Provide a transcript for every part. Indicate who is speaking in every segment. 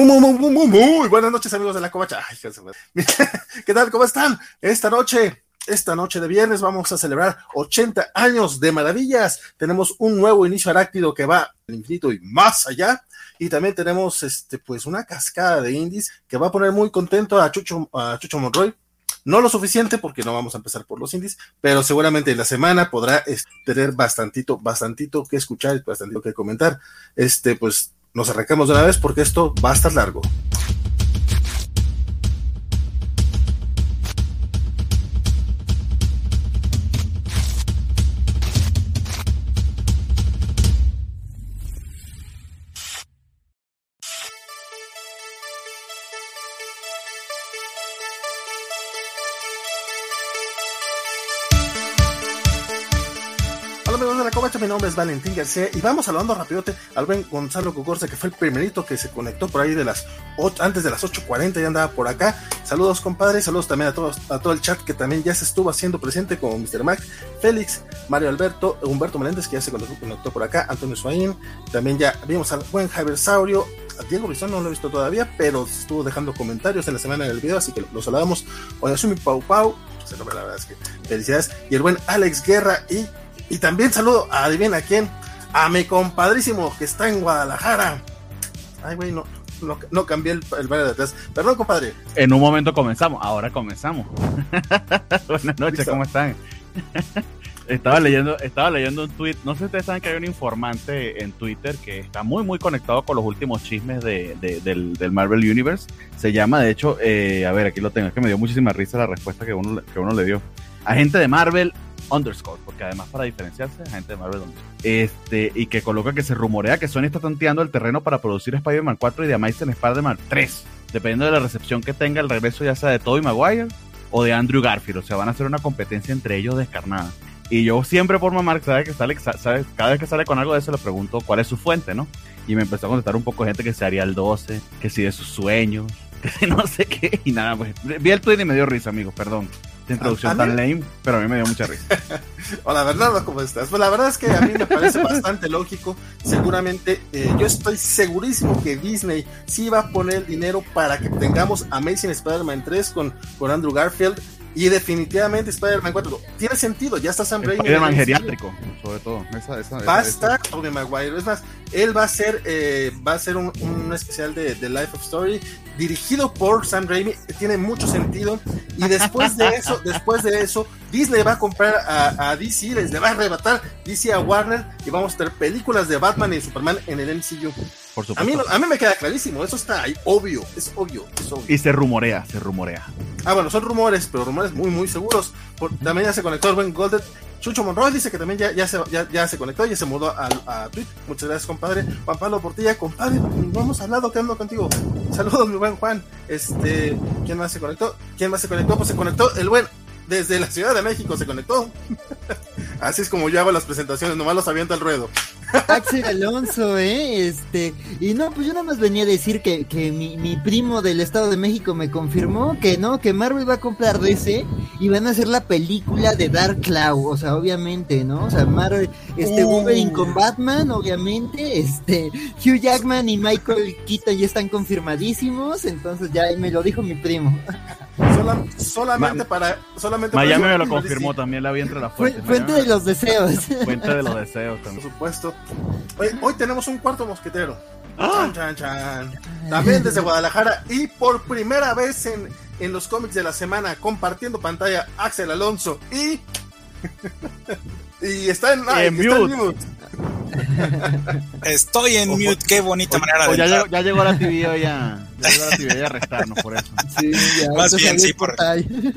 Speaker 1: Muy, muy, muy, muy, buenas noches, amigos de la Covacha. ¿Qué tal? ¿Cómo están? Esta noche, esta noche de viernes, vamos a celebrar 80 años de maravillas. Tenemos un nuevo inicio aráctido que va al infinito y más allá. Y también tenemos, este, pues, una cascada de indies que va a poner muy contento a Chucho, a Chucho Monroy. No lo suficiente porque no vamos a empezar por los indies, pero seguramente en la semana podrá este, tener bastantito, bastantito que escuchar y bastantito que comentar. Este, pues, nos arrancamos de una vez porque esto va a estar largo. Valentín García y vamos saludando rapidote al buen Gonzalo Cogorza, que fue el primerito que se conectó por ahí de las antes de las 8.40 y andaba por acá. Saludos compadre, saludos también a todos, a todo el chat que también ya se estuvo haciendo presente como Mr. Mac, Félix, Mario Alberto, Humberto Meléndez que ya se conectó por acá, Antonio Suaín, también ya vimos al buen Javier Saurio, a Diego Brizón no lo he visto todavía, pero estuvo dejando comentarios en la semana en el video, así que lo saludamos. Oyasumi Pau Pau, la verdad es que felicidades. Y el buen Alex Guerra y y también saludo, a adivina quién, a mi compadrísimo que está en Guadalajara. Ay, güey, no, no, cambié el, el de atrás. Perdón, compadre.
Speaker 2: En un momento comenzamos, ahora comenzamos. Buenas noches, ¿cómo están? estaba leyendo, estaba leyendo un tweet. No sé si ustedes saben que hay un informante en Twitter que está muy, muy conectado con los últimos chismes de, del, del, Marvel Universe. Se llama, de hecho, eh, a ver, aquí lo tengo. Es que me dio muchísima risa la respuesta que uno, que uno le dio. Agente de Marvel underscore, porque además para diferenciarse, gente de Marvel Este, y que coloca que se rumorea que Sony está tanteando el terreno para producir Spider-Man 4 y The Amazing Spider-Man 3, dependiendo de la recepción que tenga el regreso ya sea de Tobey Maguire o de Andrew Garfield, o sea, van a hacer una competencia entre ellos descarnada. Y yo siempre por mamar, ¿sabes? Que sale, cada vez que sale con algo de eso le pregunto cuál es su fuente, ¿no? Y me empezó a contestar un poco gente que se haría el 12, que si de sus sueños, no sé qué, y nada, pues vi el tweet y me dio risa, amigo, perdón introducción tan lame, pero a mí me dio mucha risa.
Speaker 1: Hola Bernardo, ¿cómo estás? Pues la verdad es que a mí me parece bastante lógico. Seguramente, eh, yo estoy segurísimo que Disney sí va a poner dinero para que tengamos Amazing Spider-Man 3 con, con Andrew Garfield. Y definitivamente Spider-Man 4 tiene sentido, ya está Sam Raimi.
Speaker 2: Spider-Man geriátrico, sobre todo.
Speaker 1: va a estar Tobey Maguire. Es más, él va a ser, eh, va a ser un, un especial de, de, Life of Story dirigido por Sam Raimi. Tiene mucho sentido. Y después de eso, después de eso, Disney va a comprar a, a, DC, les le va a arrebatar DC a Warner y vamos a tener películas de Batman y Superman en el MCU. Por supuesto. A mí, a mí me queda clarísimo, eso está ahí, obvio, es obvio, es obvio.
Speaker 2: Y se rumorea, se rumorea.
Speaker 1: Ah, bueno, son rumores, pero rumores muy, muy seguros. también ya se conectó el buen Golden. Chucho Monroy dice que también ya, ya, se, ya, ya se conectó, ya se mudó a, a Twitter. Muchas gracias, compadre. Juan Pablo Portilla, compadre, no hemos hablado, ¿qué ando contigo? Saludos, mi buen Juan. Este, ¿quién más se conectó? ¿Quién más se conectó? Pues se conectó el buen desde la Ciudad de México se conectó. Así es como yo hago las presentaciones, nomás los aviento al ruedo.
Speaker 3: Axel Alonso, ¿eh? Este, y no, pues yo nada más venía a decir que, que mi, mi, primo del Estado de México me confirmó que no, que Marvel va a comprar DC y van a hacer la película de Dark Cloud, o sea, obviamente, ¿no? O sea, Marvel, este, uh. Wolverine con Batman, obviamente, este, Hugh Jackman y Michael Keaton ya están confirmadísimos, entonces ya me lo dijo mi primo.
Speaker 1: solamente para, solamente
Speaker 2: Miami me lo confirmó también, la vi entre las fuentes.
Speaker 3: Fuente de los deseos.
Speaker 2: Fuente de los deseos también.
Speaker 1: Por supuesto. Hoy, tenemos un cuarto mosquetero. ¡Ah! También desde Guadalajara y por primera vez en, en los cómics de la semana compartiendo pantalla Axel Alonso y y está en, mute.
Speaker 4: Estoy en mute, qué bonita manera
Speaker 2: de. Ya llegó, ya llegó la TV ya, ya llegó la TV a arrestarnos por eso.
Speaker 4: Sí, Más bien, sí, por,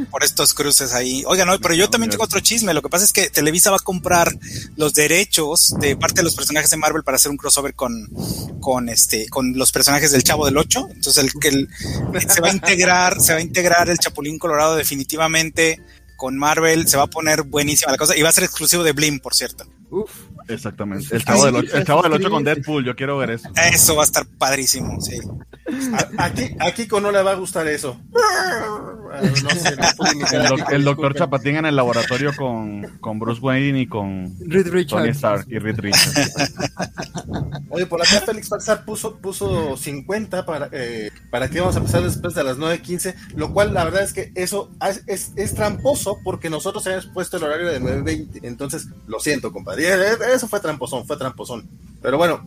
Speaker 4: por, estos cruces ahí. Oigan, no, pero yo también tengo otro chisme. Lo que pasa es que Televisa va a comprar los derechos de parte de los personajes de Marvel para hacer un crossover con, con este, con los personajes del Chavo del Ocho. Entonces el que se va a integrar, se va a integrar el Chapulín Colorado definitivamente con Marvel, se va a poner buenísima la cosa y va a ser exclusivo de Blim, por cierto.
Speaker 2: Uf, exactamente. El Chavo, del, 8, el chavo del 8 con Deadpool, yo quiero ver eso.
Speaker 4: Eso va a estar padrísimo, sí.
Speaker 1: Aquí, aquí no le va a gustar eso.
Speaker 2: No sé, no el, doctor Chapatín en el laboratorio con, con Bruce Wayne y con. Tony Stark y Reed Richards.
Speaker 1: Oye, por acá Félix Farsar puso, puso 50 para, eh, para que íbamos a empezar después de las 9.15, lo cual la verdad es que eso es, es, tramposo porque nosotros habíamos puesto el horario de 9.20. Entonces, lo siento, compadre. Eso fue tramposón, fue tramposón. Pero bueno,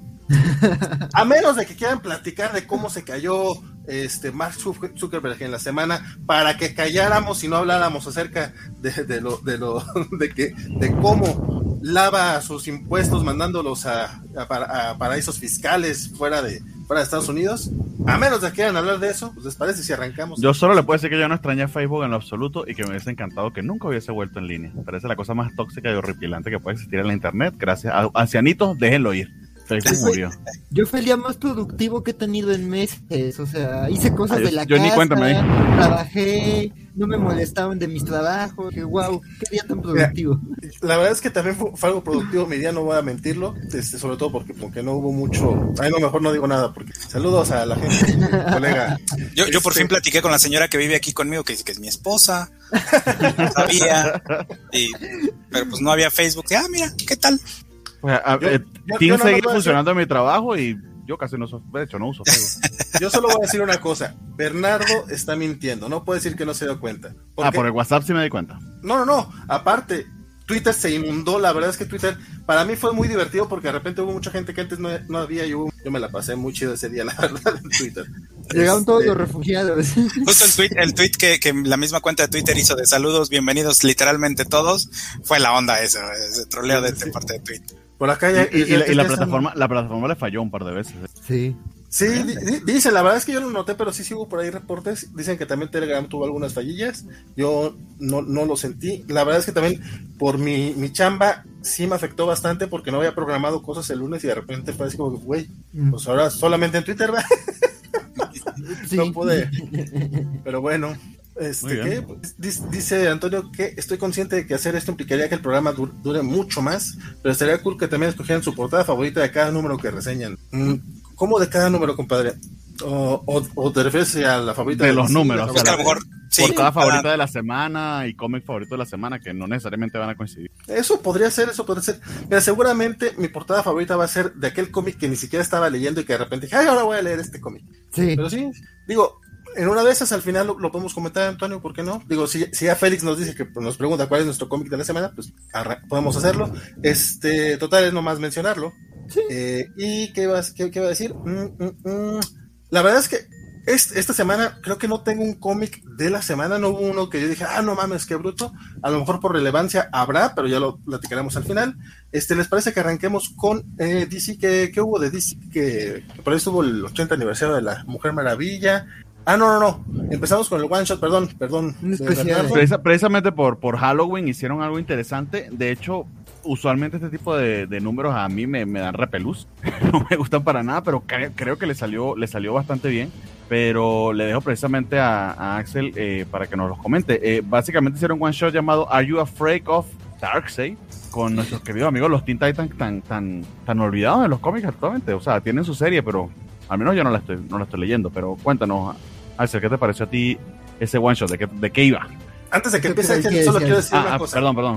Speaker 1: a menos de que quieran platicar de cómo se cayó este Mark Zuckerberg en la semana para que calláramos y no habláramos acerca de, lo de lo de que de cómo lava sus impuestos mandándolos a, paraísos fiscales fuera de fuera de Estados Unidos. A menos de que quieran hablar de eso, pues les parece si arrancamos.
Speaker 2: Yo solo le puedo decir que yo no extrañé Facebook en lo absoluto y que me hubiese encantado que nunca hubiese vuelto en línea. Parece la cosa más tóxica y horripilante que puede existir en la internet. Gracias a ancianitos, déjenlo ir.
Speaker 3: Yo fui el día más productivo que he tenido en meses, o sea, hice cosas de la yo casa, ni trabajé, no me molestaban de mis trabajos, que wow, qué día tan productivo.
Speaker 1: La verdad es que también fue, algo productivo mi día, no voy a mentirlo, este, sobre todo porque, porque no hubo mucho, ay no, mejor no digo nada, porque saludos a la gente, colega.
Speaker 4: Yo, yo por este fin platiqué con la señora que vive aquí conmigo, que dice que es mi esposa, sabía, pero pues no había Facebook, ah, mira, ¿qué tal?
Speaker 2: Team seguir funcionando en mi trabajo y yo casi no uso, de hecho no uso
Speaker 1: Yo solo voy a decir una cosa, Bernardo está mintiendo, no puede decir que no se dio cuenta.
Speaker 2: Ah, por el WhatsApp sí me di cuenta.
Speaker 1: No, no, no, aparte, Twitter se inundó, la verdad es que Twitter para mí fue muy divertido porque de repente hubo mucha gente que antes no, había, yo, yo me la pasé muy chido ese día, la verdad, en Twitter.
Speaker 3: Llegaron todos este, los refugiados.
Speaker 4: Justo el tweet, el tweet que, que, la misma cuenta de Twitter hizo de saludos, bienvenidos literalmente todos, fue la onda esa, ese troleo de, parte de Twitter.
Speaker 1: Por acá
Speaker 2: ya, y, la, plataforma, la plataforma le falló un par de veces. ¿eh?
Speaker 3: Sí.
Speaker 1: Sí, dice, la verdad es que yo lo noté, pero sí sigo por ahí reportes. Dicen que también Telegram tuvo algunas fallillas. Yo no, no lo sentí. La verdad es que también por mi, mi chamba sí me afectó bastante porque no había programado cosas el lunes y de repente así como que, güey, mm. pues ahora solamente en Twitter, ¿verdad? No pude. Pero bueno, este, Dice Antonio que estoy consciente de que hacer esto implicaría que el programa dure mucho más, pero estaría cool que también escogieran su portada favorita de cada número que reseñan. Mm, ¿Cómo de cada número, compadre? O, o, te refieres a la favorita
Speaker 2: de, los números, o sea, portada favorita de la semana y cómic favorito de la semana que no necesariamente van a coincidir.
Speaker 1: Eso podría ser, eso podría ser. Mira, seguramente mi portada favorita va a ser de aquel cómic que ni siquiera estaba leyendo y que de repente dije, ay, ahora voy a leer este cómic. Sí. Pero sí, digo, en una de esas al final lo, podemos comentar, Antonio, ¿por qué no? Digo, si, si ya Félix nos dice que pues, nos pregunta cuál es nuestro cómic de la semana, pues podemos hacerlo. Este, total es nomás mencionarlo. Eh, ¿Y qué vas, qué, qué a decir? Mm, mm, mm. La verdad es que esta semana creo que no tengo un cómic de la semana, no hubo uno que yo dije, ah, no mames, qué bruto. A lo mejor por relevancia habrá, pero ya lo platicaremos al final. Este, ¿les parece que arranquemos con eh, DC? ¿Qué, ¿Qué, hubo de DC? Que, por ahí estuvo el 80 aniversario de la Mujer Maravilla, Ah, no, no, no. Empezamos con el one shot, perdón, perdón.
Speaker 2: precisamente por, por Halloween hicieron algo interesante. De hecho, usualmente este tipo de, números a mí me, dan repelús. no me gustan para nada, pero creo que le salió, le salió bastante bien. Pero le dejo precisamente a, Axel eh, para que nos los comente. Eh, básicamente hicieron un one shot llamado Are You Afraid of Darkseid? Con nuestros queridos amigos los Teen Titans tan, tan, tan olvidados en los cómics actualmente. O sea, tienen su serie, pero al menos yo no la estoy, no la estoy leyendo. Pero cuéntanos, Axel, ¿qué te pareció a ti ese one shot? ¿De qué, de qué iba?
Speaker 1: Antes de que empiece, solo quiero decir una
Speaker 2: ah,
Speaker 1: cosa.
Speaker 2: Perdón, perdón.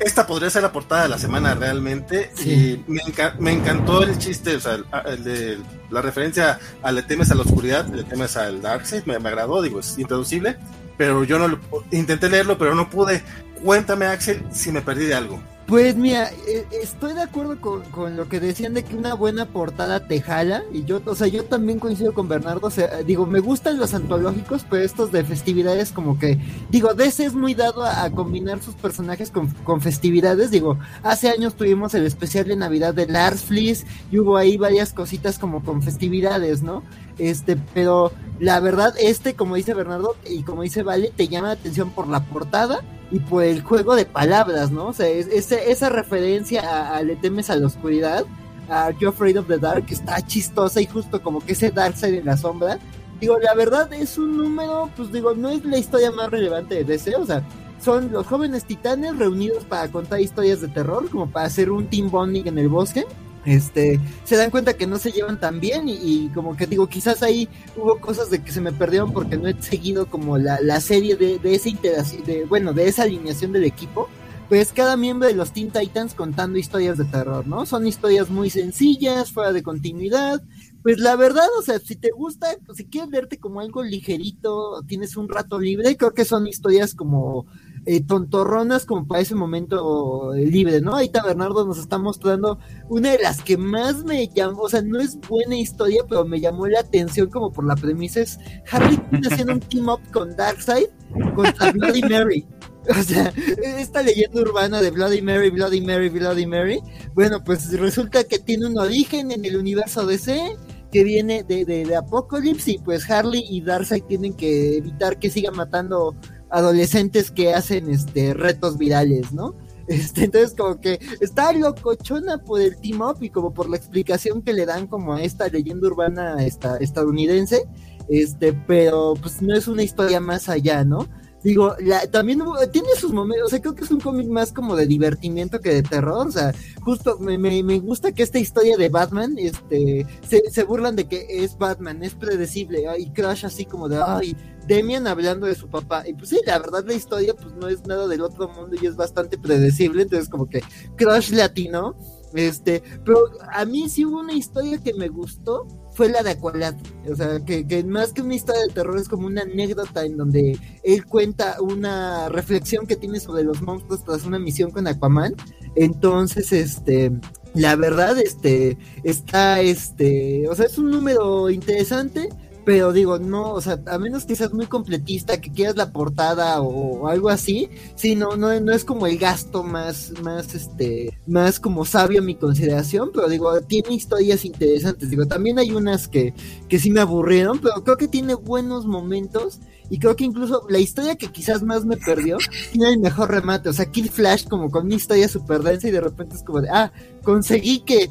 Speaker 1: Esta podría ser la portada de la semana realmente. Y me, encantó el chiste, o sea, el, de la referencia a le temes a la oscuridad, le temes al Darkseid, me, me agradó, digo, es intraducible. Pero yo no intenté leerlo, pero no pude. Cuéntame, Axel, si me perdí de algo.
Speaker 3: Pues mira, e, estoy de acuerdo con, lo que decían de que una buena portada te jala. Y yo, o sea, yo también coincido con Bernardo. O sea, digo, me gustan los antológicos, pero estos de festividades, como que, digo, DC es muy dado a, combinar sus personajes con, festividades. Digo, hace años tuvimos el especial de Navidad de Lars Fleece y hubo ahí varias cositas como con festividades, ¿no? Este, pero la verdad, este, como dice Bernardo y como dice Vale, te llama la atención por la portada y por el juego de palabras, ¿no? O sea, esa referencia a, Le temes a la oscuridad, a You Afraid of the Dark, está chistosa y justo como que ese Dark Side en la sombra. Digo, la verdad es un número, pues digo, no es la historia más relevante de DC, o sea, son los jóvenes titanes reunidos para contar historias de terror, como para hacer un team bonding en el bosque este, se dan cuenta que no se llevan tan bien y, como que digo, quizás ahí hubo cosas de que se me perdieron porque no he seguido como la, serie de, de esa interacción, de, bueno, de esa alineación del equipo, pues cada miembro de los Teen Titans contando historias de terror, ¿no? Son historias muy sencillas, fuera de continuidad. Pues la verdad, o sea, si te gusta, si quieres verte como algo ligerito, tienes un rato libre, creo que son historias como eh, tontorronas como para ese momento libre, ¿no? Ahí está Bernardo nos está mostrando una de las que más me llamó, o sea, no es buena historia, pero me llamó la atención como por la premisa es Harley Quinn haciendo un team up con Darkseid contra Bloody Mary. O sea, esta leyenda urbana de Bloody Mary, Bloody Mary, Bloody Mary, bueno, pues resulta que tiene un origen en el universo DC que viene de, de, de Apocalypse y pues Harley y Darkseid tienen que evitar que siga matando adolescentes que hacen este retos virales, ¿no? Este, entonces como que está locochona por el team up y como por la explicación que le dan como a esta leyenda urbana esta, estadounidense, este, pero pues no es una historia más allá, ¿no? Digo, también tiene sus momentos, o sea, creo que es un cómic más como de divertimiento que de terror, o sea, justo me, me, me gusta que esta historia de Batman, este, se, se, burlan de que es Batman, es predecible, y Crash así como de, ay, Demian hablando de su papá, y pues sí, la verdad la historia pues no es nada del otro mundo y es bastante predecible, entonces como que Crash latino, este, pero a mí sí hubo una historia que me gustó, fue la de Aqualad. O sea, que, más que una historia de terror es como una anécdota en donde él cuenta una reflexión que tiene sobre los monstruos tras una misión con Aquaman. Entonces, este, la verdad, este, está, este, o sea, es un número interesante pero digo, no, o sea, a menos que seas muy completista, que quieras la portada o, algo así, sí, no, no, no es como el gasto más, más, este, más como sabio a mi consideración, pero digo, tiene historias interesantes, digo, también hay unas que, que sí me aburrieron, pero creo que tiene buenos momentos y creo que incluso la historia que quizás más me perdió tiene el mejor remate. O sea, Kill Flash como con una historia súper densa y de repente es como de, ah, conseguí que eh,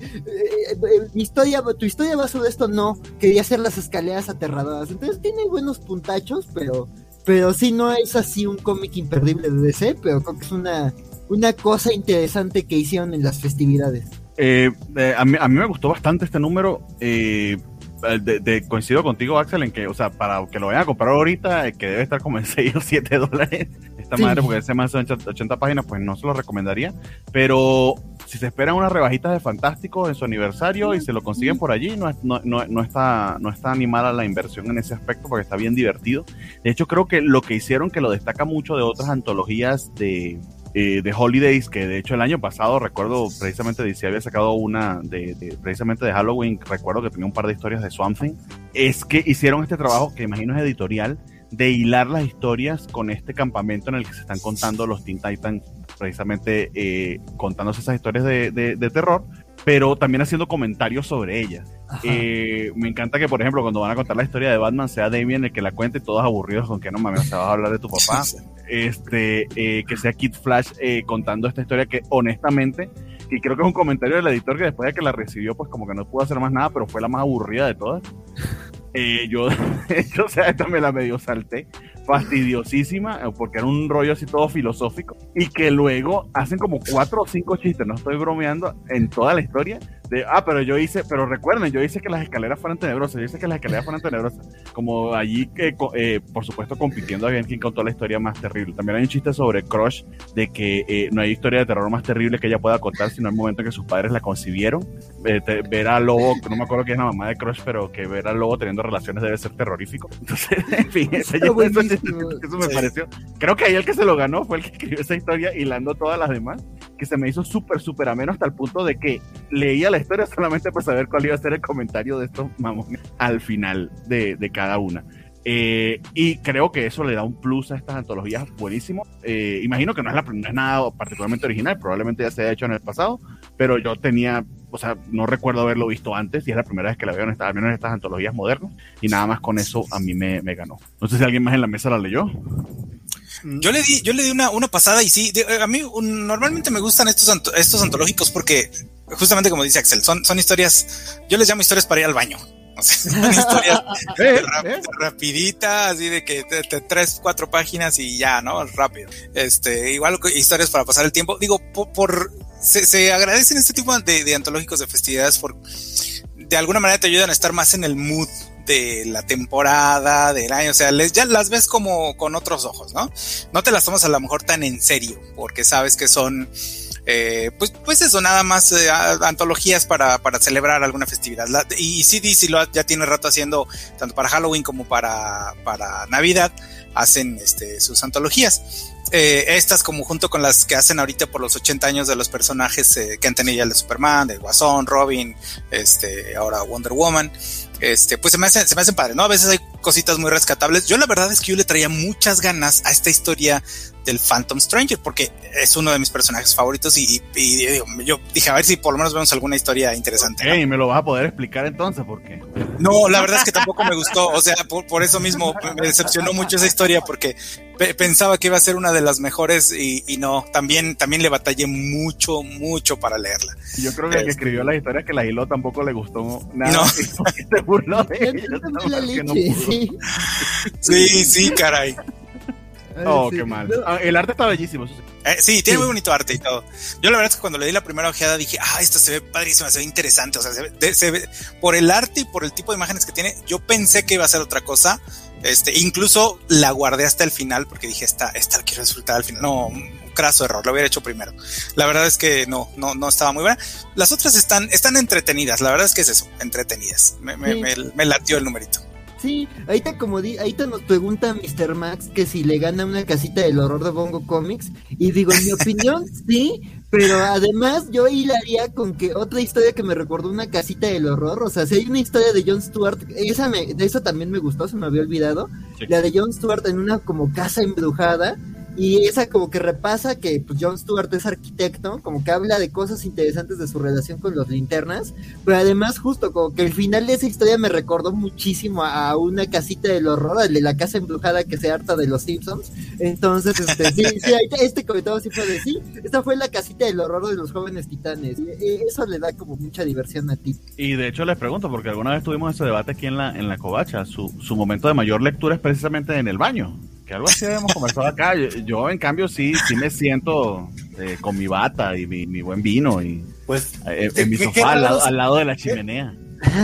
Speaker 3: eh, mi historia, tu historia va sobre esto, no, quería hacer las escaleras aterradoras. Entonces tiene buenos puntachos, pero, pero sí no es así un cómic imperdible de DC, pero creo que es una, una cosa interesante que hicieron en las festividades.
Speaker 2: Eh, a, mí, a, mí, me gustó bastante este número. Eh, eh, de, coincido contigo, Axel, en que, o sea, para que lo vayan a comprar ahorita, eh, que debe estar como en 6 o 7 dólares, esta madre, porque ese más de 80 páginas, pues no se lo recomendaría. Pero si se esperan unas rebajitas de Fantástico en su aniversario y se lo consiguen por allí, no, no, no, no, está, no está animada la inversión en ese aspecto porque está bien divertido. De hecho, creo que lo que hicieron que lo destaca mucho de otras antologías de, eh, de Holidays, que de hecho el año pasado, recuerdo precisamente DC había sacado una de, precisamente de Halloween, recuerdo que tenía un par de historias de Swamp es que hicieron este trabajo que imagino es editorial, de hilar las historias con este campamento en el que se están contando los Teen Titans, precisamente eh, contándose esas historias de, de, terror, pero también haciendo comentarios sobre ellas. Eh, me encanta que, por ejemplo, cuando van a contar la historia de Batman, sea Damien el que la cuente, todos aburridos con que no mames, se va a hablar de tu papá. este, eh, que sea Kid Flash eh, contando esta historia que honestamente, y creo que es un comentario del editor que después de que la recibió, pues como que no pudo hacer más nada, pero fue la más aburrida de todas. Eh, yo, o sea, esta me la medio salté, fastidiosísima, porque era un rollo así todo filosófico, y que luego hacen como cuatro o cinco chistes, no estoy bromeando, en toda la historia, ah, pero yo hice, pero recuerden, yo hice que las escaleras fueran tenebrosas, yo hice que las escaleras fueran tenebrosas, como allí que, eh, por supuesto, compitiendo a quien contó la historia más terrible. También hay un chiste sobre Crush, de que eh, no hay historia de terror más terrible que ella pueda contar, sino el momento en que sus padres la concibieron. Eh, ver a Lobo, no me acuerdo quién es la mamá de Crush, pero que ver a Lobo teniendo relaciones debe ser terrorífico. Entonces, en fin, ese, eso, eso, me pareció. Creo que ahí el que se lo ganó fue el que escribió esa historia hilando todas las demás, que se me hizo súper, súper ameno hasta el punto de que leía la historia solamente para saber cuál iba a ser el comentario de estos mamones al final de, de cada una. Eh, y creo que eso le da un plus a estas antologías buenísimo. Eh, imagino que no es, la, no es nada particularmente original, probablemente ya se haya hecho en el pasado, pero yo tenía, o sea, no recuerdo haberlo visto antes y es la primera vez que la veo en estas, al menos en estas antologías modernas y nada más con eso a mí me, me ganó. No sé si alguien más en la mesa la leyó.
Speaker 4: Yo le di, yo le di una, una pasada y sí, a mí normalmente me gustan estos, estos antológicos porque justamente como dice Axel, son, son historias, yo les llamo historias para ir al baño. O sea, son historias ¿Eh? ¿Eh? rapiditas, así de que te, tres, cuatro páginas y ya, ¿no? Rápido. Este, igual historias para pasar el tiempo. Digo, por, se, se, agradecen este tipo de, de antológicos de festividades por de alguna manera te ayudan a estar más en el mood de la temporada, del año, o sea, les, ya las ves como con otros ojos, ¿no? No te las tomas a lo mejor tan en serio, porque sabes que son, eh, pues, pues eso, nada más eh, antologías para, para, celebrar alguna festividad. y sí, DC lo, ya tiene rato haciendo, tanto para Halloween como para, para Navidad, hacen este, sus antologías. Eh, estas como junto con las que hacen ahorita por los 80 años de los personajes que han tenido ya el de Superman, de Guasón, Robin, este, ahora Wonder Woman, este, pues se me hacen, se me hacen padres, ¿no? A veces hay cositas muy rescatables. Yo la verdad es que yo le traía muchas ganas a esta historia del Phantom Stranger, porque es uno de mis personajes favoritos y, yo dije, a ver si por lo menos vemos alguna historia interesante.
Speaker 2: ¿no? me lo vas a poder explicar entonces, ¿por qué?
Speaker 4: No, la verdad es que tampoco me gustó, o sea, por, eso mismo me decepcionó mucho esa historia, porque pensaba que iba a ser una de las mejores y, no, también, también le batallé mucho, mucho para leerla.
Speaker 2: Yo creo que el que este, escribió la historia que la hiló tampoco le gustó nada. No.
Speaker 4: sí, sí, caray.
Speaker 2: Oh, qué mal. Ah, el arte está bellísimo.
Speaker 4: Eh, sí, tiene muy bonito arte y todo. Yo la verdad es que cuando le di la primera ojeada dije, ah, esto se ve padrísimo, se ve interesante. O sea, se ve, por el arte y por el tipo de imágenes que tiene, yo pensé que iba a ser otra cosa. Este, incluso la guardé hasta el final porque dije, esta, esta la quiero disfrutar al final. No, un craso error, lo hubiera hecho primero. La verdad es que no, no, no estaba muy buena. Las otras están, están entretenidas, la verdad es que es eso, entretenidas. Me, me, me latió el numerito.
Speaker 3: Sí, ahorita como di, ahorita nos pregunta Mr. Max que si le gana una casita del horror de Bongo Comics y digo, en mi opinión, sí, pero además yo hilaría con que otra historia que me recordó una casita del horror, o sea, si hay una historia de Jon Stewart, esa me, de eso también me gustó, se me había olvidado, la de Jon Stewart en una como casa embrujada y esa como que repasa que pues, John Stewart es arquitecto, como que habla de cosas interesantes de su relación con los linternas, pero además justo como que el final de esa historia me recordó muchísimo a una casita del horror, de la casa embrujada que se harta de los Simpsons. Entonces, este, sí, sí, este comentario sí fue de sí, esta fue la casita del horror de los jóvenes titanes. Y eso le da como mucha diversión a ti.
Speaker 2: Y de hecho les pregunto, porque alguna vez tuvimos ese debate aquí en la, en la covacha, su, su momento de mayor lectura es precisamente en el baño que algo así hemos conversado acá. Yo, en cambio, sí, sí me siento eh, con mi bata y mi, buen vino y
Speaker 1: pues
Speaker 2: eh, en mi sofá al lado, de la chimenea.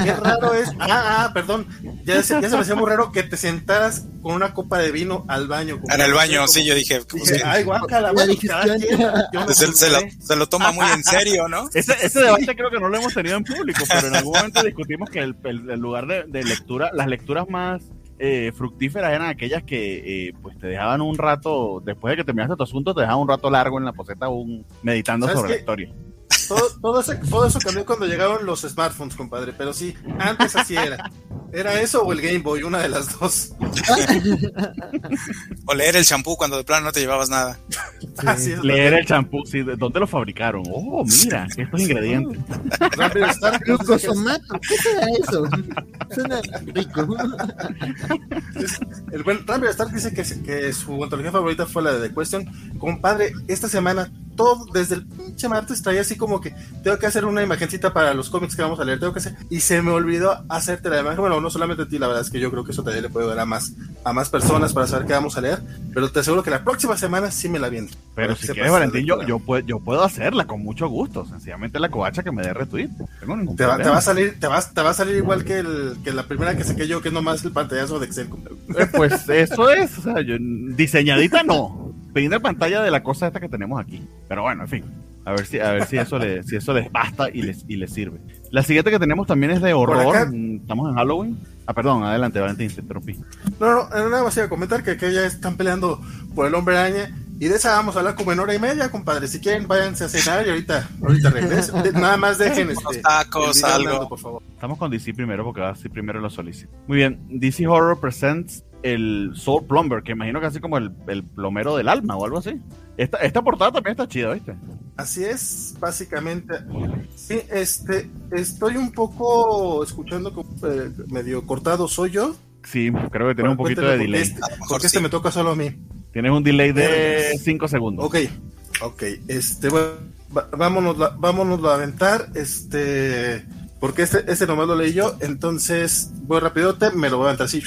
Speaker 1: Qué raro es. Ah, ah, perdón. Ya, se, ya se me hacía muy raro que te sentaras con una copa de vino al baño.
Speaker 4: En el baño, sí, yo dije.
Speaker 1: dije ay, guácala,
Speaker 4: se, se, lo, se, lo, toma muy en serio, ¿no?
Speaker 2: Ese, ese debate creo que no lo hemos tenido en público, pero en algún momento discutimos que el, el, lugar de, de, lectura, las lecturas más eh, fructíferas eran aquellas que eh, pues te dejaban un rato, después de que terminaste tu asunto, te dejaban un rato largo en la poseta un, meditando sobre la historia.
Speaker 1: Todo, todo, eso cambió cuando llegaron los smartphones, compadre, pero sí, antes así era. ¿Era eso o el Game Boy? Una de las dos.
Speaker 4: o leer el champú cuando de plano no te llevabas nada.
Speaker 2: leer el champú, sí. ¿De dónde lo fabricaron? Oh, mira, estos ingredientes.
Speaker 3: Rápido Star. Glucosomato. ¿Qué será eso? Suena rico.
Speaker 1: el buen Rápido Star dice que, que su antología favorita fue la de The Question. Compadre, esta semana todo, desde el pinche martes traía así como que tengo que hacer una imagencita para los cómics que vamos a leer, tengo que hacer, y se me olvidó hacerte la imagen, bueno, no solamente a ti, la verdad es que yo creo que eso también le puede dar a más, a más personas para saber qué vamos a leer, pero te aseguro que la próxima semana sí me la viento.
Speaker 2: Pero si quieres, Valentín, yo, yo, puedo, yo puedo hacerla con mucho gusto, sencillamente la covacha que me dé retweet,
Speaker 1: te va, te va, a salir, te va, te va a salir igual que, el, que la primera que saqué yo, que es nomás el pantallazo de Excel.
Speaker 2: Eh, pues eso es, o sea, yo, diseñadita no pedir pantalla de la cosa esta que tenemos aquí. Pero bueno, en fin. A ver si, a ver si eso le, si eso les basta y les, y les sirve. La siguiente que tenemos también es de horror. Mm, estamos en Halloween. Ah, perdón, adelante, Valentín, te interrumpí.
Speaker 1: No, no, nada más iba a comentar que, que ya están peleando por el hombre araña. Y de esa vamos a hablar como en hora y media, compadre. Si quieren, váyanse a cenar y ahorita, ahorita regreso. nada más dejen este,
Speaker 4: tacos, algo. por
Speaker 2: favor. Estamos con DC primero porque así primero lo solicito. Muy bien, DC Horror Presents el Soul Plumber, que imagino que así como el, el, plomero del alma o algo así. Esta, esta portada también está chida, ¿viste?
Speaker 1: Así es, básicamente. Sí, este, estoy un poco escuchando eh, medio cortado, ¿soy yo?
Speaker 2: Sí, creo que tiene un poquito de delay.
Speaker 1: Este, porque este me toca solo a mí.
Speaker 2: Tienes un delay de 5 segundos.
Speaker 1: Ok, ok, este, bueno, vámonos, vámonos a aventar, este, porque este, este nomás lo leí yo, entonces voy rapidote, me lo voy a aventar así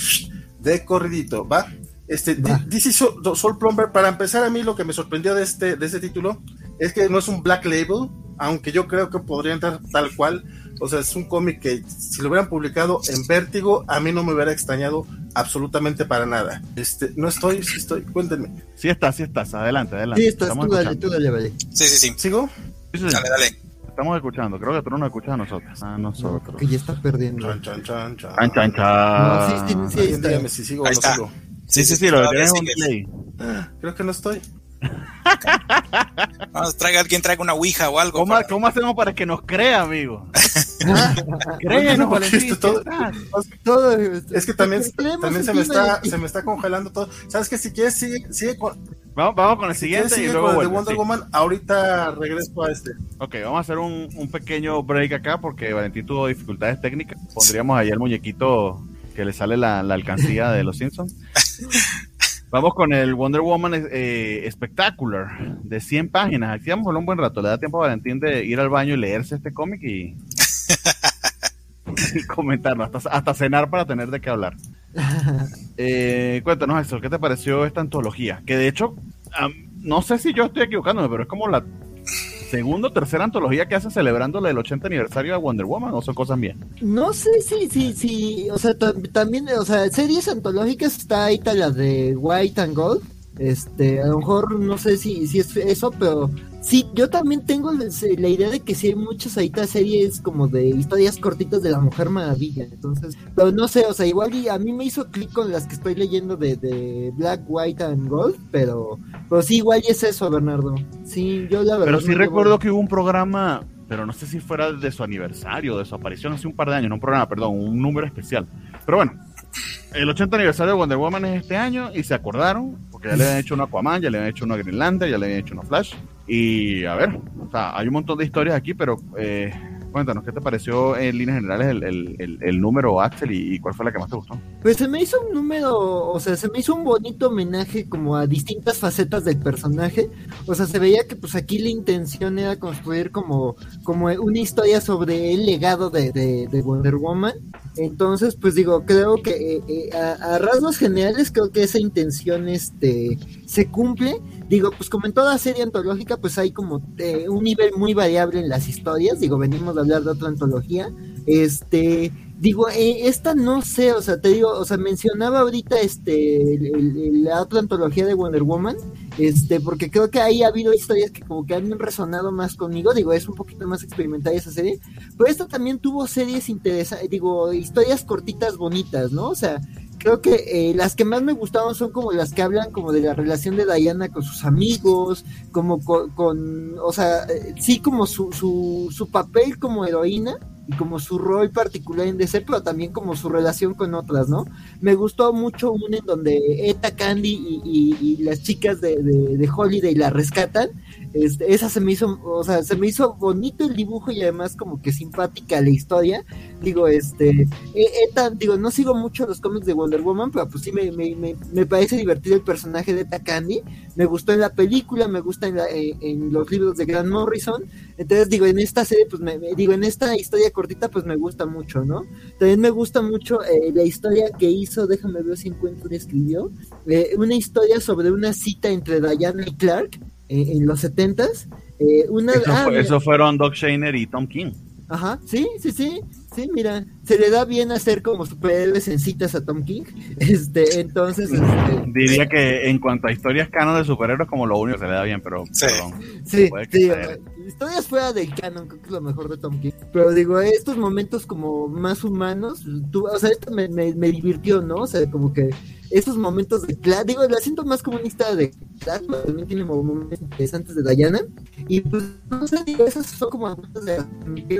Speaker 1: de corridito, ¿va? Este, DC Soul, Plumber, para empezar a mí lo que me sorprendió de este, de este título es que no es un black label, aunque yo creo que podría entrar tal cual, O sea, es un cómic que si lo hubieran publicado en Vértigo, a mí no me hubiera extrañado absolutamente para nada. Este, no estoy, sí estoy, cuéntenme.
Speaker 2: Sí estás, sí estás, adelante, adelante.
Speaker 3: Sí estás, tú dale, tú dale, vale.
Speaker 4: Sí, sí, sí.
Speaker 1: ¿Sigo?
Speaker 2: Sí, sí, sí.
Speaker 4: Dale, dale.
Speaker 2: Estamos escuchando, creo que tú no nos escuchas a nosotros. A nosotros.
Speaker 3: Que ya está perdiendo.
Speaker 1: Chan, chan, chan, chan.
Speaker 2: Chan, chan, chan.
Speaker 3: No, sí, sí, sí, ahí
Speaker 1: Alguien
Speaker 3: está.
Speaker 1: dígame si sigo o
Speaker 4: Ahí
Speaker 1: no
Speaker 4: está.
Speaker 1: sigo.
Speaker 2: Sí, sí, sí, lo que
Speaker 4: todavía
Speaker 2: tienes es un
Speaker 4: sigues.
Speaker 2: delay.
Speaker 1: Ah, Creo que no estoy.
Speaker 4: Vamos, traiga alguien, traiga una ouija o algo.
Speaker 2: ¿Cómo,
Speaker 4: para-
Speaker 2: cómo hacemos para que nos crea, amigo?
Speaker 1: No,
Speaker 2: Créenos, Valentín.
Speaker 1: esto todo-.
Speaker 3: Todo,
Speaker 1: Es que también, también se me está, se me está congelando todo. ¿Sabes qué? Si quieres, sigue, sigue con,
Speaker 2: Vamos, vamos con el siguiente y luego
Speaker 1: con el de
Speaker 2: vuelve,
Speaker 1: Wonder
Speaker 2: sí.
Speaker 1: Woman. Ahorita regreso a este.
Speaker 2: Ok, vamos a hacer un, un pequeño break acá porque Valentín tuvo dificultades técnicas. Pondríamos ahí el muñequito que le sale la, la alcancía de los Simpsons. Vamos con el Wonder Woman eh, Spectacular de 100 páginas. Aquí vamos un buen rato. Le da tiempo a Valentín de ir al baño y leerse este cómic y, y comentarlo. Hasta, hasta cenar para tener de qué hablar. Eh, cuéntanos, Axel, ¿qué te pareció esta antología? Que de hecho, no sé si yo estoy equivocándome, pero es como la segunda o tercera antología que hacen celebrando el 80 aniversario de Wonder Woman, o son cosas bien.
Speaker 3: No sé si, si, si, o sea, tam- también, o sea, series antológicas está ahí está la de White and Gold. Este, a lo mejor no sé si, si es eso, pero sí, yo también tengo la idea de que sí hay muchas ahí está series como de historias cortitas de la Mujer Maravilla. Entonces, pero no sé, o sea, igual y a mí me hizo clic con las que estoy leyendo de, de Black, White and Gold, pero, pero sí, igual y es eso, Bernardo. Sí, yo la verdad.
Speaker 2: Pero sí
Speaker 3: no
Speaker 2: recuerdo que hubo un programa, pero no sé si fuera de su aniversario, de su aparición hace un par de años, no un programa, perdón, un número especial. Pero bueno, el 80 aniversario de Wonder Woman es este año y se acordaron, porque ya le habían hecho una Aquaman, ya le habían hecho una Greenlander, ya le habían hecho una Flash. Y a ver, o sea, hay un montón de historias aquí, pero eh, cuéntanos, ¿qué te pareció en líneas generales el, el- el- número, Axel, y, cuál fue la que más te gustó?
Speaker 3: Pues se me hizo un número, o sea, se me hizo un bonito homenaje como a distintas facetas del personaje. O sea, se veía que pues aquí la intención era construir como, como una historia sobre el legado de- de Wonder Woman. Entonces, pues digo, creo que eh, eh, a, a rasgos generales creo que esa intención este se cumple. Digo, pues como en toda serie antológica, pues hay como eh, un nivel muy variable en las historias. Digo, venimos de hablar de otra antología. Este, digo, eh, esta no sé, o sea, te digo, o sea, mencionaba ahorita este la otra antología de Wonder Woman, este, porque creo que ahí ha habido historias que como que han resonado más conmigo, digo, es un poquito más experimental esa serie, pero esta también tuvo series interesantes, digo, historias cortitas bonitas, ¿no? O sea, creo que eh, las que más me gustaron son como las que hablan como de la relación de Diana con sus amigos, como con, con o sea, eh, sí como su, su, su papel como heroína y como su rol particular en DC, pero también como su relación con otras, ¿no? Me gustó mucho una en donde Eta Candy y, y- y las chicas de, de, de Holiday la rescatan. Este, esa se me hizo, o sea, se me hizo bonito el dibujo y además como que simpática la historia. Digo, este, e- Eta, digo, no sigo mucho los cómics de Wonder Woman, pero pues sí me, me, me, me parece divertido el personaje de Eta Candy. Me gustó en la película, me gusta en, la- en- en los libros de Grant Morrison. Entonces, digo, en esta serie, pues me, digo, en esta historia cortita, pues me gusta mucho, ¿no? También me gusta mucho eh, la historia que hizo, déjame ver si encuentro escribió, eh, una historia sobre una cita entre Diana y Clark eh, en los setentas. Eh, una,
Speaker 2: Eso,
Speaker 3: ah,
Speaker 2: fue- eso fueron Doc Shainer y Tom King.
Speaker 3: Ajá, sí, sí, sí, sí, mira, se le da bien hacer como superhéroes en citas a Tom King, este, entonces, este,
Speaker 2: Diría que en cuanto a historias canon de superhéroes, como lo único que se le da bien, pero
Speaker 4: Sí.
Speaker 2: perdón.
Speaker 3: sí, sí, historias fuera del canon, creo que es lo mejor de Tom King, pero digo, estos momentos como más humanos, tú, o sea, esto me, me, me divirtió, ¿no? O sea, como que esos momentos de Clark, digo, la siento más historia de pero también tiene momentos interesantes de Diana, y pues, no sé, esas son como algunas de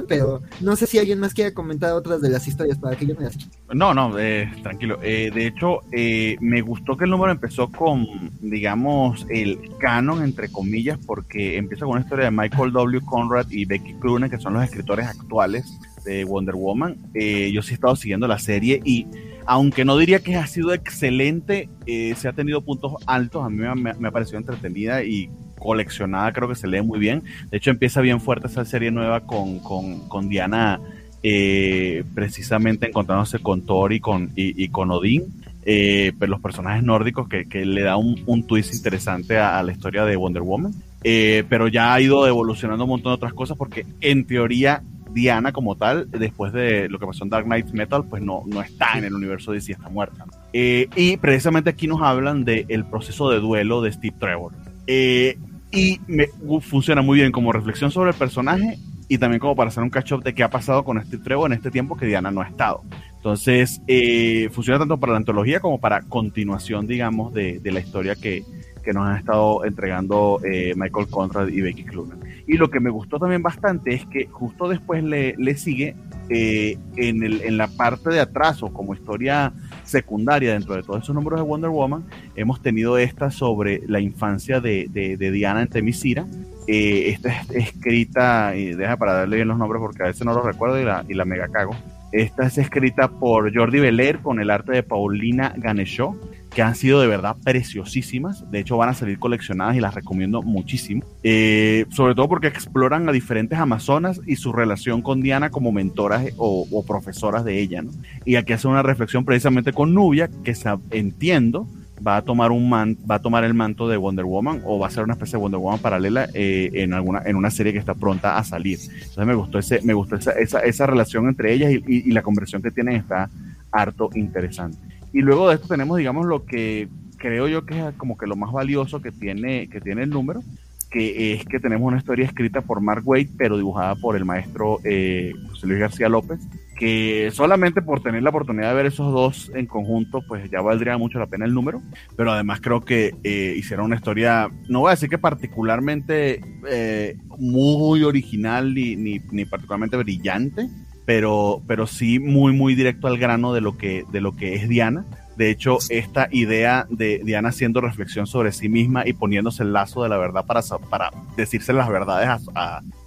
Speaker 3: pero no sé si alguien más quiera comentar otras de las historias para que yo me las
Speaker 2: No, no, eh, tranquilo. Eh, de hecho, eh, me gustó que el número empezó con, digamos, el canon, entre comillas, porque empieza con una historia de Michael W. Conrad y Becky Cloonan, que son los escritores actuales de Wonder Woman. Eh, yo sí he estado siguiendo la serie y, aunque no diría que ha sido excelente, eh, se ha tenido puntos altos. A mí me, me- ha parecido entretenida y coleccionada, creo que se lee muy bien. De hecho, empieza bien fuerte esa serie nueva con, con, con Diana eh, precisamente encontrándose con Thor y con, y, con Odín, eh, pero los personajes nórdicos que, que le da un, un twist interesante a, a la historia de Wonder Woman. Pero ya ha ido evolucionando un montón de otras cosas porque en teoría Diana como tal, después de lo que pasó en Dark Knight Metal, pues no, no está en el universo DC, está muerta. Eh, y precisamente aquí nos hablan del proceso de duelo de Steve Trevor. Eh, y me, funciona muy bien como reflexión sobre el personaje y también como para hacer un catch-up de qué ha pasado con Steve Trevor en este tiempo que Diana no ha estado. Entonces, eh, funciona tanto para la antología como para continuación, digamos, de, de la historia que, que nos han estado entregando Michael Conrad y Becky Cloonan. Y lo que me gustó también bastante es que justo después le, le sigue eh, en, el, en la parte de atrás o como historia secundaria dentro de todos esos números de Wonder Woman, hemos tenido esta sobre la infancia de, de, Diana en Temisira. Eh, esta es escrita, y deja para darle bien los nombres porque a veces no los recuerdo y la, y la mega cago. Esta es escrita por Jordi Belair con el arte de Paulina Ganeshaw que han sido de verdad preciosísimas. De hecho, van a salir coleccionadas y las recomiendo muchísimo. Eh, sobre todo porque exploran a diferentes amazonas y su relación con Diana como mentoras o, profesoras de ella. ¿no? Y aquí hace una reflexión precisamente con Nubia, que entiendo va a tomar un man, va a tomar el manto de Wonder Woman o va a ser una especie de Wonder Woman paralela eh, en alguna en una serie que está pronta a salir. Entonces me gustó ese me gustó esa, esa, relación entre ellas y, la conversación que tienen está harto interesante. Y luego de esto tenemos, digamos, lo que creo yo que es como que lo más valioso que tiene, que tiene el número, que es que tenemos una historia escrita por Mark Waid, pero dibujada por el maestro eh, José Luis García López, que solamente por tener la oportunidad de ver esos dos en conjunto, pues ya valdría mucho la pena el número, pero además creo que eh, hicieron una historia, no voy a decir que particularmente eh, muy original ni, ni, ni particularmente brillante, pero, pero sí muy, muy directo al grano de lo que, de lo que es Diana. De hecho, esta idea de Diana haciendo reflexión sobre sí misma y poniéndose el lazo de la verdad para, para decirse las verdades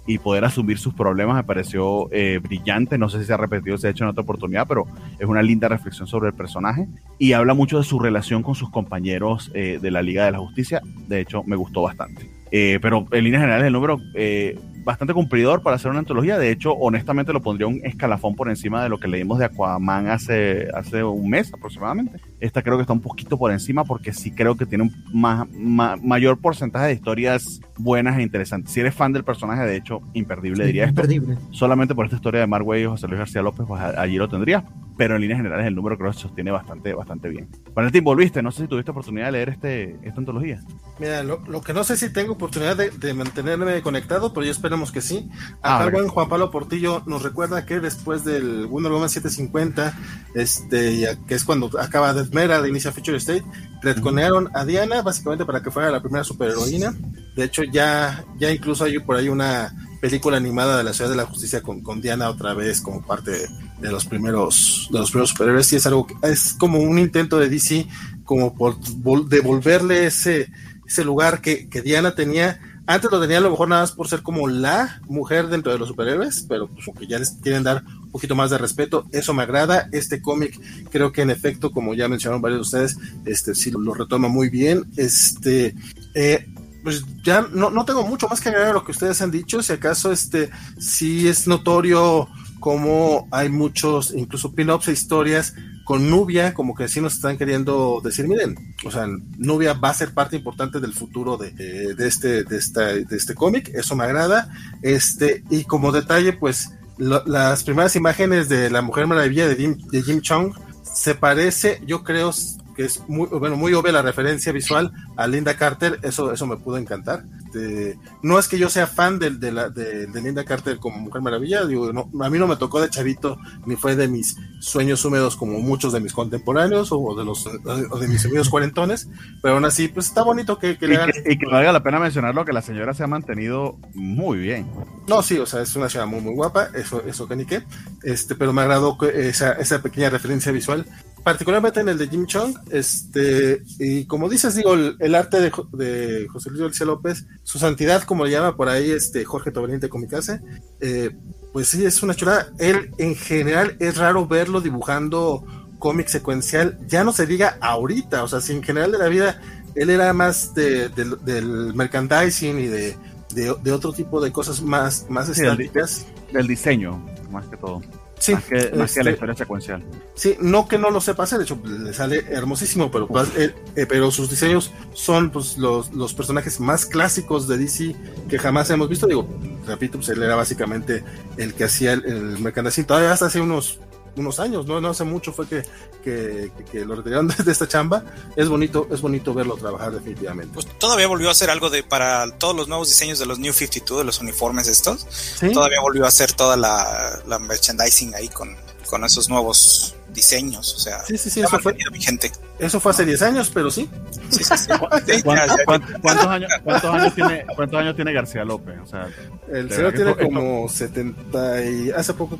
Speaker 2: y poder asumir sus problemas me pareció eh, brillante. No sé si se ha repetido, se ha hecho en otra oportunidad, pero es una linda reflexión sobre el personaje y habla mucho de su relación con sus compañeros eh, de la Liga de la Justicia. De hecho, me gustó bastante. Eh, pero en líneas generales el número eh, bastante cumplidor para hacer una antología. De hecho, honestamente lo pondría un escalafón por encima de lo que leímos de Aquaman hace, hace un mes aproximadamente. Esta creo que está un poquito por encima porque sí creo que tiene un más, más, mayor porcentaje de historias buenas e interesantes. Si eres fan del personaje, de hecho, imperdible
Speaker 3: Sí,
Speaker 2: diría esto.
Speaker 3: imperdible.
Speaker 2: Solamente por esta historia de Mark Way y José Luis García López, pues a- allí lo tendría. Pero en líneas generales el número creo que se sostiene bastante, bastante bien. Valentín, volviste. No sé si tuviste oportunidad de leer este, esta antología.
Speaker 1: Mira, lo, lo que no sé si tengo oportunidad de, de mantenerme conectado, pero yo esperemos que sí.
Speaker 2: Ah,
Speaker 1: Acá buen Juan Pablo Portillo nos recuerda que después del Wonder Woman 750, este, ya que es cuando acaba Death Metal, inicia Future State, retconearon a Diana básicamente para que fuera la primera superheroína. De hecho, ya, ya incluso hay por ahí una película animada de la Ciudad de la Justicia con, con Diana otra vez como parte de, de los primeros de los primeros superhéroes y es algo que es como un intento de DC como por vol- devolverle ese ese lugar que, que Diana tenía antes lo tenía a lo mejor nada más por ser como la mujer dentro de los superhéroes, pero pues como que ya les quieren dar poquito más de respeto, eso me agrada. Este cómic creo que en efecto, como ya mencionaron varios de ustedes, este sí lo, retoma muy bien. Este eh, pues ya no, no tengo mucho más que agregar a lo que ustedes han dicho. Si acaso este sí es notorio como hay muchos, incluso pin-ups e historias con Nubia, como que sí nos están queriendo decir, miren, o sea, Nubia va a ser parte importante del futuro de, de, de este, de esta, de este cómic, eso me agrada. Este, y como detalle, pues, lo, las primeras imágenes de la Mujer Maravilla de Jim, de Jim Chong se parece, yo creo que es muy, bueno, muy obvia la referencia visual a Linda Carter, eso, eso me pudo encantar. Este, no es que yo sea fan de, de, la, de, de, Linda Carter como Mujer Maravilla, digo, no, a mí no me tocó de chavito, ni fue de mis sueños húmedos como muchos de mis contemporáneos o de los o de mis amigos cuarentones, pero aún así, pues está bonito que, que
Speaker 2: y,
Speaker 1: le hagan.
Speaker 2: Que, y que valga la pena mencionarlo que la señora se ha mantenido muy bien.
Speaker 1: No, sí, o sea, es una señora muy, muy guapa, eso, eso que ni qué, este, pero me agradó que esa, esa pequeña referencia visual particularmente en el de Jim Chong, este, y como dices, digo, el, el arte de, de, José Luis García López, su santidad, como le llama por ahí este Jorge Toberiente Comicase, eh, pues sí, es una chulada. Él, en general, es raro verlo dibujando cómic secuencial, ya no se diga ahorita, o sea, si en general de la vida él era más de, de, del merchandising y de, de, otro tipo de cosas más, más
Speaker 2: sí,
Speaker 1: estáticas.
Speaker 2: Del, del diseño, más que todo. Sí, más que, la este, historia secuencial.
Speaker 1: Sí, no que no lo sepa hacer, de hecho le sale hermosísimo, pero, eh, eh, pero sus diseños son pues, los, los personajes más clásicos de DC que jamás hemos visto. Digo, repito, pues él era básicamente el que hacía el, el merchandising. Todavía hasta hace unos unos años, no, no hace mucho fue que, que, que, lo retiraron de esta chamba. Es bonito, es bonito verlo trabajar definitivamente.
Speaker 4: Pues todavía volvió a hacer algo de para todos los nuevos diseños de los New 52, de los uniformes estos. Todavía volvió a hacer toda la, la merchandising ahí con, con esos nuevos diseños, o sea,
Speaker 1: sí, sí, sí, eso fue, vigente. Eso fue hace 10 años, pero sí. sí, sí, sí.
Speaker 2: ¿Cuántos, años, cuántos, años tiene, ¿Cuántos años tiene García López? O sea,
Speaker 1: el señor tiene como 70 y hace poco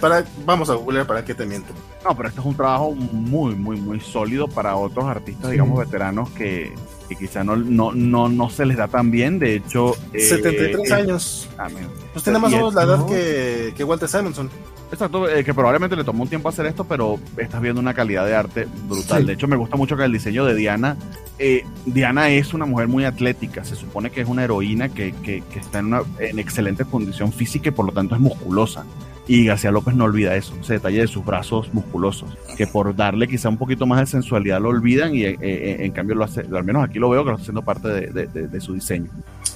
Speaker 1: para, vamos a googlear para qué te miento.
Speaker 2: No, pero esto es un trabajo muy, muy, muy sólido para otros artistas, digamos, veteranos que, que quizá no, no, no, no se les da tan bien. De hecho,
Speaker 1: 73 eh, años. Ah, pues tiene más o menos la edad que, que Walter Simonson.
Speaker 2: Exacto, eh, que probablemente le tomó un tiempo hacer esto, pero estás viendo una calidad de arte brutal. De hecho, me gusta mucho que el diseño de Diana, eh, Diana es una mujer muy atlética, se supone que es una heroína que, que, que está en, una, en excelente condición física y por lo tanto es musculosa. Y García López no olvida eso, ese detalle de sus brazos musculosos, que por darle quizá un poquito más de sensualidad lo olvidan y eh, en cambio lo hace, al menos aquí lo veo que lo está haciendo parte de, de, de, su diseño.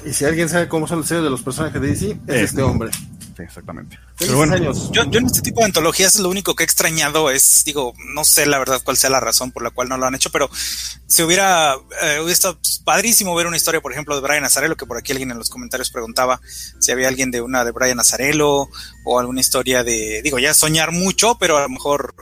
Speaker 1: Y si alguien sabe cómo son los sellos de los personajes de DC, es este hombre
Speaker 2: exactamente.
Speaker 4: yo, en este tipo de antologías lo único que he extrañado es, digo, no sé la verdad cuál sea la razón por la cual no lo han hecho, pero si hubiera, eh, hubiera estado padrísimo ver una historia, por ejemplo, de Brian Azarello, que por aquí alguien en los comentarios preguntaba si había alguien de una de Brian Azarello o alguna historia de, digo, ya soñar mucho, pero a lo mejor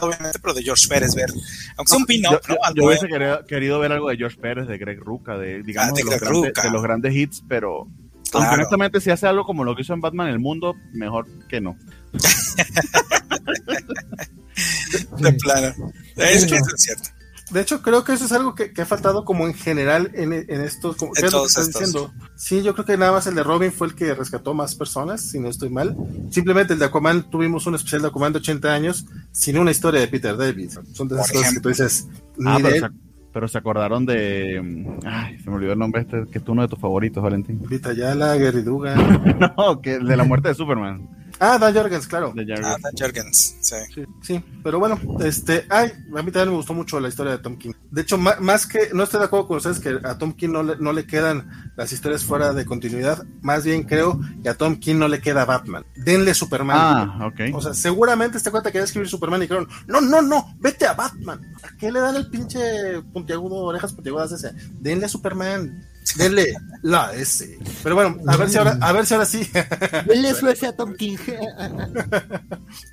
Speaker 4: obviamente, pero de George Pérez ver. Aunque sea un pin
Speaker 2: Yo, yo, hubiese querido, ver algo de George Pérez, de Greg Ruca, de, digamos, ah, de, los grandes, de, los grandes, hits, pero aunque honestamente si hace algo como lo que hizo en Batman el mundo, mejor que no.
Speaker 4: de plano. Es que es cierto.
Speaker 1: De hecho, creo que eso es algo que, ha faltado como en general en, estos... Como, ¿qué Diciendo? Sí, yo creo que nada más el de Robin fue el que rescató más personas, si no estoy mal. Simplemente el de Aquaman, tuvimos un especial de Aquaman de 80 años sin una historia de Peter David. Son de esas cosas que tú dices...
Speaker 2: Ah, pero se acordaron de. Mm, ay, se me olvidó el nombre este, que es uno de tus favoritos, Valentín.
Speaker 1: Vita Yala, Gary
Speaker 2: no, que de la muerte de Superman.
Speaker 1: Ah, Dan Jorgens, claro.
Speaker 4: Ah, Dan Jorgens, sí.
Speaker 1: sí. pero bueno, este, ay, a mí también me gustó mucho la historia de Tom King. De hecho, más, que, no estoy de acuerdo con ustedes que a Tom King no le, no le quedan las historias fuera de continuidad, más bien creo que a Tom King no le queda Batman. Denle Superman.
Speaker 2: Ah, ok.
Speaker 1: O sea, seguramente este cuenta quería escribir Superman y dijeron, no, no, no, vete a Batman. ¿A qué le dan el pinche puntiagudo, orejas puntiagudas ese? Denle a Superman. Denle la S. Pero bueno, a ver si ahora, a ver si ahora sí.
Speaker 3: Denle su S a Tom King.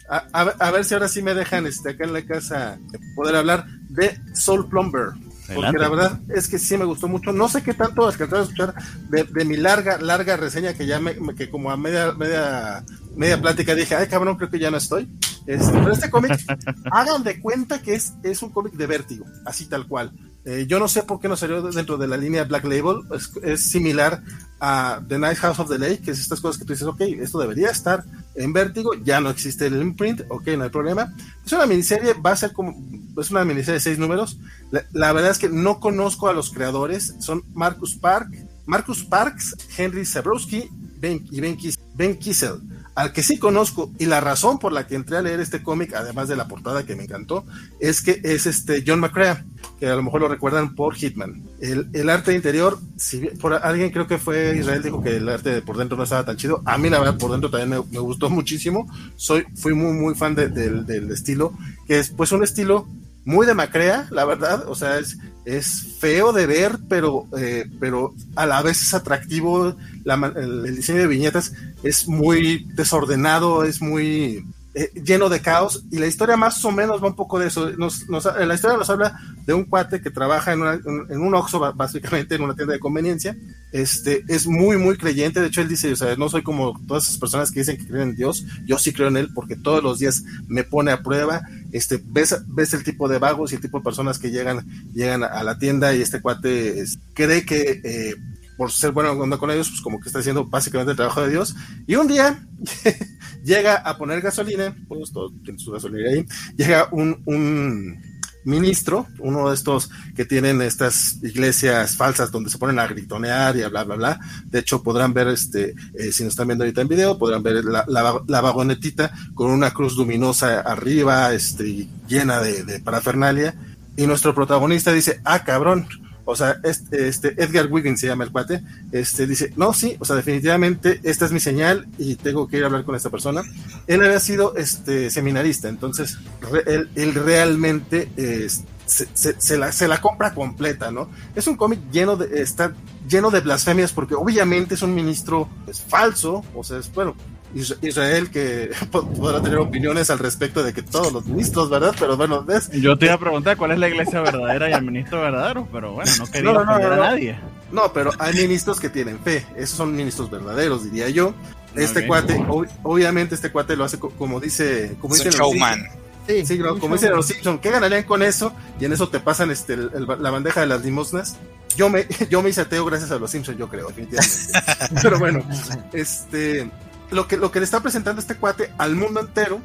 Speaker 1: a, ver si ahora sí me dejan este, acá en la casa poder hablar de Soul Plumber. Porque la verdad es que sí me gustó mucho. No sé qué tanto alcanzar a escuchar de, mi larga, larga reseña que ya me, que como a media, media, media plática dije, ay cabrón, creo que ya no estoy. Este, pero este cómic, hagan de cuenta que es, es un cómic de vértigo, así tal cual. Eh, yo no sé por qué no salió dentro de la línea Black Label. Es, similar a The Night House of the Lake, que es estas cosas que tú dices, ok, esto debería estar en vértigo, ya no existe el imprint, ok, no hay problema. Es una miniserie, va a ser como, es una miniserie de seis números. La, verdad es que no conozco a los creadores, son Marcus Park, Marcus Parks, Henry Zabrowski y Ben, ben Kissel. Al que sí conozco, y la razón por la que entré a leer este cómic, además de la portada que me encantó, es que es este John McCrea, que a lo mejor lo recuerdan por Hitman. El, el arte interior, si por alguien creo que fue Israel, dijo que el arte por dentro no estaba tan chido. A mí, la verdad, por dentro también me, gustó muchísimo. Soy, fui muy, muy fan del, del estilo, que es pues un estilo muy de Macrea, la verdad, o sea, es, es feo de ver, pero, eh, pero a la vez es atractivo, el, diseño de viñetas es muy desordenado, es muy eh, lleno de caos, y la historia más o menos va un poco de eso, nos, la historia nos habla de un cuate que trabaja en, en un Oxxo, básicamente en una tienda de conveniencia, este, es muy, muy creyente. De hecho, él dice, o sea, no soy como todas esas personas que dicen que creen en Dios. Yo sí creo en él porque todos los días me pone a prueba. Este, ves, ves el tipo de vagos y el tipo de personas que llegan, llegan a la tienda y este cuate cree que, eh, por ser bueno onda con ellos, pues como que está haciendo básicamente el trabajo de Dios. Y un día llega a poner gasolina, pues todo tiene su gasolina ahí, llega un, ministro, uno de estos que tienen estas iglesias falsas donde se ponen a gritonear y a bla, bla, bla. De hecho, podrán ver, este, eh, si nos están viendo ahorita en video, podrán ver la, la, vagonetita con una cruz luminosa arriba, este, llena de parafernalia. Y nuestro protagonista dice, ah, cabrón, o sea, este, este, Edgar Wiggins se llama el cuate, este dice, no, sí, o sea, definitivamente esta es mi señal y tengo que ir a hablar con esta persona. Él había sido este seminarista, entonces él, realmente se, la, se la compra completa, ¿no? Es un cómic lleno de, está lleno de blasfemias porque obviamente es un ministro es falso, o sea, es, bueno, Israel que podrá tener opiniones al respecto de que todos los ministros, ¿verdad? Pero bueno, ¿ves?
Speaker 2: Yo te iba a preguntar cuál es la iglesia verdadera y el ministro verdadero, pero bueno, no quería no, a nadie.
Speaker 1: No, pero hay ministros que tienen fe, esos son ministros verdaderos, diría yo. Este cuate, obviamente este cuate lo hace como dice, como dice
Speaker 4: showman.
Speaker 1: Sí, sí como dicen los Simpsons, ¿qué ganarían con eso? Y en eso te pasan este, la bandeja de las limosnas. Yo me, yo me hice ateo gracias a los Simpsons, yo creo, definitivamente. Pero bueno, este, lo que, lo que le está presentando este cuate al mundo entero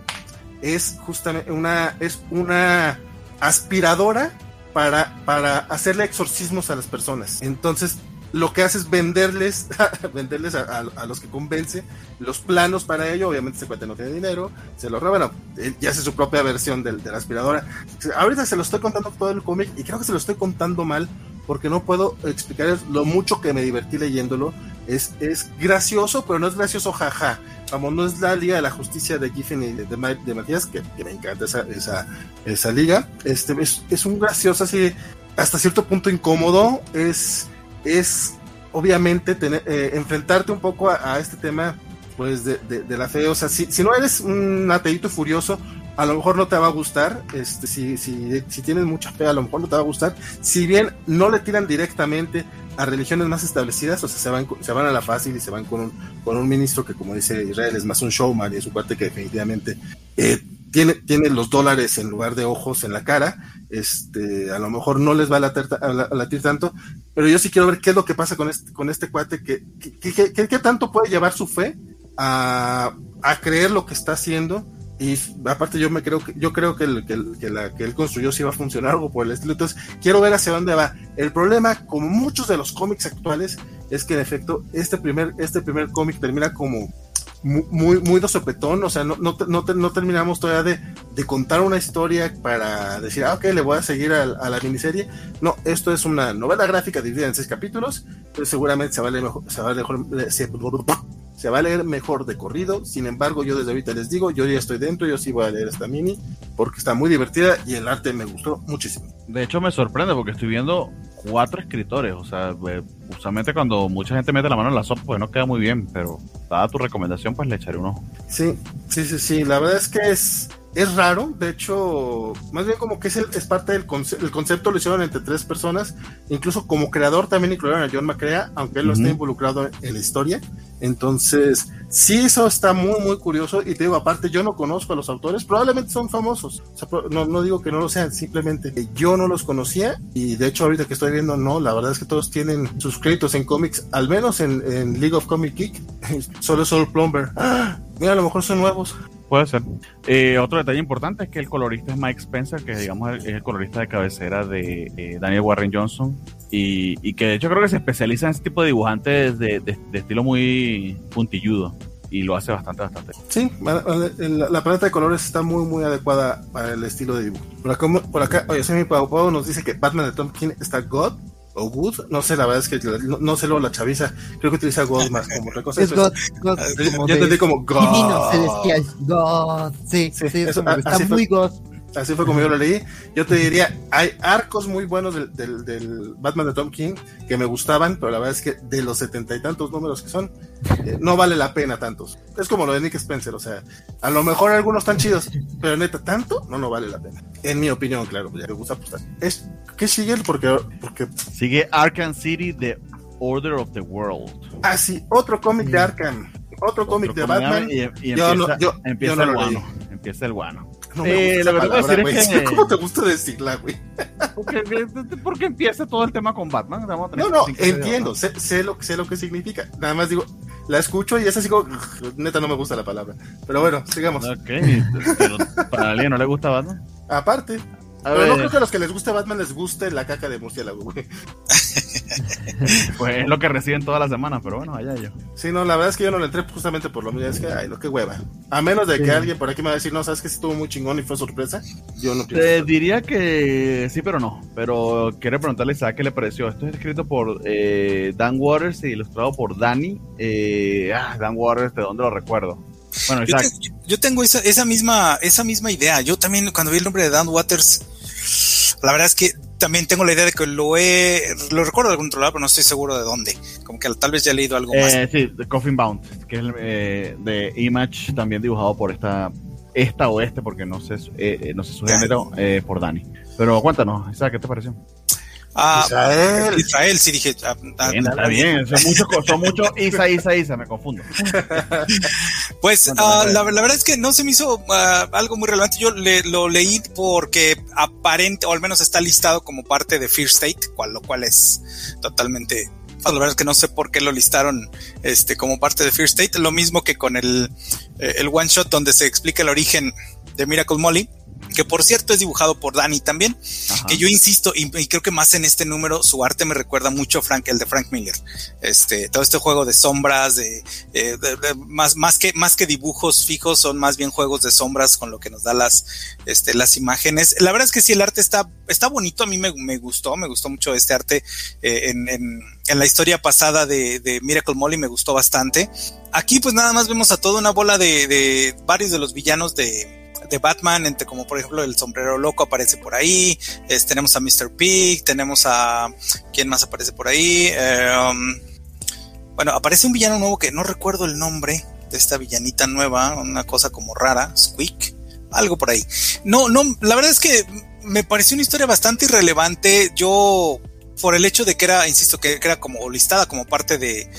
Speaker 1: es justamente una, es una aspiradora para, para hacerle exorcismos a las personas. Entonces, lo que hace es venderles, venderles a, los que convence los planos para ello. Obviamente, este cuate no tiene dinero, se lo roban y hace su propia versión de, de la aspiradora. Ahorita se lo estoy contando todo el cómic y creo que se lo estoy contando mal porque no puedo explicar lo mucho que me divertí leyéndolo. Es, es gracioso, pero no es gracioso jaja. Vamos, no es la Liga de la Justicia de Giffen y de, de, Matías, que, me encanta esa, esa, esa liga. Este, es, es, un gracioso así, hasta cierto punto incómodo. Es, es obviamente tener, eh, enfrentarte un poco a, este tema pues de, de, la fe. O sea, si, si no eres un ateíto furioso, a lo mejor no te va a gustar, este, si, si, si tienes mucha fe, a lo mejor no te va a gustar, si bien no le tiran directamente a religiones más establecidas, o sea, se van, se van a la fácil y se van con un, con un ministro que, como dice Israel, es más un showman y es un parte que definitivamente eh, tiene, tiene los dólares en lugar de ojos en la cara, este, a lo mejor no les va a latir, tanto, pero yo sí quiero ver qué es lo que pasa con este, con este cuate, que, que, tanto puede llevar su fe a, a creer lo que está haciendo y aparte yo me creo que yo creo que, el, que, la que él construyó sí va a funcionar algo por el estilo. Entonces quiero ver hacia dónde va. El problema como muchos de los cómics actuales es que en efecto este primer este primer cómic termina como muy muy de sopetón. O sea no, no, no, no terminamos todavía de, de, contar una historia para decir ah ok le voy a seguir a, la miniserie no esto es una novela gráfica dividida en seis capítulos entonces seguramente se va a leer mejor se va a leer mejor, se, se va a leer mejor de corrido. Sin embargo, yo desde ahorita les digo, yo ya estoy dentro, yo sí voy a leer esta mini porque está muy divertida y el arte me gustó muchísimo.
Speaker 2: De hecho, me sorprende porque estoy viendo cuatro escritores. O sea, justamente cuando mucha gente mete la mano en la sopa, pues no queda muy bien, pero dada tu recomendación, pues le echaré un ojo.
Speaker 1: Sí, sí, sí, sí. La verdad es que es es raro, de hecho, más bien como que es, es parte del el concepto, lo hicieron entre tres personas, incluso como creador también incluyeron a John McCrea, aunque él no está involucrado en la historia. Entonces, sí, eso está muy, muy curioso. Y te digo, aparte, yo no conozco a los autores, probablemente son famosos. no, no digo que no lo sean, simplemente yo no los conocía. Y de hecho, ahorita que estoy viendo, no, la verdad es que todos tienen sus créditos en cómics, al menos en, League of Comic Geek. Solo Soul Plumber. ¡Ah! Mira, a lo mejor son nuevos.
Speaker 2: Puede ser. Eh, otro detalle importante es que el colorista es Mike Spencer, que digamos es el colorista de cabecera de eh, Daniel Warren Johnson, y, que de hecho creo que se especializa en ese tipo de dibujantes de, estilo muy puntilludo, y lo hace bastante, bastante.
Speaker 1: Sí, la, paleta de colores está muy, muy adecuada para el estilo de dibujo. Por acá, por acá oye, Semi Pau nos dice que Batman de Tom King está God, o Good, no sé, la verdad es que no, sé luego la chaviza, creo que utiliza God más como otra cosa.
Speaker 3: Es God, God
Speaker 1: yo entendí como God.
Speaker 3: Divino, celestial, God, sí, sí, sí eso, está muy God.
Speaker 1: Así fue como yo lo leí. Yo te diría, hay arcos muy buenos del, del, Batman de Tom King que me gustaban, pero la verdad es que de los setenta y tantos números que son, eh, no vale la pena tantos. Es como lo de Nick Spencer, o sea, a lo mejor algunos están chidos, pero neta, tanto, no, no vale la pena. En mi opinión, claro, ya me gusta apostar. Es, ¿Qué sigue? Porque, porque...
Speaker 2: Sigue Arkham City, The Order of the World.
Speaker 1: Ah, sí, otro cómic de Arkham. Otro, cómic de Batman.
Speaker 2: Y, empieza, empieza el guano. Empieza el guano.
Speaker 1: No me gusta palabra, es ¿Cómo te gusta decirla, güey?
Speaker 2: Porque, empieza todo el tema con Batman.
Speaker 1: no, no, entiendo, sé, lo, sé lo que significa. Nada más digo, la escucho y es así como, neta no me gusta la palabra. Pero bueno, sigamos.
Speaker 2: Ok, pero para alguien no le gusta Batman.
Speaker 1: Aparte. Pero no creo que a los que les guste Batman les guste la caca de murciélago, güey.
Speaker 2: pues es lo que reciben todas las semanas, pero bueno, allá yo.
Speaker 1: Sí, no, la verdad es que yo no le entré justamente por lo mismo. Es que, ay, lo que hueva. A menos de que alguien por aquí me va a decir, no, sabes que estuvo muy chingón y fue sorpresa. Yo no
Speaker 2: pienso. Te diría que sí, pero no. Pero quiero preguntarle a qué le pareció. Esto es escrito por eh, Dan Waters y ilustrado por Danny. Eh, ah, Dan Waters, ¿de dónde lo recuerdo?
Speaker 4: Bueno, yo, tengo esa, esa, misma, esa misma idea. Yo también, cuando vi el nombre de Dan Waters, la verdad es que también tengo la idea de que lo he, lo recuerdo de algún otro lado, pero no estoy seguro de dónde. Como que tal vez ya he leído algo más.
Speaker 2: Eh, sí, The Coffin Bound, que es eh, de Image, también dibujado por esta, esta o este, porque no sé, eh, no sé su género, por Dani. Pero cuéntanos, Isaac, ¿qué te pareció?
Speaker 4: Ah, Israel. Israel, sí dije. Ah,
Speaker 2: ah, está bien, son muchos, son muchos Isa, Isa, Isa, me confundo.
Speaker 4: pues la, verdad es que no se me hizo algo muy relevante. Yo lo leí porque aparente, o al menos está listado como parte de Fear State, cual, lo cual es totalmente. La verdad es que no sé por qué lo listaron este, como parte de Fear State. Lo mismo que con el, eh, el one shot donde se explica el origen de Miracle Molly que por cierto es dibujado por Dani también, que yo insisto, y, creo que más en este número, su arte me recuerda mucho a Frank, el de Frank Miller. Este, todo este juego de sombras, de, eh, más, más que, más que dibujos fijos, son más bien juegos de sombras con lo que nos da las, este, las imágenes. La verdad es que sí, el arte está, está bonito, a mí me, me gustó, me gustó mucho este arte eh, en, en, en, la historia pasada de, de Miracle Molly, me gustó bastante. Aquí pues nada más vemos a toda una bola de, de varios de los villanos de, de Batman, entre como por ejemplo el sombrero loco aparece por ahí, tenemos a Mr. Pig, tenemos a... ¿Quién más aparece por ahí? Um, bueno, aparece un villano nuevo que no recuerdo el nombre de esta villanita nueva, una cosa como rara, Squeak, algo por ahí. No, no, la verdad es que me pareció una historia bastante irrelevante. Yo, por el hecho de que era, insisto, que era como listada como parte de,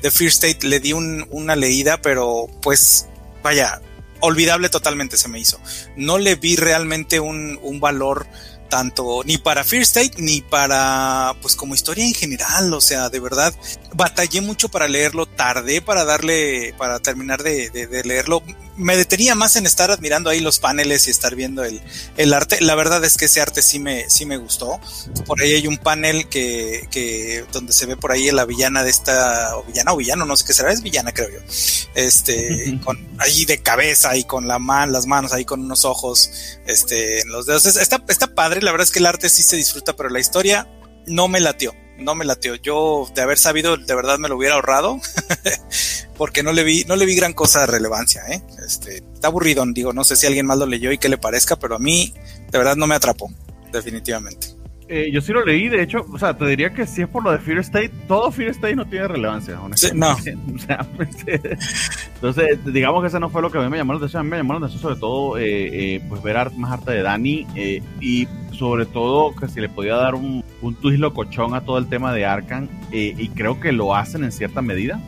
Speaker 4: de Fear State, le di una leída, pero pues, vaya, olvidable totalmente se me hizo. No le vi realmente un, un valor tanto ni para Fear State ni para pues como historia en general, o sea, de verdad batallé mucho para leerlo, tardé para darle, para terminar de, de, leerlo, me detenía más en estar admirando ahí los paneles y estar viendo el, el, arte, la verdad es que ese arte sí me, sí me gustó, por ahí hay un panel que, que donde se ve por ahí la villana de esta, o villana o villano, no sé qué será, es villana creo yo, este, con ahí de cabeza y con la man, las manos ahí con unos ojos, este, en los dedos, está, está padre, la verdad es que el arte sí se disfruta, pero la historia no me latió, no me latió. Yo de haber sabido, de verdad me lo hubiera ahorrado, porque no le vi, no le vi gran cosa de relevancia, ¿eh? Este, está aburrido, digo, no sé si alguien más lo leyó y qué le parezca, pero a mí de verdad no me atrapó, definitivamente.
Speaker 2: Eh, yo sí lo leí, de hecho, o sea, te diría que si es por lo de Fear State, todo Fear State no tiene relevancia, honestamente. no. entonces, digamos que ese no fue lo que a mí me llamó la atención, a mí me llamó la atención sobre todo, eh, eh, pues ver más arte de Dani y sobre todo que si le podía dar un, un twist locochón a todo el tema de Arkham y creo que lo hacen en cierta medida.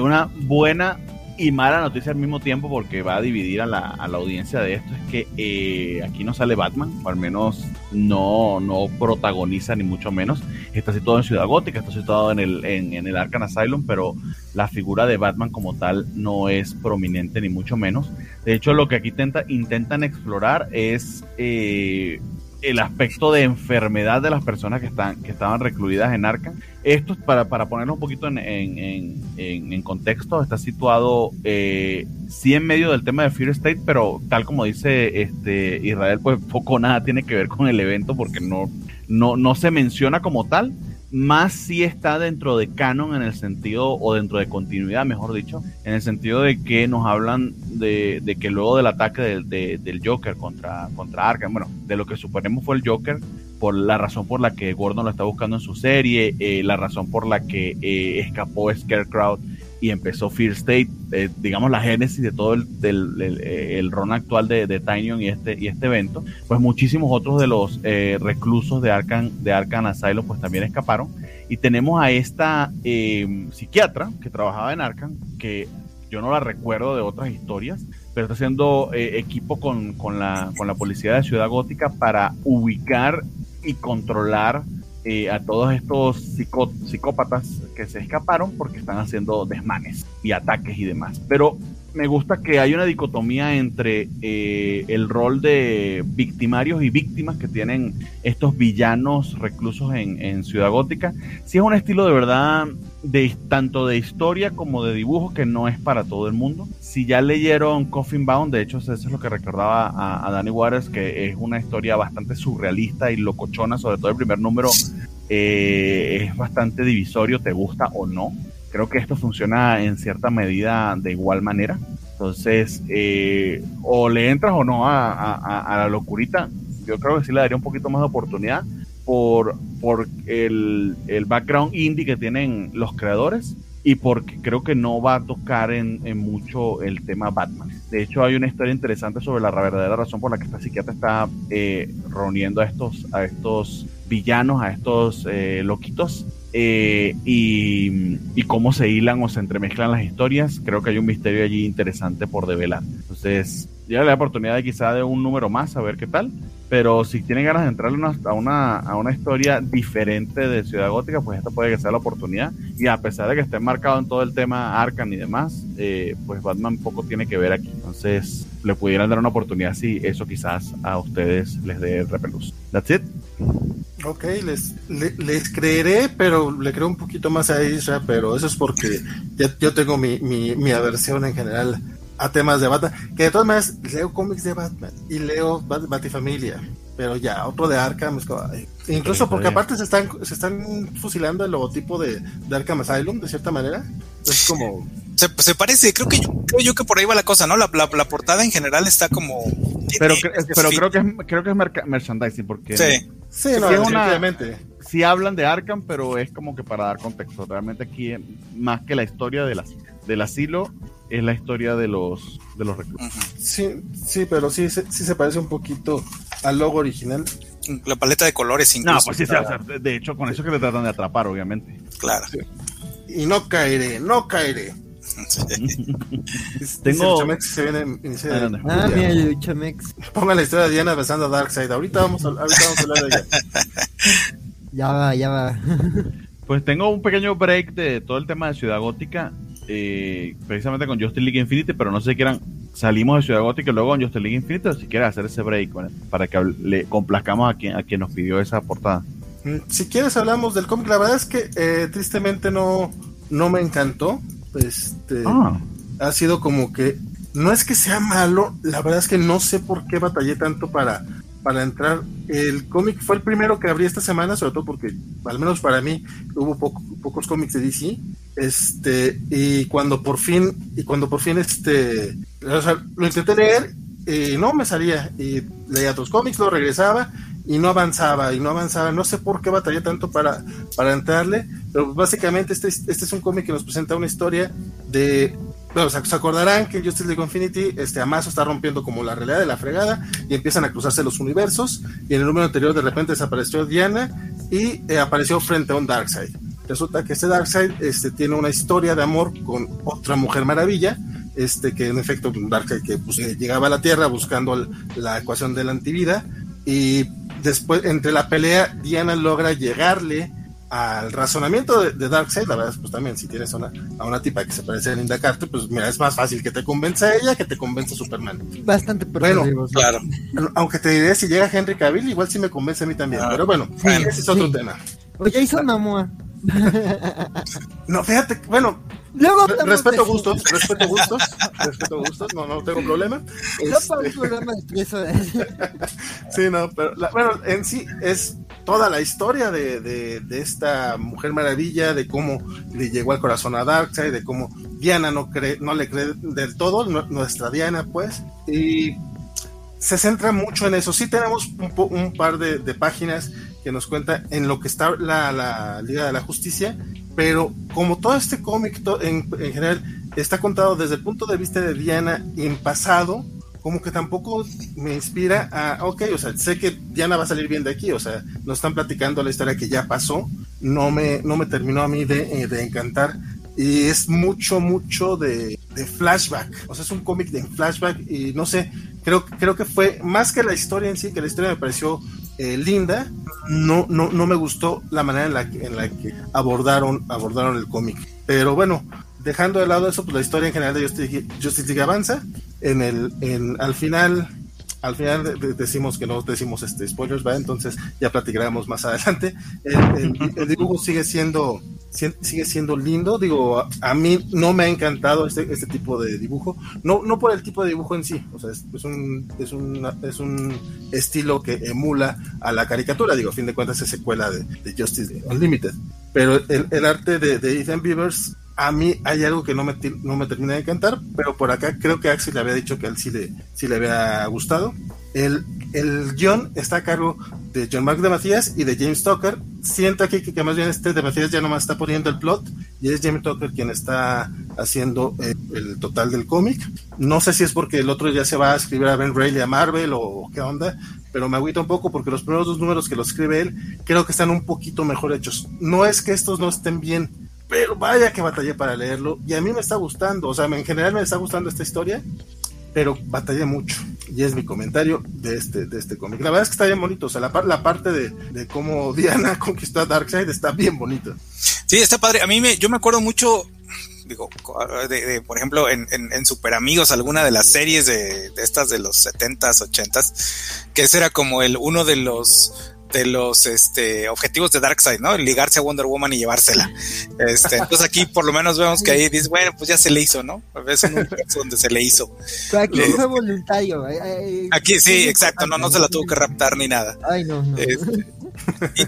Speaker 2: una buena y mala noticia al mismo tiempo porque va a dividir a la, a la audiencia de esto es que eh, aquí no sale Batman, o al menos no, no protagoniza ni mucho menos. Está situado en Ciudad Gótica, está situado en el, en, el Arkham Asylum, pero la figura de Batman como tal no es prominente ni mucho menos. De hecho, lo que aquí intenta, intentan explorar es eh, el aspecto de enfermedad de las personas que están que estaban recluidas en Arkham. Esto, para, para ponerlo un poquito en, en, en, contexto, está situado eh, sí en medio del tema de Fear State, pero tal como dice este Israel, pues poco nada tiene que ver con el evento porque no, no, no se menciona como tal, más si está dentro de canon en el sentido, o dentro de continuidad, mejor dicho, en el sentido de que nos hablan de, de que luego del ataque del Joker contra, contra Arkham, bueno, de lo que suponemos fue el Joker, por la razón por la que Gordon lo está buscando en su serie, eh, la razón por la que eh, escapó Scarecrow y empezó Fear State, eh, digamos la génesis de todo el, del, el, ron actual de, de Tinyon y este, y este evento, pues muchísimos otros de los eh, reclusos de Arkham, de Arkham Asylum pues también escaparon. Y tenemos a esta eh, psiquiatra que trabajaba en Arkham, que yo no la recuerdo de otras historias, pero está haciendo equipo con, con, la, con la policía de Ciudad Gótica para ubicar y controlar eh, a todos estos psicópatas que se escaparon porque están haciendo desmanes y ataques y demás. Pero me gusta que hay una dicotomía entre eh, el rol de victimarios y víctimas que tienen estos villanos reclusos en, en Ciudad Gótica. Sí es un estilo de verdad de tanto de historia como de dibujo que no es para todo el mundo. Si ya leyeron Coffin Bound, de hecho eso es lo que recordaba a, a Danny Waters, que es una historia bastante surrealista y locochona, sobre todo el primer número eh, es bastante divisorio, te gusta o no. Creo que esto funciona en cierta medida de igual manera. Entonces, eh, o le entras o no a, la locurita, yo creo que sí le daría un poquito más de oportunidad por, por el, el background indie que tienen los creadores y porque creo que no va a tocar en, en, mucho el tema Batman. De hecho, hay una historia interesante sobre la verdadera razón por la que esta psiquiatra está eh, reuniendo a estos, a estos villanos, a estos eh, loquitos, eh, y, cómo se hilan o se entremezclan las historias. Creo que hay un misterio allí interesante por develar. Entonces, ya la oportunidad de quizá de un número más, a ver qué tal. Pero si tienen ganas de entrar a una, a una historia diferente de Ciudad Gótica, pues esta puede que sea la oportunidad. Y a pesar de que esté marcado en todo el tema Arkham y demás, eh, pues Batman poco tiene que ver aquí. Entonces, le pudieran dar una oportunidad si eso quizás a ustedes les dé repelús. That's it.
Speaker 1: Ok, les, les, creeré, pero le creo un poquito más a Isra, pero eso es porque ya, yo tengo mi, mi aversión en general a temas de Batman, que de todas maneras leo cómics de Batman y leo Bat Batifamilia, pero ya otro de Arkham, es como, incluso porque aparte se están se están fusilando el logotipo de, de Arkham Asylum de cierta manera, es como
Speaker 4: se, se parece, creo que yo, creo yo que por ahí va la cosa, ¿no? La, la, la portada en general está como
Speaker 2: pero, pero creo que es, creo que es merchandising porque
Speaker 1: sí, sí, no, es una,
Speaker 2: sí hablan de Arkham, pero es como que para dar contexto. Realmente aquí más que la historia de las, del asilo es la historia de los de los reclusos.
Speaker 1: Sí, sí, pero sí, sí, sí se parece un poquito al logo original.
Speaker 4: La paleta de colores incluso.
Speaker 2: No, pues sí, o sea, de hecho con eso que le tratan de atrapar, obviamente.
Speaker 4: Claro.
Speaker 1: Sí. Y no caeré, no caeré.
Speaker 2: Tengo.
Speaker 1: Chamex se viene
Speaker 3: Ah, mira, el Chamex.
Speaker 1: Ponga la historia de Diana besando a Darkseid. Ahorita vamos a, ahorita vamos a hablar de ella.
Speaker 3: Ya va, ya va.
Speaker 2: Pues tengo un pequeño break de todo el tema de Ciudad Gótica. Eh, precisamente con Justice League Infinity, pero no sé si quieran. Salimos de Ciudad Gótica y luego con Justice League Infinity, o si quieren hacer ese break bueno, para que le complazcamos a quien, a quien nos pidió esa portada.
Speaker 1: Si quieres, hablamos del cómic. La verdad es que eh, tristemente no, no me encantó. Este
Speaker 2: ah.
Speaker 1: ha sido como que no es que sea malo, la verdad es que no sé por qué batallé tanto para, para entrar. El cómic fue el primero que abrí esta semana, sobre todo porque, al menos para mí, hubo poco, pocos cómics de DC. Este, y cuando por fin, y cuando por fin este, lo intenté leer, y no me salía, y leía otros cómics, lo regresaba, y no avanzaba, y no avanzaba. No sé por qué batallé tanto para, para entrarle, pero básicamente este, este es un cómic que nos presenta una historia de bueno, se acordarán que en Justice League Infinity, este Amazo está rompiendo como la realidad de la fregada y empiezan a cruzarse los universos. Y en el número anterior, de repente desapareció Diana y eh, apareció frente a un Darkseid. Resulta que este Darkseid este, tiene una historia de amor con otra mujer maravilla. Este, que en efecto, un Darkseid que pues, llegaba a la Tierra buscando el, la ecuación de la antivida. Y después, entre la pelea, Diana logra llegarle al razonamiento de, de Darkseid, la verdad, pues también si tienes una, a una tipa que se parece a Linda Carter, pues mira, es más fácil que te convenza a ella que te convenza a Superman.
Speaker 3: Bastante
Speaker 1: bueno,
Speaker 3: sí.
Speaker 4: claro.
Speaker 1: Aunque te diré, si llega Henry Cavill, igual sí me convence a mí también, ah, pero bueno, sí, ese es otro
Speaker 3: sí.
Speaker 1: tema.
Speaker 3: Oye, hizo Namua.
Speaker 1: no, fíjate, bueno,
Speaker 3: Luego
Speaker 1: respeto gustos, respeto gustos, respeto gustos, no, no tengo problema.
Speaker 3: No para un programa de
Speaker 1: sí, no, pero la, bueno, en sí es toda la historia de, de, de, esta mujer maravilla, de cómo le llegó al corazón a Darkseid, de cómo Diana no cree, no le cree del todo, no, nuestra Diana, pues, y se centra mucho en eso. Sí tenemos un, un par de, de, páginas que nos cuenta en lo que está la, la Liga de la Justicia, pero como todo este cómic en, en, general está contado desde el punto de vista de Diana en pasado, como que tampoco me inspira a, ok, o sea, sé que Diana va a salir bien de aquí, o sea, nos están platicando la historia que ya pasó, no me, no me terminó a mí de, de encantar, y es mucho, mucho de, de, flashback, o sea, es un cómic de flashback, y no sé, creo, creo que fue más que la historia en sí, que la historia me pareció eh, linda, no, no, no me gustó la manera en la que, en la que abordaron, abordaron el cómic, pero bueno, dejando de lado eso, pues la historia en general de Justice League, avanza. En el, en, al final, al final decimos que no decimos este spoilers, ¿va? Entonces ya platicaremos más adelante. El, dibujo sigue siendo sigue siendo lindo, digo, a, mí no me ha encantado este, este tipo de dibujo, no, no por el tipo de dibujo en sí, o sea, es, un, es, es un estilo que emula a la caricatura, digo, a fin de cuentas es secuela de, Justice Unlimited, pero el, el arte de, de Ethan Beavers a mí hay algo que no me, no me termina de encantar, pero por acá creo que Axel le había dicho que a él sí le, sí le había gustado. El, el guion está a cargo de John Mark de Matías y de James Tucker. Siento aquí que, más bien este de Matías ya nomás está poniendo el plot y es James Tucker quien está haciendo eh, el total del cómic. No sé si es porque el otro ya se va a escribir a Ben Reilly a Marvel o qué onda, pero me agüita un poco porque los primeros dos números que lo escribe él creo que están un poquito mejor hechos. No es que estos no estén bien pero vaya que batallé para leerlo y a mí me está gustando, o sea, en general me está gustando esta historia, pero batallé mucho y es mi comentario de este, de este cómic. La verdad es que está bien bonito, o sea, la, la parte de, de, cómo Diana conquistó a Darkseid está bien bonito.
Speaker 4: Sí, está padre. A mí me, yo me acuerdo mucho, digo, de, por ejemplo, en, en, Super Amigos, alguna de las series de, de estas de los 70s, 80s, que ese era como el uno de los de los este, objetivos de Darkseid, ¿no? Ligarse a Wonder Woman y llevársela. Este, entonces aquí por lo menos vemos que ahí dice, bueno, pues ya se le hizo, ¿no? Es un universo donde se le hizo.
Speaker 3: aquí fue voluntario. Eh,
Speaker 4: eh, aquí sí, exacto, no, no se la tuvo que raptar ni nada.
Speaker 3: Ay, no, no.
Speaker 4: Este,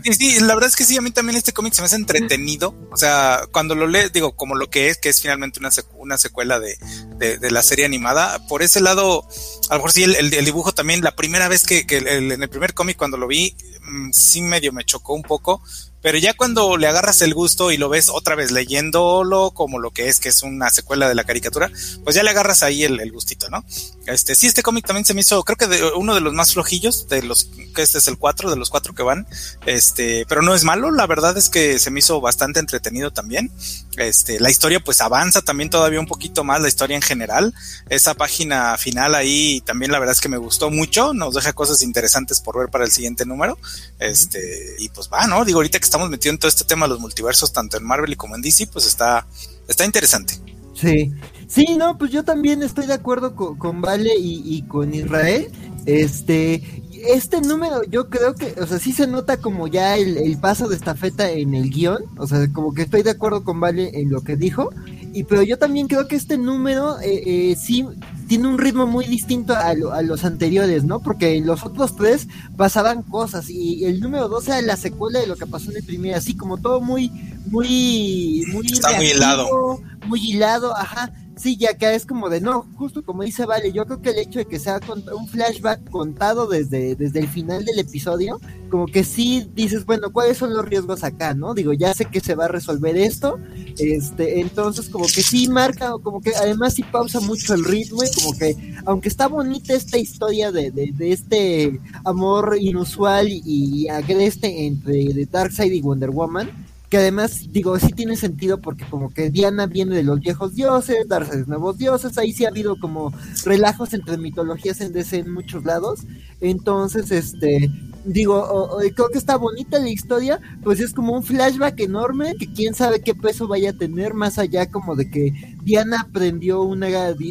Speaker 4: y, sí, la verdad es que sí, a mí también este cómic se me hace entretenido. O sea, cuando lo lees, digo, como lo que es, que es finalmente una, una secuela de, de, la serie animada, por ese lado, a lo mejor sí, el, dibujo también, la primera vez que, que en el primer cómic, cuando lo vi, mm, sí medio me chocó un poco, pero ya cuando le agarras el gusto y lo ves otra vez leyéndolo como lo que es, que es una secuela de la caricatura, pues ya le agarras ahí el, gustito, ¿no? Este, sí, este cómic también se me hizo, creo que de, uno de los más flojillos, de los, que este es el cuatro, de los cuatro que van, este, pero no es malo, la verdad es que se me hizo bastante entretenido también. Este, la historia pues avanza también todavía un poquito más, la historia en general. Esa página final ahí también la verdad es que me gustó mucho, nos deja cosas interesantes por ver para el siguiente número. Este, y pues va, ¿no? Digo, ahorita que estamos metidos en todo este tema de los multiversos, tanto en Marvel y como en DC, pues está, está interesante.
Speaker 3: Sí, sí, no, pues yo también estoy de acuerdo con, Vale y, con Israel. Este, este número yo creo que, o sea, sí se nota como ya el, paso de estafeta en el guion, o sea, como que estoy de acuerdo con Vale en lo que dijo, y pero yo también creo que este número eh, eh, sí tiene un ritmo muy distinto a, los anteriores, ¿no? Porque en los otros tres pasaban cosas y el número dos era la secuela de lo que pasó en el primer, así como todo muy, muy, muy...
Speaker 4: Está muy hilado.
Speaker 3: Muy hilado, ajá Sí, ya que es como de no, justo como dice Vale, yo creo que el hecho de que sea un flashback contado desde, desde el final del episodio, como que sí dices, bueno, ¿cuáles son los riesgos acá, no? Digo, ya sé que se va a resolver esto, este, entonces como que sí marca, como que además sí pausa mucho el ritmo y como que, aunque está bonita esta historia de, de, de este amor inusual y, agreste entre Darkseid y Wonder Woman, que además, digo, sí tiene sentido porque como que Diana viene de los viejos dioses, darse de nuevos dioses, ahí sí ha habido como relajos entre mitologías en DC muchos lados, entonces, este, digo, creo que está bonita la historia, pues es como un flashback enorme que quién sabe qué peso vaya a tener más allá como de que Diana aprendió una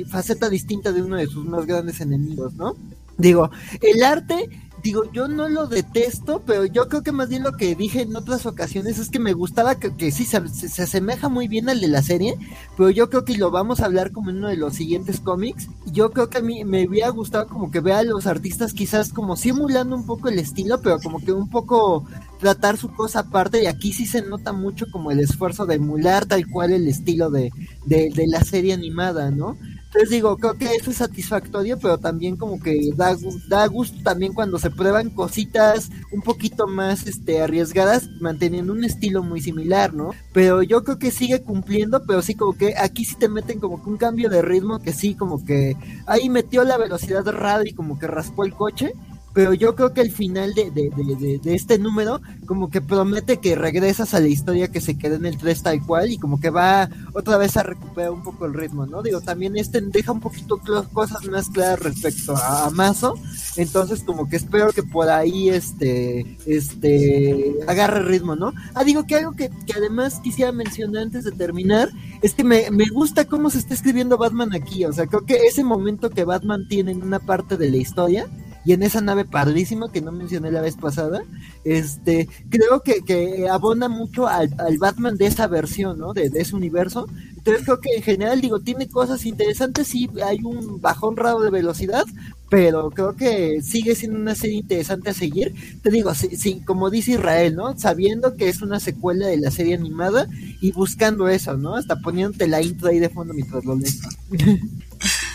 Speaker 3: faceta distinta de uno de sus más grandes enemigos, ¿no? Digo, el arte digo, yo no lo detesto, pero yo creo que más bien lo que dije en otras ocasiones es que me gustaba que, sí se, asemeja muy bien al de la serie, pero yo creo que lo vamos a hablar como en uno de los siguientes cómics. Yo creo que a mí me hubiera gustado como que vea a los artistas quizás como simulando un poco el estilo, pero como que un poco tratar su cosa aparte y aquí sí se nota mucho como el esfuerzo de emular tal cual el estilo de, de, de la serie animada, ¿no? Entonces digo, creo que eso es satisfactorio, pero también como que da, da gusto también cuando se prueban cositas un poquito más este, arriesgadas, manteniendo un estilo muy similar, ¿no? Pero yo creo que sigue cumpliendo, pero sí como que aquí sí te meten como que un cambio de ritmo que sí como que ahí metió la velocidad radio y como que raspó el coche, pero yo creo que el final de, de, de, de, este número como que promete que regresas a la historia que se queda en el 3 tal cual y como que va otra vez a recuperar un poco el ritmo, ¿no? Digo, también este deja un poquito cosas más claras respecto a, Mazo, entonces como que espero que por ahí este, este, agarre ritmo, ¿no? Ah, digo que algo que, que además quisiera mencionar antes de terminar es que me, me gusta cómo se está escribiendo Batman aquí, o sea, creo que ese momento que Batman tiene en una parte de la historia, y en esa nave padrísima que no mencioné la vez pasada, este, creo que, que abona mucho al, Batman de esa versión, ¿no? De, ese universo. Entonces creo que en general, digo, tiene cosas interesantes, sí hay un bajón raro de velocidad, pero creo que sigue siendo una serie interesante a seguir. Te digo, sí, sí, como dice Israel, ¿no? Sabiendo que es una secuela de la serie animada y buscando eso, ¿no? Hasta poniéndote la intro ahí de fondo mientras lo lees.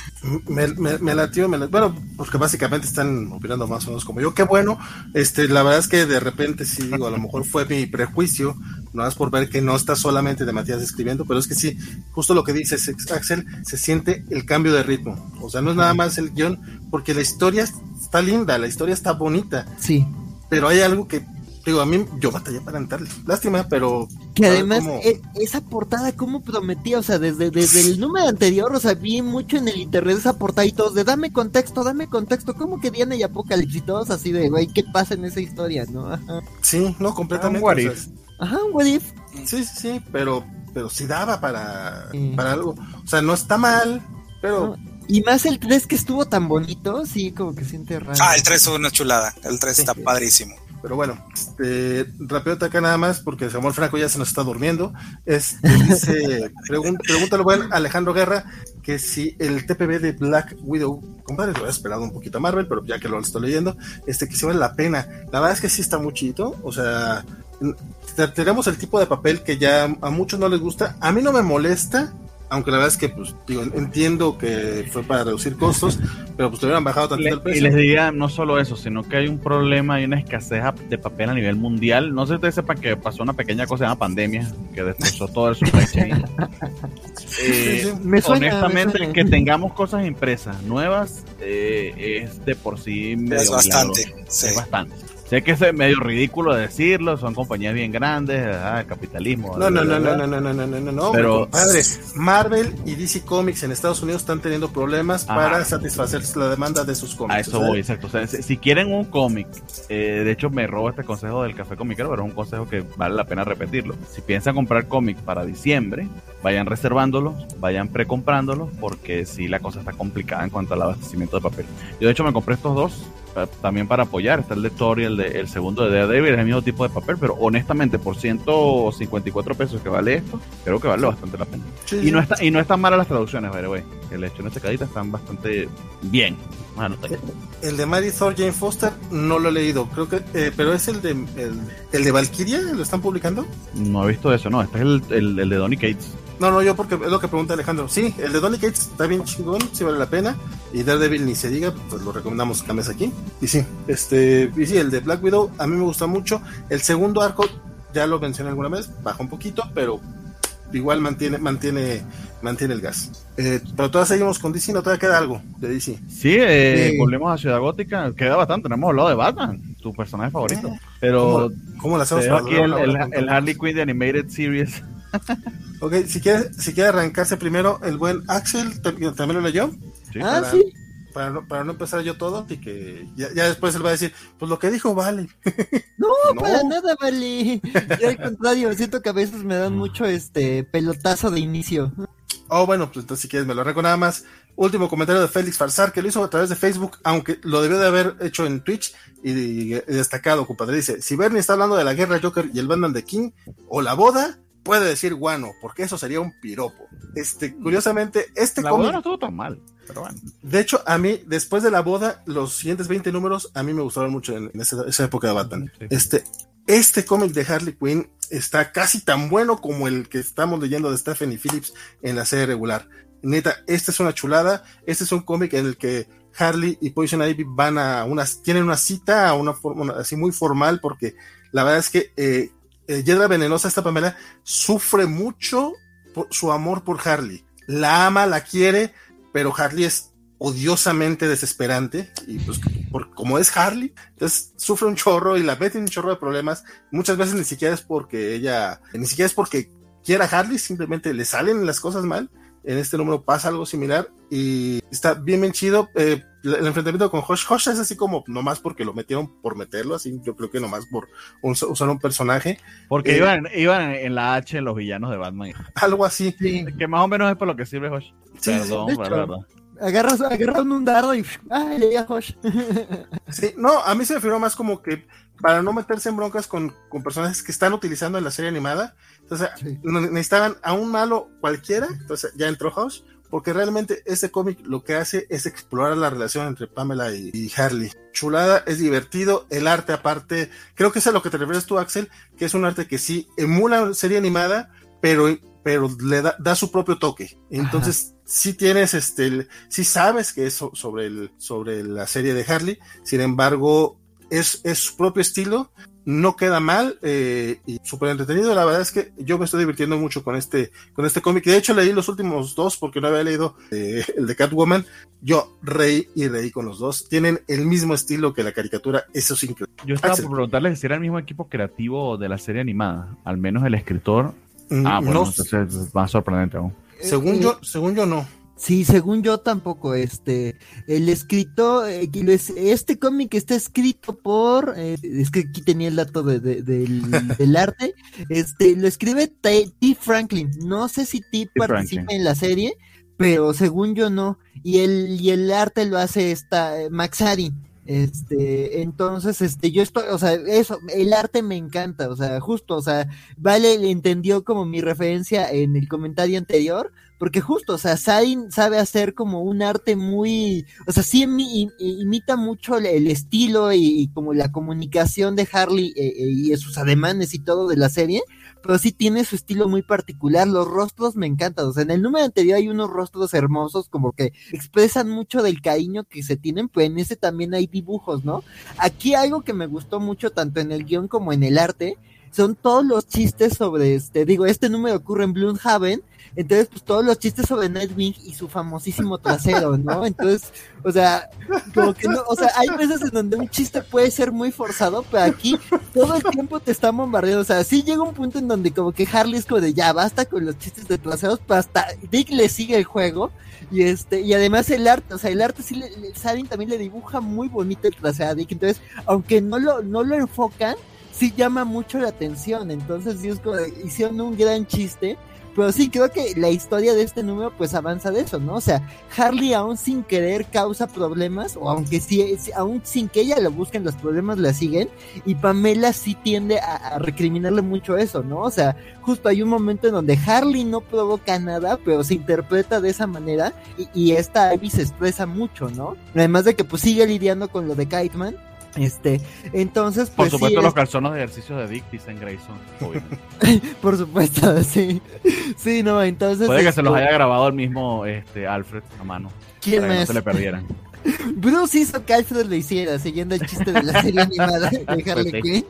Speaker 1: Me, me, me latió, me bueno, porque básicamente están opinando más o menos como yo. Qué bueno, este, la verdad es que de repente sí digo, a lo mejor fue mi prejuicio, no más por ver que no está solamente de Matías escribiendo, pero es que sí, justo lo que dices, Axel, se siente el cambio de ritmo. O sea, no es nada más el guion, porque la historia está linda, la historia está bonita.
Speaker 3: Sí.
Speaker 1: Pero hay algo que digo, a mí yo batallé para entrarle. Lástima, pero.
Speaker 3: Que además, e, esa portada, como prometía, o sea, desde, desde el número anterior, o sea, vi mucho en el internet esa portada y todos de dame contexto, dame contexto. como que Diana y Apocalipsis? Y todos así de, güey, ¿qué pasa en esa historia, no? Ajá.
Speaker 1: Sí, no, completamente.
Speaker 3: un what Ajá, un what if.
Speaker 1: Sí, sí, sí, pero, pero sí daba para, para algo. O sea, no está mal, pero.
Speaker 3: Y más el 3 que estuvo tan bonito, sí, como que siente raro.
Speaker 4: Ah, el 3 es una chulada. El 3 está padrísimo.
Speaker 1: Pero bueno, este, rápido acá nada más, porque Samuel Franco ya se nos está durmiendo. Este, dice, pregúntale buen Alejandro Guerra que si el TPB de Black Widow, compadre, lo he esperado un poquito a Marvel, pero ya que lo estoy leyendo, este, que si vale la pena. La verdad es que sí está muy chido, o sea, tenemos el tipo de papel que ya a muchos no les gusta. A mí no me molesta, aunque la verdad es que pues digo, entiendo que fue para reducir costos, pero pues te hubieran bajado tanto el precio.
Speaker 2: Y les diría no solo eso, sino que hay un problema, hay una escasez de papel a nivel mundial. No sé si ustedes sepan que pasó una pequeña cosa una pandemia que destrozó todo el supply chain. Eh, honestamente, que tengamos cosas impresas nuevas eh, es de por sí
Speaker 4: medio es bastante,
Speaker 2: es bastante. Sé que es medio ridículo decirlo, son compañías bien grandes, ah, capitalismo.
Speaker 1: No, no, no, no, no, no, no, no, no, no, pero padre, Marvel y DC Comics en Estados Unidos están teniendo problemas para satisfacer la demanda de sus cómics.
Speaker 2: A eso voy, exacto. O sea, si, quieren un cómic, eh, de hecho me robo este consejo del café comiquero, pero es un consejo que vale la pena repetirlo. Si piensan comprar cómics para diciembre, vayan reservándolos, vayan precomprándolo porque si la cosa está complicada en cuanto al abastecimiento de papel. Yo de hecho me compré estos dos también para apoyar. Está el de Thor y el, de, el segundo de Daredevil, es el mismo tipo de papel, pero honestamente, por 154 pesos que vale esto, creo que vale bastante la pena. y, no está, y no están malas las traducciones, by the way. El hecho en esta cadita están bastante bien.
Speaker 1: El de Mary Thor Jane Foster no lo he leído, creo que, eh, pero es el de el, el, de Valkyria, ¿lo están publicando?
Speaker 2: No he visto eso, no, este es el, el, el de Donny Cates.
Speaker 1: No, no, yo porque es lo que pregunta Alejandro. Sí, el de Donny Cates está bien chingón, sí vale la pena. Y Daredevil ni se diga, pues lo recomendamos que cambies aquí. Y sí, este, y sí, el de Black Widow a mí me gusta mucho. El segundo arco, ya lo mencioné alguna vez, baja un poquito, pero igual mantiene, mantiene, mantiene el gas. Eh, pero todavía seguimos con DC, no todavía queda algo de DC.
Speaker 2: Sí, eh, volvemos a Ciudad Gótica, queda bastante, no hemos hablado de Batman, tu personaje favorito. Eh, pero
Speaker 1: ¿cómo, lo hacemos
Speaker 2: aquí el, el Harley Quinn de Animated Series
Speaker 1: ok, si quiere, si quiere arrancarse primero, el buen Axel también lo leyó.
Speaker 3: ah, sí.
Speaker 1: Para no, para no empezar yo todo y que ya, después él va a decir, pues lo que dijo vale.
Speaker 3: No, para nada vale. Yo al contrario, siento que a veces me dan mucho este pelotazo de inicio.
Speaker 1: Oh, bueno, pues entonces si quieres me lo arranco nada más. Último comentario de Félix Farsar, que lo hizo a través de Facebook, aunque lo debió de haber hecho en Twitch y, destacado, compadre. Dice, si Bernie está hablando de la guerra Joker y el Batman de King, o la boda, puede decir guano, porque eso sería un piropo. Este, curiosamente, este
Speaker 2: la boda no estuvo tan mal, pero bueno.
Speaker 1: De hecho, a mí, después de la boda, los siguientes 20 números, a mí me gustaron mucho en, esa, época de Batman. Este, este cómic de Harley Quinn está casi tan bueno como el que estamos leyendo de Stephanie Phillips en la serie regular. Neta, esta es una chulada. Este es un cómic en el que Harley y Poison Ivy van a unas, tienen una cita a una forma así muy formal porque la verdad es que eh, eh, Yedra Venenosa, esta Pamela, sufre mucho por su amor por Harley. La ama, la quiere, pero Harley es odiosamente desesperante y pues por, como es Harley, entonces sufre un chorro y la mete en un chorro de problemas. Muchas veces ni siquiera es porque ella, ni siquiera es porque quiera Harley, simplemente le salen las cosas mal. En este número pasa algo similar y está bien bien chido. Eh, el enfrentamiento con Hosh, Hosh es así como nomás porque lo metieron por meterlo, así yo creo que nomás por usar un personaje.
Speaker 2: Porque eh, iban, iban en la H los villanos de Batman.
Speaker 1: Algo así.
Speaker 2: Que más o menos es por lo que sirve Hosh. Perdón.
Speaker 3: Agarras, un dardo y ¡ay, le Hosh!
Speaker 1: sí, no, a mí se me figuró más como que para no meterse en broncas con, con personajes que están utilizando en la serie animada, entonces necesitaban a un malo cualquiera, entonces ya entró Hosh, porque realmente ese cómic lo que hace es explorar la relación entre Pamela y, Harley. Chulada, es divertido, el arte aparte, creo que es a lo que te refieres tú, Axel, que es un arte que sí emula serie animada, pero, pero le da, su propio toque. Entonces, si tienes este, si sabes que es sobre, el, sobre la serie de Harley, sin embargo, es, es su propio estilo no queda mal eh, y súper entretenido. La verdad es que yo me estoy divirtiendo mucho con este, con este cómic. De hecho, leí los últimos dos porque no había leído eh, el de Catwoman. Yo reí y reí con los dos. Tienen el mismo estilo que la caricatura. Eso es increíble.
Speaker 2: Yo estaba por preguntarles si era el mismo equipo creativo de la serie animada. Al menos el escritor. Mm, ah, bueno, entonces es más sorprendente aún.
Speaker 1: Según yo, según yo no.
Speaker 3: Sí, según yo tampoco, este, el escrito, eh, este cómic está escrito por, eh, es que aquí tenía el dato de, del, arte, este, lo escribe T. Franklin, no sé si T, participa en la serie, pero según yo no, y el, y el arte lo hace esta, eh, Maxari, este, entonces, este, yo estoy, o sea, eso, el arte me encanta, o sea, justo, o sea, Vale le entendió como mi referencia en el comentario anterior, porque justo, o sea, Sain sabe hacer como un arte muy, o sea, sí imita mucho el, estilo y, como la comunicación de Harley eh, eh, y sus ademanes y todo de la serie, pero sí tiene su estilo muy particular, los rostros me encantan, o sea, en el número anterior hay unos rostros hermosos como que expresan mucho del cariño que se tienen, pues en ese también hay dibujos, ¿no? Aquí algo que me gustó mucho tanto en el guion como en el arte, son todos los chistes sobre este, digo, este número ocurre en Bloomhaven, entonces, pues todos los chistes sobre Nightwing y su famosísimo trasero, ¿no? Entonces, o sea, como que no, o sea, hay veces en donde un chiste puede ser muy forzado, pero aquí todo el tiempo te está bombardeando. O sea, sí llega un punto en donde como que Harley es como de ya basta con los chistes de traseros, pero hasta Dick le sigue el juego. Y este, y además el arte, o sea, el arte sí le, también le dibuja muy bonito el trasero a Dick. Entonces, aunque no lo, no lo enfocan, sí llama mucho la atención. Entonces, sí es como, hicieron un gran chiste pero sí, creo que la historia de este número pues avanza de eso, ¿no? O sea, Harley aún sin querer causa problemas, o aunque sí, aún sin que ella lo busquen, los problemas la siguen, y Pamela sí tiende a, recriminarle mucho eso, ¿no? O sea, justo hay un momento en donde Harley no provoca nada, pero se interpreta de esa manera, y, y esta Ivy se expresa mucho, ¿no? Además de que pues sigue lidiando con lo de Kiteman, este, entonces,
Speaker 2: pues. Por supuesto, los calzones de ejercicio de Dick dicen Grayson.
Speaker 3: Por supuesto, sí. Sí, no, entonces.
Speaker 2: Puede que se los este, haya grabado el mismo este, Alfred a mano.
Speaker 3: ¿Quién para
Speaker 2: que
Speaker 3: no
Speaker 2: se le perdieran.
Speaker 3: Bruce hizo que Alfred lo hiciera, siguiendo el chiste de la serie animada de Harley Quinn.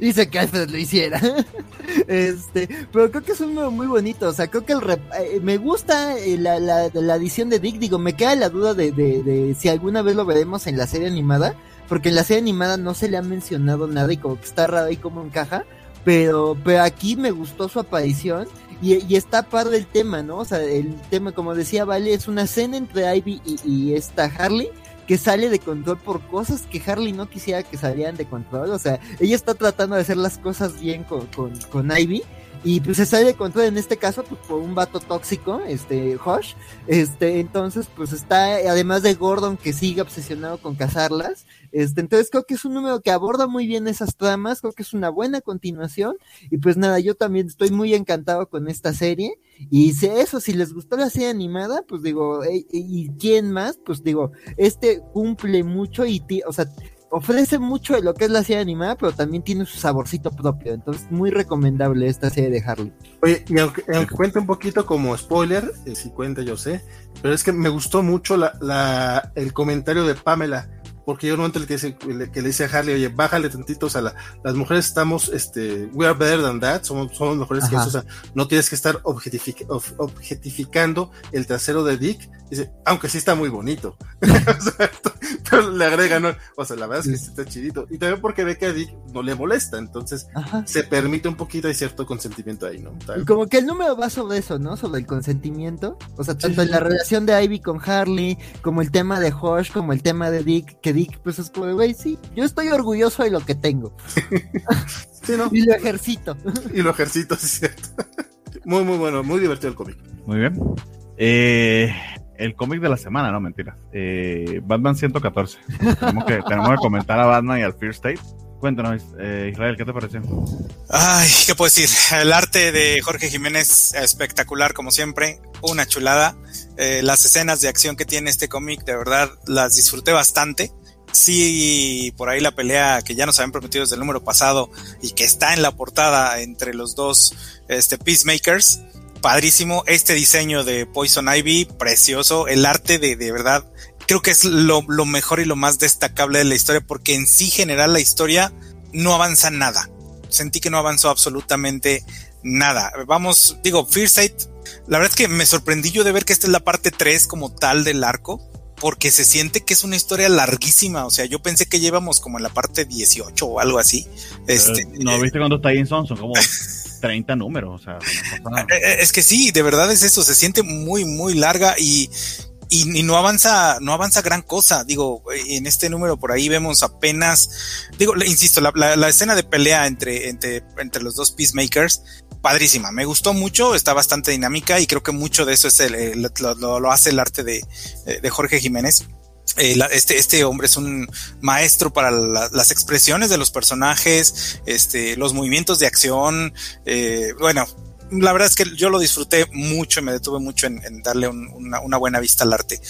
Speaker 3: hizo que Alfred lo hiciera. Este, pero creo que es un muy bonito. O sea, creo que el eh, me gusta eh, la, la, la, edición de Dick. Digo, me queda la duda de, de, de si alguna vez lo veremos en la serie animada porque en la serie animada no se le ha mencionado nada y como que está raro ahí como encaja, pero, pero aquí me gustó su aparición y, y está par del tema, ¿no? O sea, el tema, como decía Vale, es una escena entre Ivy y, esta Harley que sale de control por cosas que Harley no quisiera que salieran de control. O sea, ella está tratando de hacer las cosas bien con, con, con Ivy y pues se sale de control en este caso pues por un vato tóxico, este Josh, este entonces pues está además de Gordon que sigue obsesionado con cazarlas, este entonces creo que es un número que aborda muy bien esas tramas, creo que es una buena continuación. Y pues nada, yo también estoy muy encantado con esta serie. Y si eso si les gustó la serie animada, pues digo, y, y quién más, pues digo, este cumple mucho y o sea, ofrece mucho de lo que es la serie animada, pero también tiene su saborcito propio. Entonces, muy recomendable esta serie de Harley.
Speaker 1: Oye, y aunque, aunque cuente un poquito como spoiler, si cuenta yo sé, pero es que me gustó mucho la, la, el comentario de Pamela, porque yo no momento el que, dice, que le dice a Harley, oye, bájale tantitos a la, las mujeres estamos, este, we are better than that, somos, somos mejores que eso, o sea, no tienes que estar objetificando el trasero de Dick, dice, aunque sí está muy bonito, pero le agrega, no, o sea, la verdad es que sí. está chidito, y también porque ve que a Dick no le molesta, entonces se permite un poquito, hay cierto consentimiento ahí, ¿no?
Speaker 3: Y como que el número va sobre eso, ¿no? Sobre el consentimiento, o sea, tanto en la relación de Ivy con Harley, como el tema de Josh, como el tema de Dick, que Dick, pues es como, güey, sí, yo estoy orgulloso de lo que tengo. Y lo ejercito.
Speaker 1: y lo ejercito, sí, es cierto. muy, muy bueno, muy divertido el cómic.
Speaker 2: Muy bien. Eh, el cómic de la semana, no, mentira. Eh, Batman 114. tenemos, que, tenemos que comentar a Batman y al Fear State. Cuéntanos, eh, Israel, ¿qué te pareció?
Speaker 4: Ay, ¿qué puedo decir? El arte de Jorge Jiménez espectacular, como siempre, una chulada. Eh, las escenas de acción que tiene este cómic, de verdad, las disfruté bastante. Sí, por ahí la pelea que ya nos habían prometido desde el número pasado y que está en la portada entre los dos este, Peacemakers. Padrísimo. Este diseño de Poison Ivy, precioso. El arte de, de verdad creo que es lo, mejor y lo más destacable de la historia, porque en sí general la historia no avanza nada. Sentí que no avanzó absolutamente nada. Vamos, digo, Fear Sight, la verdad es que me sorprendí yo de ver que esta es la parte 3 como tal del arco, porque se siente que es una historia larguísima. O sea, yo pensé que llevamos como en la parte 18 o algo así. Este,
Speaker 2: no, eh, viste cuando está ahí en Son, son como 30 números. O sea,
Speaker 4: eh, eh, es que sí, de verdad es eso, se siente muy, muy larga y y, no avanza, no avanza gran cosa. Digo, en este número por ahí vemos apenas, digo, insisto, la, escena de pelea entre, entre, entre los dos Peacemakers, padrísima. Me gustó mucho, está bastante dinámica y creo que mucho de eso es el, lo, hace el arte de, de Jorge Jiménez. Eh, este, este hombre es un maestro para las expresiones de los personajes, este, los movimientos de acción, eh, bueno, la verdad es que yo lo disfruté mucho y me detuve mucho en, darle una, buena vista al arte.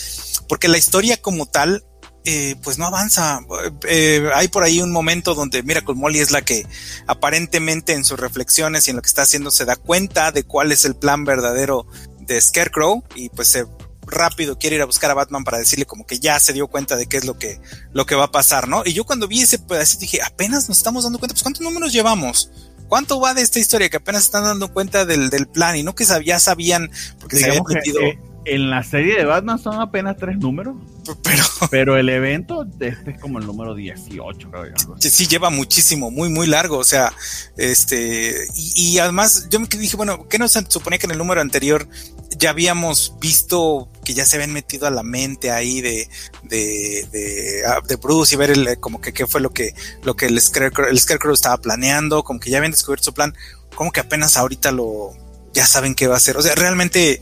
Speaker 4: Porque la historia como tal, eh, pues no avanza. Eh, hay por ahí un momento donde Miracle Molly es la que aparentemente en sus reflexiones y en lo que está haciendo se da cuenta de cuál es el plan verdadero de Scarecrow y pues se rápido quiere ir a buscar a Batman para decirle como que ya se dio cuenta de qué es lo que, lo que va a pasar, ¿no? Y yo cuando vi ese pedacito dije, apenas nos estamos dando cuenta, pues ¿cuántos números llevamos? ¿Cuánto va de esta historia que apenas están dando cuenta del, del plan y no que ya sabían porque se habían metido? Eh,
Speaker 2: en la serie de Batman son apenas tres números.
Speaker 4: Pero,
Speaker 2: pero el evento este es como el número 18, creo yo.
Speaker 4: Sí, lleva muchísimo, muy, muy largo. O sea, este, y, además yo me dije, bueno, ¿qué nos suponía que en el número anterior ya habíamos visto que ya se habían metido a la mente ahí de, de, de, ah, de Bruce y ver el, como que qué fue lo que, lo que el Scarecrow, el Scarecrow estaba planeando, como que ya habían descubierto su plan, como que apenas ahorita lo, ya saben qué va a hacer. O sea, realmente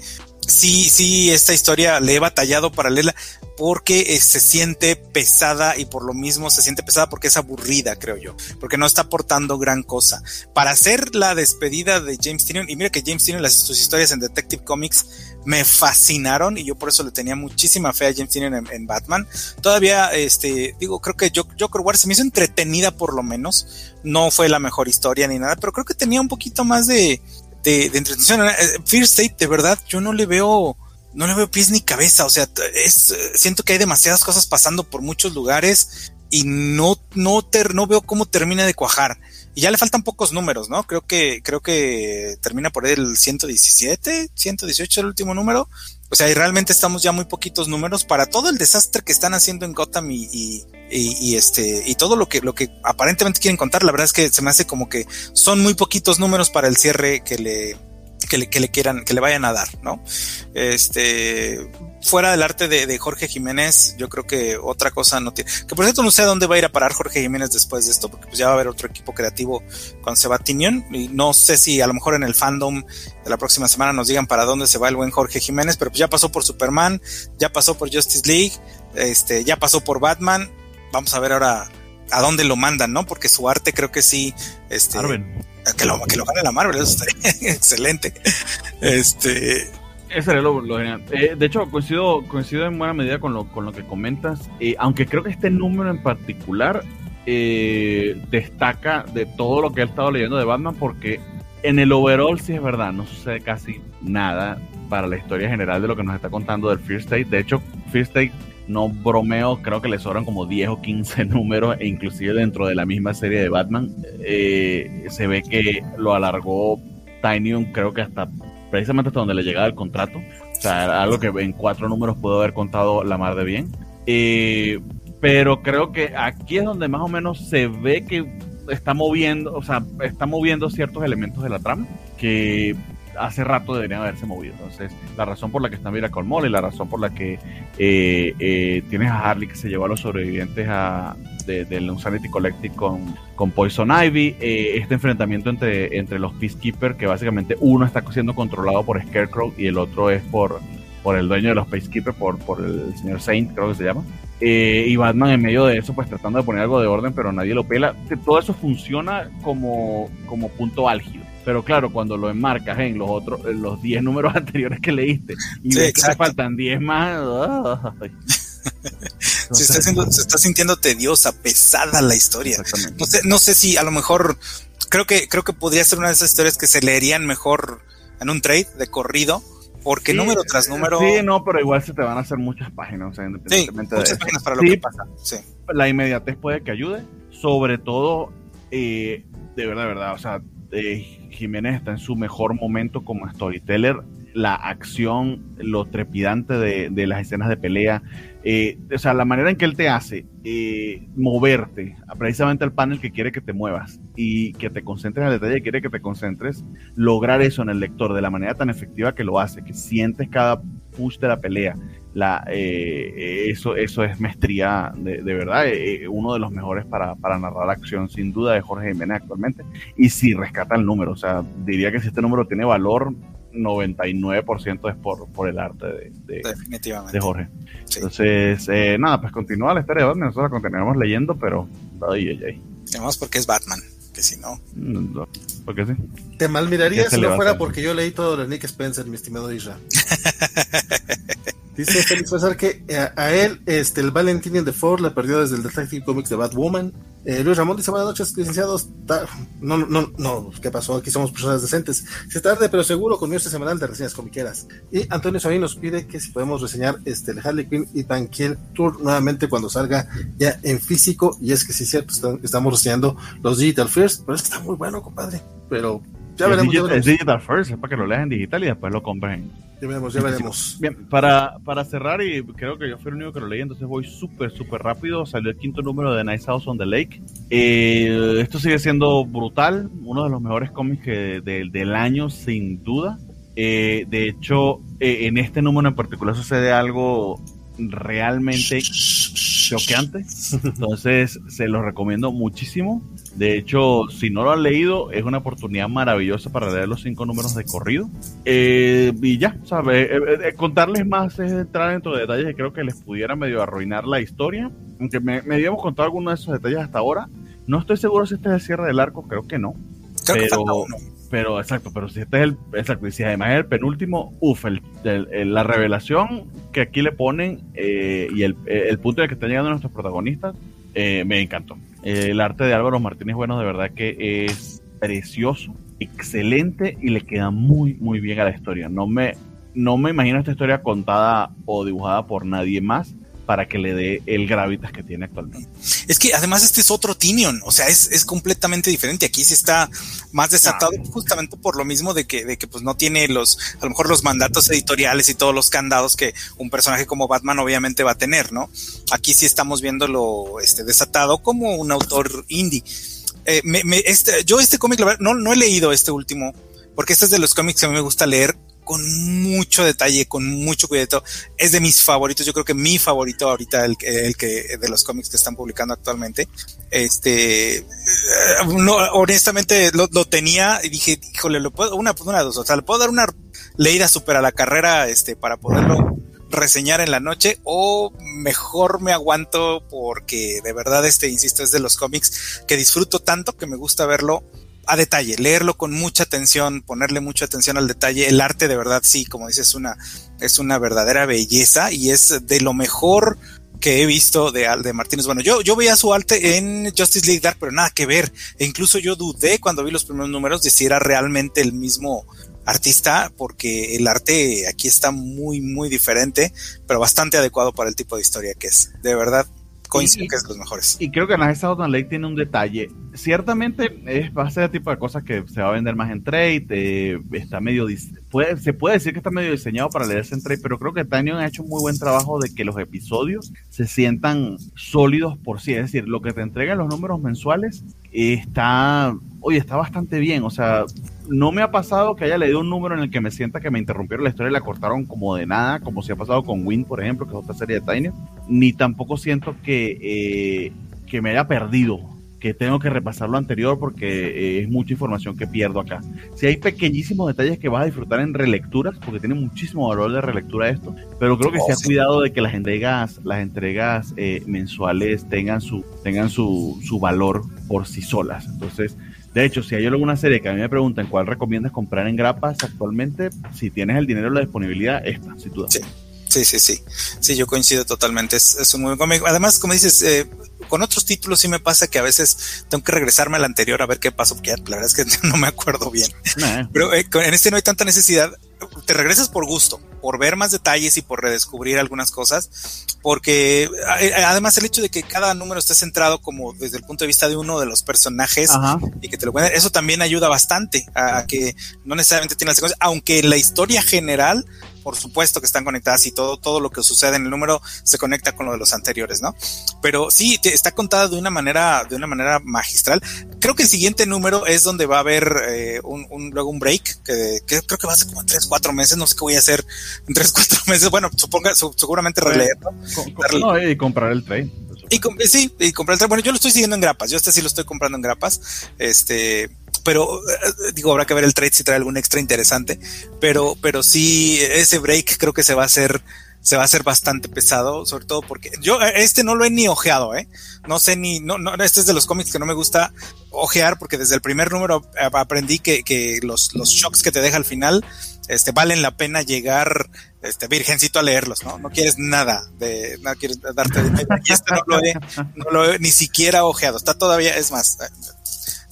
Speaker 4: sí, sí, esta historia le he batallado para leerla porque eh, se siente pesada y por lo mismo se siente pesada porque es aburrida, creo yo, porque no está aportando gran cosa. Para hacer la despedida de James Tynion, y mira que James Tynion, las, sus historias en Detective Comics me fascinaron y yo por eso le tenía muchísima fe a James Tynion en, Batman. Todavía, este, digo, creo que Joker War se me hizo entretenida por lo menos, no fue la mejor historia ni nada, pero creo que tenía un poquito más de, de, entretención. Eh, Fear State, de verdad, yo no le veo, no le veo pies ni cabeza. O sea, es, siento que hay demasiadas cosas pasando por muchos lugares y no, no, ter, no veo cómo termina de cuajar. Y ya le faltan pocos números, ¿no? Creo que, creo que termina por el 117, 118 el último número. O sea, y realmente estamos ya muy poquitos números para todo el desastre que están haciendo en Gotham y, y, este y todo lo que lo que aparentemente quieren contar. La verdad es que se me hace como que son muy poquitos números para el cierre que le que le, que le quieran, que le vayan a dar, ¿no? Este, fuera del arte de, Jorge Jiménez, yo creo que otra cosa no tiene. Que por cierto, no sé a dónde va a ir a parar Jorge Jiménez después de esto, porque pues ya va a haber otro equipo creativo con Sebatinion. Y no sé si a lo mejor en el fandom de la próxima semana nos digan para dónde se va el buen Jorge Jiménez, pero pues ya pasó por Superman, ya pasó por Justice League, este, ya pasó por Batman. Vamos a ver ahora a dónde lo mandan, ¿no? Porque su arte creo que sí, este, que lo, que lo gane la Marvel, eso estaría excelente. Este,
Speaker 2: ese sería lo, genial. Eh, de hecho, coincido, coincido en buena medida con lo, con lo que comentas, eh, aunque creo que este número en particular eh, destaca de todo lo que he estado leyendo de Batman, porque en el overall sí es verdad, no sucede casi nada para la historia general de lo que nos está contando del Fear State. De hecho, Fear State no bromeo, creo que le sobran como 10 o 15 números, e inclusive dentro de la misma serie de Batman, se ve que lo alargó Tiny, creo que hasta precisamente hasta donde le llegaba el contrato. O sea, algo que en cuatro números puedo haber contado la mar de bien. Eh, pero creo que aquí es donde más o menos se ve que está moviendo, o sea, está moviendo ciertos elementos de la trama que hace rato deberían haberse movido. Entonces, la razón por la que está Miracle Mall y la razón por la que eh, eh, tienes a Harley que se llevó a los sobrevivientes a, de, del Insanity Collective con, con Poison Ivy, eh, este enfrentamiento entre, entre los Peacekeepers, que básicamente uno está siendo controlado por Scarecrow y el otro es por, por el dueño de los Peacekeepers, por, por el señor Saint, creo que se llama. Y Batman en medio de eso, pues tratando de poner algo de orden, pero nadie lo pela. Todo eso funciona como, como punto álgido. Pero claro, cuando lo enmarcas en los otros, en los 10 números anteriores que leíste y ves que te faltan 10 más.
Speaker 4: se, está se está sintiendo tediosa, pesada la historia. No sé, no sé si a lo mejor creo que creo que podría ser una de esas historias que se leerían mejor en un trade de corrido porque número tras número.
Speaker 2: Sí, no, pero igual se te van a hacer muchas páginas, o sea, independientemente
Speaker 4: sí, muchas páginas para lo que pasa. Sí.
Speaker 2: La inmediatez puede que ayude, sobre todo, eh, de verdad, de verdad, o sea, eh, Jiménez está en su mejor momento como storyteller. La acción, lo trepidante de, las escenas de pelea, eh, o sea, la manera en que él te hace eh, moverte precisamente al panel que quiere que te muevas y que te concentres en el detalle, quiere que te concentres, lograr eso en el lector de la manera tan efectiva que lo hace, que sientes cada push de la pelea, la, eh, eso, eso es maestría de, de verdad, uno de los mejores para, para, narrar la acción sin duda de Jorge Jiménez actualmente, y si rescata el número, o sea, diría que si este número tiene valor, 99% es por, por el arte de, de, de Jorge. Entonces, eh, nada, pues continúa la historia de Batman, nosotros la continuamos leyendo, pero ay, ay, ay.
Speaker 4: Además porque es Batman, que si no...
Speaker 2: no porque sí.
Speaker 1: Te mal miraría si no fuera porque yo leí todo de Nick Spencer, mi estimado Isra. Dice Félix César que a, a, él este, el Valentinian de Ford le perdió desde el Detective Comics de Batwoman. Eh, Luis Ramón dice, buenas noches, licenciados. No, no, no, ¿qué pasó? Aquí somos personas decentes. Se tarde, pero seguro con mi este semanal de reseñas comiqueras. Y Antonio Sabín nos pide que si podemos reseñar este, el Harley Quinn y Tankiel Tour nuevamente cuando salga ya en físico. Y es que sí, cierto, estamos reseñando los Digital First, pero es que está muy bueno, compadre. Pero ya veremos.
Speaker 2: Digital, ya veremos. Es Digital First, es para que lo leas en digital y después lo compren
Speaker 1: ya veremos, ya veremos.
Speaker 2: Bien, para, para cerrar, y creo que yo fui el único que lo leí, entonces voy súper, súper rápido. Salió el quinto número de Nice House on the Lake. Eh, esto sigue siendo brutal, uno de los mejores cómics que, de, del año, sin duda. Eh, de hecho, eh, en este número en particular sucede algo realmente choqueante. Entonces, se lo recomiendo muchísimo. De hecho, si no lo han leído, es una oportunidad maravillosa para leer los cinco números de corrido. Eh, y ya, ¿sabes? Eh, eh, contarles más es entrar dentro de detalles que creo que les pudiera medio arruinar la historia. Aunque me, me habíamos contado algunos de esos detalles hasta ahora. No estoy seguro si este es el cierre del arco, creo que no.
Speaker 4: Creo
Speaker 2: pero,
Speaker 4: que
Speaker 2: pero exacto, pero si este es el, exacto, y si además es el penúltimo, uff, el, el, la revelación que aquí le ponen eh, y el, el punto en el que están llegando nuestros protagonistas, eh, me encantó. El arte de Álvaro Martínez Bueno de verdad que es precioso, excelente y le queda muy, muy bien a la historia. No me, no me imagino esta historia contada o dibujada por nadie más para que le dé el gravitas que tiene actualmente.
Speaker 4: Es que además este es otro Tinion, o sea, es, es completamente diferente. Aquí sí está más desatado
Speaker 2: Ah.
Speaker 4: justamente por lo mismo de que, de que pues no tiene los, a lo mejor los mandatos editoriales y todos los candados que un personaje como Batman obviamente va a tener, ¿no? Aquí sí estamos viéndolo este, desatado como un autor indie. Eh, me, me, este, yo este cómic, no, no he leído este último, porque este es de los cómics que a mí me gusta leer con mucho detalle, con mucho cuidado. Es de mis favoritos, yo creo que mi favorito ahorita, el, el que de los cómics que están publicando actualmente. Este, no, honestamente lo, lo, tenía y dije, híjole, lo puedo, una, una, dos, o sea, le puedo dar una leída súper a la carrera, este, para poderlo reseñar en la noche o mejor me aguanto porque de verdad este insisto es de los cómics que disfruto tanto que me gusta verlo a detalle, leerlo con mucha atención, ponerle mucha atención al detalle. El arte de verdad sí, como dices, es una, es una verdadera belleza y es de lo mejor que he visto de, de Martínez. Bueno, yo, yo veía su arte en Justice League Dark, pero nada que ver. E incluso yo dudé cuando vi los primeros números de si era realmente el mismo artista, porque el arte aquí está muy, muy diferente, pero bastante adecuado para el tipo de historia que es. De verdad, coincido que es de los mejores.
Speaker 2: Y creo que la Southern Lake tiene un detalle. Ciertamente es, va a ser el tipo de cosas que se va a vender más en trade. Eh, está medio puede, se puede decir que está medio diseñado para leerse en trade, pero creo que Tanyon ha hecho un muy buen trabajo de que los episodios se sientan sólidos por sí. Es decir, lo que te entregan los números mensuales está, oye, está bastante bien. O sea, no me ha pasado que haya leído un número en el que me sienta que me interrumpieron la historia y la cortaron como de nada, como si ha pasado con Win, por ejemplo, que es otra serie de Tiny. Ni tampoco siento que, eh, que me haya perdido, que tengo que repasar lo anterior porque eh, es mucha información que pierdo acá. Si hay pequeñísimos detalles que vas a disfrutar en relecturas, porque tiene muchísimo valor de relectura esto, pero creo que se ha oh, cuidado de que las entregas, las entregas eh, mensuales tengan su, tengan su, su valor por sí solas. Entonces, de hecho, si hay alguna serie que a mí me preguntan cuál recomiendas comprar en grapas actualmente, si tienes el dinero y la disponibilidad, esta, sin duda.
Speaker 4: Sí. Sí, sí, sí. Sí, yo coincido totalmente. Es, un muy buen cómic. Además, como dices, eh, con otros títulos sí me pasa que a veces tengo que regresarme al anterior a ver qué pasó, porque la verdad es que no me acuerdo bien. Pero eh, en este no hay tanta necesidad. Te regresas por gusto, por ver más detalles y por redescubrir algunas cosas, porque eh, además el hecho de que cada número esté centrado como desde el punto de vista de uno de los personajes y que te lo pueden, eso también ayuda bastante a, que no necesariamente tiene las cosas, aunque la historia general por supuesto que están conectadas y todo, todo lo que sucede en el número se conecta con lo de los anteriores, ¿no? Pero sí, está contada de una manera, de una manera magistral. Creo que el siguiente número es donde va a haber eh, un, luego un break, que, creo que va a ser como en tres, cuatro meses, no sé qué voy a hacer en tres, cuatro meses. Bueno, suponga, seguramente releerlo.
Speaker 2: No, y comprar el trade.
Speaker 4: Y sí, y comprar el trade. Bueno, yo lo estoy siguiendo en grapas. Yo este sí lo estoy comprando en grapas. Este, pero eh, digo, habrá que ver el trade si trae algún extra interesante, pero, pero sí, ese break creo que se va a hacer, se va a hacer bastante pesado, sobre todo porque yo eh, este no lo he ni ojeado, eh. No sé ni, no, no, este es de los cómics que no me gusta ojear porque desde el primer número aprendí que, que los, los shocks que te deja al final, este, valen la pena llegar, este, virgencito a leerlos, ¿no? No quieres nada de, no quieres darte de y este no lo he, no lo he ni siquiera ojeado, está todavía, es más,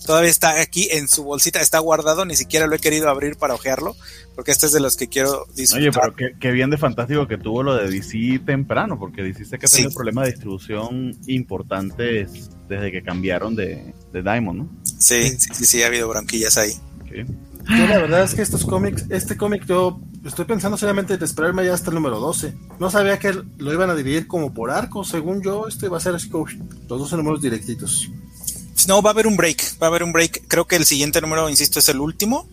Speaker 4: todavía está aquí en su bolsita, está guardado, ni siquiera lo he querido abrir para ojearlo, porque este es de los que quiero
Speaker 2: disfrutar. Oye, pero qué, bien de fantástico que tuvo lo de DC temprano, porque DC sé que ha tenido problemas de distribución importantes desde que cambiaron de, de Diamond, ¿no?
Speaker 4: Sí, sí, sí, sí, ha habido bronquillas ahí.
Speaker 1: Yo la verdad es que estos cómics, este cómic yo estoy pensando seriamente en esperarme ya hasta el número 12. No sabía que lo iban a dividir como por arcos, según yo, este va a ser así como los 12 números directitos.
Speaker 4: No, va a haber un break, va a haber un break. Creo que el siguiente número, insisto, es el último.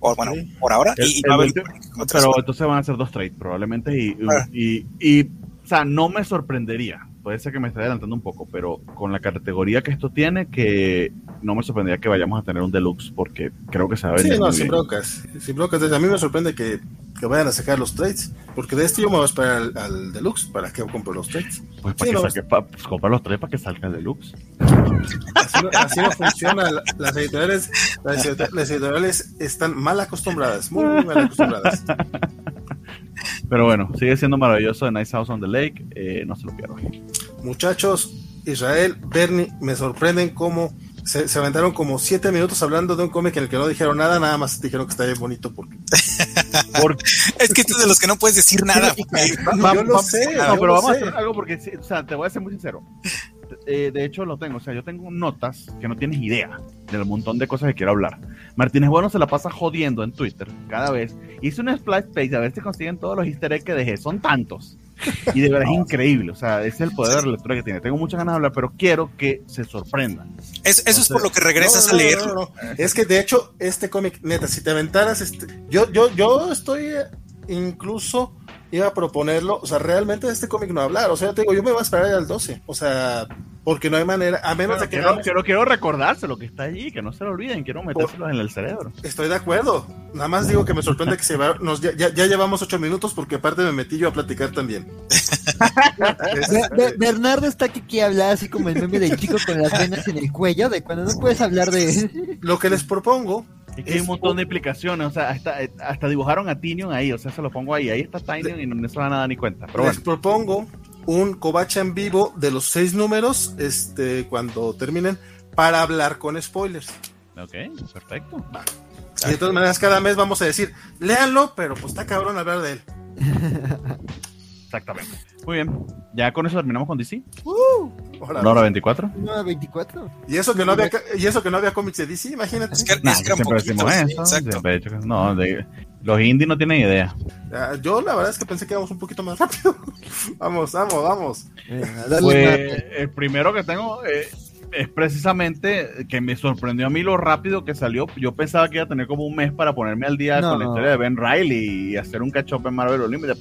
Speaker 4: O bueno, por ahora. y, va a haber
Speaker 2: pero entonces van a ser dos trades probablemente. Y, ah. y, y, o sea, no me sorprendería. Puede ser que me esté adelantando un poco, pero con la categoría que esto tiene, que no me sorprendería que vayamos a tener un deluxe, porque creo que se va a
Speaker 1: venir. Sí, no, sin brocas. Sin brocas. A mí me sorprende que que vayan a sacar los trades. Porque de este yo me voy a esperar al, deluxe para que compre los trades.
Speaker 2: Pues para que saque, pues, compra los trades para que salga el deluxe.
Speaker 1: Así no, funciona. Las editoriales, las editoriales están mal acostumbradas, muy, mal acostumbradas.
Speaker 2: Pero bueno, sigue siendo maravilloso de Nice House on the Lake. Eh, no se lo pierdan.
Speaker 1: Muchachos, Israel, Bernie, me sorprenden cómo se, aventaron como siete minutos hablando de un cómic en el que no dijeron nada, nada más dijeron que está bien bonito porque...
Speaker 4: es que tú de los que no puedes decir nada.
Speaker 1: yo lo sé.
Speaker 2: No, pero vamos a hacer algo porque, o sea, te voy a ser muy sincero. Eh, de hecho lo tengo, o sea, yo tengo notas que no tienes idea del montón de cosas que quiero hablar. Martínez Bueno se la pasa jodiendo en Twitter cada vez. Hice un splash page a ver si consiguen todos los easter eggs que dejé, son tantos. Y de verdad es increíble, o sea, ese es el poder de la lectura que tiene. Tengo muchas ganas de hablar, pero quiero que se sorprendan.
Speaker 4: eso es por lo que regresas a leerlo.
Speaker 1: es que de hecho, este cómic, neta, si te aventaras, este, yo, yo, yo estoy incluso iba a proponerlo, o sea, realmente de este cómic no hablar, o sea, yo te digo, yo me voy a esperar al 12, o sea, porque no hay manera, a menos de que...
Speaker 2: Quiero, quiero, quiero, recordarse lo que está allí, que no se lo olviden, quiero metérselos en el cerebro.
Speaker 1: Estoy de acuerdo, nada más digo que me sorprende que se va, nos, ya, ya, llevamos ocho minutos porque aparte me metí yo a platicar también.
Speaker 3: Bernardo está aquí que habla así como el meme del chico con las venas en el cuello, de cuando no puedes hablar de...
Speaker 1: Lo que les propongo
Speaker 2: es que hay un montón de implicaciones, o sea, hasta, hasta dibujaron a Tinion ahí, o sea, se lo pongo ahí, ahí está Tinion y no se va a dar ni cuenta. Pero
Speaker 1: Les propongo un covacha en vivo de los seis números, este, cuando terminen, para hablar con spoilers.
Speaker 2: Ok, perfecto.
Speaker 1: Y de todas maneras, cada mes vamos a decir, léanlo, pero pues está cabrón hablar de él.
Speaker 2: Exactamente. Muy bien. Ya con eso terminamos con DC.
Speaker 3: Uh,
Speaker 2: ¿Una hora 24?
Speaker 3: ¿Una hora 24?
Speaker 1: Y eso que no había, y eso que no había cómics de DC, imagínate.
Speaker 4: Es que,
Speaker 2: Nah,
Speaker 4: es que
Speaker 2: siempre
Speaker 4: poquitos,
Speaker 2: decimos eso.
Speaker 4: exacto.
Speaker 2: siempre no, de- los indies no tienen idea.
Speaker 1: Yo la verdad es que pensé que íbamos un poquito más rápido. vamos, vamos, vamos.
Speaker 2: Pues el primero que tengo eh, es precisamente que me sorprendió a mí lo rápido que salió. Yo pensaba que iba a tener como un mes para ponerme al día
Speaker 3: No.
Speaker 2: con la historia de Ben Riley y hacer un catch-up en Marvel Unlimited.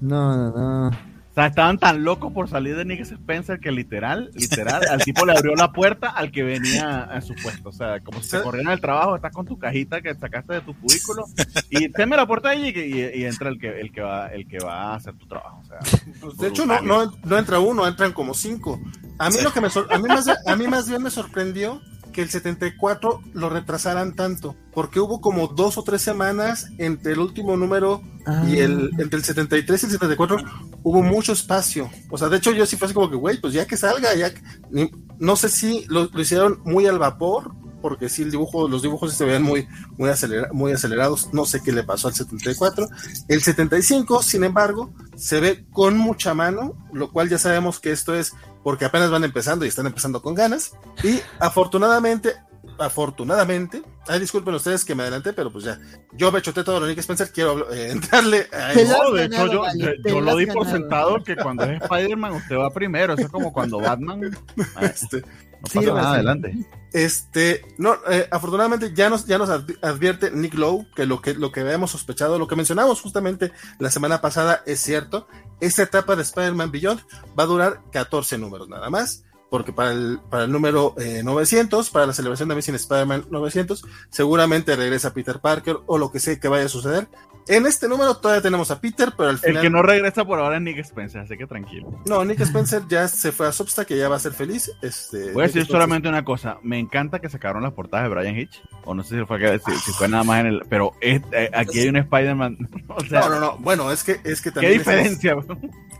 Speaker 3: No, no, no.
Speaker 2: O sea, estaban tan locos por salir de Nick Spencer que literal, literal, al tipo le abrió la puerta al que venía a su puesto. O sea, como si te corrieran al trabajo, estás con tu cajita que sacaste de tu cubículo y teme la puerta ahí y, y- y entra el que, el que va, el que va a hacer tu trabajo. O sea,
Speaker 1: Pues, de hecho, no, no, no entra uno, entran como cinco. A mí
Speaker 4: Sí.
Speaker 1: lo que me a mí más, a mí más bien me sorprendió que el 74 lo retrasaran tanto, porque hubo como dos o tres semanas entre el último número y el entre el 73 y el 74 hubo mucho espacio. O sea, de hecho yo sí fue así como que, güey, pues ya que salga, ya que-". Ni- no sé si lo, lo hicieron muy al vapor, porque sí el dibujo, los dibujos se veían muy muy, acelera- muy acelerados, no sé qué le pasó al 74. El 75, sin embargo, se ve con mucha mano, lo cual ya sabemos que esto es porque apenas van empezando y están empezando con ganas. Y afortunadamente, afortunadamente, ay, disculpen ustedes que me adelanté, pero pues ya, yo me choté todo lo Spencer, quiero eh, entrarle a
Speaker 2: No, de hecho, yo,
Speaker 3: vale,
Speaker 2: yo-
Speaker 3: lo
Speaker 2: di por sentado que cuando es Spider-Man usted va primero. Eso es como cuando Batman.
Speaker 1: Este,
Speaker 2: No
Speaker 3: Sí,
Speaker 2: pasa nada, adelante.
Speaker 1: Este, no, eh, afortunadamente ya nos, ya nos advi- advierte Nick Lowe que lo que lo que habíamos sospechado, lo que mencionamos justamente la semana pasada es cierto. Esta etapa de Spider-Man Beyond va a durar 14 números nada más, porque para el, para el número eh, 900, para la celebración de Amazing Spider-Man 900, seguramente regresa Peter Parker o lo que sea que vaya a suceder. En este número todavía tenemos a Peter, pero al
Speaker 2: El
Speaker 1: final
Speaker 2: que no regresa por ahora es Nick Spencer, así que tranquilo.
Speaker 1: no, Nick Spencer ya se fue a Substack, que ya va a ser feliz. Este,
Speaker 2: Voy a
Speaker 1: Nick
Speaker 2: decir
Speaker 1: Spencer-
Speaker 2: solamente una cosa. Me encanta que sacaron las portadas de Brian Hitch. O no sé si fue, que- si, si fue nada más en el. Pero es- eh, aquí hay un Spider-Man. O sea,
Speaker 1: No, no, no. Bueno, es que, es que
Speaker 2: ¿qué
Speaker 1: también. es-
Speaker 2: diferencia?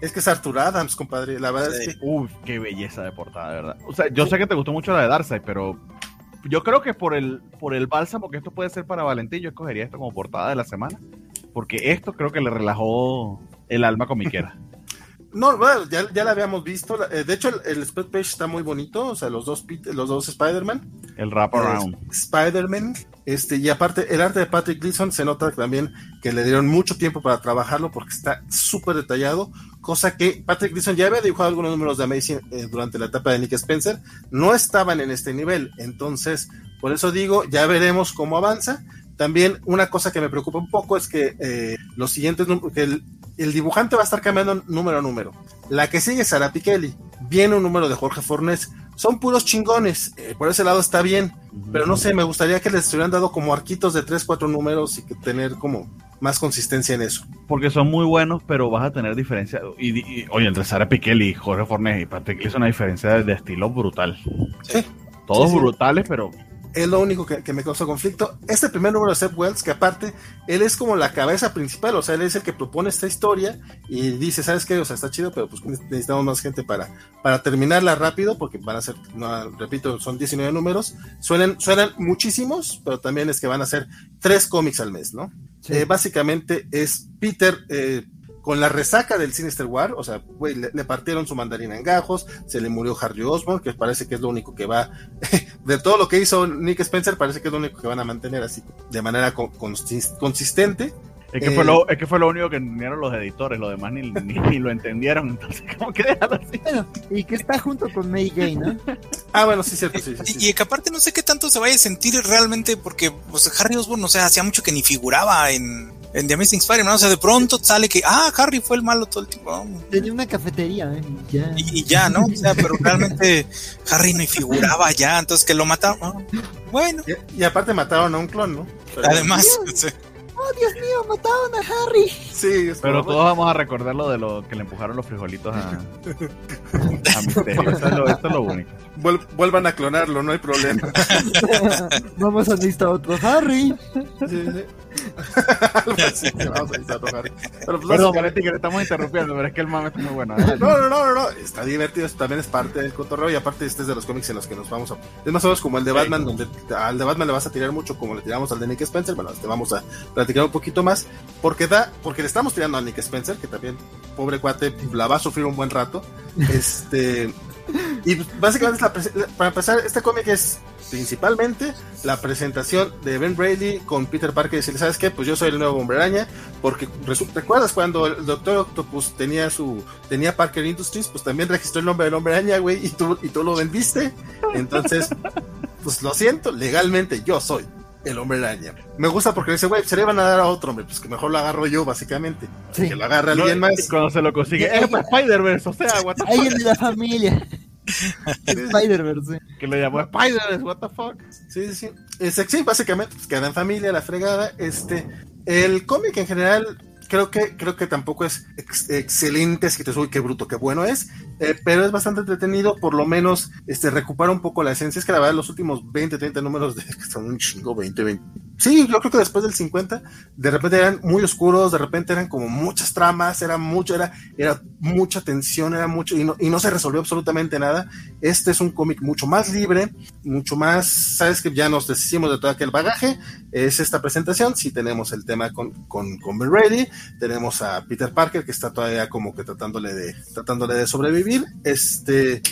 Speaker 1: Es que es Arthur Adams, compadre. La verdad
Speaker 4: Sí.
Speaker 1: es que
Speaker 2: Uf, qué belleza de portada, de verdad. O sea, yo sé que te gustó mucho la de Darkseid, pero yo creo que por el, por el bálsamo que esto puede ser para Valentín, yo escogería esto como portada de la semana. Porque esto creo que le relajó el alma comiquera.
Speaker 1: No, bueno, ya, ya la habíamos visto. eh, de hecho, el, el spread page está muy bonito. O sea, los dos, los dos Spider-Man.
Speaker 2: El wrap around.
Speaker 1: Eh, Spider-Man. Este, y aparte, el arte de Patrick Gleason se nota también que le dieron mucho tiempo para trabajarlo porque está súper detallado. Cosa que Patrick Gleason ya había dibujado algunos números de Amazing eh, durante la etapa de Nick Spencer. No estaban en este nivel. Entonces, por eso digo, ya veremos cómo avanza. También una cosa que me preocupa un poco es que eh, los siguientes que el, el dibujante va a estar cambiando número a número. La que sigue es Sara Pichelli. Viene un número de Jorge Fornés. Son puros chingones. eh, por ese lado está bien. Pero no sé, me gustaría que les hubieran dado como arquitos de 3, 4 números y que tener como más consistencia en eso.
Speaker 2: Porque son muy buenos, pero vas a tener diferencia. Y, y- oye, entre Sara Piquelli, Jorge Fornés y Patrick es una diferencia de, de estilo brutal.
Speaker 1: Sí.
Speaker 2: Todos
Speaker 1: Sí, sí.
Speaker 2: brutales, pero
Speaker 1: Es lo único que, que me causó conflicto. Este primer número de Seth Wells, que aparte, él es como la cabeza principal, o sea, él es el que propone esta historia y dice, ¿sabes qué? O sea, está chido, pero pues necesitamos más gente para, para terminarla rápido, porque van a ser, no, repito, son 19 números. Suenan, suenan muchísimos, pero también es que van a ser tres cómics al mes, ¿no?
Speaker 3: Sí.
Speaker 1: Eh, básicamente es Peter eh, con la resaca del Sinister War, o sea, güey, le, le partieron su mandarina en gajos, se le murió Harry Osborn, que parece que es lo único que va, de todo lo que hizo Nick Spencer, parece que es lo único que van a mantener así, de manera co- consis- consistente.
Speaker 2: es que,
Speaker 1: Eh,
Speaker 2: fue lo, es que fue lo único que entendieron los editores, lo demás ni, ni, ni lo entendieron. Entonces, ¿cómo que así?
Speaker 3: Bueno, y que está junto con Mary Jane, ¿no?
Speaker 1: Ah, bueno, sí, cierto, sí, sí,
Speaker 4: y que aparte no sé qué tanto se vaya a sentir realmente porque pues, Harry Osborn, o sea, hacía mucho que ni figuraba en, en The Amazing Spider-Man, o sea, de pronto sale que, ah, Harry fue el malo todo el tiempo.
Speaker 3: Tenía una cafetería, ¿eh? Ya.
Speaker 4: y, y ya, ¿no? O sea, pero realmente Harry no figuraba ya, entonces que lo mataron, bueno,
Speaker 1: Y, y aparte mataron a un clon, ¿no? Pero-
Speaker 4: además, sea,
Speaker 3: ¡Oh, Dios mío! ¡Mataron a Harry!
Speaker 1: Sí, es
Speaker 2: Pero todos vamos a recordar lo de lo que le empujaron los frijolitos a, a Misterio. Eso es, lo, eso es lo único.
Speaker 1: vuel- vuelvan a clonarlo, no hay problema.
Speaker 3: Vamos a necesitar otro Harry.
Speaker 1: Sí, sí.
Speaker 2: pero pues, Perdón, Valentín, que le estamos interrumpiendo, pero es que el mame está muy bueno.
Speaker 1: ¿eh? No, no, no, no, no, está divertido, esto también es parte del cotorreo y aparte este es de los cómics en los que nos vamos a... Es más o menos como el de Batman, donde al de Batman le vas a tirar mucho como le tiramos al de Nick Spencer, bueno, te vamos a platicar un poquito más, porque da, porque le estamos tirando a Nick Spencer, que también, pobre cuate, la va a sufrir un buen rato, este... Y básicamente, para empezar, este cómic es principalmente la presentación de Ben Brady con Peter Parker y decirle, ¿sabes qué? Pues yo soy el nuevo hombre araña, porque ¿recuerdas cuando el Doctor Octopus tenía su, tenía Parker Industries? Pues también registró el nombre del hombre araña, güey, y tú, y tú lo vendiste. Entonces, pues lo siento, legalmente yo soy el hombre araña. Me gusta porque dice, güey, se le van a dar a otro hombre, pues que mejor lo agarro yo, básicamente. Que lo agarre alguien más.
Speaker 2: Y cuando se lo consigue, es Spider-Verse, o sea,
Speaker 3: Alguien de la familia. Spider-Verse.
Speaker 2: Que lo llamó Spider-Verse, what the fuck.
Speaker 1: Sí, sí, sí. sí, básicamente, pues queda en familia, la fregada. Este, el cómic en general creo que, creo que tampoco es excelente, es que te soy qué bruto, qué bueno es, eh, pero es bastante entretenido, por lo menos este, recupera un poco la esencia. Es que la verdad, los últimos 20, 30 números de, que son un chingo, 20, 20. Sí, yo creo que después del 50, de repente eran muy oscuros, de repente eran como muchas tramas, era mucho, era, era mucha tensión, era mucho, y no, y no se resolvió absolutamente nada. Este es un cómic mucho más libre, mucho más, sabes que ya nos deshicimos de todo aquel bagaje. Es esta presentación, sí tenemos el tema con, con, con Ready, tenemos a Peter Parker que está todavía como que tratándole de, tratándole de sobrevivir. Este,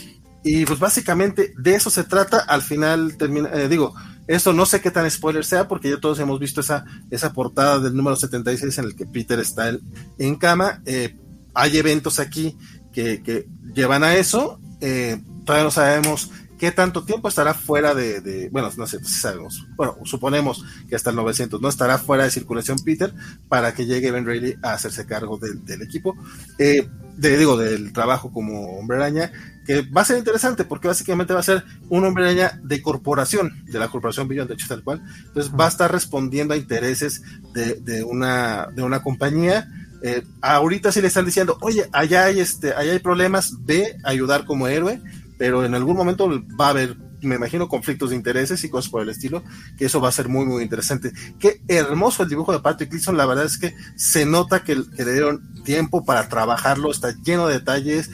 Speaker 1: y pues básicamente de eso se trata. Al final termina, eh, digo, esto no sé qué tan spoiler sea porque ya todos hemos visto esa, esa portada del número 76 en el que Peter está en, cama. Eh, hay eventos aquí que, que llevan a eso. Eh, todavía no sabemos ¿Qué tanto tiempo estará fuera de, bueno, no sé si sabemos, bueno, suponemos que hasta el 900 no estará fuera de circulación Peter para que llegue Ben Reilly a hacerse cargo del, equipo, eh, de, digo, del trabajo como hombre araña, que va a ser interesante porque básicamente va a ser un hombre araña de corporación, de la corporación Beyond, de hecho tal cual, entonces va a estar respondiendo a intereses de, una, de una compañía, eh, ahorita sí le están diciendo, oye, allá hay este, allá hay problemas, ve a ayudar como héroe, pero en algún momento va a haber, me imagino, conflictos de intereses y cosas por el estilo, que eso va a ser muy, muy interesante. Qué hermoso el dibujo de Patrick Gleason, la verdad es que se nota que, le dieron tiempo para trabajarlo, está lleno de detalles,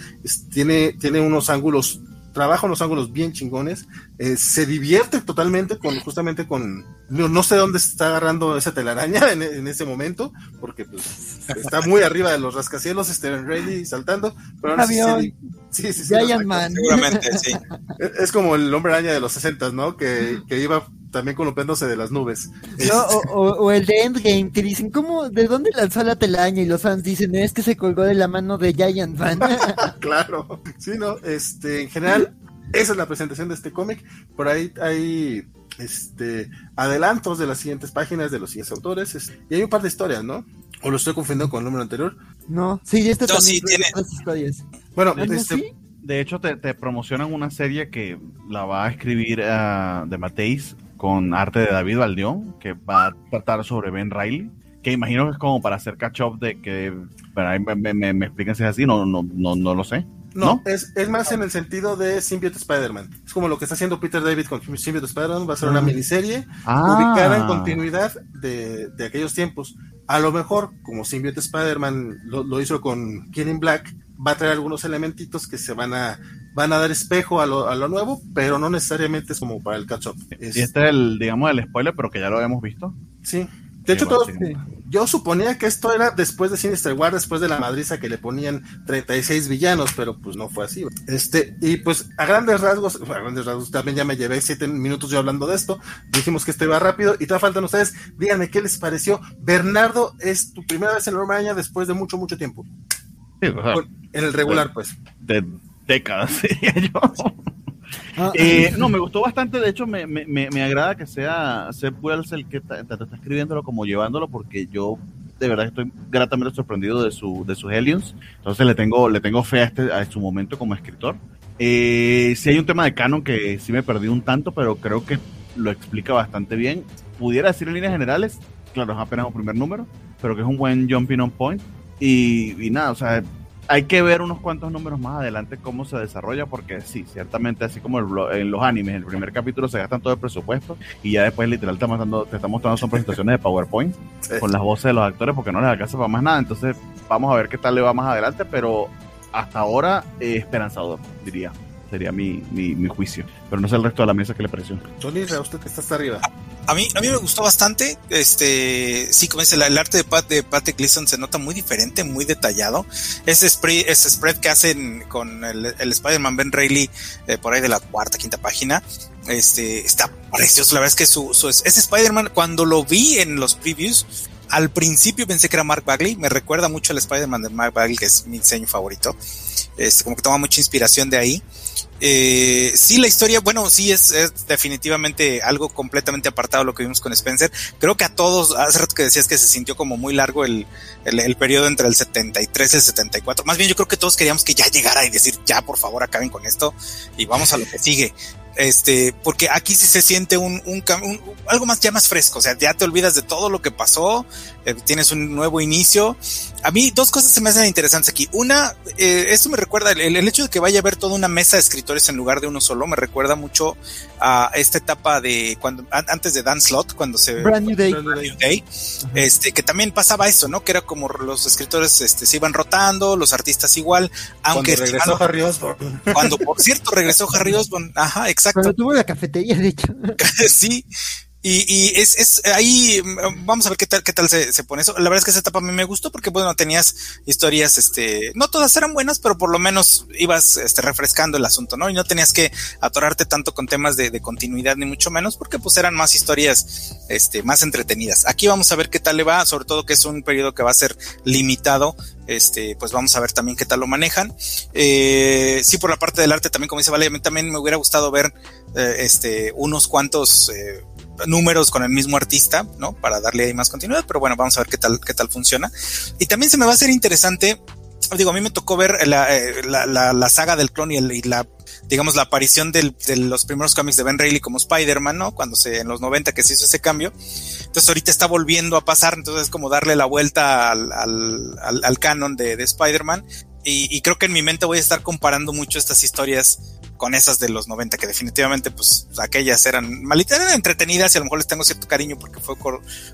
Speaker 1: tiene, tiene unos ángulos trabaja unos ángulos bien chingones, eh, se divierte totalmente con justamente con no, sé dónde se está agarrando esa telaraña en, ese momento, porque pues está muy arriba de los rascacielos, Steven Reilly saltando, pero
Speaker 3: no sí, sí, sí,
Speaker 4: Seguramente, sí.
Speaker 1: Es, como el hombre araña de los 60, ¿no? Que, que iba también columpiándose de las nubes.
Speaker 3: o, el de Endgame, que dicen, ¿cómo, de dónde lanzó la telaraña? Y los fans dicen, es que se colgó de la mano de Giant Man.
Speaker 1: claro, sí, ¿no? Este, en general, esa es la presentación de este cómic. Por ahí hay este adelantos de las siguientes páginas de los siguientes autores. y hay un par de historias, ¿no? ¿O lo estoy confundiendo con el número anterior?
Speaker 3: No, sí, este también
Speaker 4: tiene
Speaker 3: historias.
Speaker 1: Bueno, este,
Speaker 2: de hecho te, promocionan una serie que la va a escribir uh, de Mateis con arte de David Valdión, que va a tratar sobre Ben Riley, que imagino que es como para hacer catch up de que, me, me, me, expliquen si es así, no, no, no, no lo sé.
Speaker 1: No, Es, es, más en el sentido de Symbiote Spider-Man. Es como lo que está haciendo Peter David con Symbiote Spider-Man. Va a ser una ah. miniserie ah. ubicada en continuidad de, de, aquellos tiempos. A lo mejor, como Symbiote Spider-Man lo, lo, hizo con Killing Black, va a traer algunos elementitos que se van a van a dar espejo a lo, a lo nuevo, pero no necesariamente es como para el catch-up.
Speaker 2: Y este es el, digamos, el spoiler, pero que ya lo habíamos visto.
Speaker 1: Sí. De hecho, todo, yo suponía que esto era después de Sinister War, después de la madriza que le ponían 36 villanos, pero pues no fue así. Este, y pues a grandes rasgos, a grandes rasgos, también ya me llevé 7 minutos yo hablando de esto. Dijimos que esto iba rápido y todavía faltan ustedes. Díganme qué les pareció. Bernardo, es tu primera vez en la Año después de mucho, mucho tiempo.
Speaker 2: Sí, o sea,
Speaker 1: en el regular, pues.
Speaker 2: De décadas, diría yo. Ah, eh, no, me gustó bastante. De hecho, me, me, me agrada que sea Seth Wells el que te, está escribiéndolo como llevándolo, porque yo de verdad estoy gratamente sorprendido de su de sus Aliens. Entonces le tengo le tengo fe a, este, a su momento como escritor. Eh, sí hay un tema de canon que sí me perdí un tanto, pero creo que lo explica bastante bien. Pudiera decir en líneas generales, claro, es apenas un primer número, pero que es un buen jumping on point. Y, y nada, o sea, hay que ver unos cuantos números más adelante cómo se desarrolla, porque sí, ciertamente, así como en los animes, el primer capítulo se gastan todo el presupuesto y ya después literal te, mostrando, te está mostrando son presentaciones de PowerPoint con las voces de los actores porque no les alcanza para más nada. Entonces, vamos a ver qué tal le va más adelante, pero hasta ahora eh, esperanzador, diría. Sería mi, mi, juicio. Pero no sé el resto de la mesa que le pareció.
Speaker 1: Tony, usted que está hasta arriba.
Speaker 4: A mí, a mí me gustó bastante. Este, sí, como dice, el arte de Pat, de Pat Gleason se nota muy diferente, muy detallado. Ese spread, ese spread que hacen con el, el Spider-Man Ben Reilly, eh, por ahí de la cuarta, quinta página, este, está precioso. La verdad es que su, su ese Spider-Man, cuando lo vi en los previews, al principio pensé que era Mark Bagley. Me recuerda mucho al Spider-Man de Mark Bagley, que es mi diseño favorito. Este, como que toma mucha inspiración de ahí. Eh, sí, la historia, bueno, sí es, definitivamente algo completamente apartado de lo que vimos con Spencer. Creo que a todos, hace rato que decías que se sintió como muy largo el, el, periodo entre el 73 y el 74. Más bien yo creo que todos queríamos que ya llegara y decir, ya por favor acaben con esto y vamos a lo que sigue este, porque aquí sí se siente un, un, algo más ya más fresco, o sea, ya te olvidas de todo lo que pasó, eh, tienes un nuevo inicio. A mí dos cosas se me hacen interesantes aquí. Una, eh, esto me recuerda, el, el, hecho de que vaya a haber toda una mesa de escritores en lugar de uno solo, me recuerda mucho a esta etapa de cuando antes de Dan Slot, cuando se
Speaker 3: Brand New Day,
Speaker 4: Day este, que también pasaba eso, ¿no? Que era como los escritores este, se iban rotando, los artistas igual, aunque
Speaker 1: cuando regresó Harry Osborn.
Speaker 4: Cuando por cierto regresó Harry Osborn, ajá, exacto.
Speaker 3: Cuando tuvo la cafetería, de hecho.
Speaker 4: sí, y, y es, es, ahí, mm, vamos a ver qué tal, qué tal se, se, pone eso. La verdad es que esa etapa a mí me gustó porque, bueno, tenías historias, este, no todas eran buenas, pero por lo menos ibas, este, refrescando el asunto, ¿no? Y no tenías que atorarte tanto con temas de, de continuidad, ni mucho menos, porque pues eran más historias, este, más entretenidas. Aquí vamos a ver qué tal le va, sobre todo que es un periodo que va a ser limitado, este, pues vamos a ver también qué tal lo manejan. Eh, sí, por la parte del arte también, como dice Vale, a mí también me hubiera gustado ver, eh, este, unos cuantos, eh, números con el mismo artista, ¿no? Para darle ahí más continuidad, pero bueno, vamos a ver qué tal, qué tal funciona. Y también se me va a hacer interesante, digo, a mí me tocó ver la, eh, la, saga del clon y, la, digamos, la aparición de los primeros cómics de Ben Reilly como Spider-Man, ¿no? Cuando se, en los 90 que se hizo ese cambio. Entonces ahorita está volviendo a pasar, entonces es como darle la vuelta al, al, canon de, de Spider-Man. Y creo que en mi mente voy a estar comparando mucho estas historias con esas de los 90, que definitivamente, pues, aquellas eran malitas, eran entretenidas y a lo mejor les tengo cierto cariño porque fue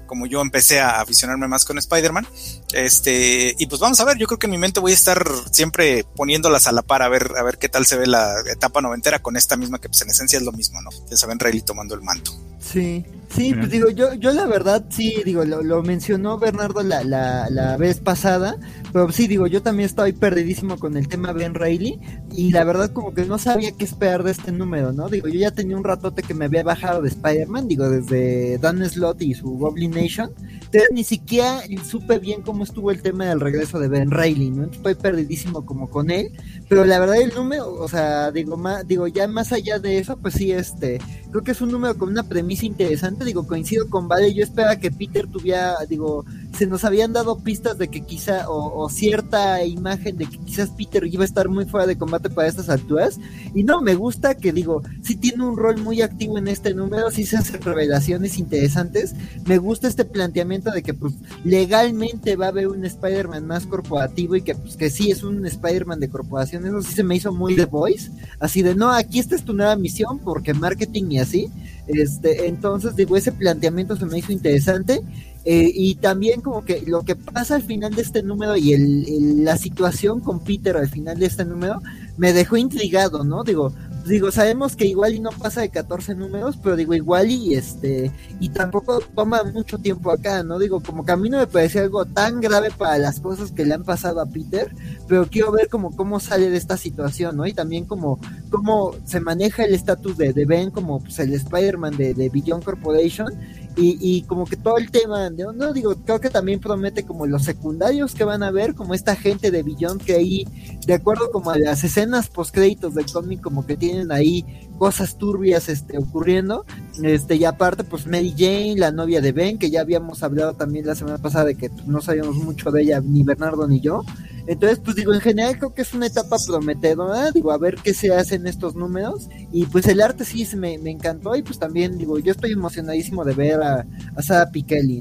Speaker 4: como yo empecé a aficionarme más con Spider-Man. Este, y pues vamos a ver, yo creo que en mi mente voy a estar siempre poniéndolas a la par a ver, a ver qué tal se ve la etapa noventera con esta misma, que pues en esencia es lo mismo, ¿no? Ya saben, Rayleigh tomando el manto.
Speaker 3: Sí, sí, pues digo, yo, yo la verdad sí, digo, lo, lo mencionó Bernardo la, la, la, vez pasada, pero sí, digo, yo también estoy perdidísimo con el tema Ben Reilly y la verdad como que no sabía qué esperar de este número, ¿no? Digo, yo ya tenía un ratote que me había bajado de Spider-Man, digo, desde Dan Slot y su Goblin Nation, entonces ni siquiera supe bien cómo estuvo el tema del regreso de Ben Reilly, ¿no? Estoy perdidísimo como con él, pero la verdad el número, o sea, digo, más, digo, ya más allá de eso, pues sí, este, creo que es un número con una premisa interesante, digo, coincido con Vale, yo esperaba que Peter tuviera, digo, se nos habían dado pistas de que quizá, o, o, cierta imagen de que quizás Peter iba a estar muy fuera de combate para estas alturas, y no, me gusta que, digo, sí tiene un rol muy activo en este número, sí se hacen revelaciones interesantes, me gusta este planteamiento de que, pues, legalmente va a haber un Spider-Man más corporativo y que, pues, que sí es un Spider-Man de corporación, eso sí se me hizo muy The Voice, así de, no, aquí esta es tu nueva misión, porque marketing y así, este, entonces, digo, ese planteamiento se me hizo interesante. Eh, y también como que lo que pasa al final de este número y el, la situación con Peter al final de este número me dejó intrigado, ¿no? Digo, digo, sabemos que igual y no pasa de 14 números, pero digo, igual y este, y tampoco toma mucho tiempo acá, ¿no? Digo, como que a mí no me parece algo tan grave para las cosas que le han pasado a Peter, pero quiero ver como cómo sale de esta situación, ¿no? Y también como cómo se maneja el estatus de, de, Ben como pues, el Spider-Man de, de Beyond Corporation y, y, como que todo el tema, de, no digo, creo que también promete como los secundarios que van a ver, como esta gente de Beyond que ahí, de acuerdo como a las escenas post créditos del cómic, como que tienen ahí cosas turbias este, ocurriendo, este, y aparte pues Mary Jane, la novia de Ben, que ya habíamos hablado también la semana pasada de que pues, no sabíamos mucho de ella, ni Bernardo ni yo, entonces, pues digo, en general creo que es una etapa prometedora, digo, a ver qué se hace en estos números. Y pues el arte sí me, me encantó y pues también, digo, yo estoy emocionadísimo de ver a, a Sara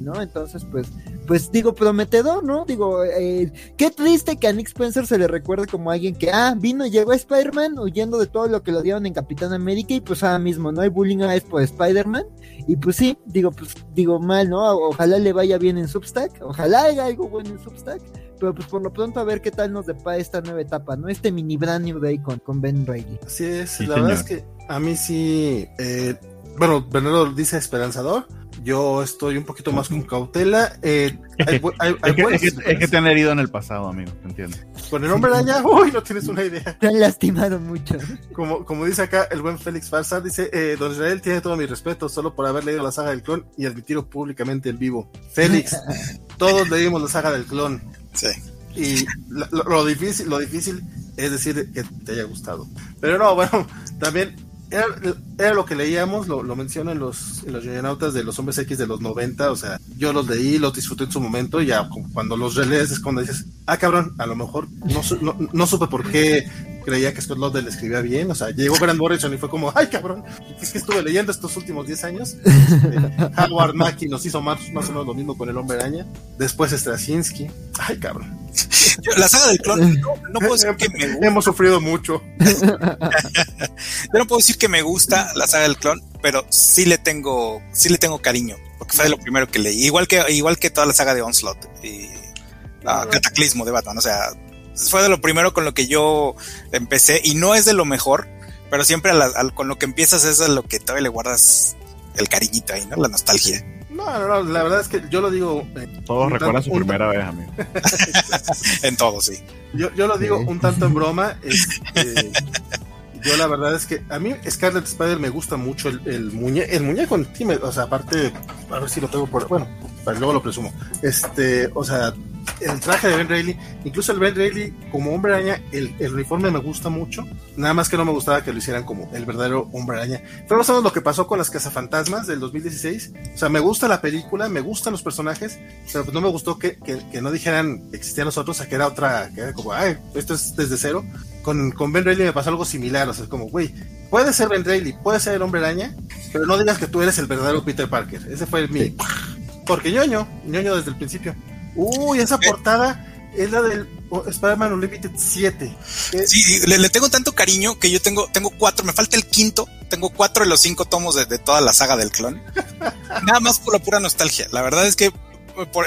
Speaker 3: ¿no? Entonces, pues pues digo, prometedor, ¿no? Digo, eh, qué triste que a Nick Spencer se le recuerde como alguien que, ah, vino y llegó a Spider-Man huyendo de todo lo que lo dieron en Capitán América y pues ahora mismo, ¿no? Hay bullying a por Spider-Man y pues sí, digo, pues digo mal, ¿no? Ojalá le vaya bien en Substack, ojalá haya algo bueno en Substack, pero pues por lo pronto a ver qué tal nos depara esta nueva etapa, ¿no? Este mini brand new day con, con Ben Reilly.
Speaker 1: Así es, la verdad es que a mí sí, eh, bueno, Bernardo dice esperanzador, yo estoy un poquito más con cautela. Eh,
Speaker 2: hay, es, que, te han herido en el pasado, amigo, ¿te entiendes?
Speaker 1: Con el hombre araña, uy, no tienes una idea.
Speaker 3: Te han lastimado mucho.
Speaker 1: Como, como dice acá el buen Félix Farsar, dice, eh, Don Israel tiene todo mi respeto solo por haber leído la saga del clon y admitirlo públicamente en vivo. Félix, todos leímos la saga del clon. Y lo, difícil, lo difícil es decir que te haya gustado. Pero no, bueno, también era, lo que leíamos, lo, lo menciono en los, en los de los hombres X de los 90, o sea, yo los leí, los disfruté en su momento, y ya cuando los relees es cuando dices, ah, cabrón, a lo mejor no, no, no supe por qué creía que Scott Lobdell escribía bien, o sea, llegó Grant Morrison y fue como, ay cabrón, es que estuve leyendo estos últimos 10 años. Este, Howard Mackie nos hizo más, más o menos lo mismo con el hombre araña. Después Straczynski, ay cabrón.
Speaker 4: La saga del clon, no, puedo decir que me gusta.
Speaker 1: Hemos sufrido mucho.
Speaker 4: Yo no puedo decir que me gusta la saga del clon, pero sí le tengo, sí le tengo cariño, porque fue de lo primero que leí. Igual que, igual que toda la saga de Onslaught y Cataclismo de Batman, o sea, fue de lo primero con lo que yo empecé y no es de lo mejor, pero siempre con lo que empiezas es de lo que todavía le guardas el cariñito ahí, ¿no? La nostalgia.
Speaker 1: No, no, no, la verdad es que yo lo digo.
Speaker 2: Eh, Todos recuerdan su primera vez, amigo.
Speaker 4: en todo, sí.
Speaker 1: Yo, yo lo digo un tanto en broma. Este, yo la verdad es que a mí Scarlet Spider me gusta mucho el, el, muñe el muñeco en o sea, aparte, a ver si lo tengo por, bueno, luego lo presumo. Este, o sea, el traje de Ben Reilly, incluso el Ben Reilly como hombre araña, el, uniforme me gusta mucho, nada más que no me gustaba que lo hicieran como el verdadero hombre araña. Pero no lo que pasó con las cazafantasmas del 2016, o sea, me gusta la película, me gustan los personajes, pero pues no me gustó que, no dijeran que existían nosotros, a que era otra, que era como, ay, esto es desde cero. Con, con Ben Reilly me pasó algo similar, o sea, como, güey, puede ser Ben Reilly, puede ser el hombre araña, pero no digas que tú eres el verdadero Peter Parker. Ese fue el mío. Porque ñoño, ñoño desde el principio. Uy, esa eh. portada es la del Spider-Man Unlimited 7.
Speaker 4: Sí, le, tengo tanto cariño que yo tengo, tengo cuatro, me falta el quinto, tengo cuatro de los cinco tomos de, toda la saga del clon. Nada más por la pura nostalgia. La verdad es que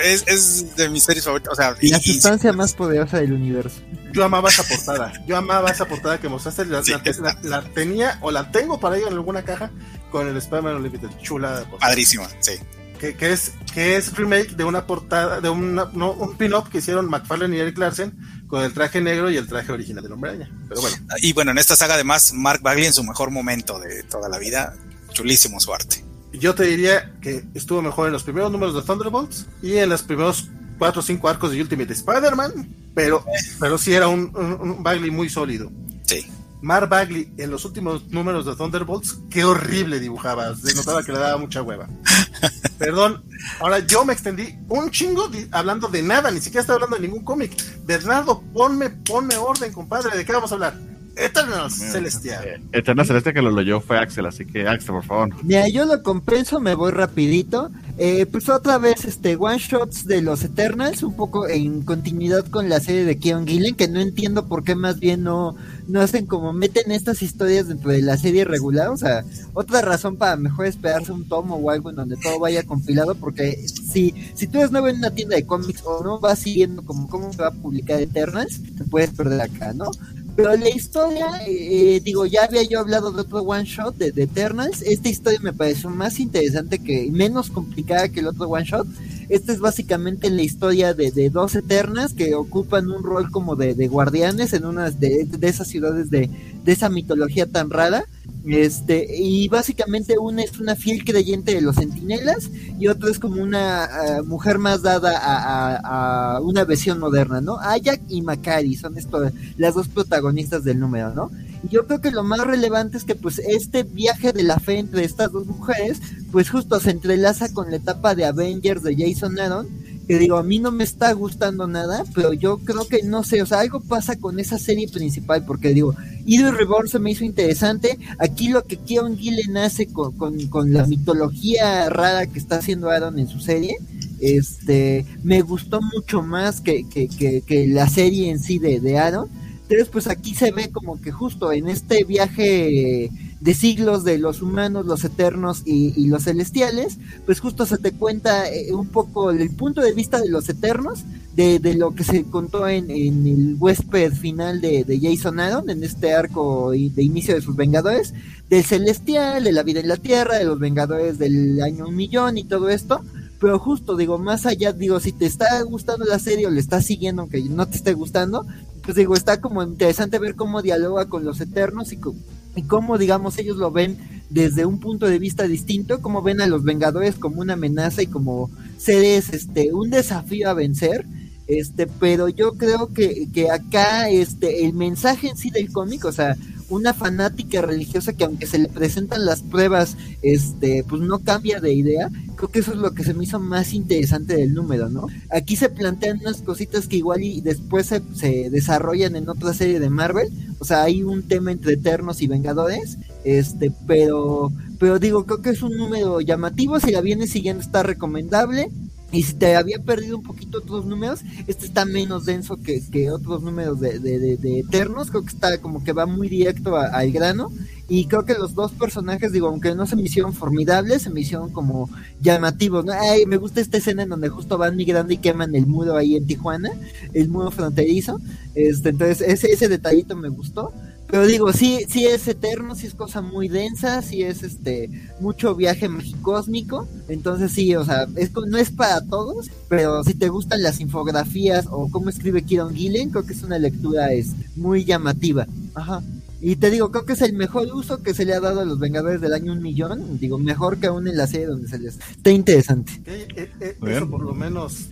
Speaker 4: es, de mis series favoritas. O sea,
Speaker 3: la sustancia más poderosa del universo.
Speaker 1: Yo amaba esa portada. Yo amaba esa portada que mostraste. La, tenía o la tengo para ir en alguna caja con el Spider-Man Unlimited. Chula.
Speaker 4: Padrísima, sí
Speaker 1: que, es, que es remake de una portada, de una, no, un pin-up que hicieron McFarlane y Eric Larsen con el traje negro y el traje original del hombre araña. Pero bueno.
Speaker 4: Y bueno, en esta saga además, Mark Bagley en su mejor momento de toda la vida, chulísimo su arte.
Speaker 1: Yo te diría que estuvo mejor en los primeros números de Thunderbolts y en los primeros cuatro o cinco arcos de Ultimate Spider-Man, pero, pero sí era un, un Bagley muy sólido.
Speaker 4: Sí.
Speaker 1: Mark Bagley en los últimos números de Thunderbolts, qué horrible dibujaba. Se notaba que le daba mucha hueva. Perdón, ahora yo me extendí un chingo hablando de nada, ni siquiera estaba hablando de ningún cómic. Bernardo, ponme, ponme orden, compadre, ¿de qué vamos a hablar? Eternal Celestial.
Speaker 2: Eternal Celestial que lo leyó fue Axel, así que Axel, por favor.
Speaker 3: Mira, yo lo compenso, me voy rapidito. Eh, pues otra vez, este, one shots de los Eternals, un poco en continuidad con la serie de Keon Gillen, que no entiendo por qué más bien no, no hacen como meten estas historias dentro de la serie regular. O sea, otra razón para mejor esperarse un tomo o algo en donde todo vaya compilado, porque si, si tú eres nuevo en una tienda de cómics o no vas siguiendo como cómo se va a publicar Eternals, te puedes perder acá, ¿no? Pero la historia, eh, digo, ya había yo hablado de otro one shot de, Eternals. Esta historia me pareció más interesante que, menos complicada que el otro one shot. Esta es básicamente la historia de, dos Eternas que ocupan un rol como de, guardianes en una de, esas ciudades de, de esa mitología tan rara este, y básicamente una es una fiel creyente de los centinelas y otra es como una ah, mujer más dada a, una versión moderna, ¿no? Ayak y Makari son esto, las dos protagonistas del número, ¿no? Y yo creo que lo más relevante es que pues este viaje de la fe entre estas dos mujeres, pues justo se entrelaza con la etapa de Avengers de Jason Aaron que digo, a mí no me está gustando nada, pero yo creo que no sé, o sea, algo pasa con esa serie principal, porque digo, Ido Reborn se me hizo interesante, aquí lo que Keon Gillen hace con, con, la mitología rara que está haciendo Aaron en su serie, este, me gustó mucho más que, que, que, la serie en sí de, de Aaron. Entonces, pues aquí se ve como que justo en este viaje de siglos de los humanos, los eternos y, los celestiales, pues justo se te cuenta eh, un poco el punto de vista de los eternos, de, lo que se contó en, el huésped final de, de, Jason Aaron, en este arco de inicio de sus Vengadores, del celestial, de la vida en la tierra, de los Vengadores del año un millón y todo esto. Pero justo, digo, más allá, digo, si te está gustando la serie o le estás siguiendo, aunque no te esté gustando, pues digo, está como interesante ver cómo dialoga con los eternos y y cómo, digamos, ellos lo ven desde un punto de vista distinto, cómo ven a los Vengadores como una amenaza y como seres, este, un desafío a vencer, este, pero yo creo que, que acá, este, el mensaje en sí del cómic, o sea, una fanática religiosa que aunque se le presentan las pruebas, este, pues no cambia de idea. Creo que eso es lo que se me hizo más interesante del número, ¿no? Aquí se plantean unas cositas que igual y después se, se desarrollan en otra serie de Marvel. O sea, hay un tema entre Eternos y Vengadores, este, pero, pero digo, creo que es un número llamativo. Si la vienes siguiendo está recomendable. Y si te había perdido un poquito otros números, este está menos denso que, que otros números de, de, de, Eternos. Creo que está como que va muy directo al grano. Y creo que los dos personajes, digo, aunque no se me hicieron formidables, se me hicieron como llamativos. ¿no? Ay, me gusta esta escena en donde justo van migrando y queman el muro ahí en Tijuana, el muro fronterizo. Este, entonces, ese, ese detallito me gustó. Pero digo, sí, sí es eterno, sí es cosa muy densa, sí es este mucho viaje magicósmico. Entonces sí, o sea, es, no es para todos, pero si te gustan las infografías o cómo escribe Kieron Gillen, creo que es una lectura es muy llamativa. Ajá. Y te digo, creo que es el mejor uso que se le ha dado a los Vengadores del año un millón. Digo, mejor que aún en la serie donde se les... Está interesante.
Speaker 1: Eh, eh, eso por lo menos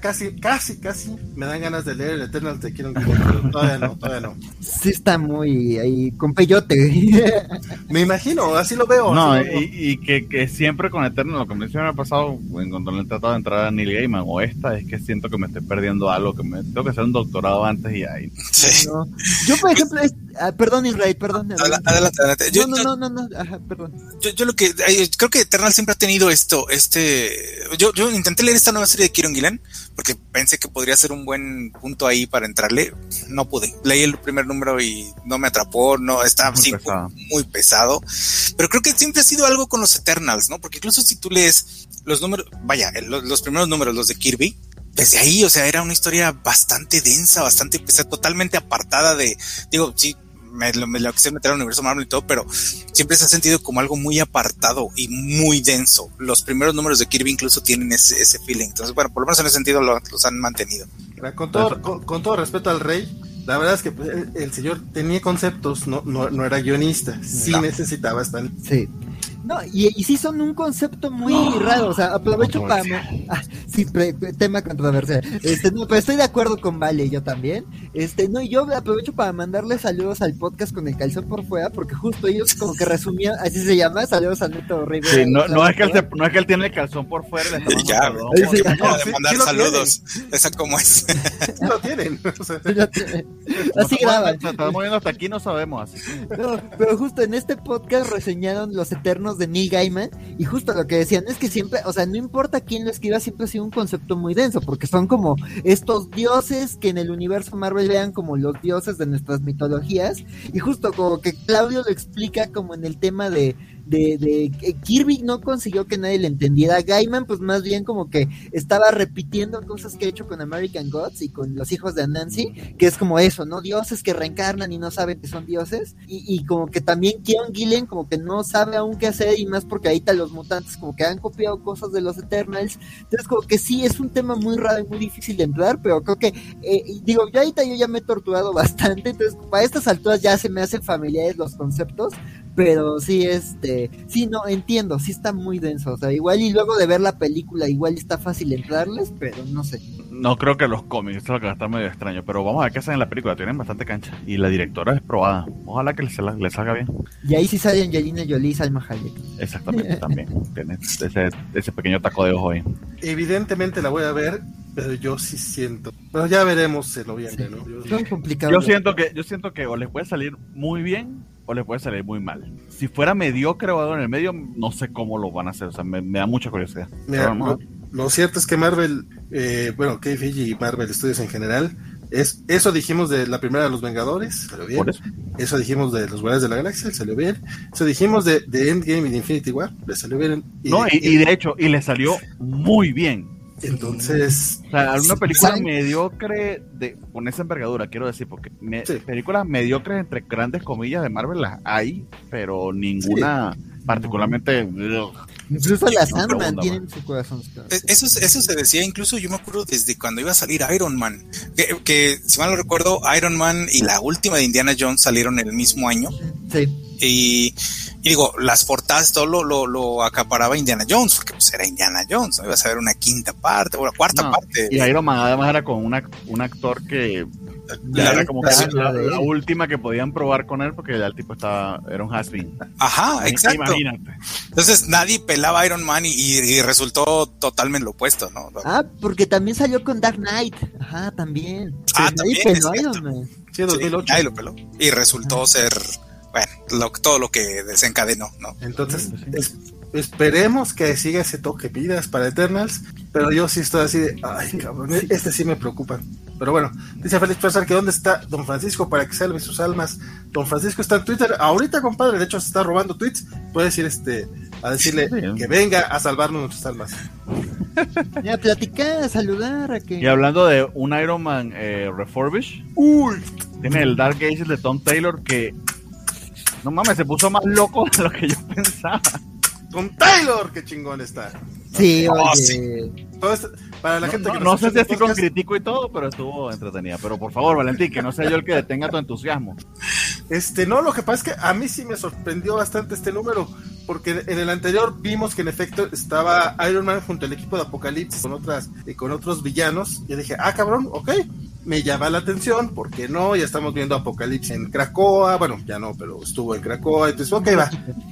Speaker 1: casi, casi, casi me dan ganas de leer el Eternal Te Quiero pero todavía no, todavía no.
Speaker 3: Sí está muy ahí, con peyote.
Speaker 1: me imagino, así lo veo.
Speaker 2: No, y, que, que, siempre con Eternal, lo que me ha pasado en cuando le he tratado de entrar a Neil Gaiman o esta, es que siento que me estoy perdiendo algo, que me tengo que hacer un doctorado antes y ahí.
Speaker 3: Sí. Yo, por ejemplo, ah, perdón Israel, perdón.
Speaker 4: Adelante, adelante.
Speaker 3: Yo, no, no, no, no, Ajá, perdón.
Speaker 4: Yo, yo lo que, creo que Eternal siempre ha tenido esto, este, yo, yo intenté leer esta nueva serie de Kieron Porque pensé que podría ser un buen punto ahí para entrarle. No pude. Leí el primer número y no me atrapó, no, está muy, pesado. muy pesado. Pero creo que siempre ha sido algo con los Eternals, ¿no? Porque incluso si tú lees los números, vaya, los, primeros números, los de Kirby, desde ahí, o sea, era una historia bastante densa, bastante pesada, totalmente apartada de, digo, sí, me, lo, me lo quise meter al universo Marvel y todo, pero siempre se ha sentido como algo muy apartado y muy denso. Los primeros números de Kirby incluso tienen ese, ese feeling. Entonces, bueno, por lo menos en ese sentido los han mantenido.
Speaker 1: Con todo, con, todo respeto al rey, la verdad es que pues, el, señor tenía conceptos, no, no, no era guionista, sí necesitaba estar.
Speaker 3: Sí. No, y, y, sí son un concepto muy raro, o sea, aprovecho para... Ah, sí, tema controversial. Este, no, pero estoy de acuerdo con Vale, yo también. Este, no, y yo aprovecho para mandarle saludos al podcast con el calzón por fuera, porque justo ellos como que resumían, así se llama, saludos a Neto Rivera.
Speaker 2: Sí, no, no, es que él no es que él tiene el calzón por fuera, le
Speaker 4: ya, sí, de mandar saludos, esa como es.
Speaker 1: Sí lo tienen.
Speaker 3: Así graban.
Speaker 2: Estamos moviendo hasta aquí, no sabemos así.
Speaker 3: No, pero justo en este podcast reseñaron Los Eternos de Neil Gaiman y justo lo que decían es que siempre, o sea, no importa quién lo escriba, siempre ha sido un concepto muy denso, porque son como estos dioses que en el universo Marvel vean como los dioses de nuestras mitologías y justo como que Claudio lo explica como en el tema de de, de, Kirby no consiguió que nadie le entendiera. Gaiman, pues más bien como que estaba repitiendo cosas que ha hecho con American Gods y con los hijos de Anansi, que es como eso, ¿no? Dioses que reencarnan y no saben que son dioses. Y, y como que también Kion Gillen como que no sabe aún qué hacer y más porque ahorita los mutantes como que han copiado cosas de los Eternals. Entonces como que sí, es un tema muy raro y muy difícil de entrar, pero creo que, eh, digo, yo ahorita yo ya me he torturado bastante, entonces para estas alturas ya se me hacen familiares los conceptos, pero sí, este, sí, no, entiendo, sí está muy denso, o sea, igual y luego de ver la película, igual está fácil entrarles, pero no sé.
Speaker 2: No creo que los cómics, eso es lo que va a estar medio extraño, pero vamos a ver qué hacen en la película, tienen bastante cancha, y la directora es probada, ojalá que les, les salga bien.
Speaker 3: Y ahí sí sale Angelina Jolie y Salma Hayek.
Speaker 2: Exactamente, también, tiene ese, ese pequeño taco de ojo ahí.
Speaker 1: Evidentemente la voy a ver, pero yo sí siento. Pero ya veremos en noviembre, ¿no?
Speaker 3: Yo,
Speaker 2: yo siento que, yo siento que o les puede salir muy bien o le puede salir muy mal. Si fuera mediocre o en el medio, no sé cómo lo van a hacer. O sea, me, da mucha curiosidad.
Speaker 1: Mira, lo, lo cierto es que Marvel, eh, bueno, KFG y Marvel Studios en general, es, eso dijimos de la primera de los Vengadores, salió bien. Eso? dijimos de los Guardianes de la Galaxia, salió bien. Eso dijimos de, de Endgame y de Infinity War, le salió bien.
Speaker 2: no, y, de hecho, y le salió muy bien.
Speaker 1: Entonces.
Speaker 2: O sea, una película mediocre de, con esa envergadura, quiero decir, porque películas mediocres entre grandes comillas de Marvel las hay, pero ninguna particularmente.
Speaker 3: Incluso la Sandman tiene su corazón.
Speaker 4: E, eso, eso se decía, incluso yo me acuerdo desde cuando iba a salir Iron Man, que, si mal no recuerdo, Iron Man y la última de Indiana Jones salieron el mismo año.
Speaker 3: Sí.
Speaker 4: Y, digo, las portadas todo lo, lo, acaparaba Indiana Jones, porque pues era Indiana Jones, ¿no? iba a ser una quinta parte o la cuarta parte.
Speaker 2: Y Iron Man además era con una, un actor que era como la, última que podían probar con él porque ya el tipo estaba, era un has
Speaker 4: Ajá, exacto. Imagínate. Entonces nadie pelaba a Iron Man y, resultó totalmente lo opuesto, ¿no?
Speaker 3: Ah, porque también salió con Dark Knight. Ajá, también. Ah, también.
Speaker 4: Peló Iron Man. Sí, 2008. Sí, lo peló. Y resultó ser, bueno, todo lo que desencadenó, ¿no?
Speaker 1: Entonces, esperemos que siga ese toque pidas para Eternals, pero yo sí estoy así de, ay, cabrón, este sí me preocupa. Pero bueno, dice Félix Pérez que dónde está Don Francisco para que salve sus almas. Don Francisco está en Twitter. Ahorita, compadre, de hecho se está robando tweets. Puedes ir este, a decirle que venga a salvarnos nuestras almas.
Speaker 3: Ya, platicar, saludar a que.
Speaker 2: Y hablando de un Iron Man eh, Refurbish, Uy. tiene el Dark Ages de Tom Taylor que. No mames, se puso más loco de lo que yo pensaba.
Speaker 1: Tom Taylor, qué chingón está.
Speaker 3: Sí, oh, oye.
Speaker 1: Para la gente
Speaker 2: que no, sé si estoy con crítico y todo, pero estuvo entretenida. Pero por favor, Valentín, que no sea yo el que detenga tu entusiasmo.
Speaker 1: Este, no, lo que pasa es que a mí sí me sorprendió bastante este número, porque en el anterior vimos que en efecto estaba Iron Man junto al equipo de Apocalipsis con otras y con otros villanos. Y dije, ah, cabrón, ok, me llama la atención, ¿por qué no? Ya estamos viendo Apocalipsis en Cracoa, bueno, ya no, pero estuvo en Cracoa, entonces, ok, va,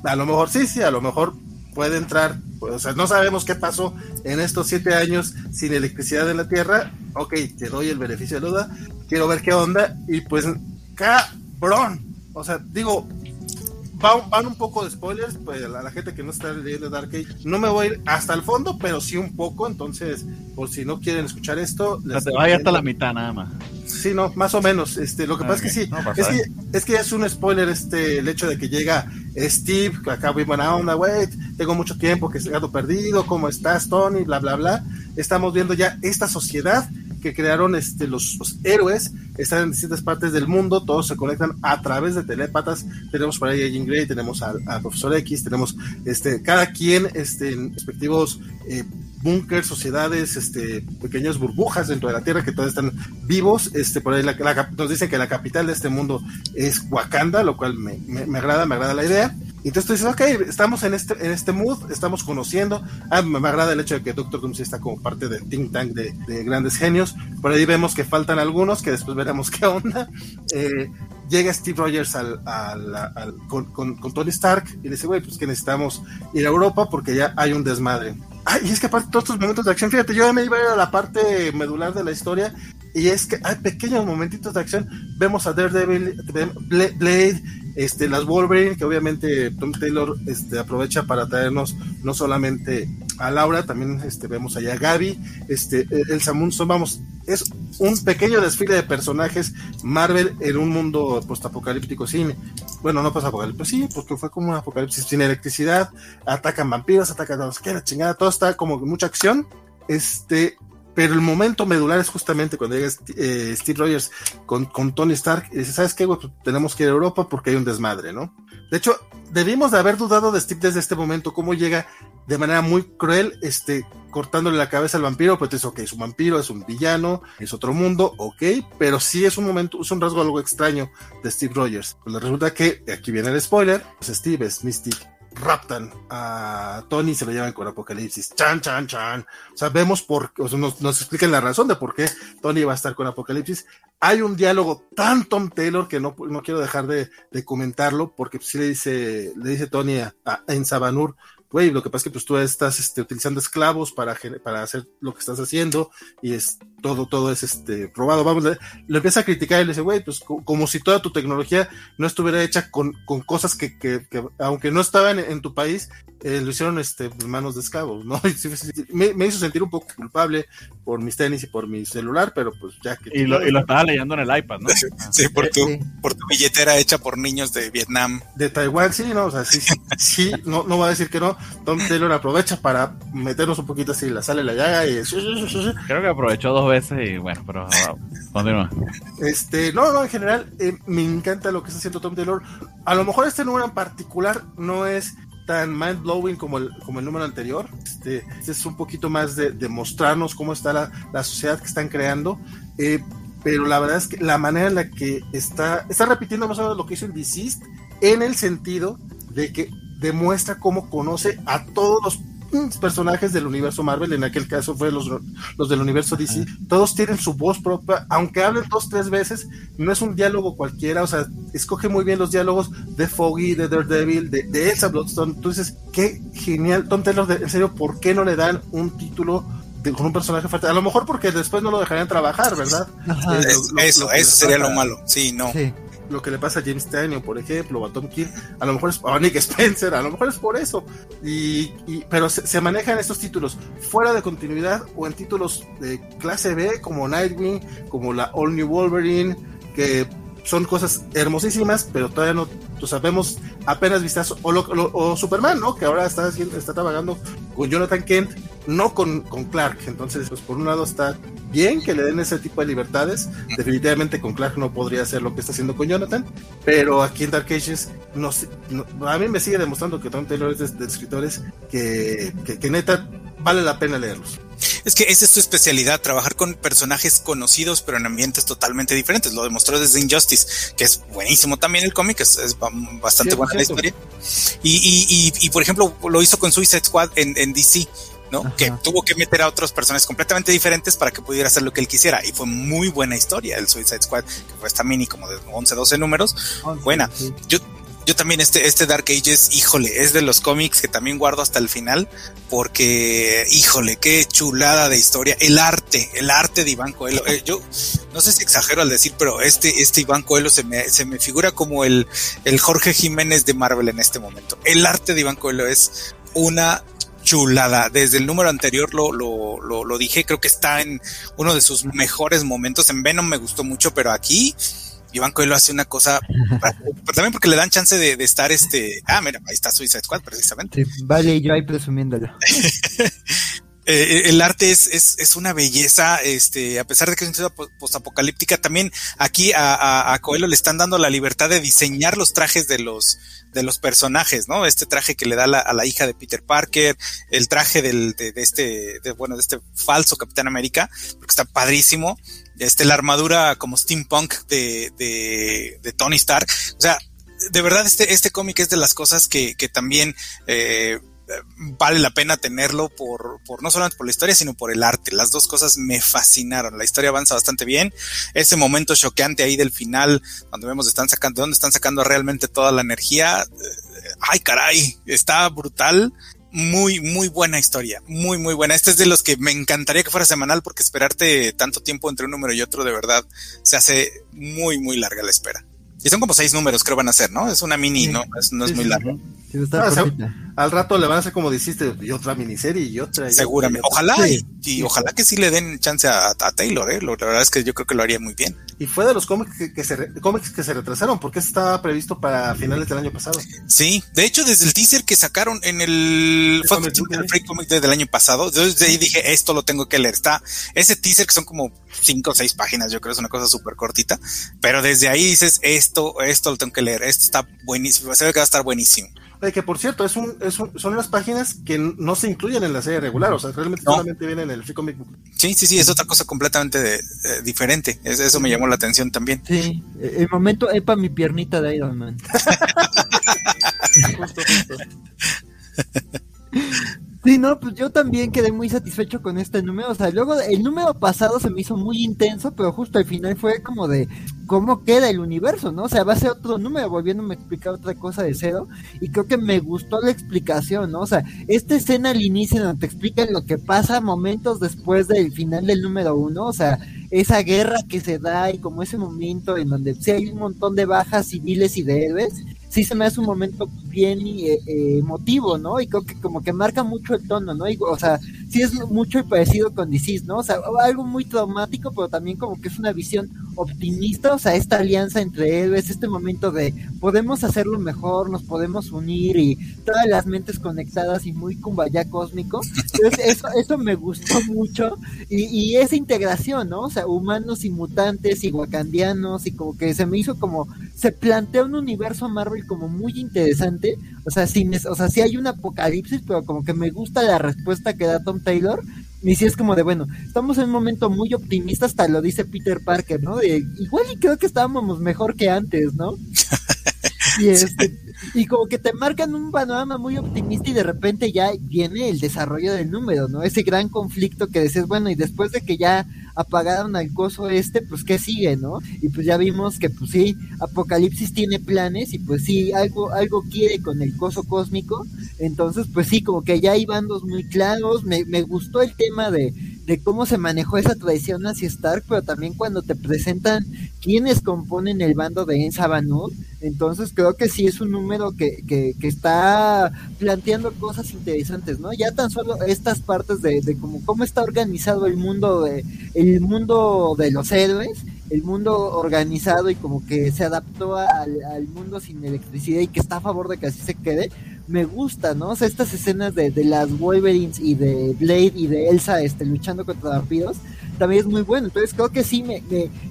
Speaker 1: a lo mejor sí, sí, a lo mejor puede entrar, o sea, no sabemos qué pasó en estos siete años sin electricidad en la Tierra, ok, te doy el beneficio de duda, quiero ver qué onda, y pues, cabrón, o sea, digo, van, un poco de spoilers, pues a la gente que no está leyendo Dark Age, no me voy a ir hasta el fondo, pero sí un poco, entonces, por si no quieren escuchar esto...
Speaker 2: Les te vaya hasta la mitad nada más.
Speaker 1: Sí, no, más o menos, este, lo que pasa es que sí, es, que, es que es un spoiler este, el hecho de que llega Steve, acá muy buena onda, güey, tengo mucho tiempo que he estado perdido, ¿cómo estás, Tony? Bla, bla, bla. Estamos viendo ya esta sociedad que crearon este, los, héroes, están en distintas partes del mundo, todos se conectan a través de telépatas, tenemos por ahí a Jean Grey, tenemos al Profesor X, tenemos este, cada quien este, en respectivos eh, búnker, sociedades, este, pequeñas burbujas dentro de la Tierra que todavía están vivos. Este, por ahí nos dicen que la capital de este mundo es Wakanda, lo cual me, me, agrada, me agrada la idea. Entonces tú dices, ok, estamos en este, en este mood, estamos conociendo. Ah, me, agrada el hecho de que Doctor Doom sí está como parte del think tank de, de, grandes genios. Por ahí vemos que faltan algunos, que después veremos qué onda. Eh, llega Steve Rogers al, con, con, Tony Stark y dice, güey, pues que necesitamos ir a Europa porque ya hay un desmadre. Ah, y es que aparte todos estos momentos de acción, fíjate, yo ya me iba a ir a la parte medular de la historia y es que hay pequeños momentitos de acción. Vemos a Daredevil, Blade, este, las Wolverine, que obviamente Tom Taylor este, aprovecha para traernos no solamente a Laura, también este, vemos allá a Gaby, este, el Samunson, vamos, es un pequeño desfile de personajes Marvel en un mundo postapocalíptico. Sin, bueno, no postapocalíptico, sí, porque fue como un apocalipsis sin electricidad, atacan vampiros, atacan a los que la chingada, todo está como mucha acción, este, pero el momento medular es justamente cuando llega eh, Steve Rogers con, con, Tony Stark y dice, ¿sabes qué? Pues tenemos que ir a Europa porque hay un desmadre, ¿no? De hecho, debimos de haber dudado de Steve desde este momento, cómo llega de manera muy cruel, este, cortándole la cabeza al vampiro, pues es ok, es un vampiro, es un villano, es otro mundo, ok, pero sí es un momento, es un rasgo algo extraño de Steve Rogers. Pues resulta que, aquí viene el spoiler, pues Steve es Mystic raptan a Tony y se lo llevan con Apocalipsis. Chan, chan, chan. O sea, vemos por, o sea, nos, nos, explican la razón de por qué Tony va a estar con Apocalipsis. Hay un diálogo tan Tom Taylor que no, no quiero dejar de, comentarlo, porque sí le dice, le dice Tony a, en Sabanur, lo que pasa es que pues tú estás este, utilizando esclavos para, para hacer lo que estás haciendo y es, todo, todo es este probado. Vamos, le, empieza a criticar y le dice, güey, pues como si toda tu tecnología no estuviera hecha con, con cosas que, que, que, aunque no estaban en, tu país, eh, lo hicieron este, manos de esclavos, ¿no? me, me, hizo sentir un poco culpable por mis tenis y por mi celular, pero pues ya que...
Speaker 2: Y lo, y lo estaba leyendo en el iPad, ¿no?
Speaker 4: Sí, por, tu, por tu billetera hecha por niños de Vietnam.
Speaker 1: De Taiwán, sí, ¿no? O sea, sí, sí, no, no va a decir que no. Tom Taylor aprovecha para meternos un poquito así, la sale la llaga y...
Speaker 2: Creo que aprovechó dos veces y bueno, pero continúa.
Speaker 1: Este, no, no, en general eh, me encanta lo que está haciendo Tom Taylor. A lo mejor este número en particular no es tan mind blowing como el, como el número anterior. Este, es un poquito más de, mostrarnos cómo está la, la, sociedad que están creando. Eh, pero la verdad es que la manera en la que está, está repitiendo más o menos lo que hizo el Deceased, en el sentido de que demuestra cómo conoce a todos los personajes del universo Marvel, en aquel caso fue los, los del universo DC, todos tienen su voz propia, aunque hablen dos, tres veces, no es un diálogo cualquiera, o sea, escoge muy bien los diálogos de Foggy, de Daredevil, de, de Elsa Bloodstone, entonces, qué genial, Tom Taylor, en serio, ¿por qué no le dan un título con un personaje fuerte. A lo mejor porque después no lo dejarían trabajar, ¿verdad?
Speaker 4: eso, eso sería lo malo. Sí, no. Sí
Speaker 1: lo que le pasa a James Tannion, por ejemplo, o a Tom King, a lo mejor es a Nick Spencer, a lo mejor es por eso. Y, pero se, manejan estos títulos fuera de continuidad o en títulos de clase B, como Nightwing, como la All New Wolverine, que son cosas hermosísimas, pero todavía no sabemos apenas vistazo. O, o, Superman, ¿no? Que ahora está, está trabajando con Jonathan Kent, no con, con Clark. Entonces, pues por un lado está bien que le den ese tipo de libertades. Definitivamente con Clark no podría hacer lo que está haciendo con Jonathan, pero aquí en Dark Ages no, a mí me sigue demostrando que Tom Taylor es de, escritores que, que, neta vale la pena leerlos.
Speaker 4: Es que esa es tu especialidad, trabajar con personajes conocidos pero en ambientes totalmente diferentes. Lo demostró desde Injustice, que es buenísimo también el cómic, es, bastante buena la historia. Y, y, y, por ejemplo, lo hizo con Suicide Squad en, en DC que tuvo que meter a otros personajes completamente diferentes para que pudiera hacer lo que él quisiera. Y fue muy buena historia el Suicide Squad, que fue esta mini como de 11, 12 números. buena. Yo, yo también este, este Dark Ages, híjole, es de los cómics que también guardo hasta el final, porque, híjole, qué chulada de historia. El arte, el arte de Iván Coelho. Eh, yo no sé si exagero al decir, pero este, este Iván Coelho se me, se me figura como el, el Jorge Jiménez de Marvel en este momento. El arte de Iván Coelho es una chulada. Desde el número anterior lo, lo, lo, dije, creo que está en uno de sus mejores momentos. En Venom me gustó mucho, pero aquí Iván Coelho hace una cosa, también porque le dan chance de, estar este, ah, mira, ahí está Suicide Squad precisamente.
Speaker 3: vale, yo ahí presumiéndolo.
Speaker 4: Eh, el arte es, es, es, una belleza, este, a pesar de que es una ciudad postapocalíptica, también aquí a, a, Coelho le están dando la libertad de diseñar los trajes de los, de los personajes, ¿no? Este traje que le da a la hija de Peter Parker, el traje del, de, este, de, bueno, de este falso Capitán América, porque está padrísimo. Este, la armadura como steampunk de, de, de Tony Stark. O sea, de verdad este, este cómic es de las cosas que, que también, eh, vale la pena tenerlo por, por no solamente por la historia, sino por el arte. Las dos cosas me fascinaron. La historia avanza bastante bien. Ese momento choqueante ahí del final, cuando vemos están sacando, de dónde están sacando realmente toda la energía. Eh, ay, caray, está brutal. Muy, muy buena historia. Muy, muy buena. Este es de los que me encantaría que fuera semanal porque esperarte tanto tiempo entre un número y otro, de verdad, se hace muy, muy larga la espera. Y son como seis números, creo van a ser, ¿no? Es una mini, ¿no? Es, no es muy largo.
Speaker 1: Ah, al rato le van a hacer como dijiste, y otra miniserie y otra.
Speaker 4: Seguramente. ojalá, y, ojalá que sí le den chance a, Taylor, ¿eh? la verdad es que yo creo que lo haría muy bien.
Speaker 1: Y fue de los cómics que, se, cómics que se retrasaron, porque estaba previsto para finales del año pasado.
Speaker 4: Sí, de hecho, desde el teaser que sacaron en el, el Free Comic del año pasado, desde ahí dije, esto lo tengo que leer. Está ese teaser que son como cinco o seis páginas, yo creo es una cosa súper cortita, pero desde ahí dices, esto, esto lo tengo que leer, esto está buenísimo, se ve que va a estar buenísimo
Speaker 1: que por cierto, es un, es son unas páginas que no se incluyen en la serie regular, o sea, realmente solamente vienen en el Free Comic Book.
Speaker 4: Sí, sí, sí, es otra cosa completamente eh, diferente. eso me llamó la atención también.
Speaker 3: Sí, el momento epa mi piernita de Iron Man. justo, justo. Sí, no, pues yo también quedé muy satisfecho con este número. O sea, luego el número pasado se me hizo muy intenso, pero justo al final fue como de cómo queda el universo, ¿no? O sea, va a ser otro número, volviéndome a explicar otra cosa de cero. Y creo que me gustó la explicación, ¿no? O sea, esta escena al inicio donde te explican lo que pasa momentos después del final del número uno, o sea, esa guerra que se da y como ese momento en donde sí hay un montón de bajas civiles y de héroes sí se me hace un momento bien eh, eh, emotivo, ¿no? Y creo que como que marca mucho el tono, ¿no? o sea, sí es mucho parecido con Disease, ¿no? O sea, algo muy traumático, pero también como que es una visión optimista, o sea, esta alianza entre héroes, este momento de podemos hacerlo mejor, nos podemos unir y todas las mentes conectadas y muy cumbaya cósmico. Entonces, eso, eso me gustó mucho y, y esa integración, ¿no? O sea, humanos y mutantes y wakandianos y como que se me hizo como, se plantea un universo Marvel como muy interesante, o sea, sin, o sea, sí hay un apocalipsis, pero como que me gusta la respuesta que da Tom Taylor. Y sí es como de, bueno, estamos en un momento muy optimista, hasta lo dice Peter Parker, ¿no? De, igual y creo que estábamos mejor que antes, ¿no? y este, y como que te marcan un panorama muy optimista y de repente ya viene el desarrollo del número, ¿no? Ese gran conflicto que dices, bueno, y después de que ya apagaron al coso este, pues qué sigue, ¿no? Y pues ya vimos que pues sí, Apocalipsis tiene planes y pues sí, algo, algo quiere con el coso cósmico, entonces pues sí, como que ya hay bandos muy claros, me, me gustó el tema de, de cómo se manejó esa tradición hacia Stark, pero también cuando te presentan quiénes componen el bando de Ensa entonces creo que sí es un número que, que, que, está planteando cosas interesantes, ¿no? Ya tan solo estas partes de, de cómo, cómo está organizado el mundo de, mundo de los héroes, el mundo organizado y como que se adaptó al, mundo sin electricidad y que está a favor de que así se quede, me gusta, ¿no? O sea, estas escenas de, de las Wolverines y de Blade y de Elsa este, luchando contra vampiros, también es muy bueno. Entonces creo que sí, me,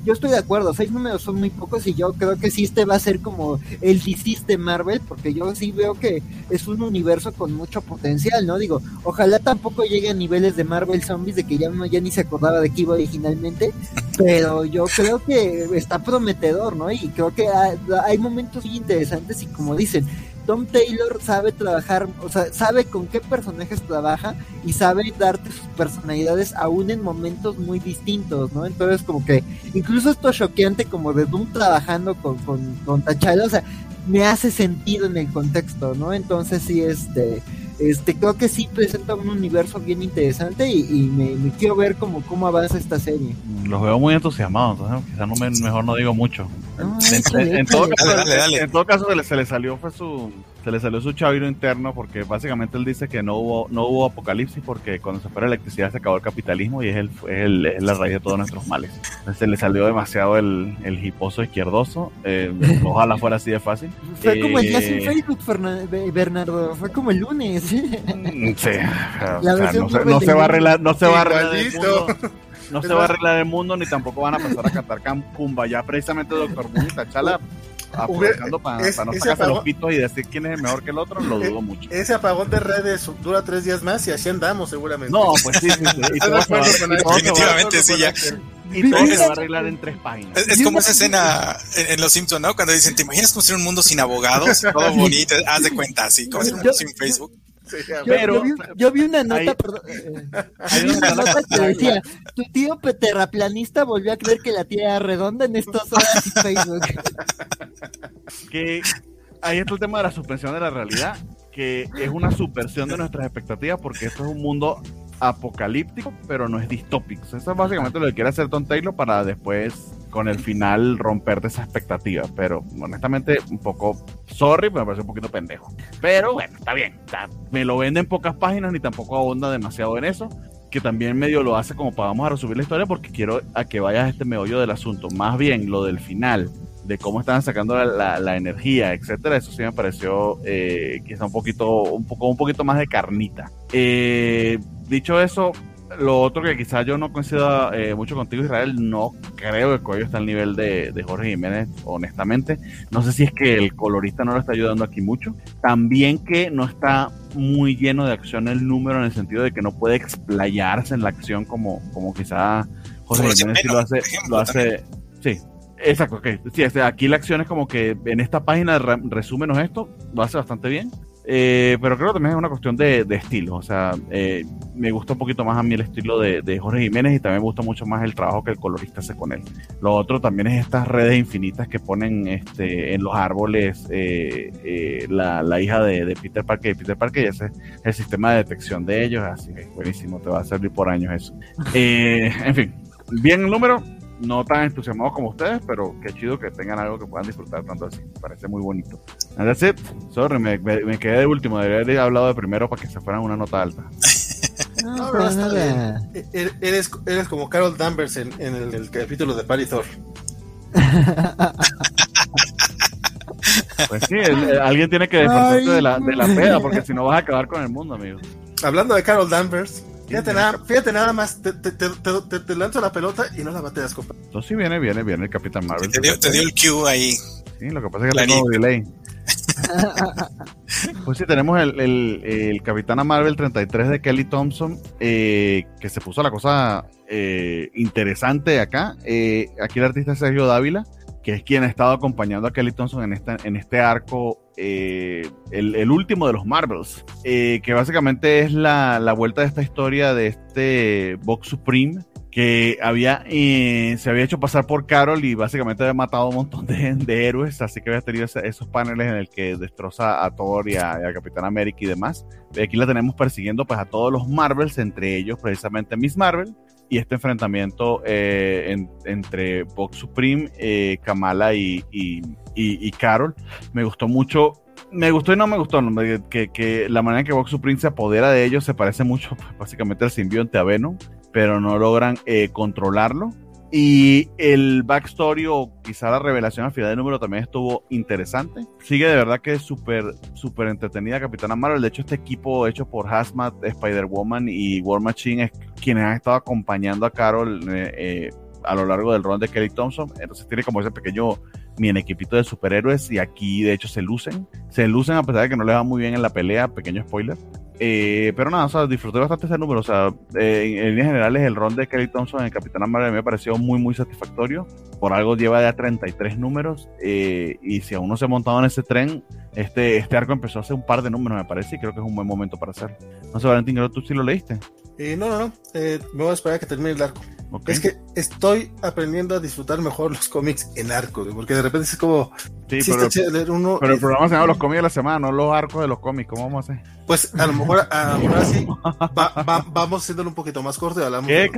Speaker 3: yo estoy de acuerdo. Seis números son muy pocos y yo creo que sí este va a ser como el DC de Marvel, porque yo sí veo que es un universo con mucho potencial, ¿no? Digo, ojalá tampoco llegue a niveles de Marvel Zombies, de que ya uno ya ni se acordaba de qué iba originalmente, pero yo creo que está prometedor, ¿no? Y creo que hay, hay momentos muy interesantes y como dicen, Tom Taylor sabe trabajar, o sea, sabe con qué personajes trabaja y sabe darte sus personalidades aún en momentos muy distintos, ¿no? Entonces, como que incluso esto choqueante como de Doom trabajando con, con, con T'Challa, o sea, me hace sentido en el contexto, ¿no? Entonces, sí, este este, creo que sí presenta un universo bien interesante y, me, quiero ver cómo, cómo avanza esta serie.
Speaker 2: Los veo muy entusiasmados, entonces quizás no mejor no digo mucho. en, todo caso, se, le, se le salió fue su se le salió su chaviro interno porque básicamente él dice que no hubo no hubo apocalipsis porque cuando se fue la electricidad se acabó el capitalismo y es, el, es, es la raíz de todos nuestros males. Entonces se le salió demasiado el, el hiposo izquierdoso. Eh, ojalá fuera así de fácil.
Speaker 3: Fue como el día sin eh, Facebook, Bernardo. Fue como el lunes.
Speaker 2: Mm, sí. no, se, va a arreglar, no se va a arreglar el mundo. No se va a arreglar el mundo ni tampoco van a pasar a cantar Campumba. Ya precisamente doctor Moon y Tachala aprovechando para no sacarse los pitos y decir quién es mejor que el otro, lo dudo mucho.
Speaker 1: Ese apagón de redes dura tres días más y así andamos seguramente.
Speaker 2: No, pues sí, sí, sí. Y todo se va,
Speaker 4: definitivamente sí, ya.
Speaker 2: Y todo se va a arreglar en tres páginas.
Speaker 4: Es, como esa escena en, Los Simpsons, ¿no? Cuando dicen, ¿te imaginas construir un mundo sin abogados? Todo bonito, haz de cuenta, así, como un mundo sin Facebook.
Speaker 3: yo, pero, yo, vi, una nota, perdón, eh, hay una nota que decía, tu tío terraplanista volvió a creer que la tierra era redonda en estos horas y Facebook.
Speaker 2: Que ahí está el tema de la suspensión de la realidad, que es una subversión de nuestras expectativas porque esto es un mundo apocalíptico, pero no es distópico. Eso es básicamente lo que quiere hacer Tom Taylor para después, con el final, romperte esa expectativa. Pero honestamente, un poco sorry, me parece un poquito pendejo. Pero bueno, está bien. me lo vende en pocas páginas, ni tampoco ahonda demasiado en eso. Que también medio lo hace como para vamos a resumir la historia, porque quiero a que vayas a este meollo del asunto. Más bien lo del final de cómo estaban sacando la, energía, etcétera, eso sí me pareció eh, quizá un poquito, un poco, un poquito más de carnita. Eh, dicho eso, lo otro que quizás yo no coincido eh, mucho contigo, Israel, no creo que Coelho está al nivel de, de, Jorge Jiménez, honestamente. No sé si es que el colorista no lo está ayudando aquí mucho. También que no está muy lleno de acción el número en el sentido de que no puede explayarse en la acción como, como quizá Jorge Jiménez sí lo hace. lo hace sí, Exacto, ok. Sí, este, aquí la acción es como que en esta página resúmenos esto, lo hace bastante bien. Eh, pero creo que también es una cuestión de, estilo. O sea, eh, me gusta un poquito más a mí el estilo de, Jorge Jiménez y también me gusta mucho más el trabajo que el colorista hace con él. Lo otro también es estas redes infinitas que ponen este, en los árboles eh, la, hija de, Peter Parker y Peter Parker y ese es el sistema de detección de ellos. Así que buenísimo, te va a servir por años eso. en fin, bien el número no tan entusiasmados como ustedes, pero qué chido que tengan algo que puedan disfrutar tanto así. Parece muy bonito. And that's it. Sorry, me, quedé de último. Debería haber hablado de primero para que se fueran una nota alta.
Speaker 1: No, pero nada. E-, e-, eres, eres como Carol Danvers en, el, capítulo de Party Thor.
Speaker 2: Pues sí, alguien tiene que despertarte de la, de la peda, porque si no vas a acabar con el mundo, amigo.
Speaker 1: Hablando de Carol Danvers, Fíjate nada, fíjate nada más, te, te, te, te, lanzo la pelota y no la bateas, compa.
Speaker 2: Entonces sí viene, viene, viene el Capitán Marvel.
Speaker 4: te, dio, te dio el cue ahí.
Speaker 2: Sí, lo que pasa es que tengo delay. pues sí, tenemos el, el, el Capitana Marvel 33 de Kelly Thompson, eh, que se puso la cosa eh, interesante acá. Eh, aquí el artista es Sergio Dávila que es quien ha estado acompañando a Kelly Thompson en, esta, en este arco, eh, el, último de los Marvels, eh, que básicamente es la, vuelta de esta historia de este Vox Supreme que había eh, se había hecho pasar por Carol y básicamente había matado un montón de, héroes, así que había tenido esos paneles en el que destroza a Thor y a, Capitán América y demás. Y aquí la tenemos persiguiendo pues a todos los Marvels, entre ellos precisamente Miss Marvel, y este enfrentamiento eh, entre Vox Supreme, eh, Kamala y, y, Carol. Me gustó mucho. Me gustó y no me gustó. Que, que, la manera en que Vox Supreme se apodera de ellos se parece mucho, básicamente, al simbionte a Venom, pero no logran eh, controlarlo. Y el backstory o quizá la revelación al final del número también estuvo interesante. Sigue de verdad que súper, súper entretenida Capitana Marvel. De hecho, este equipo hecho por Hazmat, Spider-Woman y War Machine es quienes han estado acompañando a Carol eh, eh, a lo largo del run de Kelly Thompson. Entonces tiene como ese pequeño en equipito de superhéroes y aquí de hecho se lucen. Se lucen a pesar de que no le va muy bien en la pelea, pequeño spoiler. Eh, pero nada, o sea, disfruté bastante ese número. O sea, eh, en, líneas generales, el rol de Kelly Thompson en el Capitán Marvel me pareció muy, muy satisfactorio. Por algo lleva ya 33 números. Eh, y si aún no se ha montado en ese tren, este, este arco empezó hace un par de números, me parece, y creo que es un buen momento para hacerlo. No sé, Valentín, creo que tú sí lo leíste.
Speaker 1: no, no, no. me voy a esperar a que termine el arco. Es que estoy aprendiendo a disfrutar mejor los cómics en arco, porque de repente es como.
Speaker 2: Sí, pero, uno, pero el programa se llama Los cómics de la semana, no los arcos de los cómics. ¿Cómo vamos a hacer?
Speaker 1: Pues a lo mejor ahora sí vamos haciéndolo un poquito más corto y hablamos
Speaker 2: de,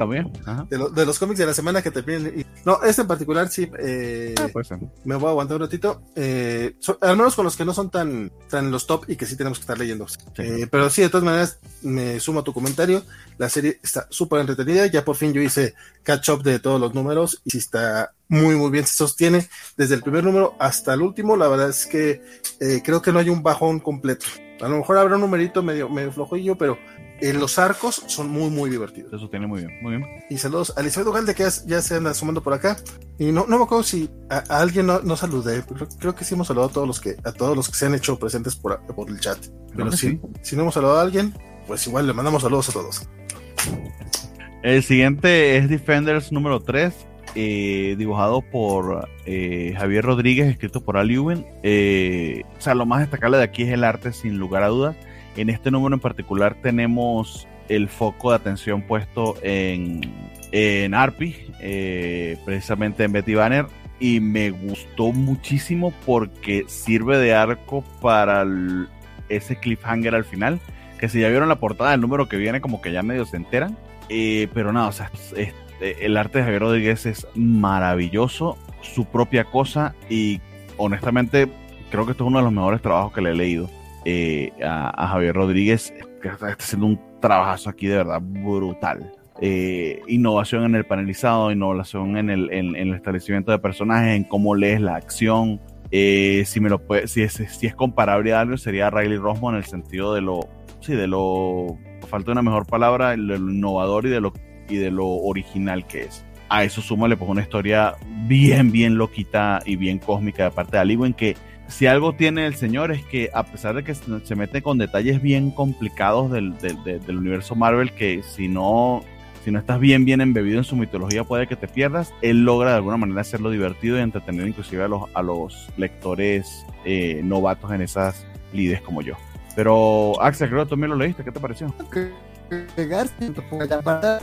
Speaker 1: de, los cómics de la semana que terminen. No, este en particular sí. Eh, ah, pues, me voy a aguantar un ratito. Eh, al menos con los que no son tan, tan los top y que sí tenemos que estar leyendo. Eh, pero sí, de todas maneras, me sumo a tu comentario. La serie está súper entretenida. Ya por fin yo hice catch up de todos los números y está muy muy bien, se sostiene desde el primer número hasta el último, la verdad es que eh, creo que no hay un bajón completo. A lo mejor habrá un numerito medio, medio flojillo, pero en los arcos son muy muy divertidos.
Speaker 2: Se sostiene muy bien, muy bien.
Speaker 1: Y saludos a Elizabeth Ugalde que ya, se anda sumando por acá. Y no, no me acuerdo si a, alguien no, saludé, creo que sí hemos saludado a todos los que, a todos los que se han hecho presentes por, por el chat. Pero si, si no hemos saludado a alguien, pues igual le mandamos saludos a todos.
Speaker 2: El siguiente es Defenders número 3, eh, dibujado por eh, Javier Rodríguez, escrito por Ali Uben. Eh, o sea, lo más destacable de aquí es el arte, sin lugar a dudas. En este número en particular tenemos el foco de atención puesto en, en Arpi, precisamente en Betty Banner. Y me gustó muchísimo porque sirve de arco para ese cliffhanger al final. Que si ya vieron la portada del número que viene, como que ya medio se enteran eh, pero nada, o sea, este, el arte de Javier Rodríguez es maravilloso, su propia cosa y honestamente creo que esto es uno de los mejores trabajos que le he leído eh, a, Javier Rodríguez, que está, haciendo un trabajo aquí de verdad brutal. Eh, innovación en el panelizado, innovación en el, en, el, establecimiento de personajes, en cómo lees la acción. si me lo si es, si es comparable a algo, sería Riley Rosmo en el sentido de lo, sí, de lo falta una mejor palabra, lo innovador y de lo, y de lo original que es. A eso súmale pues una historia bien, bien loquita y bien cósmica de parte de Alibu en que si algo tiene el señor es que a pesar de que se mete con detalles bien complicados del, universo Marvel, que si no, si no estás bien, bien embebido en su mitología puede que te pierdas, él logra de alguna manera hacerlo divertido y entretener inclusive a los, a los lectores eh, novatos en esas lides como yo. Pero Axel, creo que tú también lo leíste, ¿qué te pareció?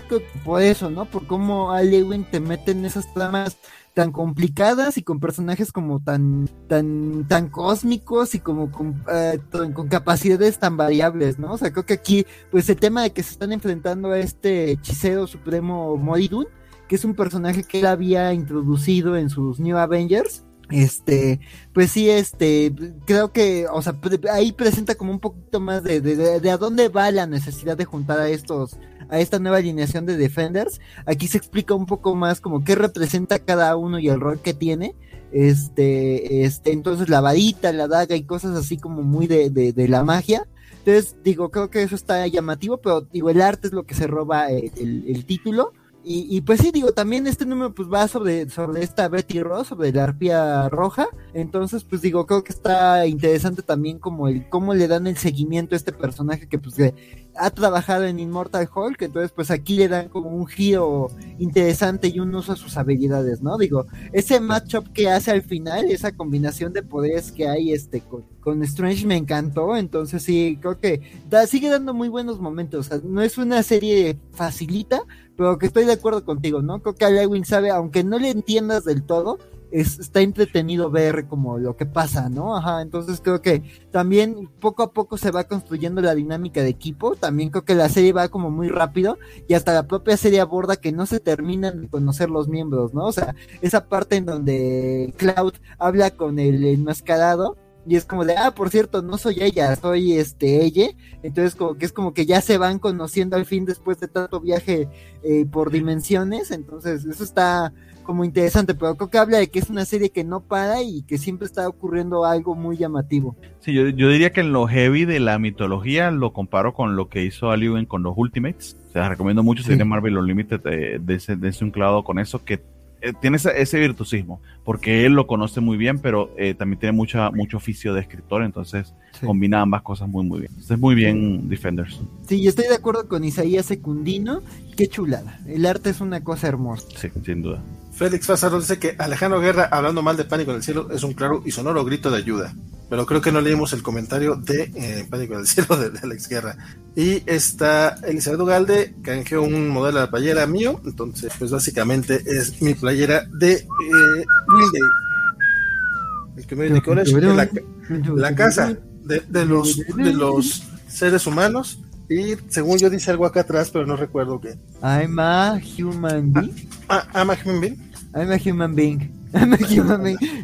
Speaker 3: Por por eso, ¿no? Por cómo Alewin te mete en esas tramas tan complicadas y con personajes como tan tan tan cósmicos y como con, eh, con, capacidades tan variables, ¿no? O sea, creo que aquí pues el tema de que se están enfrentando a este hechicero supremo Moridun, que es un personaje que él había introducido en sus New Avengers, este, pues sí, este, creo que, o sea, ahí presenta como un poquito más de, de, de, a dónde va la necesidad de juntar a estos, a esta nueva alineación de Defenders. Aquí se explica un poco más como qué representa cada uno y el rol que tiene. Este, este, entonces la varita, la daga y cosas así como muy de, de, la magia. Entonces, digo, creo que eso está llamativo, pero digo, el arte es lo que se roba el, el título. Y, pues sí, digo, también este número pues va sobre, sobre esta Betty Ross, sobre la arpía roja. Entonces, pues digo, creo que está interesante también como el cómo le dan el seguimiento a este personaje que pues ha trabajado en Immortal Hulk, entonces pues aquí le dan como un giro interesante y un uso a sus habilidades, ¿no? Digo, ese matchup que hace al final, esa combinación de poderes que hay este con, con Strange me encantó, entonces sí, creo que sigue dando muy buenos momentos, o sea, no es una serie facilita, pero que estoy de acuerdo contigo, ¿no? Creo que Alewin sabe, aunque no le entiendas del todo, es, está entretenido ver como lo que pasa, ¿no? Ajá, entonces creo que también poco a poco se va construyendo la dinámica de equipo, también creo que la serie va como muy rápido y hasta la propia serie aborda que no se terminan de conocer los miembros, ¿no? O sea, esa parte en donde Cloud habla con el enmascarado y es como de, ah, por cierto, no soy ella, soy este ella. Entonces como que es como que ya se van conociendo al fin después de tanto viaje eh, por dimensiones. Entonces eso está como interesante, pero creo que habla de que es una serie que no para y que siempre está ocurriendo algo muy llamativo.
Speaker 2: Sí, yo, yo diría que en lo heavy de la mitología lo comparo con lo que hizo Aliwen con los Ultimates. O sea, recomiendo mucho si Marvel Unlimited de, de, de ese un clavo con eso que eh, tiene ese, virtuosismo, porque él lo conoce muy bien, pero eh, también tiene mucha, mucho oficio de escritor, entonces combina ambas cosas muy, muy bien. es muy bien Defenders.
Speaker 3: Sí, estoy de acuerdo con Isaías Secundino, qué chulada. El arte es una cosa hermosa.
Speaker 2: Sí, sin duda.
Speaker 1: Félix Fázaro dice que Alejandro Guerra, hablando mal de Pánico en el Cielo, es un claro y sonoro grito de ayuda pero creo que no leímos el comentario de eh, Pánico del Cielo de, Alex Guerra. Y está Elizabeth Ugalde, canjeó un modelo de playera mío, entonces pues básicamente es mi playera de eh, El que me la, la casa de, los, de los seres humanos. Y según yo dice algo acá atrás, pero no recuerdo qué.
Speaker 3: I'm a human being.
Speaker 1: Ah, I'm a human being.
Speaker 3: I'm a human being.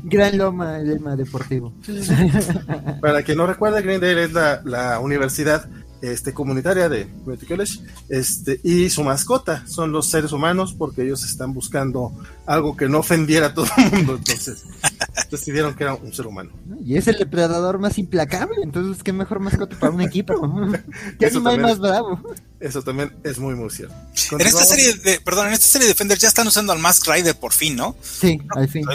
Speaker 3: Gran Loma, el lema deportivo.
Speaker 1: Para quien no recuerde, Glendale es la, la universidad este, comunitaria de Community College, este, y su mascota son los seres humanos porque ellos están buscando algo que no ofendiera a todo el mundo, entonces decidieron que era un ser humano.
Speaker 3: Y es el depredador más implacable, entonces qué mejor mascota para un equipo, qué animal más bravo.
Speaker 1: Eso también es muy, muy cierto.
Speaker 4: En esta serie de, perdón, en esta serie de Defender ya están usando al Mask Rider por fin, ¿no?
Speaker 3: Sí, al fin.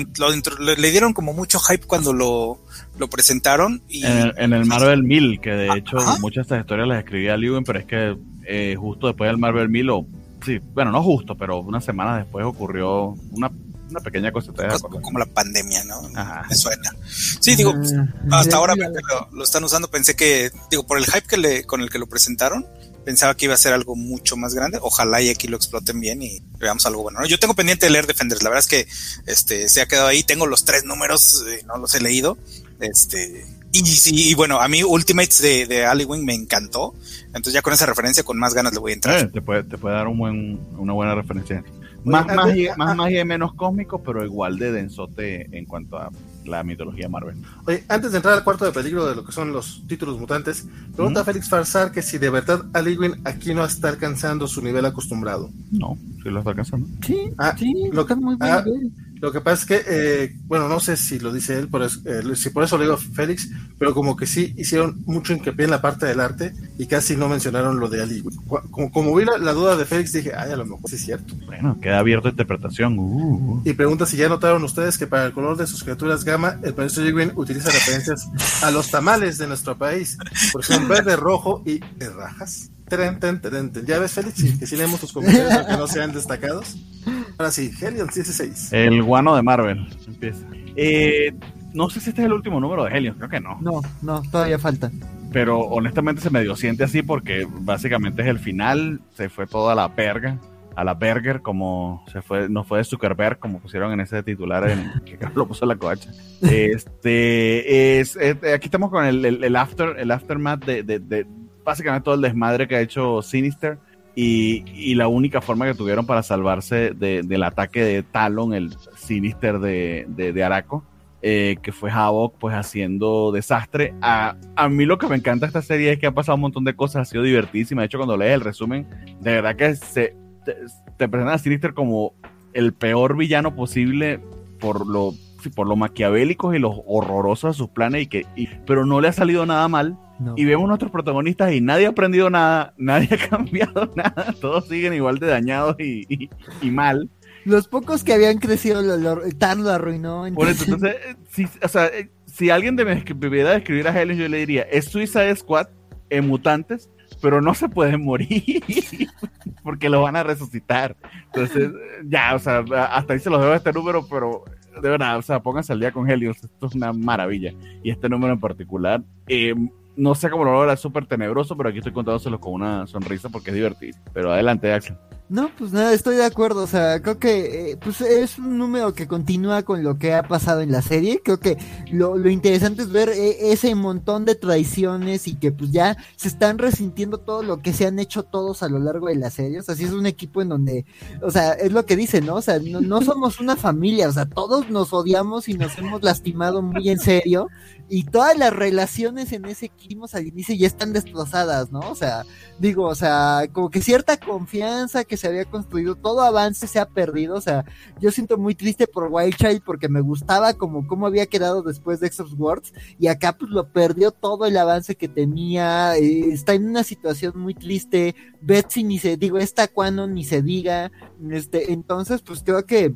Speaker 4: le dieron como mucho hype cuando lo, lo presentaron. Y...
Speaker 2: En, el, Marvel 1000, que de hecho muchas de estas historias las escribía Lewin, pero es que eh, justo después del Marvel 1000, o sí, bueno, no justo, pero unas semanas después ocurrió una una pequeña cosa.
Speaker 4: Como, la pandemia, ¿no? Ajá. Me suena. Sí, digo, ah, hasta ahora lo, lo, están usando. Pensé que, digo, por el hype que le, con el que lo presentaron, pensaba que iba a ser algo mucho más grande. Ojalá y aquí lo exploten bien y veamos algo bueno. Yo tengo pendiente de leer Defenders. La verdad es que este se ha quedado ahí. Tengo los tres números, eh, no los he leído. Este, y, y, bueno, a mí Ultimates de, de me encantó. Entonces ya con esa referencia, con más ganas le voy a entrar.
Speaker 2: Eh, te, puede, te puede dar un buen, una buena referencia. Más magia, más magia y menos cósmico, pero igual de densote en cuanto a la mitología Marvel.
Speaker 1: Oye, antes de entrar al cuarto de peligro de lo que son los títulos mutantes, pregunta a Félix Farsar que si de verdad Aliwin aquí no está alcanzando su nivel acostumbrado.
Speaker 2: No, sí lo está alcanzando.
Speaker 3: Sí, ah, sí, lo que, muy
Speaker 1: ah, lo que pasa es que, eh, bueno, no sé si lo dice él, por eso, eh, si por eso le digo Félix, pero como que sí hicieron mucho hincapié en la parte del arte y casi no mencionaron lo de Ali. Como, como vi la, duda de Félix, dije, ay, a lo mejor sí es cierto.
Speaker 2: Bueno, queda abierto a interpretación. Uh.
Speaker 1: Y pregunta si ya notaron ustedes que para el color de sus criaturas gamma, el maestro Jigwin utiliza referencias a los tamales de nuestro país, porque son verde, rojo y de rajas. ¿Ya ves, Félix? Que si leemos tus comentarios aunque no sean destacados. Ahora sí, Helion 16.
Speaker 2: El guano de Marvel. Empieza. Eh, no sé si este es el último número de Helion, creo que no.
Speaker 3: No, no, todavía falta.
Speaker 2: pero honestamente se medio siente así porque básicamente es el final, se fue toda la perga a la Berger, como se fue, no fue de Zuckerberg, como pusieron en ese titular en, que lo puso la coacha. Este, es, aquí estamos con el, el, after, el aftermath de, de, básicamente todo el desmadre que ha hecho Sinister. Y, y la única forma que tuvieron para salvarse del ataque de Talon, el Sinister de, de Araco, eh, que fue Havok pues haciendo desastre. A, a, mí lo que me encanta esta serie es que ha pasado un montón de cosas, ha sido divertísima. De hecho, cuando lees el resumen, de verdad que se, te, presentan a Sinister como el peor villano posible por lo, por lo maquiavélicos y los horrorosos de sus planes, y que, pero no le ha salido nada mal. Y vemos nuestros protagonistas y nadie ha aprendido nada, nadie ha cambiado nada, todos siguen igual de dañados y, y, mal.
Speaker 3: Los pocos que habían crecido, lo, lo, lo arruinó.
Speaker 2: Entonces, entonces si, o sea, eh, si alguien de me pudiera describir a Helen, yo le diría, es Suicide Squad en mutantes, pero no se pueden morir porque lo van a resucitar. Entonces, ya, o sea, hasta ahí se los dejo este número, pero de verdad, o sea, pónganse al día con Helios, esto es una maravilla. Y este número en particular, eh, no sé cómo lo logra, es súper tenebroso, pero aquí estoy contándoselo con una sonrisa porque es divertido. Pero adelante, Axel.
Speaker 3: No, pues nada, estoy de acuerdo. O sea, creo que eh, pues es un número que continúa con lo que ha pasado en la serie. Creo que lo, lo interesante es ver eh, ese montón de traiciones y que pues ya se están resintiendo todo lo que se han hecho todos a lo largo de la serie. O sea, sí es un equipo en donde, o sea, es lo que dicen, ¿no? O sea, no, no somos una familia. O sea, todos nos odiamos y nos hemos lastimado muy en serio y todas las relaciones en ese equipo al inicio ya están destrozadas, ¿no? O sea, digo, o sea, como que cierta confianza que se había construido, todo avance se ha perdido, o sea, yo siento muy triste por Wild Child porque me gustaba como cómo había quedado después de X Words y acá pues lo perdió todo el avance que tenía, eh, está en una situación muy triste, Betsy ni se, digo, esta Quanon ni se diga, este, entonces pues creo que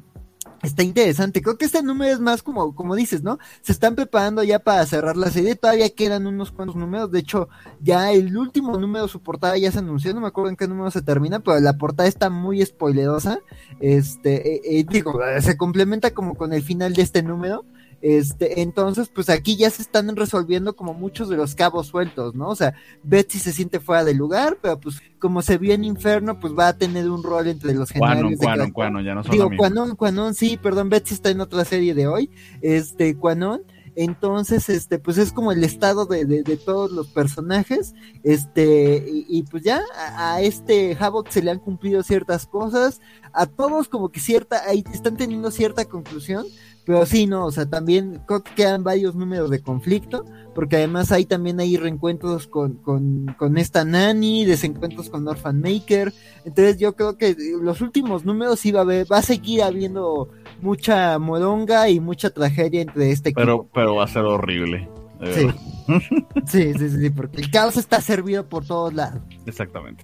Speaker 3: Está interesante. Creo que este número es más como, como dices, ¿no? Se están preparando ya para cerrar la serie. Todavía quedan unos cuantos números. De hecho, ya el último número, su portada ya se anunció. No me acuerdo en qué número se termina, pero la portada está muy spoilerosa. Este, eh, eh, digo, se complementa como con el final de este número. Este, entonces, pues aquí ya se están resolviendo como muchos de los cabos sueltos, ¿no? O sea, Betsy se siente fuera de lugar, pero pues como se vio en Inferno, pues va a tener un rol entre los generales.
Speaker 2: Quanon, ya no son
Speaker 3: Digo, Quanon, Quanon, sí, perdón, Betsy está en otra serie de hoy. Este, Quanon. Entonces, este, pues es como el estado de, de, todos los personajes. Este, y, pues ya a, a, este Havok se le han cumplido ciertas cosas. A todos como que cierta, ahí están teniendo cierta conclusión. Pero sí, no, o sea, también creo que quedan varios números de conflicto, porque además hay también hay reencuentros con, con, con esta Nani, desencuentros con Orphan Maker. Entonces yo creo que los últimos números iba a haber, va a seguir habiendo mucha moronga y mucha tragedia entre este
Speaker 2: equipo. Pero, pero va a ser horrible.
Speaker 3: Sí. sí. sí, sí, porque el caos está servido por todos lados.
Speaker 2: Exactamente.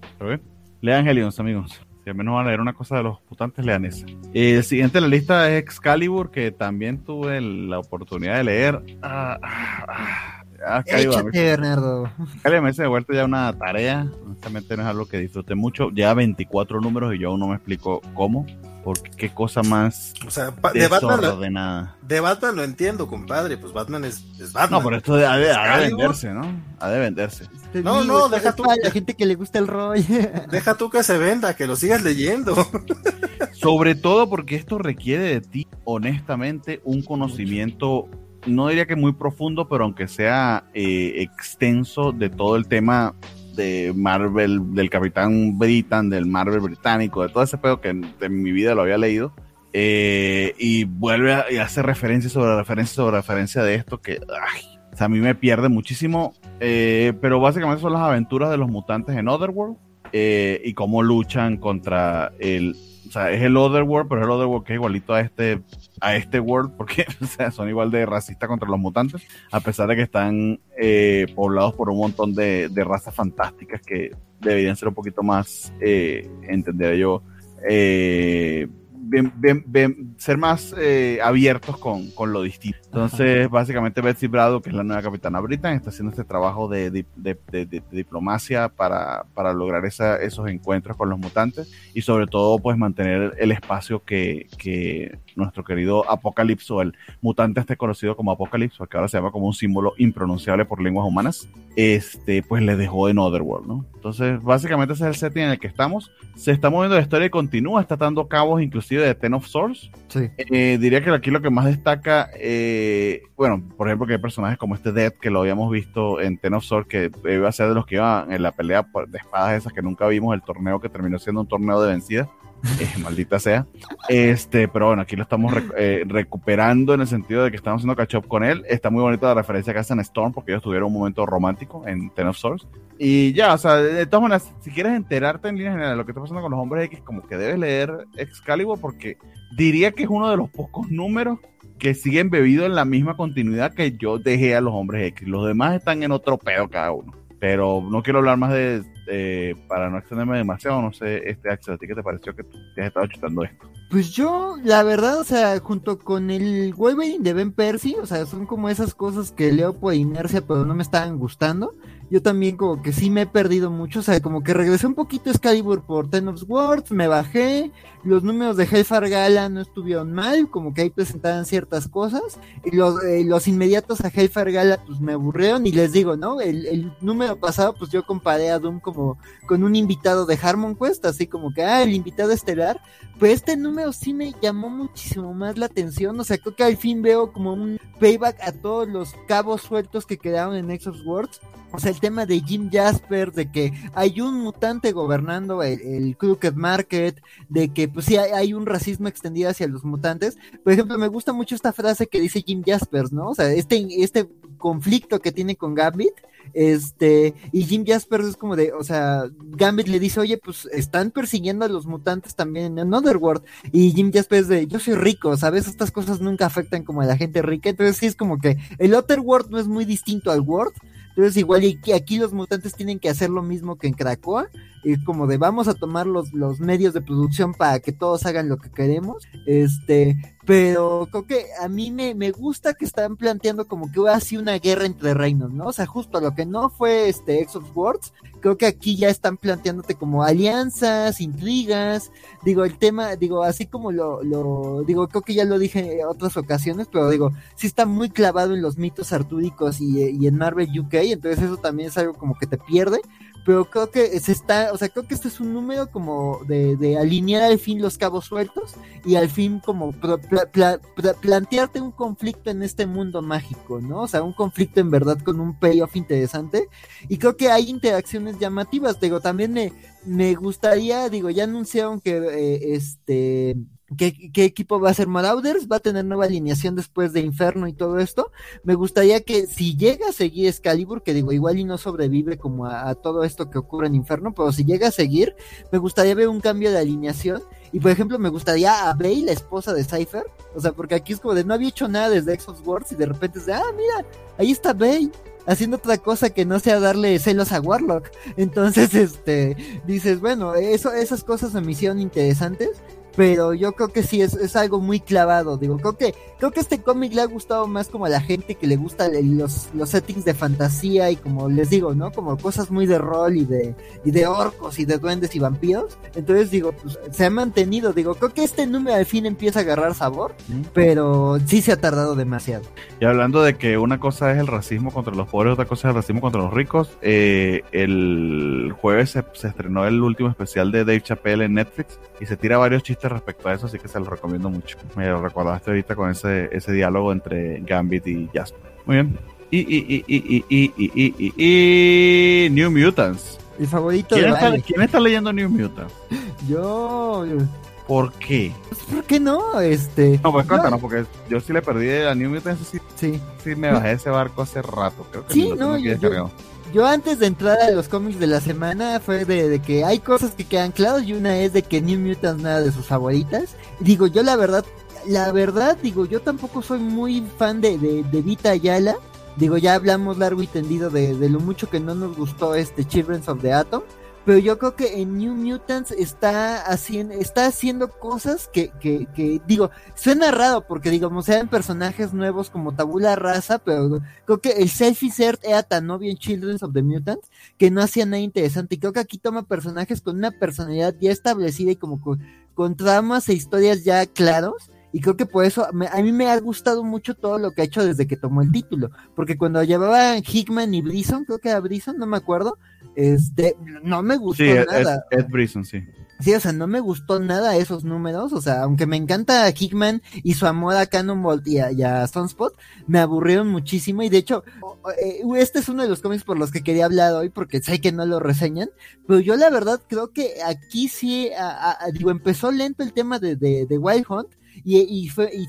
Speaker 2: Lean Helions, amigos. Si al menos van a leer una cosa de los putantes, lean esa. El siguiente en la lista es Excalibur, que también tuve la oportunidad de leer. Ah, ah, ah,
Speaker 3: Échate, Bernardo.
Speaker 2: Me ha vuelto ya una tarea. Honestamente no es algo que disfrute mucho. Ya 24 números y yo aún no me explico cómo porque qué cosa más
Speaker 1: o sea, de Batman, lo, de Batman lo entiendo, compadre, pues Batman es, es Batman.
Speaker 2: No, pero esto ha de, ha de venderse, ¿no? Ha de venderse.
Speaker 3: no, no, deja tú. La gente que le gusta el rollo.
Speaker 1: Deja tú que se venda, que lo sigas leyendo.
Speaker 2: Sobre todo porque esto requiere de ti, honestamente, un conocimiento, no diría que muy profundo, pero aunque sea eh, extenso de todo el tema de Marvel, del Capitán Britain, del Marvel británico, de todo ese pedo que en, mi vida lo había leído. Eh, y vuelve a, y hace referencia sobre referencia sobre referencia de esto que a mí me pierde muchísimo. Eh, pero básicamente son las aventuras de los mutantes en Otherworld eh, y cómo luchan contra el. O sea, es el Otherworld, pero es el Otherworld que es igualito a este a este world porque o sea, son igual de racistas contra los mutantes, a pesar de que están eh, poblados por un montón de, de, razas fantásticas que deberían ser un poquito más, eh, entendería yo, eh, ser más eh, abiertos con, con, lo distinto. Entonces, básicamente Betsy Brado, que es la nueva capitana Britain, está haciendo este trabajo de, de, de diplomacia para, para lograr esa, esos encuentros con los mutantes y sobre todo pues mantener el espacio que, que nuestro querido Apocalipso, el mutante este conocido como Apocalipso, que ahora se llama como un símbolo impronunciable por lenguas humanas, este, pues le dejó en Otherworld, ¿no? Entonces, básicamente ese es el setting en el que estamos. Se está moviendo la historia y continúa, está dando cabos inclusive de Ten of Swords.
Speaker 3: Sí.
Speaker 2: Eh, diría que aquí lo que más destaca, eh, bueno, por ejemplo, que hay personajes como este Dead, que lo habíamos visto en Ten of Swords, que iba a ser de los que iban en la pelea de espadas esas que nunca vimos, el torneo que terminó siendo un torneo de vencida. Eh, maldita sea. Este, pero bueno, aquí lo estamos eh, recuperando en el sentido de que estamos haciendo catch up con él. Está muy bonita la referencia que hacen Storm porque ellos tuvieron un momento romántico en Ten of Swords. Y ya, o sea, de todas maneras, si quieres enterarte en línea general de lo que está pasando con los hombres X, como que debes leer Excalibur porque diría que es uno de los pocos números que siguen bebido en la misma continuidad que yo dejé a los hombres X. Los demás están en otro pedo cada uno. Pero no quiero hablar más de, eh, para no extenderme demasiado, no sé, este Axel, ¿a ti qué te pareció que tú te has estado chutando esto?
Speaker 3: Pues yo, la verdad, o sea, junto con el Wolverine de Ben Percy, o sea, son como esas cosas que leo por inercia, pero no me estaban gustando yo también como que sí me he perdido mucho, o sea, como que regresé un poquito a Excalibur por Ten of Swords, me bajé, los números de Hellfire Gala no estuvieron mal, como que ahí presentaban ciertas cosas, y los, eh, los inmediatos a Hellfire Gala pues me aburrieron y les digo, ¿no? El, el, número pasado pues yo comparé a Doom como con un invitado de Harmon Quest, así como que, ah, el invitado estelar, pues este número sí me llamó muchísimo más la atención, o sea, creo que al fin veo como un payback a todos los cabos sueltos que quedaron en X of Swords, o sea, el tema de Jim Jasper, de que hay un mutante gobernando el, Crooked Market, de que pues sí hay, un racismo extendido hacia los mutantes. Por ejemplo, me gusta mucho esta frase que dice Jim Jaspers, ¿no? O sea, este, este conflicto que tiene con Gambit, este, y Jim Jaspers es como de, o sea, Gambit le dice, oye, pues están persiguiendo a los mutantes también en Otherworld, y Jim Jaspers de, yo soy rico, ¿sabes? Estas cosas nunca afectan como a la gente rica, entonces sí es como que el Otherworld no es muy distinto al World, entonces igual y aquí los mutantes tienen que hacer lo mismo que en Krakoa, y como de vamos a tomar los, los medios de producción para que todos hagan lo que queremos, este, pero creo que a mí me, me gusta que están planteando como que hubiera así una guerra entre reinos, ¿no? O sea, justo lo que no fue este X of Words, creo que aquí ya están planteándote como alianzas, intrigas, digo, el tema, digo, así como lo, lo, digo, creo que ya lo dije en otras ocasiones, pero digo, sí está muy clavado en los mitos artúricos y, y en Marvel UK, entonces eso también es algo como que te pierde, pero creo que se está, o sea, creo que este es un número como de, de alinear al fin los cabos sueltos y al fin como plantearte un conflicto en este mundo mágico, ¿no? O sea, un conflicto en verdad con un payoff interesante y creo que hay interacciones llamativas, digo, también me, me gustaría, digo, ya anunciaron que eh, este ¿Qué, equipo va a ser Marauders? ¿Va a tener nueva alineación después de Inferno y todo esto? Me gustaría que si llega a seguir Excalibur, que digo, igual y no sobrevive como a, todo esto que ocurre en Inferno, pero si llega a seguir, me gustaría ver un cambio de alineación. Y por ejemplo, me gustaría a Bey, la esposa de Cypher. O sea, porque aquí es como de no había hecho nada desde Exos Wars y de repente es de, ah, mira, ahí está Bey haciendo otra cosa que no sea darle celos a Warlock. Entonces, este, dices, bueno, eso, esas cosas me hicieron interesantes pero yo creo que sí es, es algo muy clavado, digo, creo que creo que este cómic le ha gustado más como a la gente que le gusta los, los settings de fantasía y como les digo, ¿no? Como cosas muy de rol y de y de orcos y de duendes y vampiros. Entonces digo, pues se ha mantenido, digo, creo que este número al fin empieza a agarrar sabor, pero sí se ha tardado demasiado.
Speaker 2: Y hablando de que una cosa es el racismo contra los pobres, otra cosa es el racismo contra los ricos, eh, el jueves se, se estrenó el último especial de Dave Chappelle en Netflix y se tira varios chistes respecto a eso, así que se lo recomiendo mucho. Me lo recordaste ahorita con ese, ese diálogo entre Gambit y Jasper. Muy bien. Y, y, y, y, y, y, y, y New Mutants.
Speaker 3: Mi favorito
Speaker 2: ¿Quién, está, ¿Quién está leyendo New Mutants?
Speaker 3: Yo.
Speaker 2: ¿Por qué?
Speaker 3: Pues, ¿Por qué no? Este.
Speaker 2: No, pues cuéntanos, porque yo sí le perdí a New Mutants. Sí,
Speaker 3: sí.
Speaker 2: sí me bajé de ese barco hace rato. Creo que
Speaker 3: sí, no, yo, yo antes de entrar a los cómics de la semana fue de, que hay cosas que quedan claras y una es de que New Mutants nada de sus favoritas. Digo, yo la verdad, la verdad, digo, yo tampoco soy muy fan de, de, de Vita Ayala. Digo, ya hablamos largo y tendido de, de, lo mucho que no nos gustó este Children of the Atom pero yo creo que en New Mutants está haciendo, está haciendo cosas que, que, que digo, suena raro porque digamos sean personajes nuevos como Tabula Raza, pero creo que el Selfie Cert era tan obvio en Children of the Mutants que no hacía nada interesante. Y creo que aquí toma personajes con una personalidad ya establecida y como con, con tramas e historias ya claros y creo que por eso a mí me ha gustado mucho todo lo que ha hecho desde que tomó el título, porque cuando llevaban Hickman y Brisson, creo que era Brisson, no me acuerdo, este, no me gustó nada.
Speaker 2: Ed, Ed Brisson, sí.
Speaker 3: Sí, o sea, no me gustó nada esos números, o sea, aunque me encanta Hickman y su amor a Cannonball y a, Sunspot, me aburrieron muchísimo y de hecho, eh, este es uno de los cómics por los que quería hablar hoy porque sé que no lo reseñan, pero yo la verdad creo que aquí sí, digo, empezó lento el tema de, de, de Wild Hunt, y, y, fue, y,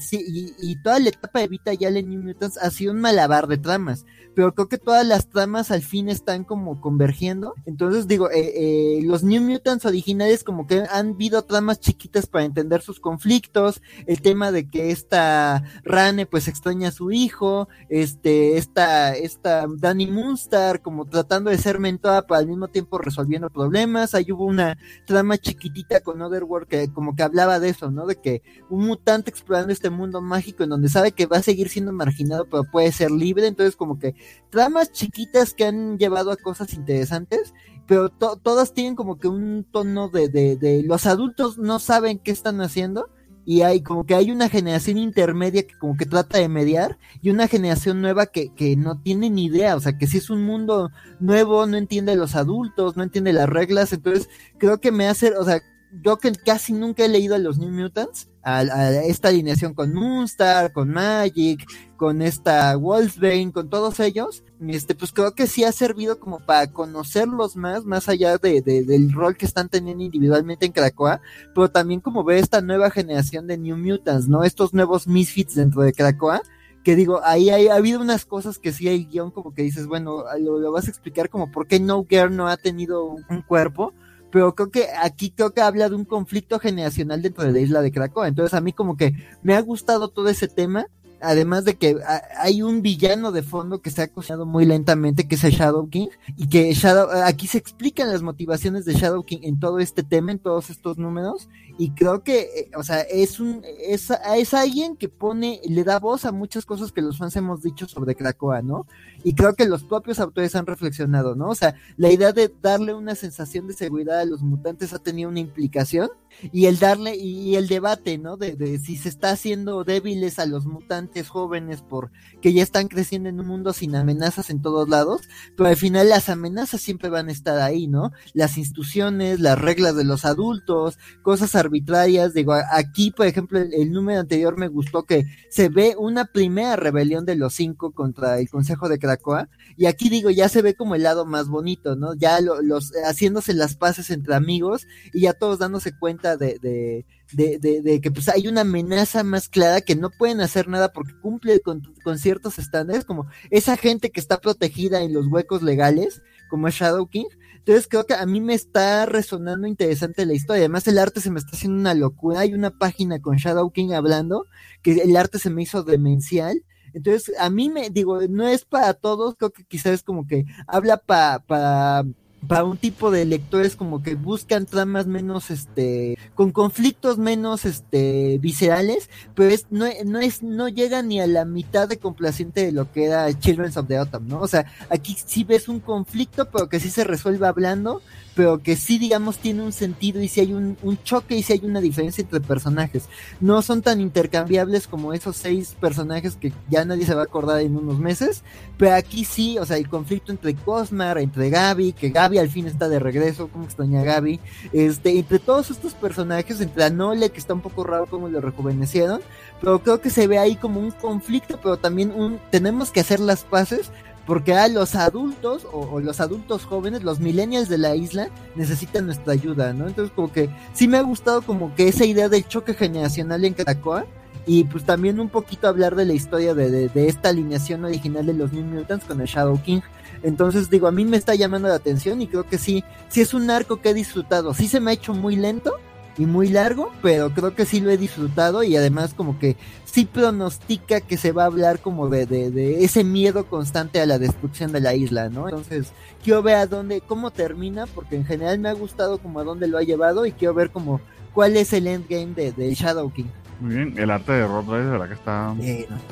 Speaker 3: y, toda la etapa de Vita ya en New Mutants ha sido un malabar de tramas pero creo que todas las tramas al fin están como convergiendo. Entonces digo, eh, eh, los New Mutants originales como que han habido tramas chiquitas para entender sus conflictos, el tema de que esta Rane pues extraña a su hijo, este, esta, esta Danny Moonstar como tratando de ser mentora pero al mismo tiempo resolviendo problemas. Ahí hubo una trama chiquitita con Otherworld que como que hablaba de eso, ¿no? De que un mutante explorando este mundo mágico en donde sabe que va a seguir siendo marginado pero puede ser libre, entonces como que tramas chiquitas que han llevado a cosas interesantes, pero todas tienen como que un tono de, de, los adultos no saben qué están haciendo y hay como que hay una generación intermedia que como que trata de mediar y una generación nueva que, que no tiene ni idea, o sea, que si es un mundo nuevo, no entiende los adultos, no entiende las reglas, entonces creo que me hace, o sea, yo que casi nunca he leído a los New Mutants, a, esta alineación con Moonstar, con Magic, con esta Wolfsbane, con todos ellos, este, pues creo que sí ha servido como para conocerlos más, más allá de, del rol que están teniendo individualmente en Krakoa, pero también como ver esta nueva generación de New Mutants, ¿no? Estos nuevos misfits dentro de Krakoa, que digo, ahí hay, ha habido unas cosas que sí hay guion como que dices, bueno, lo, vas a explicar como por qué No Girl no ha tenido un cuerpo, pero creo que aquí creo que habla de un conflicto generacional dentro de la isla de Krakoa. Entonces a mí como que me ha gustado todo ese tema además de que hay un villano de fondo que se ha cocinado muy lentamente, que es el Shadow King, y que Shadow, aquí se explican las motivaciones de Shadow King en todo este tema, en todos estos números, y creo que, eh, o sea, es un, es, es alguien que pone, le da voz a muchas cosas que los fans hemos dicho sobre Krakoa, ¿no? Y creo que los propios autores han reflexionado, ¿no? O sea, la idea de darle una sensación de seguridad a los mutantes ha tenido una implicación, y el darle, y el debate, ¿no? De, de si se está haciendo débiles a los mutantes jóvenes por que ya están creciendo en un mundo sin amenazas en todos lados, pero al final las amenazas siempre van a estar ahí, ¿no? Las instituciones, las reglas de los adultos, cosas arbitrarias, digo, aquí, por ejemplo, el, número anterior me gustó que se ve una primera rebelión de los cinco contra el Consejo de Krakoa, y aquí digo, ya se ve como el lado más bonito, ¿no? Ya los haciéndose las paces entre amigos y ya todos dándose cuenta de, de, que pues hay una amenaza más clara que no pueden hacer nada porque cumple con, con, ciertos estándares, como esa gente que está protegida en los huecos legales, como es Shadow King. Entonces creo que a mí me está resonando interesante la historia. Además el arte se me está haciendo una locura. Hay una página con Shadow King hablando que el arte se me hizo demencial. Entonces a mí me digo, no es para todos, creo que quizás es como que habla para... Pa, para un tipo de lectores como que buscan tramas menos este con conflictos menos este viscerales pero es no, no es no llega ni a la mitad de complaciente de lo que era Children of the Autumn no o sea aquí sí ves un conflicto pero que sí se resuelve hablando pero que sí, digamos, tiene un sentido y si hay un, choque y si hay una diferencia entre personajes. No son tan intercambiables como esos seis personajes que ya nadie se va a acordar en unos meses, pero aquí sí, o sea, el conflicto entre Cosmar, entre Gaby, que Gaby al fin está de regreso, como extraña Gaby, este, entre todos estos personajes, entre Anole, que está un poco raro como lo rejuvenecieron, pero creo que se ve ahí como un conflicto, pero también un, tenemos que hacer las paces porque a los adultos o, los adultos jóvenes, los millennials de la isla necesitan nuestra ayuda, ¿no? Entonces como que sí me ha gustado como que esa idea del choque generacional en Krakoa y pues también un poquito hablar de la historia de, de, esta alineación original de los New Mutants con el Shadow King. Entonces digo, a mí me está llamando la atención y creo que sí, sí es un arco que he disfrutado. Sí se me ha hecho muy lento, y muy largo, pero creo que sí lo he disfrutado y además como que sí pronostica que se va a hablar como de, de, ese miedo constante a la destrucción de la isla, ¿no? Entonces quiero ver a dónde, cómo termina, porque en general me ha gustado como a dónde lo ha llevado y quiero ver como cuál es el endgame de, de Shadow King.
Speaker 2: Muy bien, el arte de Rod de verdad que está...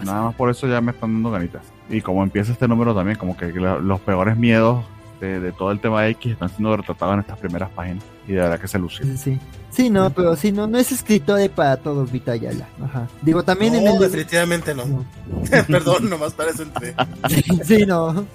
Speaker 2: nada más por eso ya me están dando ganitas. Y como empieza este número también, como que los peores miedos de todo el tema X están siendo retratados en estas primeras páginas y de verdad que se lució.
Speaker 3: Sí, sí, no, pero sí, no, no es escritor para todos Vitayala. Ajá. Digo, también en el.
Speaker 1: definitivamente no. no. Perdón, nomás para eso entre.
Speaker 3: sí, no.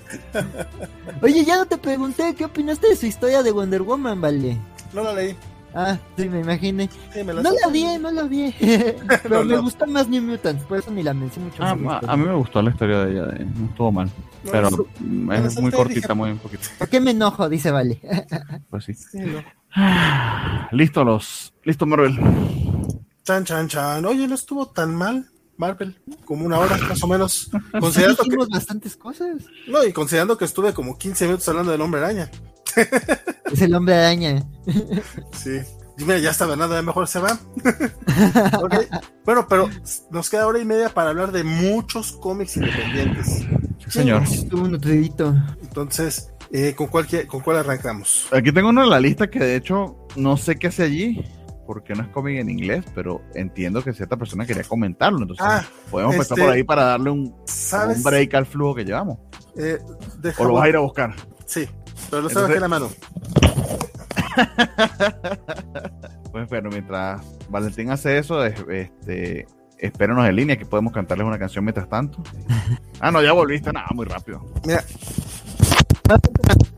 Speaker 3: Oye, ya no te pregunté, ¿qué opinaste de su historia de Wonder Woman, vale?
Speaker 1: No la leí.
Speaker 3: Ah, sí, me imaginé. no la vi, no la vi. Pero me gusta más New Mutants, por eso ni la mencioné mucho.
Speaker 2: Ah, a mí me gustó la historia de ella, no estuvo mal. pero es, muy cortita, muy un poquito.
Speaker 3: ¿Por qué me enojo? Dice Vale.
Speaker 2: pues sí. listo, los. Listo, Marvel.
Speaker 1: Chan, chan, chan. Oye, no estuvo tan mal. Marvel, como una hora más o menos. Considerando
Speaker 3: que... bastantes cosas.
Speaker 1: No, y considerando que estuve como 15 minutos hablando del hombre araña.
Speaker 3: Es el hombre araña.
Speaker 1: Sí. Dime, ya está nada, mejor se va. Bueno, pero nos queda hora y media para hablar de muchos cómics independientes.
Speaker 2: señor.
Speaker 1: Entonces, eh, ¿con, cuál, ¿con cuál arrancamos?
Speaker 2: Aquí tengo uno en la lista que de hecho no sé qué hace allí porque no es cómic en inglés, pero entiendo que cierta persona quería comentarlo. Entonces, ah, podemos empezar por este, ahí para darle un, un, break al flujo que llevamos.
Speaker 1: Eh,
Speaker 2: o lo vas a ir a buscar.
Speaker 1: Sí, pero lo sabes aquí en la mano.
Speaker 2: pues bueno, mientras Valentín hace eso, este, espérenos en línea que podemos cantarles una canción mientras tanto. Ah, no, ya volviste, nada, muy rápido.
Speaker 1: Mira.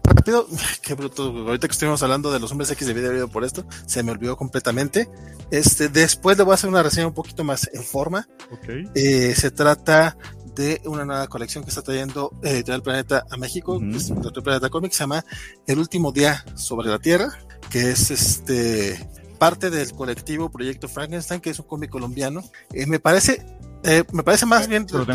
Speaker 1: Rápido, qué bruto. Ahorita que estuvimos hablando de los hombres X de video por esto, se me olvidó completamente. Este, después le voy a hacer una reseña un poquito más en forma.
Speaker 2: Okay.
Speaker 1: Eh, se trata de una nueva colección que está trayendo Editorial Planeta a México, uh -huh. Planeta Comics, se llama El último día sobre la Tierra, que es este parte del colectivo Proyecto Frankenstein, que es un cómic colombiano. Eh, me parece, eh, me parece más bien, pues,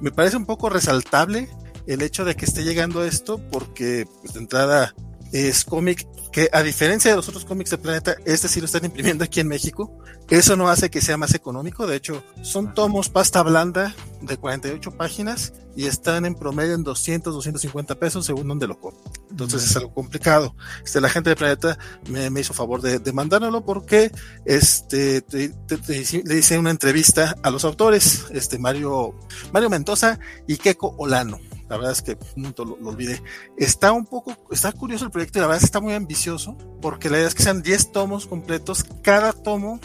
Speaker 1: me parece un poco resaltable el hecho de que esté llegando esto, porque pues, de entrada es cómic que a diferencia de los otros cómics de Planeta, este sí lo están imprimiendo aquí en México. Eso no hace que sea más económico, de hecho, son tomos pasta blanda de 48 páginas y están en promedio en 200, 250 pesos según donde lo compro. Entonces es algo complicado. Este, la gente de Planeta me, me hizo favor de, de, mandármelo porque este, te, te, te, le hice una entrevista a los autores, este, Mario, Mario Mendoza y Keiko Olano la verdad es que no lo, lo, olvidé. Está un poco, está curioso el proyecto y la verdad es que está muy ambicioso, porque la idea es que sean 10 tomos completos. Cada tomo,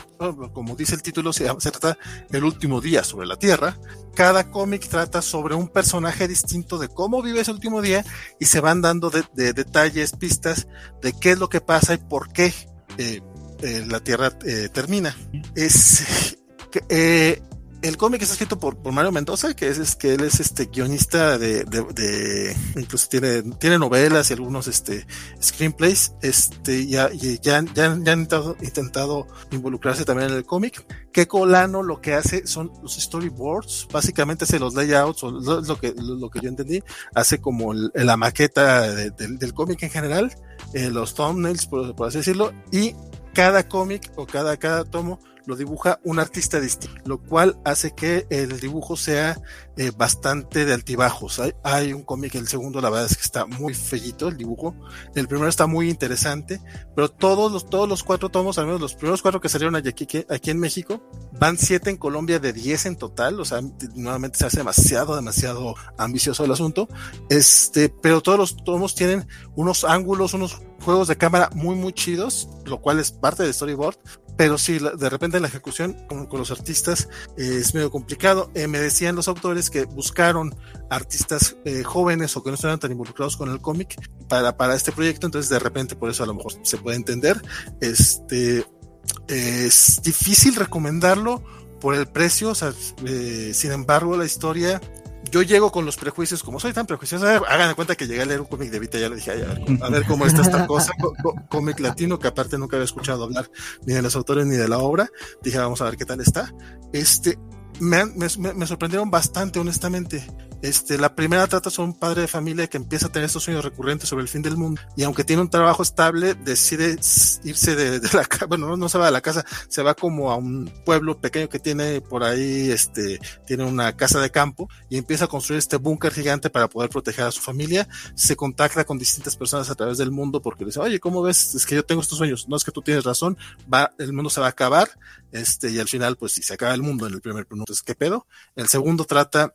Speaker 1: como dice el título, se, se trata del último día sobre la Tierra. Cada cómic trata sobre un personaje distinto de cómo vive ese último día y se van dando de, de detalles, pistas de qué es lo que pasa y por qué eh, eh, la Tierra eh, termina. Es, eh, el cómic está escrito por, Mario Mendoza, que es, que él es este guionista de, incluso tiene, tiene novelas y algunos este screenplays, este, ya, ya, ya, ya han intentado, involucrarse también en el cómic. Que Colano lo que hace son los storyboards, básicamente hace los layouts, o lo, que, lo, que yo entendí, hace como el, la maqueta de, de, del cómic en general, eh, los thumbnails, por, por así decirlo, y cada cómic o cada, cada tomo lo dibuja un artista distinto, lo cual hace que el dibujo sea eh, bastante de altibajos. Hay, hay un cómic, el segundo la verdad es que está muy fellito el dibujo, el primero está muy interesante, pero todos los, todos los cuatro tomos, al menos los primeros cuatro que salieron aquí, aquí en México, van siete en Colombia de diez en total, o sea, nuevamente se hace demasiado, demasiado ambicioso el asunto, este, pero todos los tomos tienen unos ángulos, unos juegos de cámara muy, muy chidos, lo cual es parte del storyboard, pero sí, de repente la ejecución con, con los artistas eh, es medio complicado. Eh, me decían los autores que buscaron artistas eh, jóvenes o que no estuvieran tan involucrados con el cómic para, para este proyecto, entonces de repente por eso a lo mejor se puede entender. Este, es difícil recomendarlo por el precio, eh, sin embargo la historia yo llego con los prejuicios, como soy tan prejuicioso, hagan de cuenta que llegué a leer un cómic de Vita, ya le dije, a ver, a ver cómo está esta cosa, cómic latino, que aparte nunca había escuchado hablar ni de los autores ni de la obra, dije, vamos a ver qué tal está. Este, me, me, me sorprendieron bastante, honestamente. Este, la primera trata sobre un padre de familia que empieza a tener estos sueños recurrentes sobre el fin del mundo y aunque tiene un trabajo estable, decide irse de, la casa, bueno, no, se va de la casa, se va como a un pueblo pequeño que tiene por ahí, este, tiene una casa de campo y empieza a construir este búnker gigante para poder proteger a su familia. Se contacta con distintas personas a través del mundo porque le dice, oye, ¿cómo ves? Es que yo tengo estos sueños. No es que tú tienes razón, va, el mundo se va a acabar, este, y al final, pues si se acaba el mundo en el primer entonces, ¿qué pedo? El segundo trata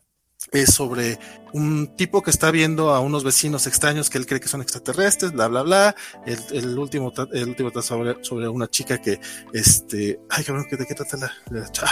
Speaker 1: es sobre un tipo que está viendo a unos vecinos extraños que él cree que son extraterrestres, bla, bla, bla. El, el último, el último está sobre, sobre una chica que, este, ay, cabrón, ¿de qué trata la,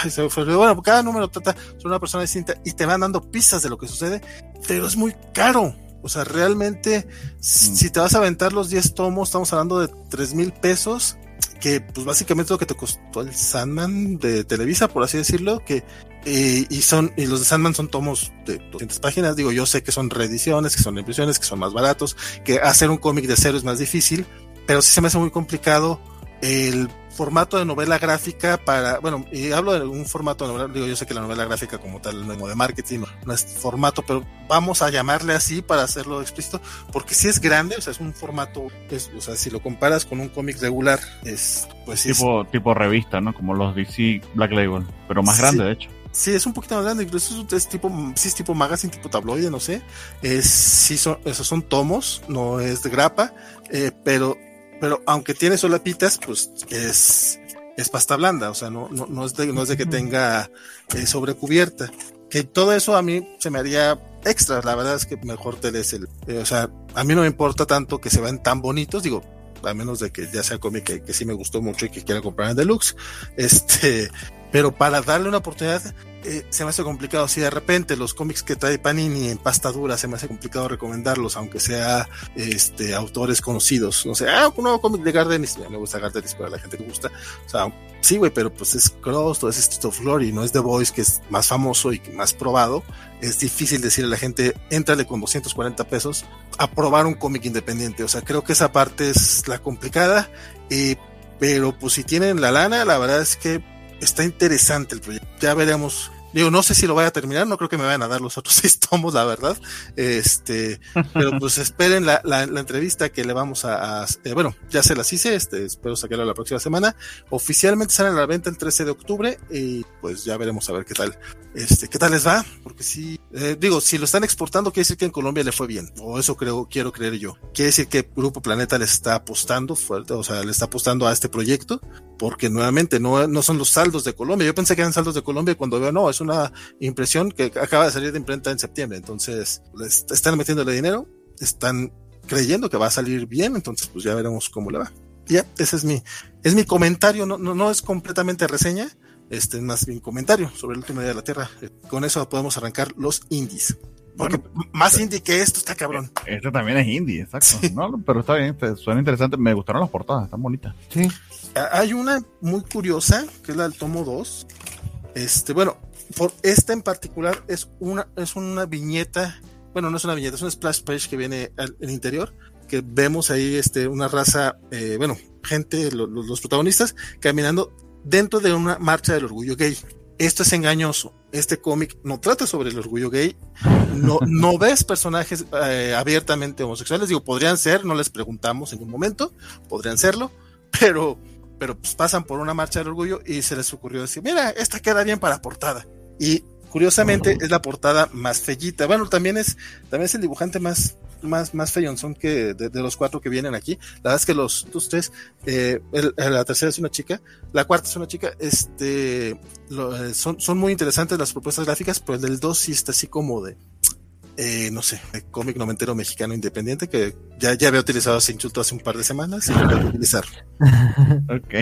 Speaker 1: ay, se fue, bueno, cada número trata sobre una persona distinta y te van dando pistas de lo que sucede, pero es muy caro. O sea, realmente, mm. si te vas a aventar los 10 tomos, estamos hablando de 3 mil pesos que pues básicamente lo que te costó el Sandman de Televisa, por así decirlo, que eh, y son y los de Sandman son tomos de 200 páginas, digo, yo sé que son reediciones, que son impresiones, que son más baratos, que hacer un cómic de cero es más difícil, pero sí se me hace muy complicado el formato de novela gráfica para, bueno, y hablo de un formato de novela, digo, yo sé que la novela gráfica como tal, no de marketing, no, es formato, pero vamos a llamarle así para hacerlo explícito, porque si es grande, o sea, es un formato, o sea, si lo comparas con un cómic regular, es, pues
Speaker 2: tipo, tipo revista, ¿no? Como los DC Black Label, pero más grande, de hecho.
Speaker 1: Sí, es un poquito más grande, incluso es, tipo, sí es tipo magazine, tipo tabloide, no sé. Es, sí son, esos son tomos, no es de grapa, eh, pero pero aunque tiene solapitas, pues es, es pasta blanda, o sea, no, no, no, es, de, no es de que tenga eh, sobrecubierta. Que todo eso a mí se me haría extra, la verdad es que mejor te des el, eh, o sea, a mí no me importa tanto que se vean tan bonitos, digo, a menos de que ya sea cómic que, que sí me gustó mucho y que quiera comprar en deluxe, este, pero para darle una oportunidad, eh, se me hace complicado. Si de repente los cómics que trae Panini en pasta dura se me hace complicado recomendarlos, aunque sea este autores conocidos. No sé, ah, un nuevo cómic de Gardenis. Me gusta Gardenis para la gente que gusta. O sea, sí, güey, pero pues es Cross, todo es Street of Glory, no es The Voice, que es más famoso y más probado. Es difícil decirle a la gente, entrale con 240 pesos a probar un cómic independiente. O sea, creo que esa parte es la complicada. Eh, pero pues si tienen la lana, la verdad es que está interesante el proyecto. Ya veremos. Digo, no sé si lo vaya a terminar, no creo que me vayan a dar los otros seis tomos, la verdad. Este, pero pues esperen la, la, entrevista que le vamos a, eh, bueno, ya se las hice, este, espero sacarla la próxima semana. Oficialmente sale a la venta el 13 de octubre y pues ya veremos a ver qué tal, este, qué tal les va, porque si, eh, digo, si lo están exportando, quiere decir que en Colombia le fue bien, o eso creo, quiero creer yo. Quiere decir que Grupo Planeta le está apostando fuerte, o sea, le está apostando a este proyecto porque nuevamente no, no son los saldos de Colombia. Yo pensé que eran saldos de Colombia cuando veo, no, es una impresión que acaba de salir de imprenta en septiembre. Entonces, están metiéndole dinero, están creyendo que va a salir bien, entonces pues ya veremos cómo le va. Ya, ese es mi, es mi comentario, no, no, no es completamente reseña, este es más mi comentario sobre el último día de la Tierra. Con eso podemos arrancar los indies. Porque más indie que esto está cabrón.
Speaker 2: Este también es indie, exacto. No, pero está bien, suena interesante. Me gustaron las portadas, están bonitas.
Speaker 1: Sí. Hay una muy curiosa, que es la del tomo 2. Este, bueno, por esta en particular es una, es una viñeta, bueno, no es una viñeta, es un splash page que viene al, interior, que vemos ahí este, una raza, eh, bueno, gente, los protagonistas, caminando dentro de una marcha del orgullo gay. Esto es engañoso. Este cómic no trata sobre el orgullo gay. No, no ves personajes eh, abiertamente homosexuales. Digo, podrían ser, no les preguntamos en un momento, podrían serlo, pero pero pues pasan por una marcha del orgullo y se les ocurrió decir, mira, esta queda bien para portada. Y curiosamente es la portada más fellita. Bueno, también es, también es el dibujante más, más, más feyonzón que de, los cuatro que vienen aquí. La verdad es que los, tres, eh, la tercera es una chica, la cuarta es una chica, este, eh, son, son muy interesantes las propuestas gráficas, pero el del dos sí está así como de, eh, no sé, cómic noventero mexicano independiente que ya, ya había utilizado ese insulto hace un par de semanas y lo voy a utilizar.
Speaker 2: ok.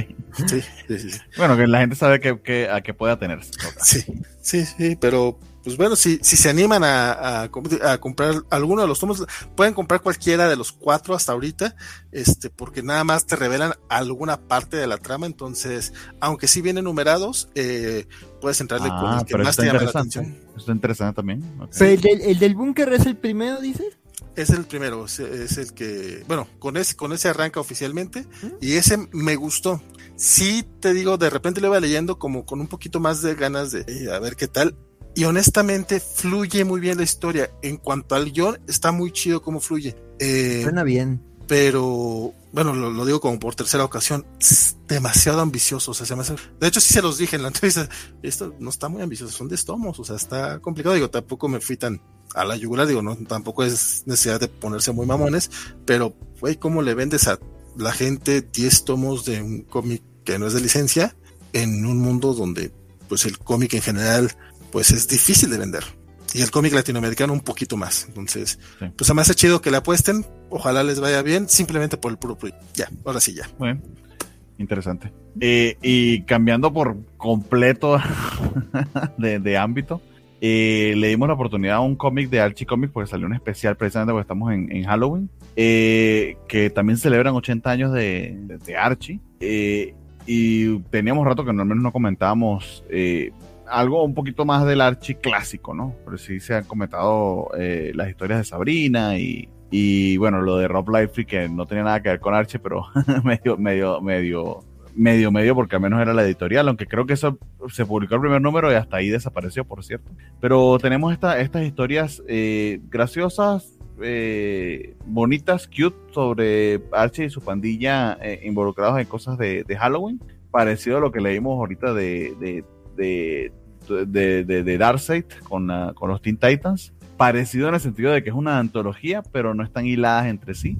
Speaker 2: Sí, sí, sí, Bueno, que la gente sabe que, a qué puede atenerse.
Speaker 1: Sí, sí, sí, pero pues bueno, si, si se animan a, a, comprar alguno de los tomos, pueden comprar cualquiera de los cuatro hasta ahorita, este, porque nada más te revelan alguna parte de la trama, entonces, aunque sí vienen numerados, eh, puedes entrarle con
Speaker 2: el que más te llama la atención. Está interesante también.
Speaker 3: el, del, el del búnker es el primero, dices?
Speaker 1: Es el primero, es, el que, bueno, con ese, con ese arranca oficialmente y ese me gustó. Sí, te digo, de repente lo iba leyendo como con un poquito más de ganas de eh, a ver qué tal y honestamente fluye muy bien la historia. En cuanto al guion, está muy chido cómo fluye.
Speaker 3: Eh, Suena bien.
Speaker 1: Pero, bueno, lo, digo como por tercera ocasión, demasiado ambicioso. O sea, se. De hecho, sí se los dije en la entrevista. Esto no está muy ambicioso, son de estomos. O sea, está complicado. Digo, tampoco me fui tan a la yugular. Digo, no, tampoco es necesidad de ponerse muy mamones. Pero, güey, ¿cómo le vendes a la gente 10 tomos de un cómic que no es de licencia en un mundo donde, pues, el cómic en general pues es difícil de vender. Y el cómic latinoamericano un poquito más. Entonces, pues además hace chido que le apuesten, ojalá les vaya bien, simplemente por el puro proyecto. Ya, ahora sí ya.
Speaker 2: Bueno, interesante. Eh, y cambiando por completo de, ámbito, eh, le dimos la oportunidad a un cómic de Archie Comics porque salió un especial precisamente porque estamos en, Halloween, eh, que también celebran 80 años de, de, Archie. y teníamos rato que normalmente no comentábamos algo un poquito más del Archie clásico, ¿no? Pero sí se han comentado eh, las historias de Sabrina y, y, bueno, lo de Rob Liefeld que no tenía nada que ver con Archie, pero medio, medio, medio, medio, medio, porque al menos era la editorial, aunque creo que eso se publicó el primer número y hasta ahí desapareció, por cierto. Pero tenemos esta, estas historias eh, graciosas, eh, bonitas, cute, sobre Archie y su pandilla involucrados en cosas de, Halloween, parecido a lo que leímos ahorita de, de, de, Darkseid con, con los Teen Titans. Parecido en el sentido de que es una antología, pero no están hiladas entre sí.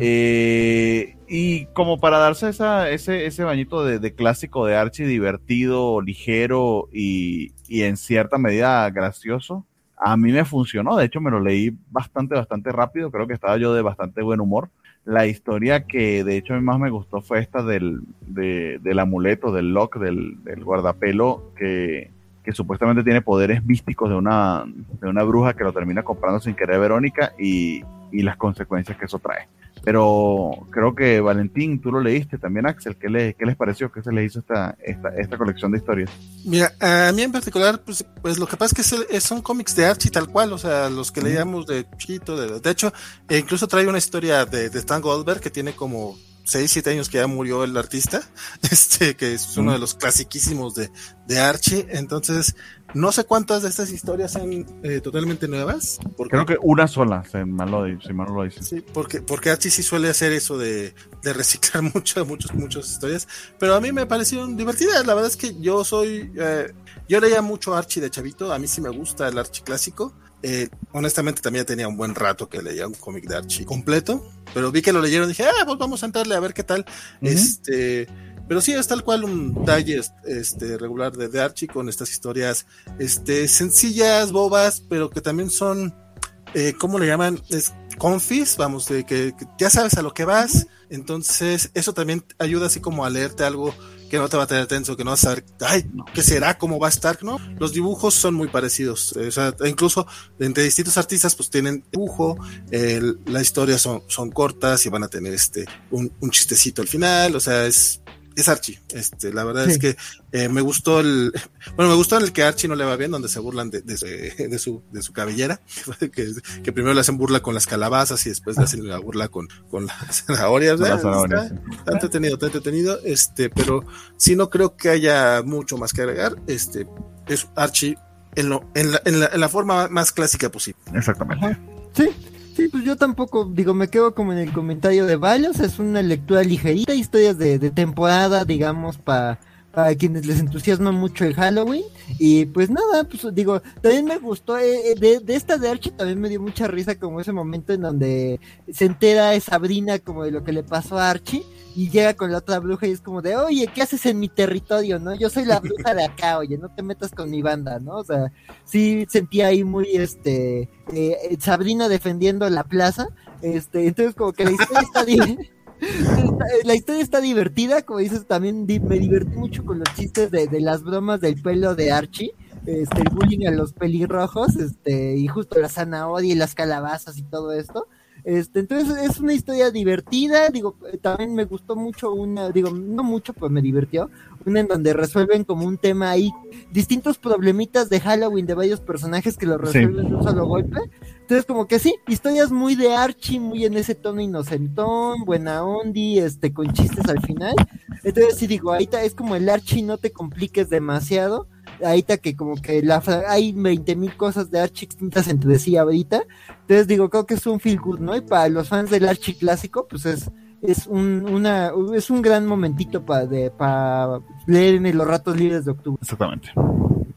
Speaker 2: Eh, y como para darse esa, ese, ese bañito de, clásico de Archie divertido, ligero y, y en cierta medida gracioso, a mí me funcionó. De hecho, me lo leí bastante, bastante rápido. Creo que estaba yo de bastante buen humor. La historia que de hecho a mí más me gustó fue esta del, del amuleto, del lock, del, del guardapelo, que, que, supuestamente tiene poderes místicos de una, de una bruja que lo termina comprando sin querer Verónica y, y las consecuencias que eso trae. Pero creo que Valentín, tú lo leíste también, Axel. ¿Qué, le, qué les pareció que se les hizo esta, esta, esta colección de historias?
Speaker 1: Mira, a mí en particular, pues, pues lo que pasa es que son cómics de Archie tal cual, o sea, los que leíamos de chiquito. De, de hecho, e incluso trae una historia de, de Stan Goldberg que tiene como 6, 7 años que ya murió el artista, este, que es uno de los clasiquísimos de, de Archie. Entonces, no sé cuántas de estas historias son eh, totalmente nuevas.
Speaker 2: Creo que una sola, si mal lo, si mal lo dice.
Speaker 1: Sí, porque, porque Archie sí suele hacer eso de, de reciclar muchas, muchas, muchas historias. Pero a mí me parecieron divertidas. La verdad es que yo soy, eh, yo leía mucho Archie de chavito. A mí sí me gusta el Archie clásico. Eh, honestamente también tenía un buen rato que leía un cómic de Archie completo, pero vi que lo leyeron y dije, ah, pues vamos a entrarle a ver qué tal. Este, pero sí es tal cual un digest este, regular de, de, Archie con estas historias este, sencillas, bobas, pero que también son, eh, ¿cómo le llaman? Es confis, vamos, de que, que, ya sabes a lo que vas. Entonces, eso también ayuda así como a leerte algo que no te va a tener tenso, que no vas a saber, ay, ¿qué será? ¿Cómo va a estar? ¿No? Los dibujos son muy parecidos. Eh, o sea, incluso entre distintos artistas, pues tienen dibujo, el, la historia son, son cortas y van a tener este, un, un chistecito al final. O sea, es, es Archie. Este, la verdad es que eh, me gustó el, bueno, me gustó el que Archie no le va bien, donde se burlan de, de, de su, de su cabellera, que, que, primero le hacen burla con las calabazas y después le hacen la burla con, con las zanahorias. Las zanahorias está, entretenido, está entretenido, este, pero sí no creo que haya mucho más que agregar. Este, es Archie en, lo, en, la, en, la, en la forma más clásica posible.
Speaker 2: Exactamente.
Speaker 3: Sí, Sí, pues yo tampoco, digo, me quedo como en el comentario de Balos, es una lectura ligerita, historias de, de temporada, digamos, para para quienes les entusiasma mucho el Halloween. Y pues nada, pues digo, también me gustó, eh, eh, de, de, esta de Archie también me dio mucha risa como ese momento en donde se entera Sabrina como de lo que le pasó a Archie y llega con la otra bruja y es como de, oye, ¿qué haces en mi territorio, no? Yo soy la bruja de acá, oye, no te metas con mi banda, ¿no? O sea, sí sentía ahí muy, este, eh, Sabrina defendiendo la plaza, este, entonces como que la historia está bien la historia está divertida, como dices, también me divertí mucho con los chistes de, las bromas del pelo de Archie, este, el bullying a los pelirrojos, este, y justo la zanahoria y las calabazas y todo esto. Este, entonces es una historia divertida, digo, también me gustó mucho una, digo, no mucho, pero me divirtió, una en donde resuelven como un tema ahí, distintos problemitas de Halloween de varios personajes que lo resuelven de un solo golpe. Entonces, como que sí, historias muy de Archie, muy en ese tono inocentón, buena ondi, este, con chistes al final. Entonces, sí digo, ahí es como el Archie, no te compliques demasiado ahorita que como que la hay 20 mil cosas de Archie extintas entre sí ahorita. Entonces digo, creo que es un feel good, ¿no? Y para los fans del Archie clásico, pues es, es un, una, es un gran momentito para para leer en los ratos libres de octubre.
Speaker 2: Exactamente.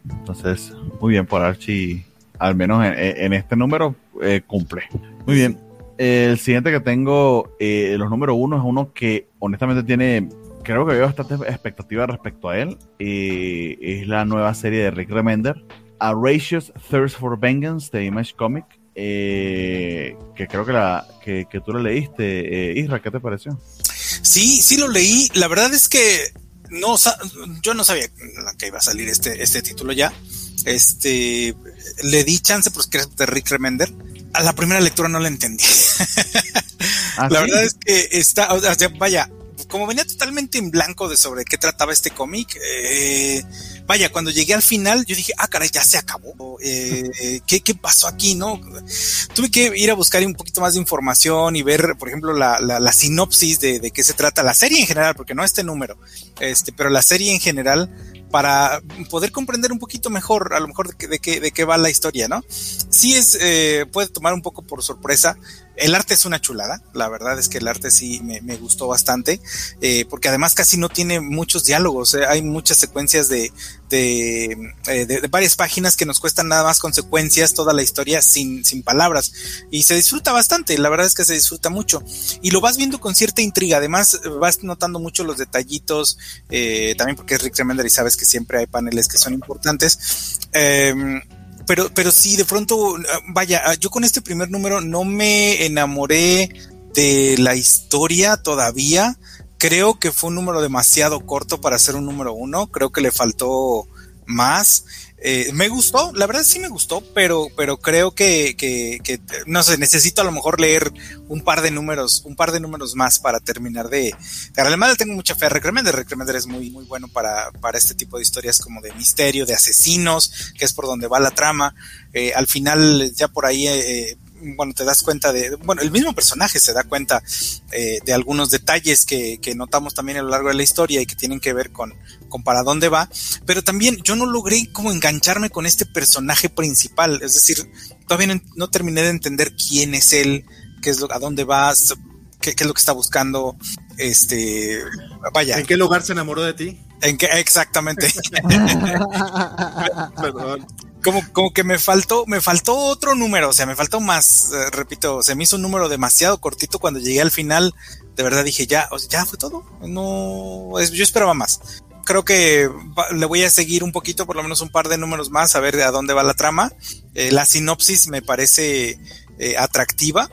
Speaker 2: Entonces, muy bien por Archie, al menos en, este número eh, cumple. Muy bien. El siguiente que tengo, eh, los número uno, es uno que honestamente tiene creo que había bastante expectativa respecto a él. es la nueva serie de Rick Remender, A Ratios Thirst for Vengeance de Image Comic, eh, que creo que, la, que, tú lo leíste. Eh, Isra, ¿qué te pareció?
Speaker 4: Sí, sí lo leí. La verdad es que no yo no sabía que iba a salir este, este título ya. Este le di chance porque es de Rick Remender. A la primera lectura no la entendí. ¿Ah, la verdad es que está, o sea, vaya, como venía totalmente en blanco de sobre qué trataba este cómic, eh, vaya, cuando llegué al final, yo dije, ah, caray, ya se acabó. Eh, ¿qué, ¿qué, pasó aquí, no? Tuve que ir a buscar un poquito más de información y ver, por ejemplo, la, sinopsis de, de, qué se trata, la serie en general, porque no este número, este, pero la serie en general, para poder comprender un poquito mejor, a lo mejor, de, qué, de, qué, de qué va la historia, ¿no? Sí es, eh, puede tomar un poco por sorpresa. El arte es una chulada, la verdad es que el arte sí me, gustó bastante, eh, porque además casi no tiene muchos diálogos, eh, hay muchas secuencias de, de, eh, de, varias páginas que nos cuestan nada más consecuencias, toda la historia sin, sin palabras, y se disfruta bastante, la verdad es que se disfruta mucho, y lo vas viendo con cierta intriga, además vas notando mucho los detallitos, eh, también porque es Rick Remender y sabes que siempre hay paneles que son importantes. Pero, pero sí, de pronto, vaya, yo con este primer número no me enamoré de la historia todavía. Creo que fue un número demasiado corto para ser un número uno. Creo que le faltó más. Eh, me gustó, la verdad sí me gustó, pero, pero creo que, que, que, no sé, necesito a lo mejor leer un par de números, un par de números más para terminar de. Además, le tengo mucha fe a Rick Remender. es muy, muy bueno para, para este tipo de historias como de misterio, de asesinos, que es por donde va la trama. Eh, al final, ya por ahí eh, bueno, te das cuenta de, bueno, el mismo personaje se da cuenta eh, de algunos detalles que, que, notamos también a lo largo de la historia y que tienen que ver con, con para dónde va, pero también yo no logré como engancharme con este personaje principal, es decir, todavía no, no terminé de entender quién es él, qué es lo, a dónde va, qué, qué es lo que está buscando, este, vaya.
Speaker 1: ¿En qué lugar se enamoró de ti?
Speaker 4: En qué, exactamente. Perdón como, como que me faltó, me faltó otro número, o sea, me faltó más, eh, repito, se me hizo un número demasiado cortito cuando llegué al final, de verdad dije, ya, o sea, ya fue todo, no, es, yo esperaba más. Creo que le voy a seguir un poquito, por lo menos un par de números más, a ver a dónde va la trama. Eh, la sinopsis me parece eh, atractiva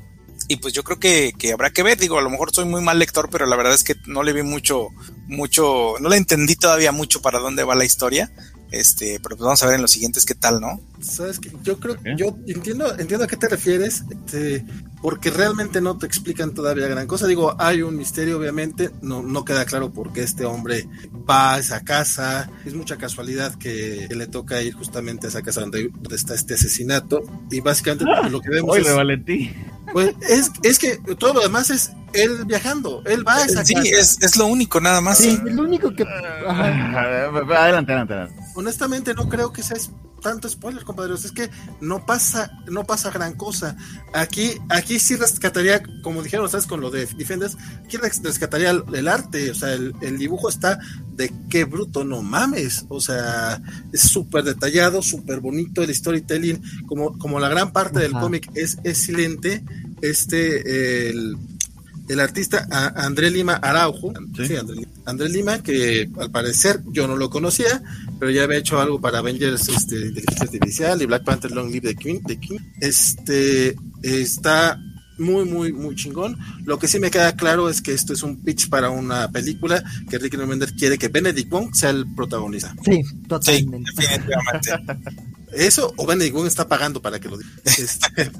Speaker 4: y pues yo creo que, que, habrá que ver, digo, a lo mejor soy muy mal lector, pero la verdad es que no le vi mucho, mucho, no le entendí todavía mucho para dónde va la historia, este, pero pues vamos a ver en los siguientes qué tal, ¿no?
Speaker 1: Sabes que yo creo, yo entiendo, entiendo a qué te refieres, este, porque realmente no te explican todavía gran cosa. Digo, hay un misterio, obviamente, no, no queda claro por qué este hombre va a esa casa. Es mucha casualidad que, le toca ir justamente a esa casa donde, está este asesinato. Y básicamente ah, lo que vemos
Speaker 2: es. Valentí.
Speaker 1: Pues es, es que todo lo demás es él viajando, él va a esa
Speaker 4: sí, Es, es lo único, nada más.
Speaker 3: Sí, lo único que.
Speaker 2: Adelante, adelante,
Speaker 1: Honestamente, no creo que sea tanto spoiler, compadres. Es que no pasa, no pasa gran cosa. Aquí, aquí sí rescataría, como dijeron ustedes con lo de Defenders, aquí rescataría el, arte. O sea, el, dibujo está de qué bruto, no mames. O sea, es súper detallado, súper bonito. El storytelling, como, como la gran parte del cómic es excelente. Este, el el artista André Lima Araujo, sí, André, Lima, que al parecer yo no lo conocía, pero ya había hecho algo para Avengers este, Inteligencia Artificial y Black Panther Long Live the King, the King. Este está muy, muy, muy chingón. Lo que sí me queda claro es que esto es un pitch para una película que Rick Remender quiere que Benedict Wong sea el protagonista.
Speaker 3: Sí, totalmente.
Speaker 1: Eso, o Benedict Wong está pagando para que lo diga. Este,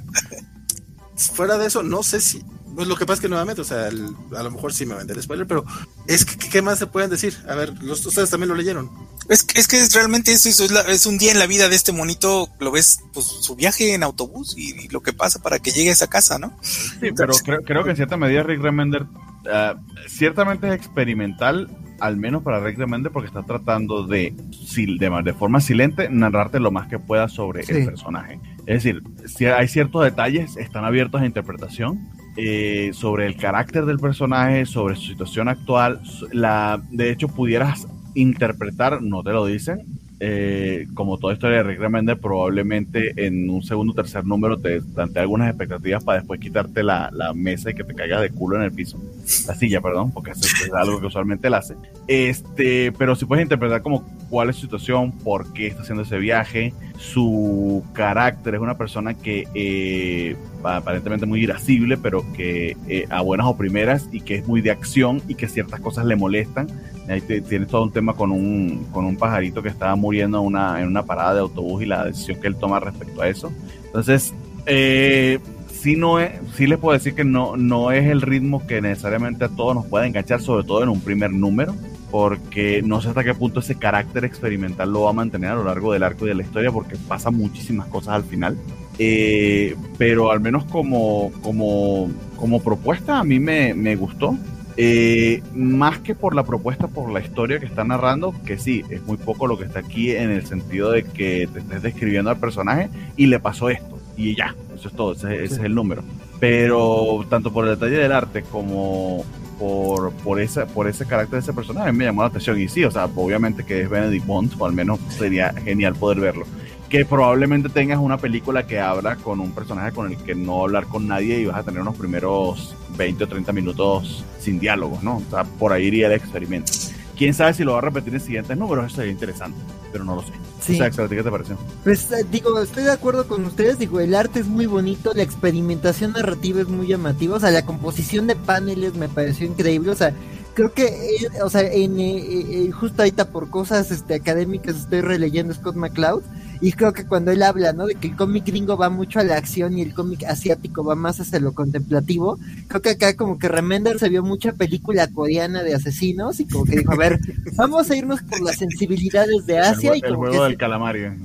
Speaker 1: fuera de eso, no sé si pues lo que pasa es que nuevamente, o sea, a lo mejor sí me vende el spoiler, pero es que, ¿qué más se pueden decir? A ver, los, ustedes también lo leyeron.
Speaker 4: Es que, es que realmente eso, es, es, un día en la vida de este monito, lo ves, pues su viaje en autobús y, lo que pasa para que llegue a esa casa, ¿no?
Speaker 2: Sí, pero creo, creo que en cierta medida Rick Remender uh, ciertamente es experimental, al menos para Rick Remender, porque está tratando de, de, de forma silente, narrarte lo más que pueda sobre el personaje. Es decir, si hay ciertos detalles, están abiertos a interpretación, eh, sobre el carácter del personaje, sobre su situación actual. La, de hecho, pudieras interpretar, no te lo dicen, eh, como toda historia de Rick Remender, probablemente en un segundo o tercer número te plantea algunas expectativas para después quitarte la, la, mesa y que te caiga de culo en el piso. la silla, perdón, porque es algo que usualmente él hace. Este, pero si puedes interpretar como cuál es su situación, por qué está haciendo ese viaje, su carácter, es una persona que eh, aparentemente muy irascible, pero que eh, a buenas o primeras y que es muy de acción y que ciertas cosas le molestan. Ahí tienes todo un tema con un, con un pajarito que estaba muriendo en una, en una parada de autobús y la decisión que él toma respecto a eso. Entonces, eh, sí, no es, sí les puedo decir que no, no es el ritmo que necesariamente a todos nos puede enganchar, sobre todo en un primer número, porque no sé hasta qué punto ese carácter experimental lo va a mantener a lo largo del arco y de la historia, porque pasa muchísimas cosas al final. Eh, pero al menos como, como, como propuesta a mí me, me gustó. Eh, más que por la propuesta, por la historia que está narrando, que sí, es muy poco lo que está aquí en el sentido de que te estés describiendo al personaje y le pasó esto, y ya, eso es todo, ese, es el número. Pero tanto por el detalle del arte como por, por, esa, por ese carácter de ese personaje me llamó la atención. Y sí, o sea, obviamente que es Benedict Bond, o al menos sería genial poder verlo que probablemente tengas una película que habla con un personaje con el que no hablar con nadie y vas a tener unos primeros 20 o 30 minutos sin diálogos, ¿no? O sea, por ahí iría el experimento. Quién sabe si lo va a repetir en siguientes números, eso sería interesante, pero no lo sé. Sí. O sea, ¿qué te pareció?
Speaker 3: Pues eh, digo, estoy de acuerdo con ustedes, digo, el arte es muy bonito, la experimentación narrativa es muy llamativa, o sea, la composición de paneles me pareció increíble, o sea, creo que, eh, o sea, en, eh, justo ahorita por cosas este, académicas estoy releyendo Scott McCloud y creo que cuando él habla, ¿no? De que el cómic gringo va mucho a la acción y el cómic asiático va más hacia lo contemplativo, creo que acá como que Remender se vio mucha película coreana de asesinos y como que dijo, a ver, vamos a irnos por las sensibilidades de Asia.
Speaker 2: El,
Speaker 3: y como
Speaker 2: juego del calamario.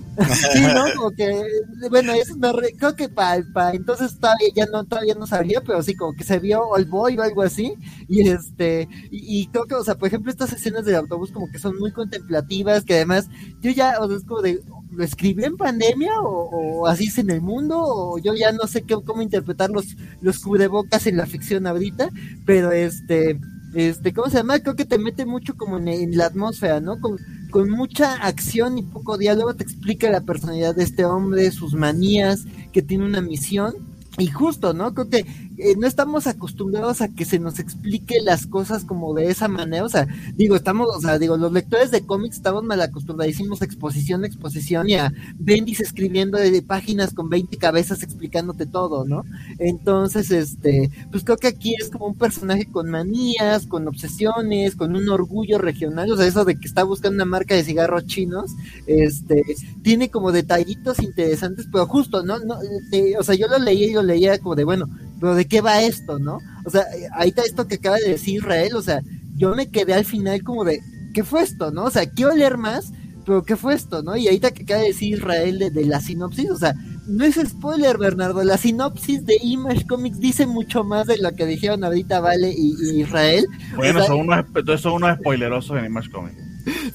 Speaker 3: sí, ¿no? Como que, bueno, eso no, creo que para pa, entonces todavía ya no, todavía no sabía, pero sí como que se vio All Boy o algo así, y este, y, y creo que, o sea, por ejemplo, estas escenas del autobús como que son muy contemplativas, que además, yo ya, o sea, es como de, ¿lo escribí en pandemia o, así es en el mundo? O yo ya no sé qué, cómo interpretar los, los cubrebocas en la ficción ahorita, pero este, este, ¿cómo se llama? Creo que te mete mucho como en, la atmósfera, ¿no? Con, con, mucha acción y poco diálogo te explica la personalidad de este hombre, sus manías, que tiene una misión. Y justo, ¿no? Creo que eh, no estamos acostumbrados a que se nos explique las cosas como de esa manera, o sea, digo, estamos, o sea, digo, los lectores de cómics estamos mal acostumbradísimos a exposición, exposición y a Bendis escribiendo de páginas con 20 cabezas explicándote todo, ¿no? Entonces, este, pues creo que aquí es como un personaje con manías, con obsesiones, con un orgullo regional, o sea, eso de que está buscando una marca de cigarros chinos, este, tiene como detallitos interesantes, pero justo, ¿no? no eh, o sea, yo lo leía y lo leía como de, bueno, pero ¿de qué va esto, no? O sea, ahí está esto que acaba de decir Israel, o sea, yo me quedé al final como de, ¿qué fue esto, no? O sea, quiero leer más, pero ¿qué fue esto, no? Y ahí está que acaba de decir Israel de, la sinopsis, o sea, no es spoiler, Bernardo, la sinopsis de Image Comics dice mucho más de lo que dijeron ahorita Vale y, Israel.
Speaker 2: Bueno, son unos, son unos spoilerosos en Image Comics.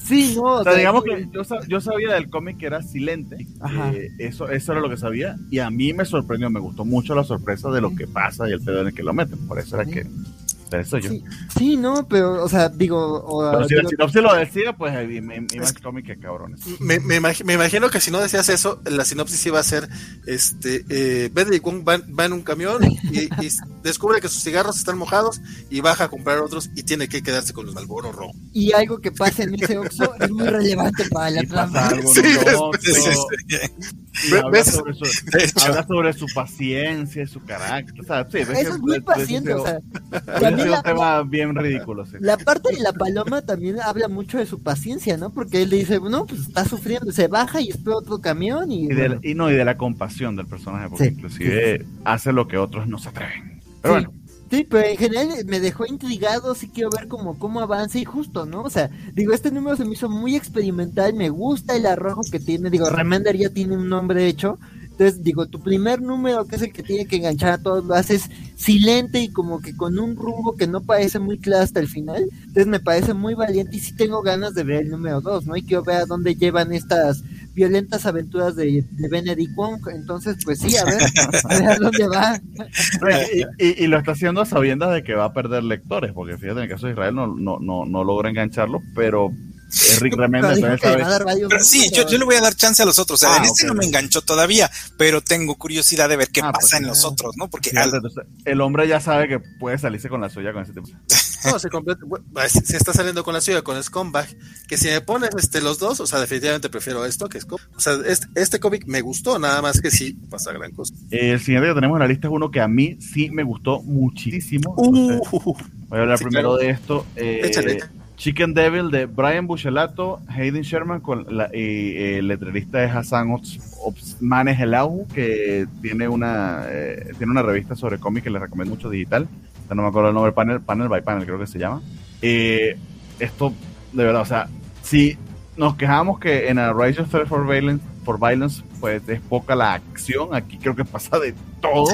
Speaker 3: Sí, no.
Speaker 2: O sea, digamos que yo, sabía del cómic que era silente. Eh, eso, eso era lo que sabía. Y a mí me sorprendió, me gustó mucho la sorpresa de lo que pasa y el pedo en el que lo meten. Por eso era que eso yo.
Speaker 3: Sí, no, pero, o sea, digo.
Speaker 2: pero si la sinopsis lo decía, pues Image Comic, que cabrones.
Speaker 1: Me, me, imagino que si no decías eso, la sinopsis iba a ser: este, eh, Benedict Wong va, en un camión y, descubre que sus cigarros están mojados y baja a comprar otros y tiene que quedarse con los Malboro Rojo.
Speaker 3: Y algo que pasa en ese Oxxo es muy relevante para la trama. Sí,
Speaker 2: habla, sobre su, habla, sobre su, paciencia y su carácter. O sea, sí,
Speaker 3: Eso es muy paciente, o sea.
Speaker 2: es un tema bien ridículo.
Speaker 3: La parte de la paloma también habla mucho de su paciencia, ¿no? Porque él le dice, no, pues está sufriendo, se baja y espera otro camión. Y,
Speaker 2: y, de, y no, y de la compasión del personaje, porque inclusive hace lo que otros no se atreven. Pero bueno.
Speaker 3: Sí, pero en general me dejó intrigado, sí quiero ver cómo, cómo avanza y justo, ¿no? O sea, digo, este número se me hizo muy experimental, me gusta el arrojo que tiene, digo, Remender ya tiene un nombre hecho, entonces, digo, tu primer número, que es el que tiene que enganchar a todos, lo haces silente y como que con un rumbo que no parece muy claro hasta el final. Entonces, me parece muy valiente y sí tengo ganas de ver el número 2, ¿no? Y quiero ver a dónde llevan estas violentas aventuras de, Benedict Wong. Entonces, pues sí, a ver, a, dónde va.
Speaker 2: y, lo está haciendo sabiendo de que va a perder lectores, porque fíjate, en el caso de Israel no, no, no, no logra engancharlo, pero Rick Reméndez
Speaker 4: Pero sí, yo, le voy a dar chance a los otros. O sea, ah, en este no me enganchó todavía, pero tengo curiosidad de ver qué ah, pues pasa en los otros, ¿no? Porque
Speaker 2: el hombre ya sabe que puede salirse con la suya con ese tema.
Speaker 1: No, se, se, está saliendo con la suya, con Scumbag. Que si me pones este, los dos, o sea, definitivamente prefiero esto que Scumbag. O sea, este, este cómic me gustó, nada más que sí pasa gran cosa.
Speaker 2: el siguiente que tenemos en la lista es uno que a mí sí me gustó muchísimo. Uh. voy a hablar primero de esto. Eh, Chicken Devil de Brian Buchelato, Hayden Sherman con la, y el letrerista de Hassan Otsmane Helau, que tiene una, eh, tiene una revista sobre cómics que le recomiendo mucho digital. No me acuerdo el nombre, Panel, Panel by Panel creo que se llama. Eh, esto, de verdad, o sea, si nos quejamos que en A Righteous Threat for Violence, for Violence pues es poca la acción, aquí creo que pasa de todo.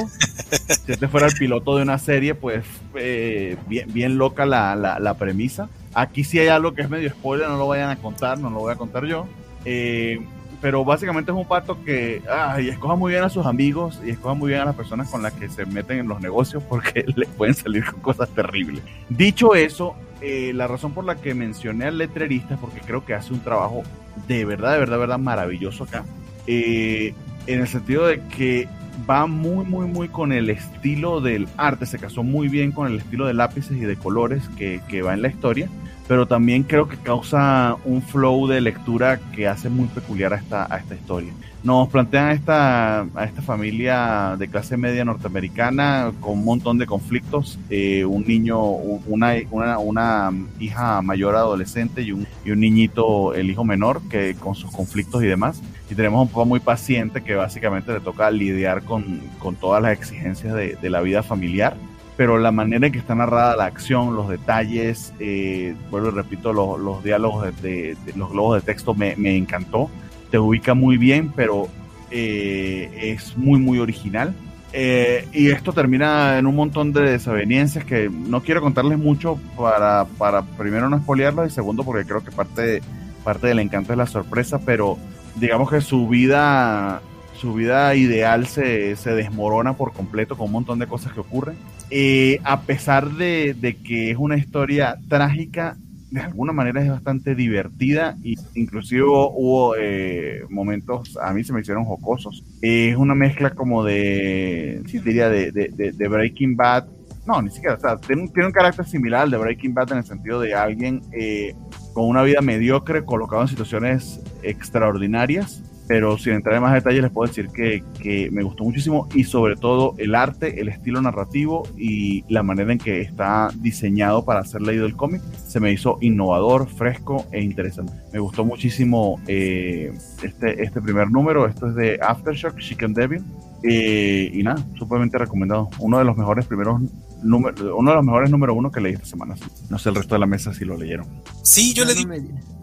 Speaker 2: si este fuera el piloto de una serie, pues eh, bien, bien loca la, la, la premisa. Aquí sí hay algo que es medio spoiler, no lo vayan a contar, no lo voy a contar yo. Eh, pero básicamente es un pato que ay, escoja muy bien a sus amigos y escoja muy bien a las personas con las que se meten en los negocios porque les pueden salir con cosas terribles. Dicho eso, eh, la razón por la que mencioné al letrerista es porque creo que hace un trabajo de verdad, de verdad, de verdad maravilloso acá. Eh, en el sentido de que va muy, muy, muy con el estilo del arte, se casó muy bien con el estilo de lápices y de colores que, que va en la historia pero también creo que causa un flow de lectura que hace muy peculiar a esta, a esta historia. Nos plantean a esta, a esta familia de clase media norteamericana con un montón de conflictos, eh, un niño, una, una, una, hija mayor adolescente y un, y un niñito, el hijo menor, que con sus conflictos y demás. Y tenemos un papá muy paciente que básicamente le toca lidiar con, con todas las exigencias de, de la vida familiar pero la manera en que está narrada la acción, los detalles, eh, vuelvo y repito, los, diálogos de, los globos de texto me, encantó. Te ubica muy bien, pero eh, es muy, muy original. Eh, y esto termina en un montón de desavenencias que no quiero contarles mucho para, para primero no espolearlo y segundo porque creo que parte, parte del encanto es la sorpresa, pero digamos que su vida su vida ideal se, se, desmorona por completo con un montón de cosas que ocurren. Eh, a pesar de, que es una historia trágica, de alguna manera es bastante divertida y inclusive hubo, eh, momentos, a mí se me hicieron jocosos. es una mezcla como de, sí, diría, de, Breaking Bad. No, ni siquiera, o sea, tiene, un carácter similar al de Breaking Bad en el sentido de alguien eh, con una vida mediocre colocado en situaciones extraordinarias pero sin entrar en más detalles les puedo decir que, que, me gustó muchísimo y sobre todo el arte, el estilo narrativo y la manera en que está diseñado para ser leído el cómic se me hizo innovador, fresco e interesante. Me gustó muchísimo eh, este, este primer número, esto es de Aftershock, Chicken Devil eh, y nada, súpermente recomendado. Uno de los mejores primeros número, uno de los mejores número uno que leí esta semana. No sé el resto de la mesa si lo leyeron.
Speaker 4: Sí, yo, le, di,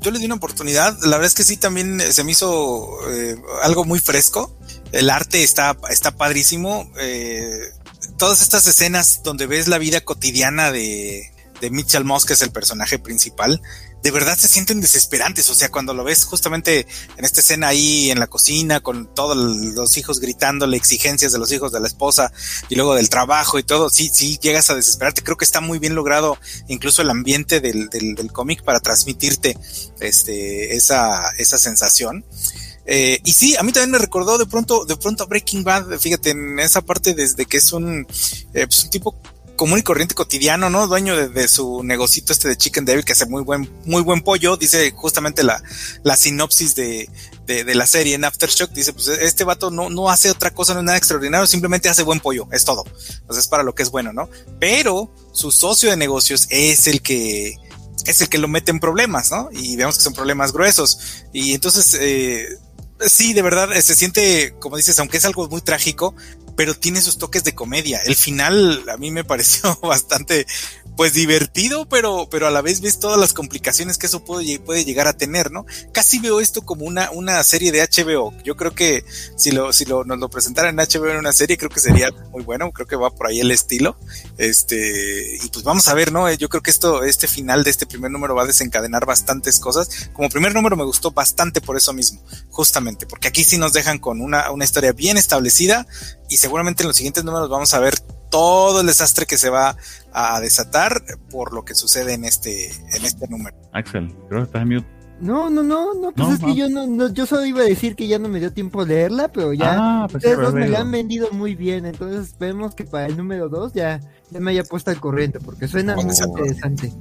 Speaker 4: yo le di una oportunidad. La verdad es que sí, también se me hizo eh, algo muy fresco. El arte está, está padrísimo. Eh, todas estas escenas donde ves la vida cotidiana de, de Mitchell Moss, que es el personaje principal, de verdad se sienten desesperantes. O sea, cuando lo ves justamente en esta escena ahí en la cocina con todos los hijos gritándole exigencias de los hijos de la esposa y luego del trabajo y todo, sí, sí, llegas a desesperarte. Creo que está muy bien logrado incluso el ambiente del, del, cómic para transmitirte este, esa, esa sensación. Eh, y sí, a mí también me recordó de pronto, de pronto Breaking Bad, fíjate, en esa parte desde que es un, eh, pues un tipo común y corriente cotidiano, ¿no? Dueño de, su negocito este de Chicken Devil que hace muy buen, muy buen pollo. Dice justamente la, la sinopsis de, de, la serie en Aftershock. Dice, pues este vato no, no hace otra cosa, no es nada extraordinario, simplemente hace buen pollo, es todo. Entonces es para lo que es bueno, ¿no? Pero su socio de negocios es el que, es el que lo mete en problemas, ¿no? Y vemos que son problemas gruesos. Y entonces, eh, sí, de verdad, se siente, como dices, aunque es algo muy trágico, pero tiene sus toques de comedia. El final a mí me pareció bastante, pues divertido, pero, pero a la vez ves todas las complicaciones que eso puede, puede llegar a tener, ¿no? Casi veo esto como una, una serie de HBO. Yo creo que si lo, si lo, nos lo presentaran en HBO en una serie, creo que sería muy bueno. Creo que va por ahí el estilo. Este, y pues vamos a ver, ¿no? Yo creo que esto, este final de este primer número va a desencadenar bastantes cosas. Como primer número me gustó bastante por eso mismo, justamente, porque aquí sí nos dejan con una, una historia bien establecida y seguramente en los siguientes números vamos a ver todo el desastre que se va a desatar por lo que sucede en este, en este número.
Speaker 2: Axel, creo que estás en mute.
Speaker 3: No, no, no, no, pues es que yo no, yo solo iba a decir que ya no me dio tiempo de leerla, pero ya ah, pues ustedes dos me la han vendido muy bien, entonces esperemos que para el número dos ya, ya me haya puesto al corriente, porque suena muy interesante.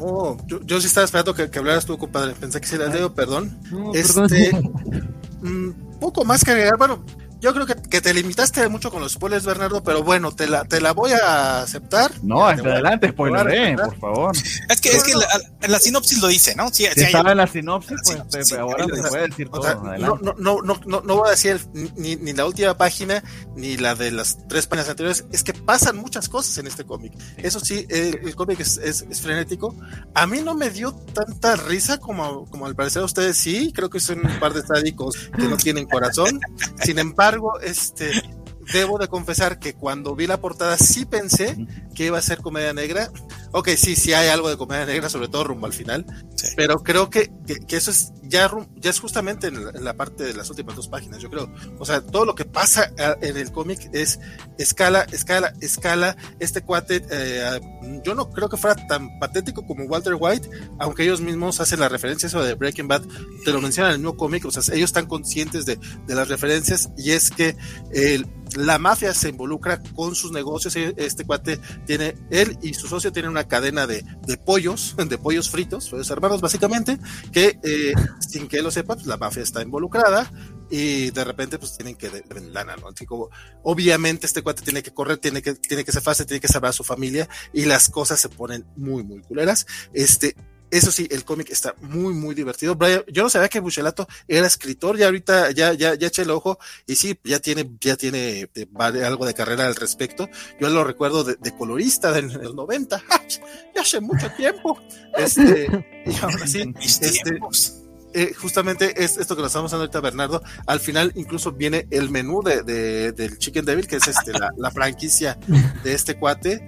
Speaker 1: Oh, yo, sí estaba esperando que, hablaras tú, compadre. Pensé que se la leo, perdón. este, mm, poco más que agregar. Bueno, yo creo que, que, te limitaste mucho con los spoilers, Bernardo, pero bueno, te la, te la voy a aceptar.
Speaker 2: No, hasta adelante, spoileré, por favor.
Speaker 4: Es que, es que en la sinopsis lo dice, ¿no?
Speaker 2: Sí, si estaba en la sinopsis, pues ahora se puede decir todo.
Speaker 1: no, no, no, no, no voy a decir ni, ni, la última página, ni la de las tres páginas anteriores. Es que pasan muchas cosas en este cómic. Eso sí, el, cómic es, es, frenético. A mí no me dio tanta risa como, como al parecer a ustedes sí. Creo que son un par de sádicos que no tienen corazón. Sin embargo, este, debo de confesar que cuando vi la portada sí pensé que iba a ser comedia negra. Ok, sí, sí hay algo de comedia negra, sobre todo rumbo al final. Pero creo que, que, eso es ya, ya es justamente en la, parte de las últimas dos páginas, yo creo. O sea, todo lo que pasa en el cómic es escala, escala, escala. Este cuate, eh, yo no creo que fuera tan patético como Walter White, aunque ellos mismos hacen la referencia eso de Breaking Bad, te lo mencionan en el mismo cómic, o sea, ellos están conscientes de, de las referencias y es que el la mafia se involucra con sus negocios. Este cuate tiene, él y su socio tienen una cadena de, pollos, de pollos fritos, pollos hermanos básicamente, que eh, sin que él lo sepa, pues la mafia está involucrada y de repente pues tienen que ¿no? Así como, obviamente este cuate tiene que correr, tiene que, tiene que ser fácil, tiene que salvar a su familia y las cosas se ponen muy, muy culeras. Este, eso sí, el cómic está muy, muy divertido. yo no sabía que Buchelato era escritor, ya ahorita ya, ya, ya eché el ojo y sí, ya tiene, ya tiene eh, algo de carrera al respecto. Yo lo recuerdo de, colorista de los 90, ya hace mucho tiempo. Este, y ahora sí, este, eh, justamente es esto que nos estamos hablando ahorita, Bernardo. Al final, incluso viene el menú de, del Chicken Devil, que es este, la, franquicia de este cuate.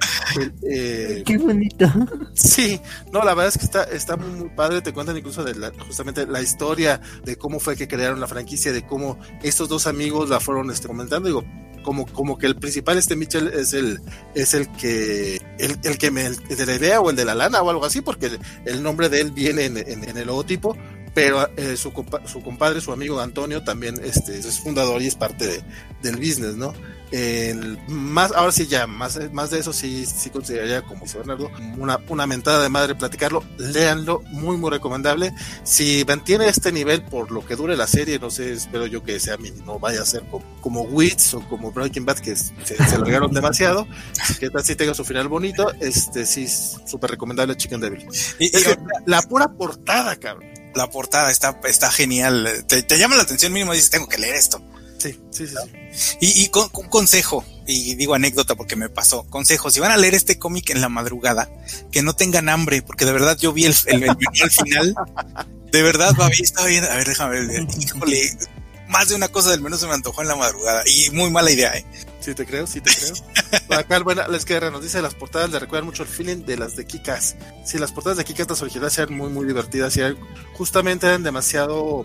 Speaker 3: Eh, Qué bonito.
Speaker 1: Sí, no, la verdad es que está, está muy, padre. Te cuentan incluso de la, justamente la historia de cómo fue que crearon la franquicia, de cómo estos dos amigos la fueron este, comentando. Digo, como, como que el principal, este Mitchell, es el, es el que, el, el que me, el de la idea o el de la lana o algo así, porque el, nombre de él viene en, en el logotipo pero eh, su, su, compadre, su amigo Antonio también este, es fundador y es parte de, del business, ¿no? El, más, ahora sí ya, más, más de eso sí, sí consideraría, como dice Bernardo, una, una mentada de madre platicarlo, léanlo, muy muy recomendable. Si mantiene este nivel por lo que dure la serie, no sé, espero yo que sea no vaya a ser como, como Wits o como Breaking Bad, que se, se largaron demasiado, que tal si tenga su final bonito, este sí, súper recomendable Chicken Devil. Y, la pura portada, cabrón
Speaker 4: la portada está, está genial. Te, llama la atención mínimo y dices, tengo que leer esto.
Speaker 1: Sí, sí, sí.
Speaker 4: Y, con, un consejo, y digo anécdota porque me pasó, consejo, si van a leer este cómic en la madrugada, que no tengan hambre, porque de verdad yo vi el, el, al final, de verdad, Babi, estaba bien, a ver, déjame ver, híjole, más de una cosa del menú se me antojó en la madrugada, y muy mala idea, eh.
Speaker 1: Sí, te creo, sí te creo. Acá, bueno, les queda nos dice las portadas le recuerdan mucho el feeling de las de Kikas. Sí, las portadas de Kikas, las originales, eran muy, muy divertidas y justamente eran demasiado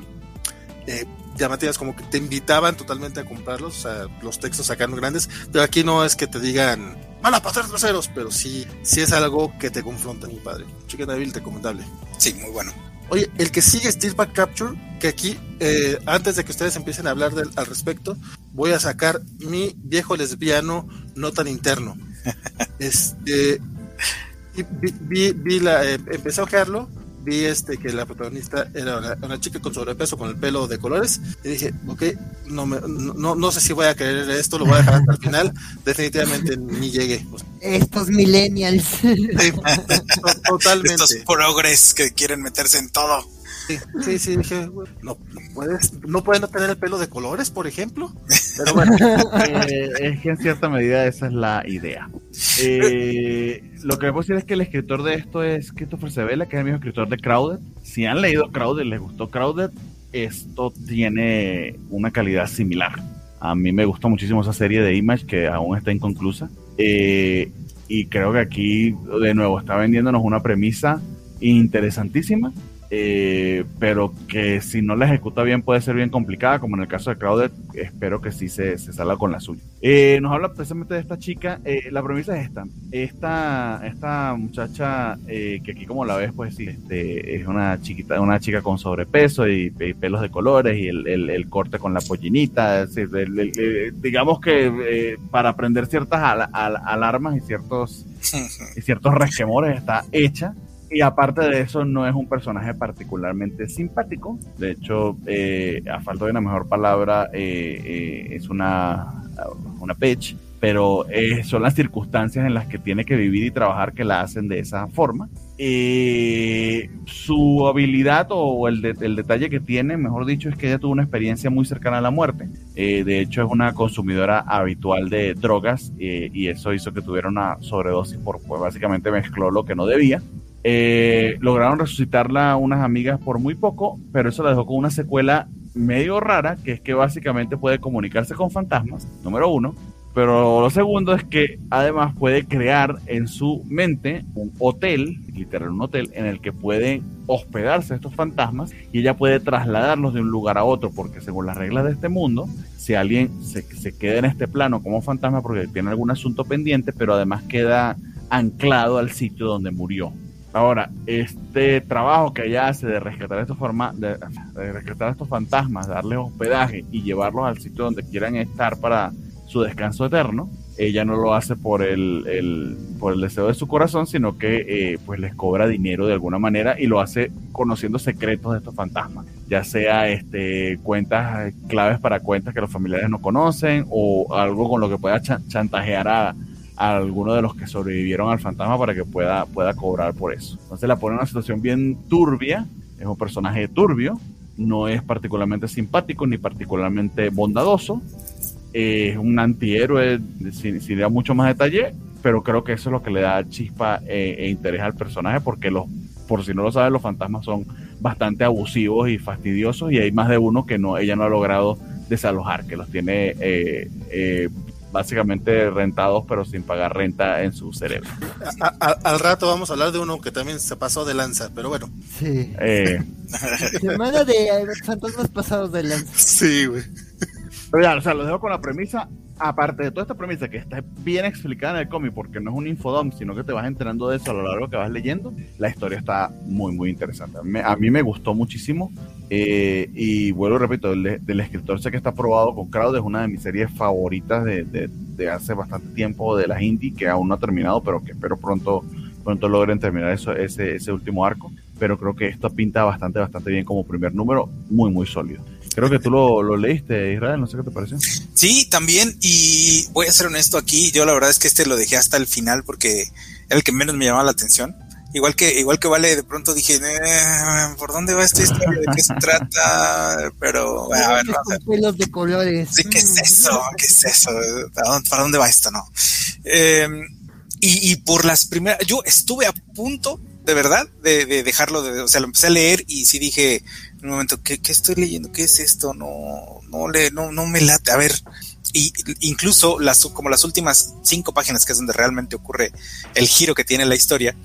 Speaker 1: eh, llamativas, como que te invitaban totalmente a comprarlos. O sea, los textos sacan grandes, pero aquí no es que te digan, van a pasar traseros, pero sí, sí es algo que te confronta, mi padre. Chicken Devil, recomendable.
Speaker 4: Sí, muy bueno.
Speaker 1: Oye, el que sigue Steelback Capture, que aquí, eh, antes de que ustedes empiecen a hablar al respecto, voy a sacar mi viejo lesbiano no tan interno. este, vi, vi, la, eh, empecé a ojearlo vi este que la protagonista era una, chica con sobrepeso con el pelo de colores y dije, ok, no, me, no, no sé si voy a querer esto, lo voy a dejar hasta el final, definitivamente ni llegué.
Speaker 3: Estos millennials.
Speaker 4: totalmente. Estos progres que quieren meterse en todo.
Speaker 1: Sí, sí, dije, no, puedes, no pueden tener el pelo de colores, por ejemplo. Pero bueno.
Speaker 2: Eh, es que en cierta medida esa es la idea. Eh, lo que puedo decir es que el escritor de esto es Christopher Sebela, que es el mismo escritor de Crowded. Si han leído Crowded, les gustó Crowded, esto tiene una calidad similar. A mí me gustó muchísimo esa serie de Image que aún está inconclusa. Eh, y creo que aquí, de nuevo, está vendiéndonos una premisa interesantísima eh, pero que si no la ejecuta bien puede ser bien complicada, como en el caso de Claudette, espero que sí se, se salga con la suya. Eh, nos habla precisamente de esta chica, eh, la premisa es esta, esta, esta muchacha que aquí como la ves, pues sí, este, es una chiquita, una chica con sobrepeso y, pelos de colores y el, corte con la pollinita, digamos que para aprender ciertas alarmas y ciertos, y ciertos resquemores está hecha y aparte de eso, no es un personaje particularmente simpático. De hecho, eh, a falta de una mejor palabra, eh, eh, es una, una pitch, pero son las circunstancias en las que tiene que vivir y trabajar que la hacen de esa forma. su habilidad o el, detalle que tiene, mejor dicho, es que ella tuvo una experiencia muy cercana a la muerte. de hecho, es una consumidora habitual de drogas y eso hizo que tuviera una sobredosis por, pues básicamente mezcló lo que no debía eh, lograron resucitarla unas amigas por muy poco, pero eso la dejó con una secuela medio rara, que es que básicamente puede comunicarse con fantasmas, número uno. Pero lo segundo es que además puede crear en su mente un hotel, literal un hotel, en el que pueden hospedarse estos fantasmas y ella puede trasladarlos de un lugar a otro, porque según las reglas de este mundo, si alguien se, se queda en este plano como fantasma porque tiene algún asunto pendiente, pero además queda anclado al sitio donde murió. Ahora, este trabajo que ella hace de rescatar estos forma, de, rescatar estos fantasmas, darles hospedaje y llevarlos al sitio donde quieran estar para su descanso eterno, ella no lo hace por el, por el deseo de su corazón, sino que eh, pues les cobra dinero de alguna manera y lo hace conociendo secretos de estos fantasmas, ya sea este cuentas claves para cuentas que los familiares no conocen o algo con lo que pueda chantajear a, a alguno de los que sobrevivieron al fantasma para que pueda, pueda cobrar por eso. Entonces la pone en una situación bien turbia, es un personaje turbio, no es particularmente simpático ni particularmente bondadoso, es un antihéroe sin, sin dar mucho más detalle, pero creo que eso es lo que le da chispa e, e interés al personaje porque los por si no lo saben, los fantasmas son bastante abusivos y fastidiosos y hay más de uno que no ella no ha logrado desalojar, que los tiene eh, eh, básicamente rentados pero sin pagar renta en su cerebro.
Speaker 1: al rato vamos a hablar de uno que también se pasó de lanza, pero bueno.
Speaker 3: Sí. Eh. Semana de fantasmas pasados de lanza.
Speaker 1: Sí, güey.
Speaker 2: Pero ya, o sea, lo dejo con la premisa aparte de toda esta premisa que está bien explicada en el cómic, porque no es un infodom, sino que te vas enterando de eso a lo largo que vas leyendo, la historia está muy, muy interesante. a mí me gustó muchísimo. Eh, y vuelvo repito, del, escritor sé que está probado con Crowd, es una de mis series favoritas de, hace bastante tiempo de las indie, que aún no ha terminado, pero que espero pronto, pronto logren terminar ese, ese último arco. Pero creo que esto pinta bastante, bastante bien como primer número, muy, muy sólido. Creo que tú lo, lo, leíste, Israel, no sé qué te pareció.
Speaker 4: Sí, también, y voy a ser honesto aquí, yo la verdad es que este lo dejé hasta el final porque era el que menos me llamaba la atención. Igual que, igual que Vale, de pronto dije, eh, ¿por dónde va esta historia? ¿De qué se trata? Pero, a ver,
Speaker 3: pelos de colores.
Speaker 4: Sí, ¿qué es eso? ¿Qué es eso? ¿Para dónde, va esto? No. Em, y, y por las primeras, yo estuve a punto, de verdad, de, de dejarlo, de, o sea, lo empecé a leer y sí dije, un momento, ¿qué, ¿qué, estoy leyendo? ¿Qué es esto? No, no le, no, no me late. A ver, y incluso las, como las últimas cinco páginas, que es donde realmente ocurre el giro que tiene la historia,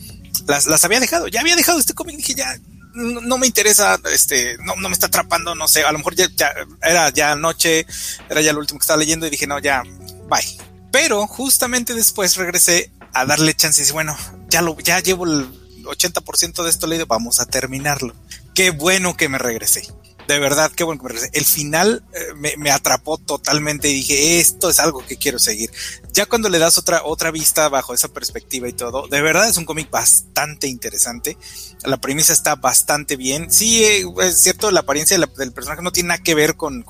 Speaker 4: las, las había dejado. Ya había dejado este cómic, dije ya, no, me interesa, este, no, no me está atrapando, no sé, a lo mejor ya, ya, era ya noche, era ya lo último que estaba leyendo y dije, no, ya, bye. Pero justamente después regresé a darle chance y dije, bueno, ya lo, ya llevo el 80% de esto leído, vamos a terminarlo qué bueno que me regresé. De verdad, qué bueno que me regresé. El final eh, me, atrapó totalmente y dije, esto es algo que quiero seguir. Ya cuando le das otra, otra vista bajo esa perspectiva y todo, de verdad es un cómic bastante interesante. La premisa está bastante bien. Sí, eh, es cierto, la apariencia del personaje no tiene nada que ver con,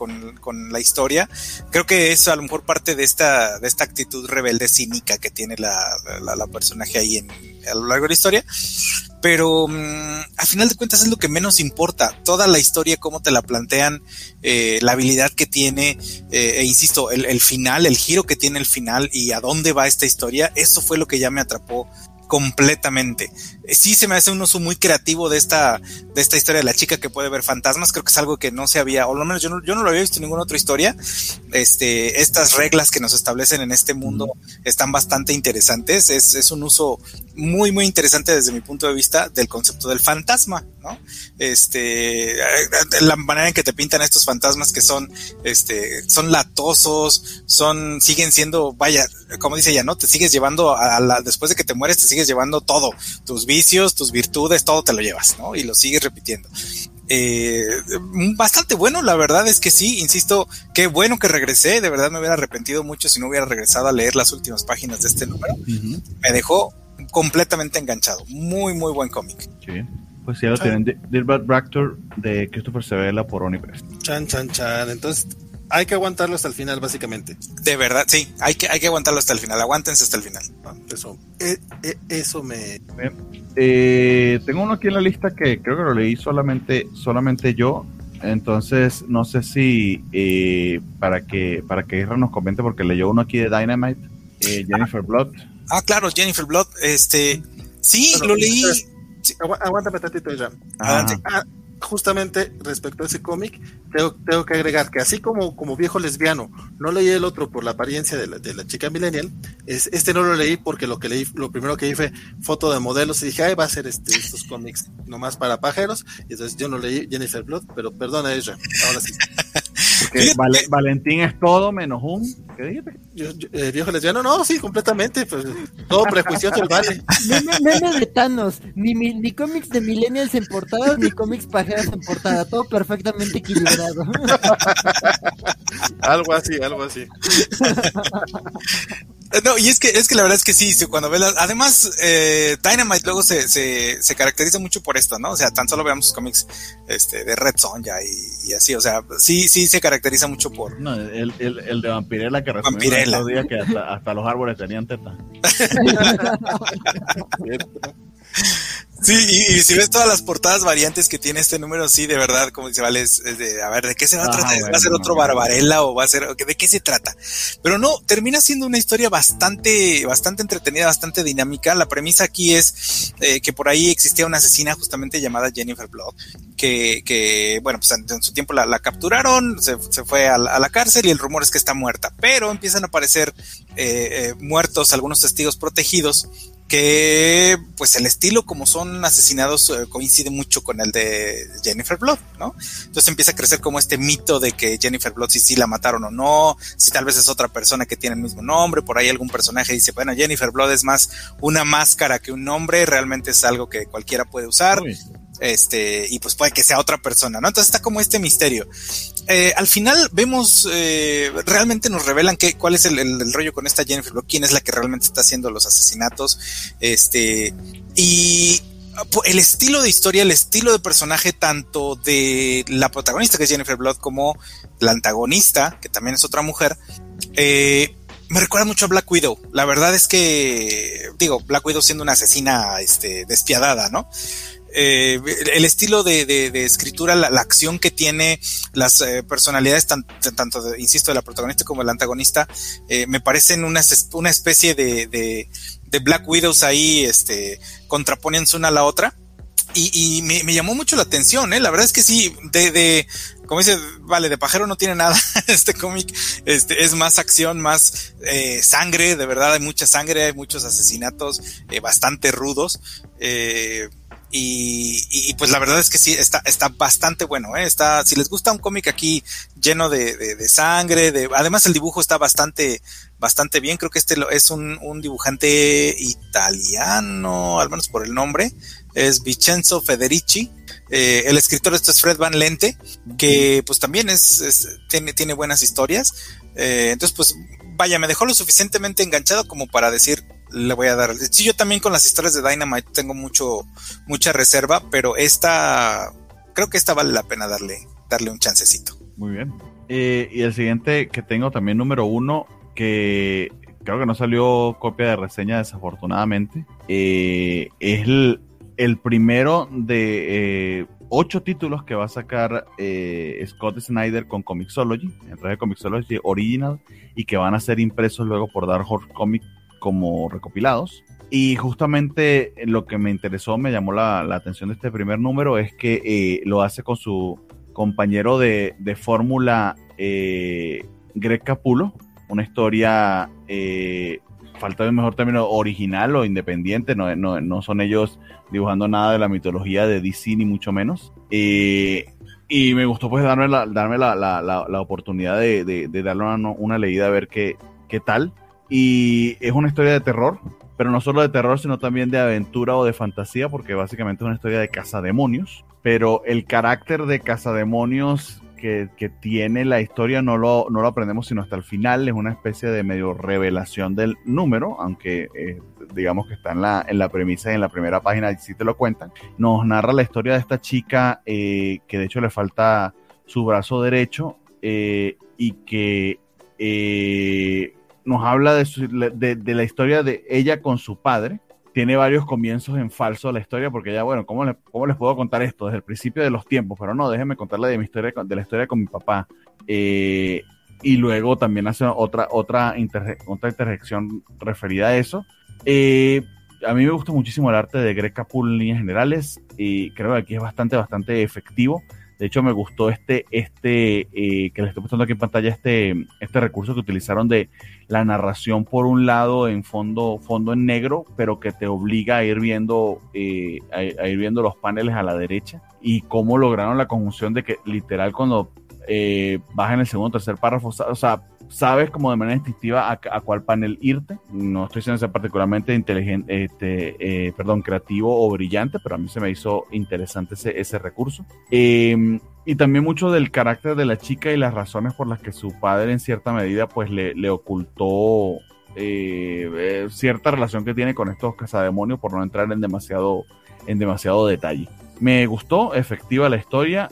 Speaker 4: la historia. Creo que es a lo mejor parte de esta, de esta actitud rebelde cínica que tiene la, la personaje ahí a lo largo de la historia pero mm, a final de cuentas es lo que menos importa. Toda la historia, cómo te la plantean, eh, la habilidad que tiene, eh, e insisto, el, final, el giro que tiene el final y a dónde va esta historia, eso fue lo que ya me atrapó completamente. Sí se me hace un uso muy creativo de esta, de esta historia de la chica que puede ver fantasmas. Creo que es algo que no se había, o al menos yo no, yo no lo había visto en ninguna otra historia. Este, estas reglas que nos establecen en este mundo están bastante interesantes. Es, es un uso muy, muy interesante desde mi punto de vista del concepto del fantasma, ¿no? Este, la manera en que te pintan estos fantasmas que son, este, son latosos, son, siguen siendo, vaya, como dice ella, ¿no? Te sigues llevando a la, después de que te mueres, te sigues llevando todo, tus vicios, tus virtudes, todo te lo llevas, ¿no? Y lo sigues repitiendo. Eh, bastante bueno, la verdad es que sí, insisto, qué bueno que regresé, de verdad me hubiera arrepentido mucho si no hubiera regresado a leer las últimas páginas de este número. Me dejó completamente enganchado. Muy, muy buen cómic.
Speaker 2: Sí. Pues ya lo tienen. Dilbert Bractor de Christopher Sevela por Unipress.
Speaker 1: Chan, chan, chan. Entonces, hay que aguantarlo hasta el final, básicamente.
Speaker 4: De verdad, sí, hay que, hay que aguantarlo hasta el final. Aguántense hasta el final.
Speaker 1: Ah, eso, eh, eh, eso me.
Speaker 2: Eh, tengo uno aquí en la lista que creo que lo leí solamente, solamente yo. Entonces, no sé si para que para que nos comente, porque leyó uno aquí de Dynamite, Jennifer Blood.
Speaker 4: Ah, claro, Jennifer Blood. Este, sí, lo leí.
Speaker 1: aguántame tantito ya. Ah, justamente respecto a ese cómic, tengo, tengo, que agregar que así como, como viejo lesbiano, no leí el otro por la apariencia de la, de la chica millennial, es, este no lo leí porque lo que leí, lo primero que vi fue foto de modelos y dije, ay, va a ser este, estos cómics nomás para pajeros, y entonces yo no leí Jennifer Blood, pero perdona ella, ahora sí.
Speaker 2: Porque Valentín es todo menos un. ¿Qué dijiste?
Speaker 1: Yo, eh, viejo lesbiano, no, sí, completamente. Pues, todo prejuicioso el vale.
Speaker 3: Meme de Thanos. Ni, ni cómics de Millennials en portada, ni cómics pajeras en portada. Todo perfectamente equilibrado.
Speaker 1: algo así, algo así.
Speaker 4: No, y es que, es que la verdad es que sí, cuando ves además, eh, Dynamite luego se, se, se, caracteriza mucho por esto, ¿no? O sea, tan solo veamos sus cómics este, de Red Sonja y, y, así, o sea, sí, sí se caracteriza mucho por...
Speaker 2: No, el, el, el de Vampirella que
Speaker 4: Vampirella.
Speaker 2: días que hasta, hasta, los árboles tenían teta.
Speaker 4: Sí, y, si ves todas las portadas variantes que tiene este número, sí, de verdad, como dice Vale, es, de, a ver, ¿de qué se va a tratar? ¿Va a ser otro Barbarella o va a ser, de qué se trata? Pero no, termina siendo una historia bastante, bastante entretenida, bastante dinámica. La premisa aquí es eh, que por ahí existía una asesina justamente llamada Jennifer Blood, que, que bueno, pues en, su tiempo la, capturaron, se, fue a la, cárcel y el rumor es que está muerta, pero empiezan a aparecer eh, eh, muertos algunos testigos protegidos que pues el estilo como son asesinados eh, coincide mucho con el de Jennifer Blood, ¿no? Entonces empieza a crecer como este mito de que Jennifer Blood si sí la mataron o no, si tal vez es otra persona que tiene el mismo nombre, por ahí algún personaje dice, bueno, Jennifer Blood es más una máscara que un nombre, realmente es algo que cualquiera puede usar este, y pues puede que sea otra persona, ¿no? Entonces está como este misterio. Eh, al final vemos, eh, realmente nos revelan que, cuál es el, rollo con esta Jennifer Block, quién es la que realmente está haciendo los asesinatos, este, y el estilo de historia, el estilo de personaje tanto de la protagonista que es Jennifer Blood como la antagonista, que también es otra mujer, eh, me recuerda mucho a Black Widow. La verdad es que, digo, Black Widow siendo una asesina este, despiadada, ¿no? Eh, el estilo de, escritura, la, acción que tiene, las eh, personalidades, tanto, de, insisto, de la protagonista como del antagonista, eh, me parecen una, una especie de, Black Widows ahí, este, contraponiéndose una a la otra. Y, me, llamó mucho la atención, ¿eh? La verdad es que sí, de, como dice, vale, de pajero no tiene nada este cómic, este, es más acción, más sangre, de verdad hay mucha sangre, hay muchos asesinatos bastante rudos. Eh, y, pues la verdad es que sí, está, está bastante bueno, ¿eh? Está, si les gusta un cómic aquí lleno de, de, sangre, de, además el dibujo está bastante, bastante bien, creo que este es un, un dibujante italiano, al menos por el nombre, es Vincenzo Federici, eh, el escritor esto es Fred Van Lente, que pues también es, tiene, tiene buenas historias, eh, entonces pues vaya, me dejó lo suficientemente enganchado como para decir, le voy a dar. Sí, yo también con las historias de Dynamite tengo mucho, mucha reserva, pero esta, creo que esta vale la pena darle, darle un chancecito.
Speaker 2: Muy bien. Eh, y el siguiente que tengo también número uno, que creo que no salió copia de reseña desafortunadamente, eh, es el, primero de eh, ocho títulos que va a sacar Scott Snyder con Comixology, en de Comixology Original, y que van a ser impresos luego por Dark Horse Comics como recopilados. y justamente lo que me interesó, me llamó la, atención de este primer número es que eh, lo hace con su compañero de, de fórmula eh, Greg Capulo, una historia, eh, falta de mejor término, original o independiente, no, no, no, son ellos dibujando nada de la mitología de DC ni mucho menos. Eh, y me gustó pues darme la, darme la, la, la, oportunidad de, de, darle una, una, leída a ver qué, qué tal. Y es una historia de terror, pero no solo de terror, sino también de aventura o de fantasía, porque básicamente es una historia de cazademonios. Pero el carácter de cazademonios que, que tiene la historia no lo, no lo aprendemos sino hasta el final. Es una especie de medio revelación del número, aunque eh, digamos que está en la, en la premisa y en la primera página, sí te lo cuentan. Nos narra la historia de esta chica eh, que de hecho le falta su brazo derecho eh, y que nos habla de, de, la historia de ella con su padre. Tiene varios comienzos en falso la historia, porque ya, bueno, ¿cómo, ¿cómo les puedo contar esto? Desde el principio de los tiempos, pero no, déjenme contarle de mi historia, de la historia con mi papá. Eh, y luego también hace otra, otra, otra interjección referida a eso. Eh, a mí me gusta muchísimo el arte de Greg Capul en líneas generales y creo que aquí es bastante, bastante efectivo. De hecho, me gustó este, este eh, que les estoy mostrando aquí en pantalla, este, este recurso que utilizaron de la narración por un lado en fondo, fondo en negro, pero que te obliga a ir viendo, eh, a, ir viendo los paneles a la derecha y cómo lograron la conjunción de que literal cuando eh, vas en el segundo o tercer párrafo, o sea, sabes como de manera instintiva a, cuál panel irte. No estoy siendo ser particularmente inteligente, este, eh, perdón, creativo o brillante, pero a mí se me hizo interesante ese, ese recurso. Em, y también mucho del carácter de la chica y las razones por las que su padre en cierta medida pues le, le ocultó eh, eh, cierta relación que tiene con estos cazademonios por no entrar en demasiado, en demasiado detalle. Me gustó, efectiva la historia.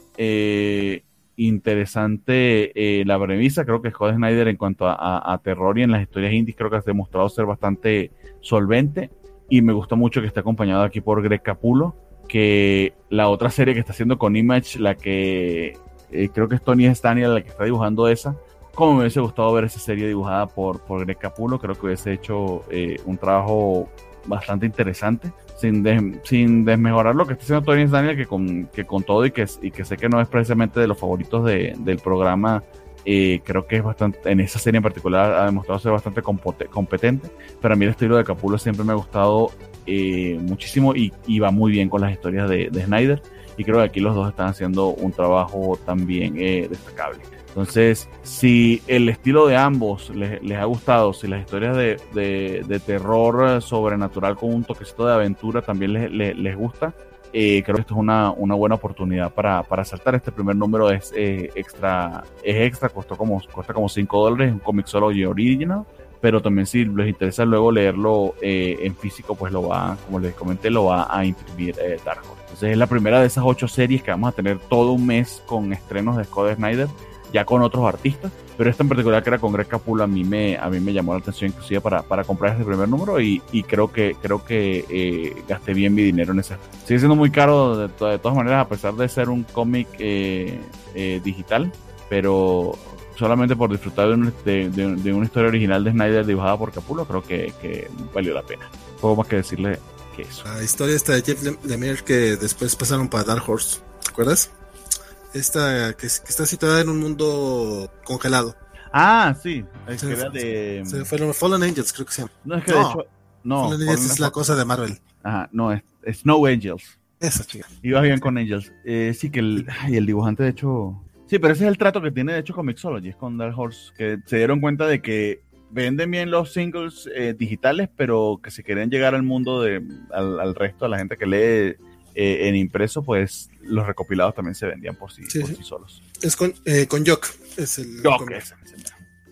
Speaker 2: Interesante eh, la premisa. Creo que Scott Snyder en cuanto a, terror y en las historias indies creo que ha demostrado ser bastante solvente y me gustó mucho que esté acompañado aquí por Greg Capulo, que la otra serie que está haciendo con Image, la que eh, creo que es Tony Staniel la que está dibujando esa. Como me hubiese gustado ver esa serie dibujada por, por Greg Capulo, creo que hubiese hecho eh, un trabajo bastante interesante sin, sin desmejorar lo que está haciendo Tony Daniel, que con, que con todo y que, y que sé que no es precisamente de los favoritos de, del programa, eh, creo que es bastante, en esa serie en particular ha demostrado ser bastante competente, pero a mí el estilo de Capulo siempre me ha gustado eh, muchísimo y, y, va muy bien con las historias de, de, Snyder y creo que aquí los dos están haciendo un trabajo también eh, destacable. Entonces, si el estilo de ambos les, ha gustado, si las historias de, terror sobrenatural con un toquecito de aventura también les, gusta, eh, creo que esto es una, buena oportunidad para, para, saltar. Este primer número es eh, extra, es extra, costó como, cuesta como 5 dólares, es un cómic solo y original, pero también si les interesa luego leerlo eh, en físico, pues lo va, como les comenté, lo va a imprimir Dark Horse. Entonces es la primera de esas ocho series que vamos a tener todo un mes con estrenos de Scott Snyder ya con otros artistas, pero esta en particular que era con Greg Capula a mí me, a mí me llamó la atención inclusive para, para comprar este primer número y, y creo que, creo que eh, gasté bien mi dinero en ese. Sigue siendo muy caro de, todas maneras a pesar de ser un cómic eh, eh, digital, pero solamente por disfrutar de, de, una historia original de Snyder dibujada por Capullo creo que, que valió la pena. Poco más que decirle que eso.
Speaker 1: La historia esta de Jeff Lemire que después pasaron para Dark Horse, ¿te acuerdas? Esta que, está situada en un mundo congelado.
Speaker 2: Ah, sí.
Speaker 1: Es que era de. Se fueron Fallen Angels, creo que se llama.
Speaker 2: No, es que de hecho. No.
Speaker 1: Fallen Angels es la cosa de Marvel.
Speaker 2: Ajá, no, es, Snow Angels.
Speaker 1: Esa chica.
Speaker 2: Iba bien con Angels. Eh, sí, que el, ay, el dibujante, de hecho. Sí, pero ese es el trato que tiene, de hecho, con Mixology, con Dark Horse, que se dieron cuenta de que venden bien los singles eh, digitales, pero que si quieren llegar al mundo de, al, al resto, a la gente que lee eh, en impreso, pues los recopilados también se vendían por sí, solos.
Speaker 1: Es con, eh, con Jock. Es el,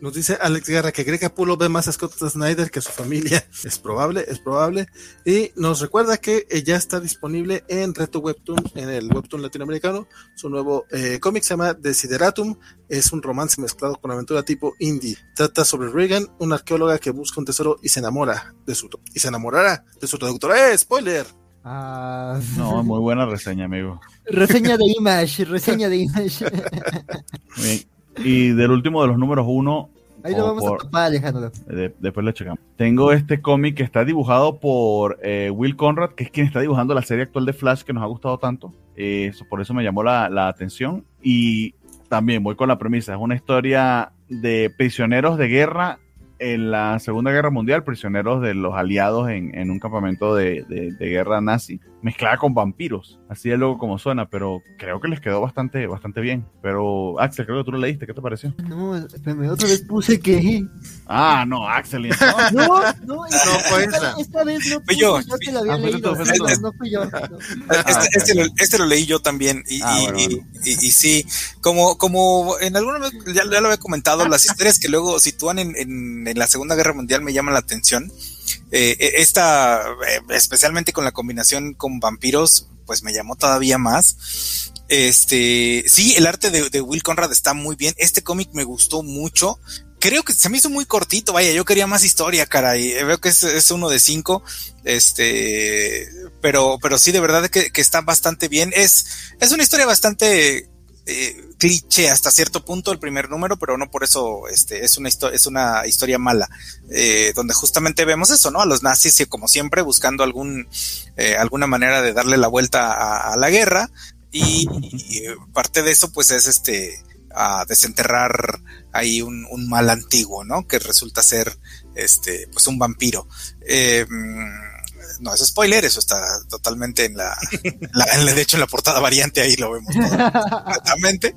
Speaker 1: Nos dice Alex Guerra que Greg Capullo ve más a Scott Snyder que a su familia. Es probable, es probable. Y nos recuerda que eh, ya está disponible en Reto Webtoon, en el Webtoon latinoamericano. Su nuevo cómic se llama Desideratum. Es un romance mezclado con aventura tipo indie. Trata sobre Reagan, una arqueóloga que busca un tesoro y se enamora de su y se enamorará de su traductora. ¡Eh! ¡Spoiler!
Speaker 2: Ah, no, muy buena reseña, amigo.
Speaker 3: Reseña de Image, reseña de Image.
Speaker 2: Y del último de los números uno,
Speaker 3: Ahí lo vamos a tapar, Alejandro.
Speaker 2: después lo checamos. Tengo este cómic que está dibujado por eh, Will Conrad, que es quien está dibujando la serie actual de Flash que nos ha gustado tanto. Eh, por eso me llamó la, la atención. Y también voy con la premisa. Es una historia de prisioneros de guerra en la Segunda Guerra Mundial, prisioneros de los aliados en, un campamento de, guerra nazi, mezclada con vampiros. Así es luego como suena, pero creo que les quedó bastante, bastante bien. Pero, Axel, creo que tú lo leíste, ¿qué te pareció?
Speaker 3: No, me otra vez puse que.
Speaker 2: Ah, no, Axel.
Speaker 3: No, no, no, esta, esta, vez no fui yo, yo que la había ah, leído. No, fui yo.
Speaker 4: Este, este, lo, este, lo, leí yo también. Y, ah, y, y, sí, como, como en alguna vez ya, lo había comentado, las historias que luego sitúan en, en en la Segunda Guerra Mundial me llama la atención. Eh, eh, esta, eh, especialmente con la combinación con vampiros, pues me llamó todavía más. Este, sí, el arte de, Will Conrad está muy bien. Este cómic me gustó mucho. Creo que se me hizo muy cortito, vaya, yo quería más historia, caray. Veo que es, uno de cinco. Este, pero, pero sí, de verdad que, que está bastante bien. Es, es una historia bastante eh, cliché hasta cierto punto el primer número, pero no por eso este, es, una es una historia mala, eh, donde justamente vemos eso, ¿no? A los nazis, y como siempre, buscando algún, eh, alguna manera de darle la vuelta a, la guerra, y, parte de eso, pues, es este, a desenterrar ahí un, un, mal antiguo, ¿no? Que resulta ser, este, pues, un vampiro. Eh, no es spoiler, eso está totalmente en la, de hecho en la portada variante ahí lo vemos completamente.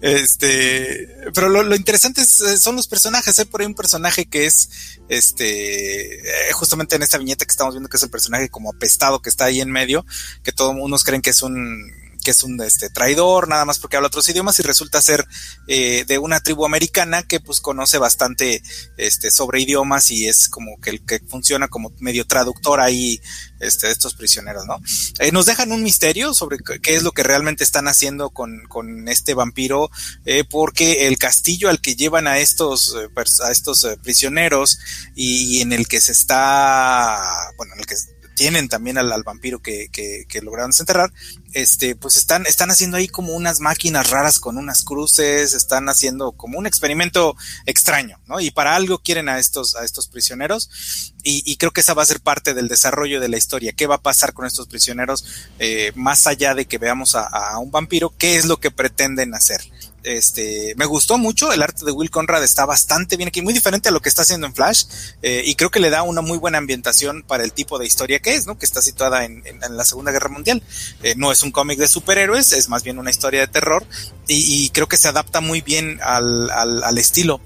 Speaker 4: Este, pero lo, interesante eh, son los personajes, hay por ahí un personaje que es, este, eh, justamente en esta viñeta que estamos viendo que es el personaje como apestado que está ahí en medio, que todos unos creen que es un que es un este, traidor, nada más porque habla otros idiomas y resulta ser eh, de una tribu americana que pues conoce bastante este, sobre idiomas y es como que el que funciona como medio traductor ahí este, de estos prisioneros, ¿no? Eh, nos dejan un misterio sobre qué es lo que realmente están haciendo con, con este vampiro, eh, porque el castillo al que llevan a estos, a estos prisioneros y, y en el que se está, bueno, en el que tienen también al, vampiro que, que, lograron desenterrar, este, pues están, están haciendo ahí como unas máquinas raras con unas cruces, están haciendo como un experimento extraño, ¿no? Y para algo quieren a estos, a estos prisioneros, y, creo que esa va a ser parte del desarrollo de la historia. ¿Qué va a pasar con estos prisioneros? Eh, más allá de que veamos a un vampiro, ¿qué es lo que pretenden hacer? Este, me gustó mucho, el arte de Will Conrad está bastante bien aquí, muy diferente a lo que está haciendo en Flash, eh, y creo que le da una muy buena ambientación para el tipo de historia que es, ¿no? Que está situada en, la Segunda Guerra Mundial. Eh, no es un cómic de superhéroes, es más bien una historia de terror, y, creo que se adapta muy bien al, al estilo.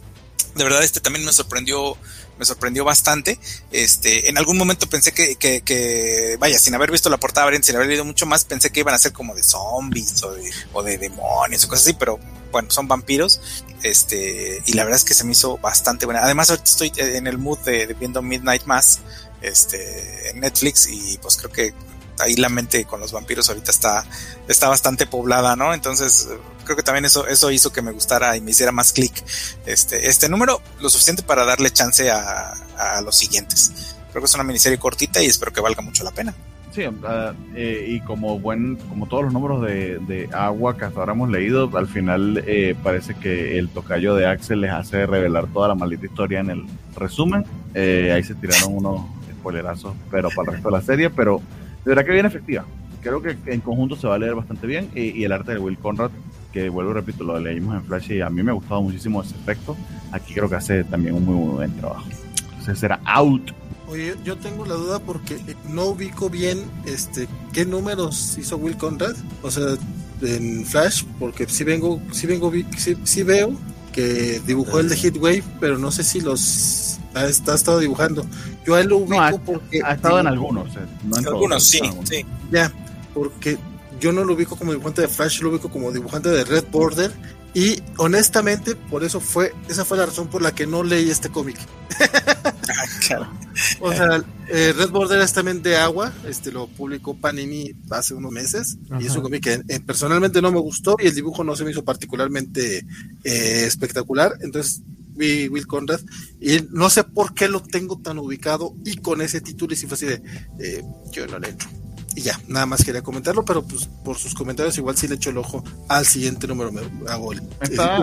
Speaker 4: De verdad, este también me sorprendió me sorprendió bastante. Este, en algún momento pensé que, que, que, vaya, sin haber visto la portada sin haber leído mucho más, pensé que iban a ser como de zombies o de, o de demonios o cosas así, pero bueno, son vampiros. Este, y la verdad es que se me hizo bastante buena. Además, ahorita estoy en el mood de, de viendo Midnight Mass, este, en Netflix, y pues creo que ahí la mente con los vampiros ahorita está, está bastante poblada, ¿no? Entonces, creo que también eso, eso hizo que me gustara y me hiciera más clic este, este número, lo suficiente para darle chance a, a los siguientes. Creo que es una miniserie cortita y espero que valga mucho la pena.
Speaker 2: Sí, eh, y como buen, como todos los números de, de, agua que hasta ahora hemos leído, al final eh, parece que el tocayo de Axel les hace revelar toda la maldita historia en el resumen. Eh, ahí se tiraron unos spoilerazos, pero para el resto de la serie, pero de verdad que bien efectiva. Creo que en conjunto se va a leer bastante bien y, el arte de Will Conrad, que vuelvo y repito, lo leímos en Flash y a mí me ha gustado muchísimo ese efecto. Aquí creo que hace también un muy, muy buen trabajo. Entonces será out.
Speaker 1: Oye, yo tengo la duda porque no ubico bien este qué números hizo Will Conrad, o sea, en Flash, porque si vengo, si vengo, si veo que dibujó el de Heatwave, pero no sé si los ha, estado dibujando. Yo a él lo ubico porque.
Speaker 2: Ha estado en algunos, eh,
Speaker 4: en algunos, sí, sí.
Speaker 1: Ya, porque yo no lo ubico como dibujante de Flash, lo ubico como dibujante de Red Border. Y honestamente, por eso fue, esa fue la razón por la que no leí este cómic. Ah, o sea, eh, Red Border es también de agua, este lo publicó Panini hace unos meses, y es un cómic que eh, personalmente no me gustó y el dibujo no se me hizo particularmente espectacular. Entonces Will Conrad, y no sé por qué lo tengo tan ubicado y con ese título y si fue así de, yo no le entro. Y ya, nada más quería comentarlo, pero pues por sus comentarios igual sí le echo el ojo al siguiente número, me hago el,
Speaker 2: está,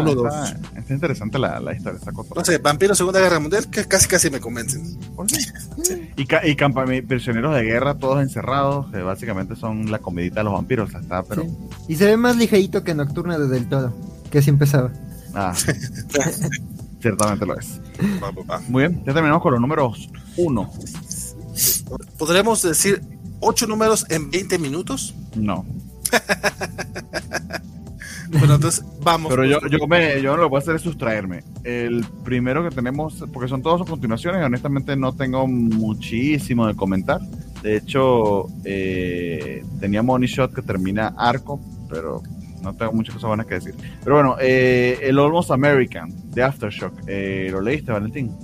Speaker 2: está, interesante la, la historia, está
Speaker 1: No sé, Vampiro Segunda Guerra Mundial, que casi casi me convencen.
Speaker 2: Y, y prisioneros de guerra, todos encerrados, que básicamente son la comidita de los vampiros, está, pero...
Speaker 3: Y se ve más ligerito que Nocturna de Del Todo, que así empezaba.
Speaker 2: Ah, ciertamente lo es. Muy bien, ya terminamos con los números 1.
Speaker 1: ¿Podremos decir 8 números en 20 minutos?
Speaker 2: No.
Speaker 1: bueno, entonces vamos.
Speaker 2: Pero yo, yo, me, yo lo que voy a hacer es sustraerme. El primero que tenemos, porque son todos continuaciones, honestamente no tengo muchísimo de comentar. De hecho, eh, tenía Money Shot que termina arco, pero no tengo muchas cosas buenas que decir. Pero bueno, eh, el Almost American de Aftershock, eh, ¿lo leíste, Valentín?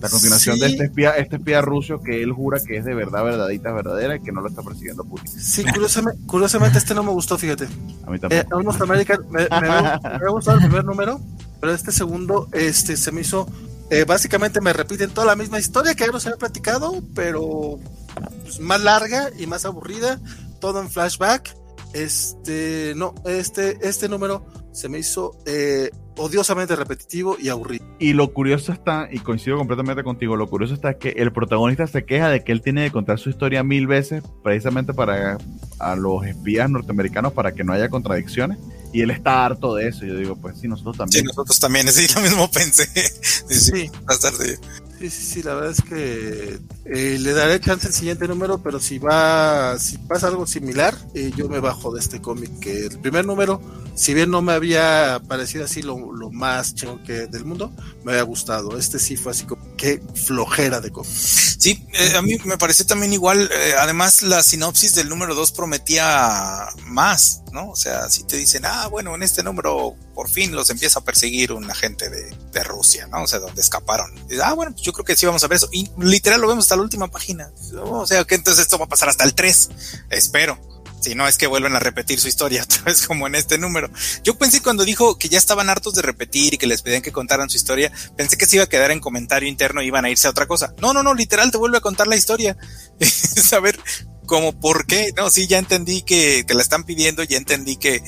Speaker 2: La continuación de este espía, este espía ruso que él jura que es de verdad, verdadita, verdadera y que no lo está persiguiendo Putin.
Speaker 1: Sí, curiosamente, curiosamente este no me gustó, fíjate.
Speaker 2: A mí también. Eh,
Speaker 1: Almost American, me, me, me, gustado el primer número, pero este segundo este se me hizo. Eh, básicamente me repiten toda la misma historia que ya nos había platicado, pero pues, más larga y más aburrida, todo en flashback este, no, este, este número se me hizo eh, odiosamente repetitivo y aburrido.
Speaker 2: Y lo curioso está, y coincido completamente contigo, lo curioso está que el protagonista se queja de que él tiene que contar su historia mil veces precisamente para a los espías norteamericanos para que no haya contradicciones. Y él está harto de eso. Yo digo, pues sí, nosotros también.
Speaker 4: Sí, nosotros también, sí, lo mismo pensé. sí, sí.
Speaker 1: Sí, sí, sí, la verdad es que eh, le daré chance al siguiente número, pero si va, si pasa algo similar, eh, yo me bajo de este cómic. Que el primer número, si bien no me había parecido así lo, más chingón del mundo, me había gustado. Este sí fue así como que flojera de cómic.
Speaker 4: Sí, eh, a mí me pareció también igual. además, la sinopsis del número 2 prometía más, ¿no? O sea, si te dicen, ah, bueno, en este número por fin los empieza a perseguir un agente de, de Rusia, ¿no? O sea, donde escaparon. ah, bueno, pues yo creo que sí vamos a ver eso. Y literal lo vemos hasta la última página. O sea, que entonces esto va a pasar hasta el 3. Espero. Si no es que vuelven a repetir su historia otra vez como en este número. Yo pensé cuando dijo que ya estaban hartos de repetir y que les pedían que contaran su historia, pensé que se iba a quedar en comentario interno y iban a irse a otra cosa. No, no, no, literal te vuelve a contar la historia. Saber cómo por qué. No, sí, ya entendí que te la están pidiendo, ya entendí que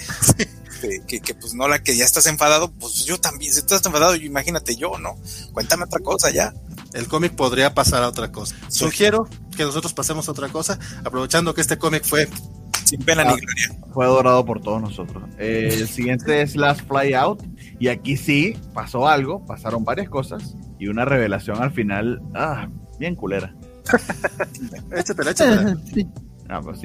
Speaker 4: que, que, pues no la que ya estás enfadado, pues yo también, si estás enfadado, imagínate yo, ¿no? Cuéntame otra cosa ya.
Speaker 1: El cómic podría pasar a otra cosa. Sugiero que nosotros pasemos a otra cosa, aprovechando que este cómic fue
Speaker 4: sin pena ni ah, gloria.
Speaker 2: Fue adorado por todos nosotros. Eh, el siguiente es Last Fly Out. Y aquí sí pasó algo, pasaron varias cosas. Y una revelación al final, ah, bien culera.
Speaker 1: échatela, échatela. sí.
Speaker 2: Ah, pues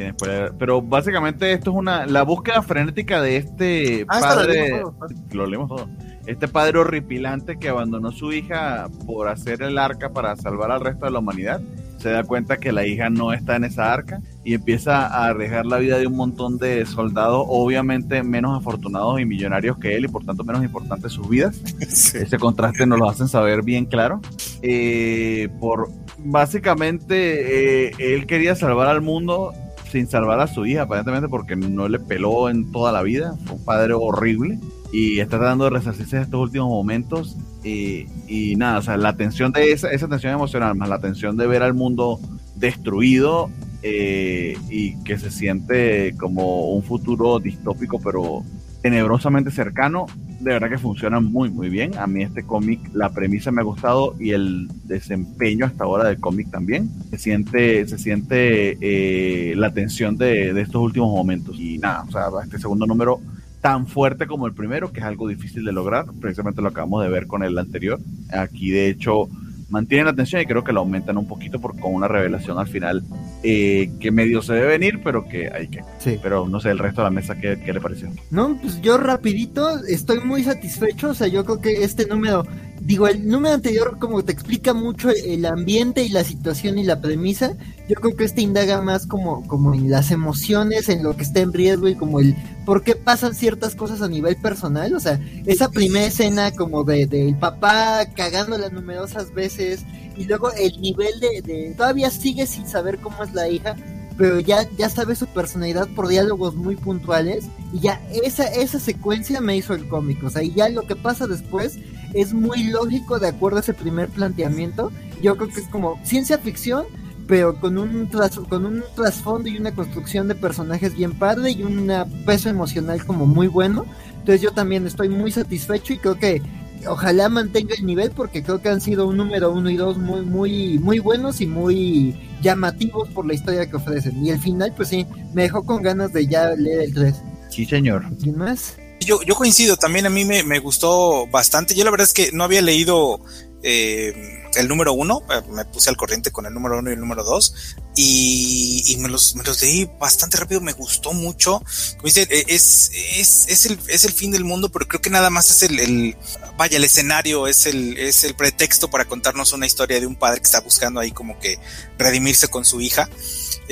Speaker 2: Pero básicamente esto es una la búsqueda frenética de este ah, padre. Lo leemos todo. Este padre horripilante que abandonó a su hija por hacer el arca para salvar al resto de la humanidad. Se da cuenta que la hija no está en esa arca y empieza a arriesgar la vida de un montón de soldados, obviamente menos afortunados y millonarios que él y por tanto menos importantes sus vidas. Ese contraste nos lo hacen saber bien claro. Eh, por básicamente eh, él quería salvar al mundo sin salvar a su hija, aparentemente porque no le peló en toda la vida, fue un padre horrible y está tratando de resarcirse en estos últimos momentos y, nada, o sea, la tensión de esa, esa tensión emocional más la tensión de ver al mundo destruido eh, y que se siente como un futuro distópico pero tenebrosamente cercano, de verdad que funciona muy muy bien. A mí este cómic, la premisa me ha gustado y el desempeño hasta ahora del cómic también. Se siente, se siente eh, la tensión de, de, estos últimos momentos. Y nada, o sea, este segundo número tan fuerte como el primero, que es algo difícil de lograr, precisamente lo acabamos de ver con el anterior. Aquí de hecho mantienen la atención y creo que la aumentan un poquito por, con una revelación al final eh, que medio se debe venir, pero que hay que. Sí. Pero no sé, el resto de la mesa, ¿qué, ¿qué, le pareció?
Speaker 3: No, pues yo rapidito estoy muy satisfecho, o sea, yo creo que este número digo, el número anterior como te explica mucho el ambiente y la situación y la premisa, yo creo que este indaga más como, como en las emociones, en lo que está en riesgo y como el por qué pasan ciertas cosas a nivel personal, o sea, esa primera escena como de del papá cagándola numerosas veces y luego el nivel de, de todavía sigue sin saber cómo es la hija, pero ya, ya sabe su personalidad por diálogos muy puntuales y ya esa, esa secuencia me hizo el cómic, o sea, y ya lo que pasa después es muy lógico de acuerdo a ese primer planteamiento. Yo creo que es como ciencia ficción, pero con un, con un trasfondo y una construcción de personajes bien padre y un peso emocional como muy bueno. Entonces yo también estoy muy satisfecho y creo que ojalá mantenga el nivel porque creo que han sido un número uno y dos muy, muy, muy buenos y muy llamativos por la historia que ofrecen. Y el final, pues sí, me dejó con ganas de ya leer el 3.
Speaker 2: Sí, señor.
Speaker 3: ¿Quién más?
Speaker 4: Yo, yo coincido, también a mí me, me gustó bastante. Yo la verdad es que no había leído eh, el número uno, eh, me puse al corriente con el número uno y el número dos, y, me, los, me los leí bastante rápido, me gustó mucho. Como dice, eh, es, es, es, el, es el fin del mundo, pero creo que nada más es el, el, vaya, el escenario, es el, es el pretexto para contarnos una historia de un padre que está buscando ahí como que redimirse con su hija.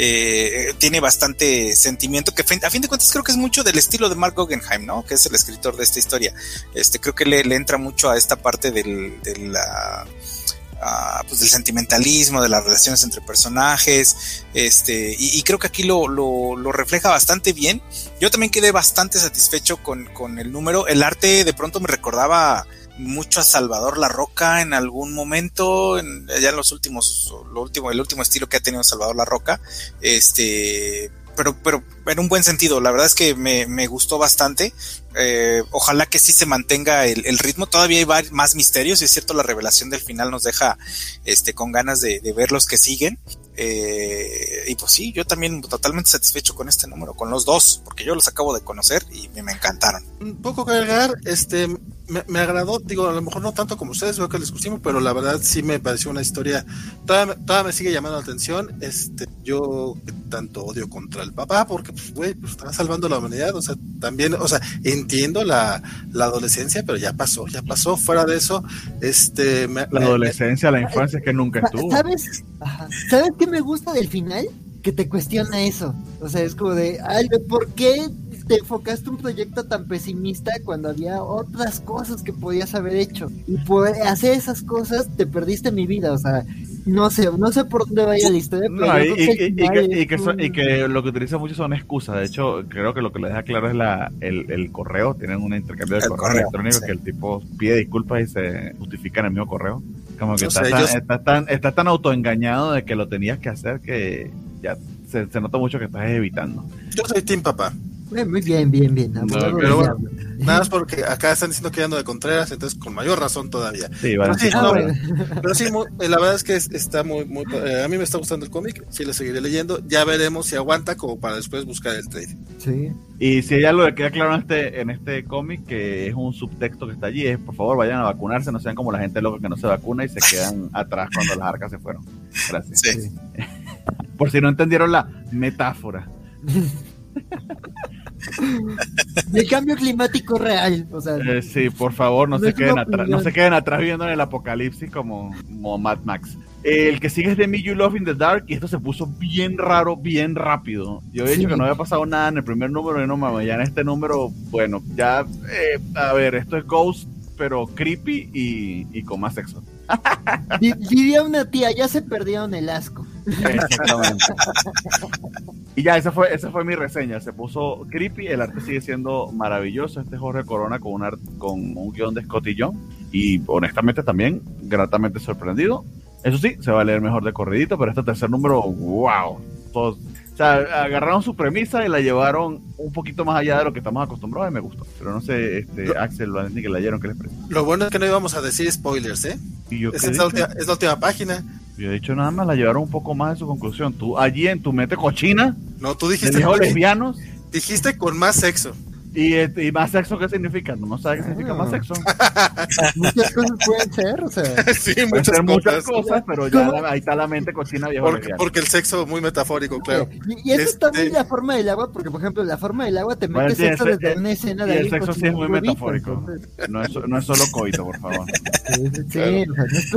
Speaker 4: Eh, tiene bastante sentimiento que a fin de cuentas creo que es mucho del estilo de Mark Guggenheim, ¿no? Que es el escritor de esta historia. Este creo que le, le entra mucho a esta parte del, de la pues del sentimentalismo, de las relaciones entre personajes, este, y, creo que aquí lo, lo, refleja bastante bien. Yo también quedé bastante satisfecho con, con, el número. El arte de pronto me recordaba mucho a Salvador La Roca en algún momento, en, ya en los últimos, lo último, el último estilo que ha tenido Salvador La Roca, este, pero, pero en un buen sentido. La verdad es que me, me gustó bastante. Eh, ojalá que sí se mantenga el, el, ritmo. Todavía hay más misterios y es cierto, la revelación del final nos deja este, con ganas de, ver los que siguen. Eh, y pues sí, yo también totalmente satisfecho con este número, con los dos, porque yo los acabo de conocer y me encantaron.
Speaker 1: Un poco cargar, este, me, agradó, digo, a lo mejor no tanto como ustedes, veo que les gustó, pero la verdad sí me pareció una historia, todavía, me sigue llamando la atención, este, yo tanto odio contra el papá, porque, pues, güey, pues estaba salvando la humanidad, o sea, también, o sea, entiendo la, la adolescencia, pero ya pasó, ya pasó, fuera de eso, este...
Speaker 2: la adolescencia, la infancia que nunca estuvo.
Speaker 3: ¿Sabes? ¿Sabes qué me gusta del final? Que te cuestiona eso, o sea, es como de, ay, ¿por qué te enfocaste un proyecto tan pesimista cuando había otras cosas que podías haber hecho. Y por hacer esas cosas te perdiste mi vida, o sea, no sé, no sé por dónde vaya la historia,
Speaker 2: y, que, lo que utiliza mucho son excusas. De hecho, creo que lo que le deja claro es la, el, correo. Tienen un intercambio de correo, electrónico que el tipo pide disculpas y se justifica en el mismo correo. Como que está, tan, está, tan, autoengañado de que lo tenías que hacer que ya se, se nota mucho que estás evitando.
Speaker 1: Yo soy Team Papá.
Speaker 3: Eh, muy bien, bien, bien.
Speaker 1: nada más porque acá están diciendo que ando de Contreras, entonces con mayor razón todavía. Sí, pero, sí, la verdad es que está muy, muy eh, a mí me está gustando el cómic, sí lo seguiré leyendo, ya veremos si aguanta como para después buscar el trade.
Speaker 3: Sí.
Speaker 2: Y si hay algo que queda claro en este, en este cómic, que es un subtexto que está allí, es por favor vayan a vacunarse, no sean como la gente loca que no se vacuna y se quedan atrás cuando las arcas se fueron. Gracias. Sí. por si no entendieron la metáfora.
Speaker 3: El cambio climático real. O sea,
Speaker 2: eh, sí, por favor, no, se queden atrás, no se queden atrás viendo en el apocalipsis como, Mad Max. El que sigue es de Me You Love in the Dark y esto se puso bien raro, bien rápido. Yo he dicho que no había pasado nada en el primer número y no mames, ya en este número, bueno, ya, eh, a ver, esto es Ghost, pero creepy y, y con más sexo.
Speaker 3: Diría una tía, ya se perdieron el asco. Exactamente.
Speaker 2: y ya, esa fue, esa fue mi reseña. Se puso creepy, el arte sigue siendo maravilloso. Este Jorge Corona con un, con un guion de escotillón. Y honestamente también gratamente sorprendido. Eso sí, se va a leer mejor de corridito, pero este tercer número, wow. Todos, sea, agarraron su premisa y la llevaron un poquito más allá de lo que estamos acostumbrados y me gustó. Pero no sé, este, Axel, Valentín, que leyeron, ¿qué les parece?
Speaker 1: Lo bueno es que no íbamos a decir spoilers, ¿eh? es, la última, página.
Speaker 2: Yo he dicho nada más, la llevaron un poco más de su conclusión. Tú, allí en tu mente cochina,
Speaker 1: no, tú dijiste.
Speaker 2: lesbianos.
Speaker 1: Dijiste con más sexo.
Speaker 2: ¿Y, este, ¿Y más sexo qué significa? No sabes qué significa más sexo.
Speaker 3: muchas cosas pueden ser, o sea.
Speaker 2: Sí, muchas, ser muchas cosas, pero ya ahí está la mente cochina viejo.
Speaker 1: Porque, porque el sexo muy metafórico, claro.
Speaker 3: Y, eso está muy este la forma del agua, porque por ejemplo, la forma del agua te mete sexo desde una escena de
Speaker 2: y el sexo sí es muy metafórico. No, es, no es solo coito, por favor.
Speaker 3: Sí,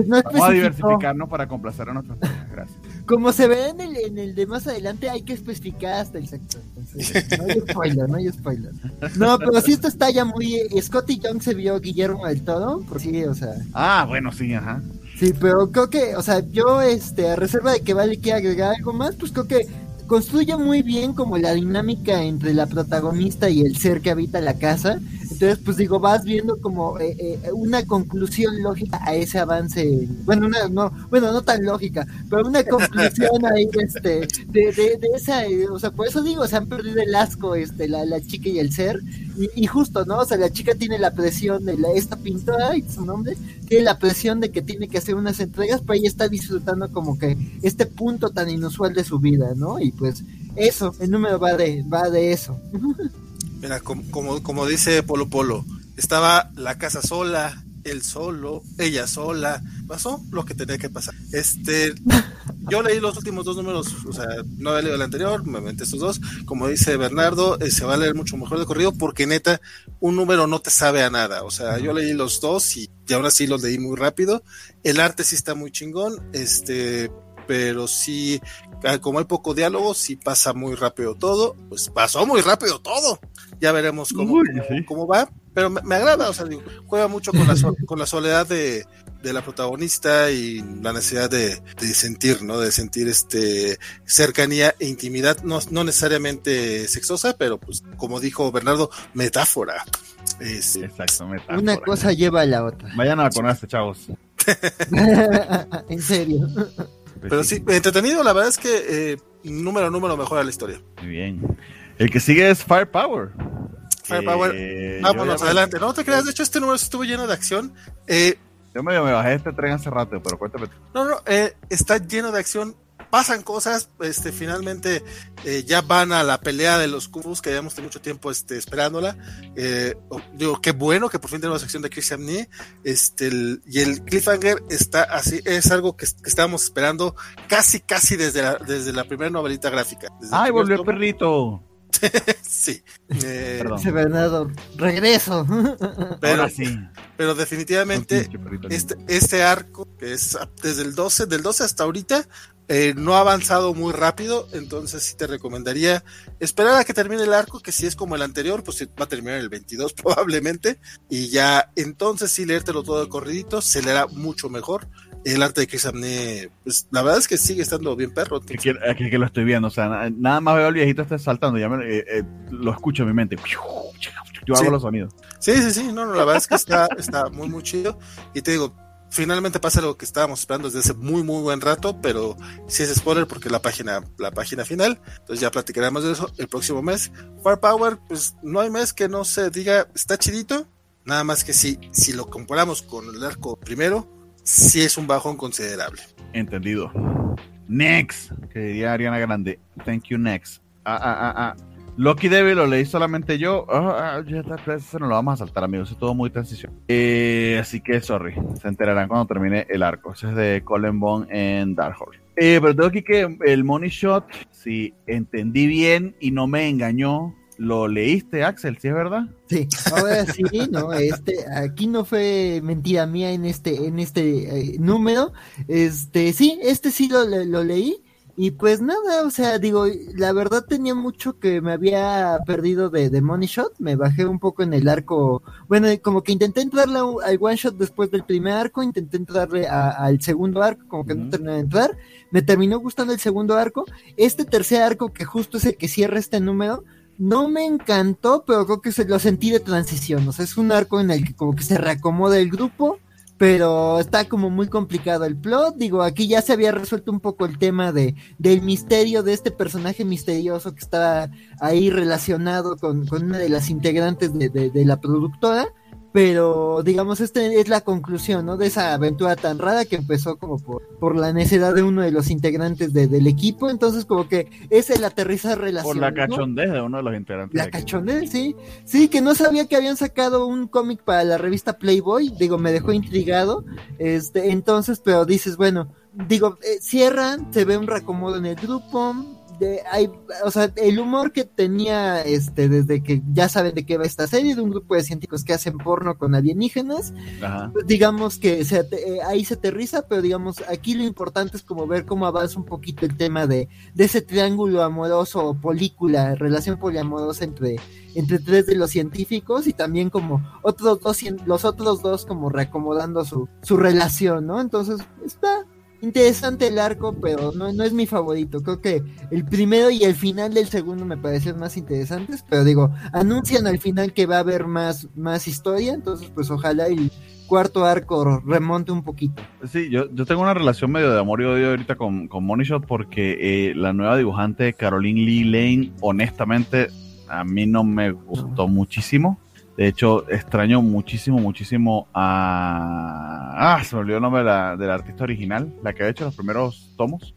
Speaker 3: no,
Speaker 2: Vamos a diversificarnos para complacer a nuestros Gracias.
Speaker 3: Como se ve en el, en el de más adelante, hay que especificar hasta el sexo. Entonces, no hay spoiler, no hay spoiler. No, pero si esto está ya muy. Scotty Young se vio Guillermo del Todo, por sí, o sea.
Speaker 2: Ah, bueno, sí, ajá.
Speaker 3: Sí, pero creo que, o sea, yo, este, a reserva de que vale que agregar algo más, pues creo que construye muy bien como la dinámica entre la protagonista y el ser que habita la casa. Entonces, pues digo, vas viendo como eh, eh, una conclusión lógica a ese avance. Bueno, una, no, bueno, no tan lógica, pero una conclusión ahí este, de, de, de esa, eh, o sea, por eso digo, se han perdido el asco, este, la, la chica y el ser, y, justo, ¿no? O sea, la chica tiene la presión de la, esta pintora, y su nombre, tiene la presión de que tiene que hacer unas entregas, pero ella está disfrutando como que este punto tan inusual de su vida, ¿no? Y pues eso, el número va de, va de eso.
Speaker 1: Mira, como, como, como dice Polo Polo, estaba la casa sola, él solo, ella sola, pasó lo que tenía que pasar. Este, yo leí los últimos dos números, o sea, no había leído el anterior, me metí estos dos. Como dice Bernardo, eh, se va a leer mucho mejor de corrido porque neta, un número no te sabe a nada. O sea, yo leí los dos y, y ahora sí los leí muy rápido. El arte sí está muy chingón, este, pero sí, como hay poco diálogo, sí pasa muy rápido todo, pues pasó muy rápido todo. Ya veremos cómo, cómo, va, pero me, agrada, o sea, juega mucho con la, con la soledad de, de, la protagonista y la necesidad de, de, sentir, ¿no? De sentir este cercanía e intimidad, no, no necesariamente sexosa, pero pues como dijo Bernardo, metáfora.
Speaker 2: Exacto, metáfora.
Speaker 3: Una cosa lleva a la otra.
Speaker 2: Vayan a ponerse, chavos.
Speaker 3: en serio.
Speaker 1: Pues Pero sí, entretenido, la verdad es que eh, número a número mejora la historia.
Speaker 2: Muy bien. El que sigue es Firepower.
Speaker 1: Firepower. Eh, Vámonos, adelante. No te creas, de hecho este número estuvo lleno de acción. Eh,
Speaker 2: yo me, me bajé este tren hace rato, pero cuéntame.
Speaker 1: No, no, eh, está lleno de acción pasan cosas, este, finalmente eh, ya van a la pelea de los Kubus, que llevamos mucho tiempo este, esperándola. Eh, digo, qué bueno que por fin tenemos la sección de Christian Nee, este, y el cliffhanger está así, es algo que, estábamos esperando casi, casi desde la, desde la primera novelita gráfica.
Speaker 2: ¡Ay, volvió el perrito!
Speaker 1: sí.
Speaker 3: Eh, Perdón. regreso.
Speaker 1: Pero, sí. pero definitivamente este, este arco, que es desde el 12, del 12 hasta ahorita, eh, no ha avanzado muy rápido, entonces sí te recomendaría esperar a que termine el arco, que si es como el anterior, pues va a terminar el 22 probablemente, y ya entonces sí leértelo todo de corridito, se leerá mucho mejor. El arte de Chris Amné, pues la verdad es que sigue estando bien perro.
Speaker 2: Aquí, que lo estoy viendo, o sea, nada más veo al viejito este saltando, ya eh, eh, lo escucho en mi mente. Yo hago los sonidos.
Speaker 1: Sí, sí, sí, no, no, la verdad es que está, está muy, muy chido. Y te digo, finalmente pasa lo que estábamos esperando desde hace muy muy buen rato, pero si es spoiler porque la página la página final, entonces ya platicaremos de eso el próximo mes. Firepower, pues no hay mes que no se diga está chidito, nada más que si si lo comparamos con el arco primero, sí es un bajón considerable.
Speaker 2: Entendido. Next, que diría Ariana Grande. Thank you next. Ah ah ah ah. Loki Devil lo leí solamente yo. Ah, ah, ya eso no lo vamos a saltar, amigos. Es todo muy transición. Eh, así que, sorry. Se enterarán cuando termine el arco. Ese es de Colin Bond en Dark Horse. Eh, pero tengo aquí que el Money Shot, si entendí bien y no me engañó, ¿lo leíste, Axel? ¿Sí es verdad?
Speaker 3: Sí, ahora sí, no, este, aquí no fue mentira mía en este, en este eh, número. Este, sí, este sí lo, lo leí. Y pues nada, o sea, digo, la verdad tenía mucho que me había perdido de, de Money Shot, me bajé un poco en el arco, bueno, como que intenté entrarle al One Shot después del primer arco, intenté entrarle al segundo arco, como que no terminé de entrar, me terminó gustando el segundo arco, este tercer arco que justo es el que cierra este número, no me encantó, pero creo que se lo sentí de transición, o sea, es un arco en el que como que se reacomoda el grupo, pero está como muy complicado el plot. Digo, aquí ya se había resuelto un poco el tema de del misterio de este personaje misterioso que está ahí relacionado con, una de las integrantes de, de la productora pero digamos, esta es la conclusión, ¿no? De esa aventura tan rara que empezó como por, por la necesidad de uno de los integrantes del equipo, entonces como que es el aterrizar relación.
Speaker 2: Por la cachondez de uno de los integrantes.
Speaker 3: La cachondez, sí. Sí, que no sabía que habían sacado un cómic para la revista Playboy, digo, me dejó intrigado, este, entonces, pero dices, bueno, digo, eh, cierran, se ve un reacomodo en el grupo, hay, o sea, el humor que tenía este desde que ya saben de qué va esta serie, de un grupo de científicos que hacen porno con alienígenas, digamos que se, eh, ahí se aterriza, pero digamos, aquí lo importante es como ver cómo avanza un poquito el tema de, de ese triángulo amoroso o película, relación poliamorosa entre, entre tres de los científicos y también como otros dos, los otros dos como reacomodando su, su relación, ¿no? Entonces, está, interesante el arco, pero no, no es mi favorito. Creo que el primero y el final del segundo me parecen más interesantes, pero digo, anuncian al final que va a haber más, más historia, entonces pues ojalá el cuarto arco remonte un poquito.
Speaker 2: Sí, yo, yo tengo una relación medio de amor y odio ahorita con, con Money Shot porque eh, la nueva dibujante Caroline Lee Lane, honestamente, a mí no me gustó muchísimo. De hecho, extraño muchísimo, muchísimo a. Ah, se me olvidó el nombre de la, del artista original, la que ha hecho los primeros tomos.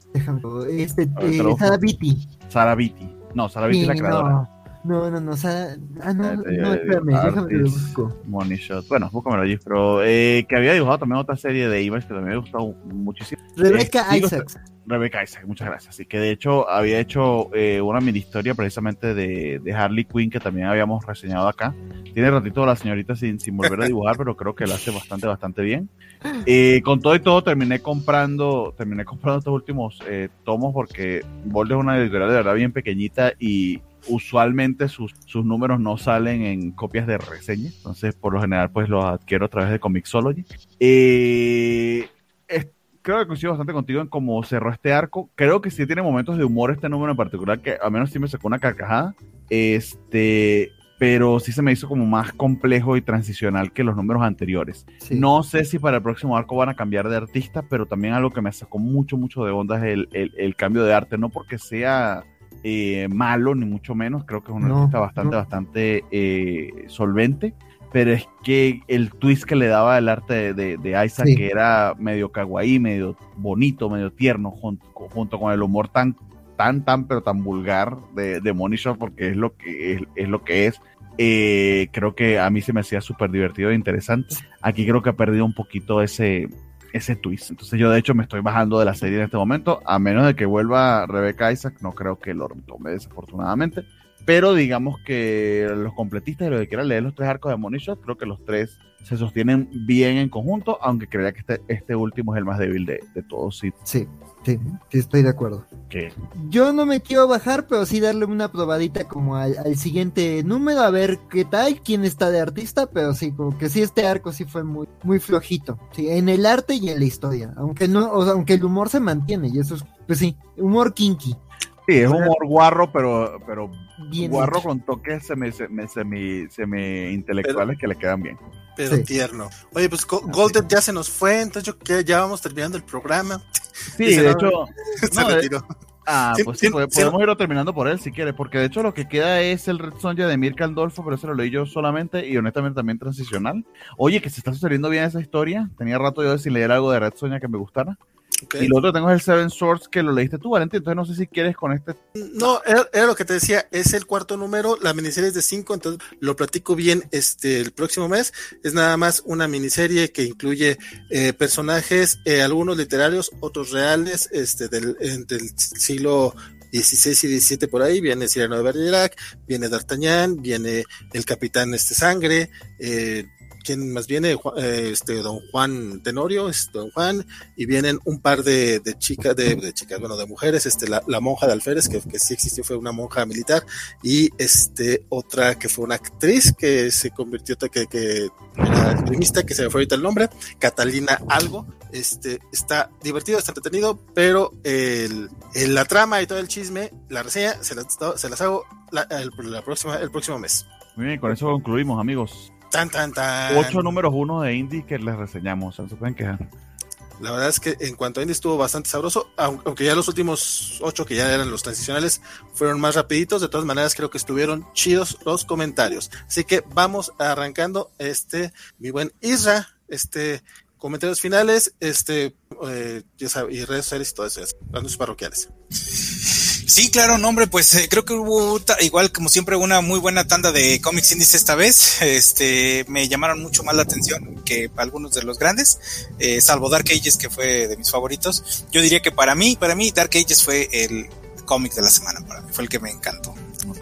Speaker 3: Este, eh, Sara Beatty.
Speaker 2: Sara Beatty. No, Sara Beatty es la creadora.
Speaker 3: No, no, no, Sara. Ah, no, eh, no, espérame, déjame que lo busco.
Speaker 2: Money Shot. Bueno, búscamelo allí, pero eh, que había dibujado también otra serie de Image que también me ha gustado muchísimo.
Speaker 3: Rebecca eh, Isaacs.
Speaker 2: Rebecca Isaac, muchas gracias. Así que de hecho había hecho eh, una mini historia precisamente de, de, Harley Quinn que también habíamos reseñado acá. Tiene ratito la señorita sin, sin volver a dibujar, pero creo que lo hace bastante, bastante bien. Eh, con todo y todo terminé comprando, terminé comprando estos últimos eh, tomos porque Bold es una editorial de verdad bien pequeñita y usualmente sus, sus números no salen en copias de reseña. Entonces, por lo general, pues los adquiero a través de Comixology. Eh, creo que coincido bastante contigo en cómo cerró este arco. Creo que sí tiene momentos de humor este número en particular, que al menos sí me sacó una carcajada. Este, pero sí se me hizo como más complejo y transicional que los números anteriores. No sé si para el próximo arco van a cambiar de artista, pero también algo que me sacó mucho, mucho de onda es el, el, cambio de arte. No porque sea eh, malo, ni mucho menos. Creo que es un artista bastante, bastante eh, solvente pero es que el twist que le daba el arte de, de, Isaac, que era medio kawaii, medio bonito, medio tierno, junto, junto con el humor tan, tan, tan, pero tan vulgar de, de Money porque es lo que es, es lo que es. Eh, creo que a mí se me hacía súper divertido e interesante. Aquí creo que ha perdido un poquito ese, ese twist. Entonces yo de hecho me estoy bajando de la serie en este momento, a menos de que vuelva Rebecca Isaac, no creo que lo tome desafortunadamente. Pero digamos que los completistas y los que quieran leer los tres arcos de Money Shot, creo que los tres se sostienen bien en conjunto, aunque creía que este, este último es el más débil de, de todos.
Speaker 3: Sí. sí, sí, estoy de acuerdo.
Speaker 2: ¿Qué?
Speaker 3: Yo no me quiero bajar, pero sí darle una probadita como al, al, siguiente número, a ver qué tal, quién está de artista, pero sí, como que sí, este arco sí fue muy, muy flojito. Sí, en el arte y en la historia, aunque no, o sea, aunque el humor se mantiene, y eso es, pues sí, humor kinky.
Speaker 2: Sí, es humor guarro, pero, pero guarro con toques semi, semi, semi, intelectuales que le quedan bien.
Speaker 1: Pero tierno. Oye, pues Golden ya se nos fue, entonces yo que ya vamos terminando el programa.
Speaker 2: Sí, de hecho. Ah, pues sí, podemos irlo terminando por él si quiere, porque de hecho lo que queda es el Red Sonja de Mirka Aldolfo, pero eso lo leí yo solamente y honestamente también transicional. Oye, que se está sucediendo bien esa historia. Tenía rato yo de sin leer algo de Red Sonja que me gustara. Y lo otro tengo es el Seven Swords que lo leíste tú, Valentín. Entonces no sé si quieres con este.
Speaker 1: No, era, lo que te decía. Es el cuarto número. La miniserie es de cinco, entonces lo platico bien este el próximo mes. Es nada más una miniserie que incluye eh, personajes, eh, algunos literarios, otros reales, este del, del siglo 16 y 17 por ahí, viene Cyrano de Bergerac, viene D'Artagnan, viene el Capitán este Sangre, eh, quien más viene, eh, este, don Juan Tenorio, es don Juan, y vienen un par de, de chicas, de, chicas, bueno, de mujeres, este, la, monja de Alférez, que, sí existió, fue una monja militar, y este, otra que fue una actriz que se convirtió, que, que era extremista, que se me fue ahorita el nombre, Catalina Algo, este, está divertido, está entretenido, pero el, la trama y todo el chisme, la reseña, se las, se las hago la, la próxima, el próximo mes.
Speaker 2: Muy bien, con eso concluimos, amigos.
Speaker 1: Tan, tan, tan.
Speaker 2: Ocho números uno de indie que les reseñamos, se pueden quejar.
Speaker 1: La verdad es que en cuanto a indie estuvo bastante sabroso, aunque ya los últimos ocho que ya eran los transicionales fueron más rapiditos, de todas maneras creo que estuvieron chidos los comentarios. Así que vamos arrancando este, mi buen Isra, este comentarios finales, este, eh, ya sabes, y redes sociales y todo eso, anuncios parroquiales.
Speaker 4: Sí, claro, no, hombre, pues eh, creo que hubo igual como siempre una muy buena tanda de cómics indies esta vez. Este, me llamaron mucho más la atención que algunos de los grandes, eh, salvo Dark Ages que fue de mis favoritos. Yo diría que para mí, para mí Dark Ages fue el cómic de la semana, para mí fue el que me encantó.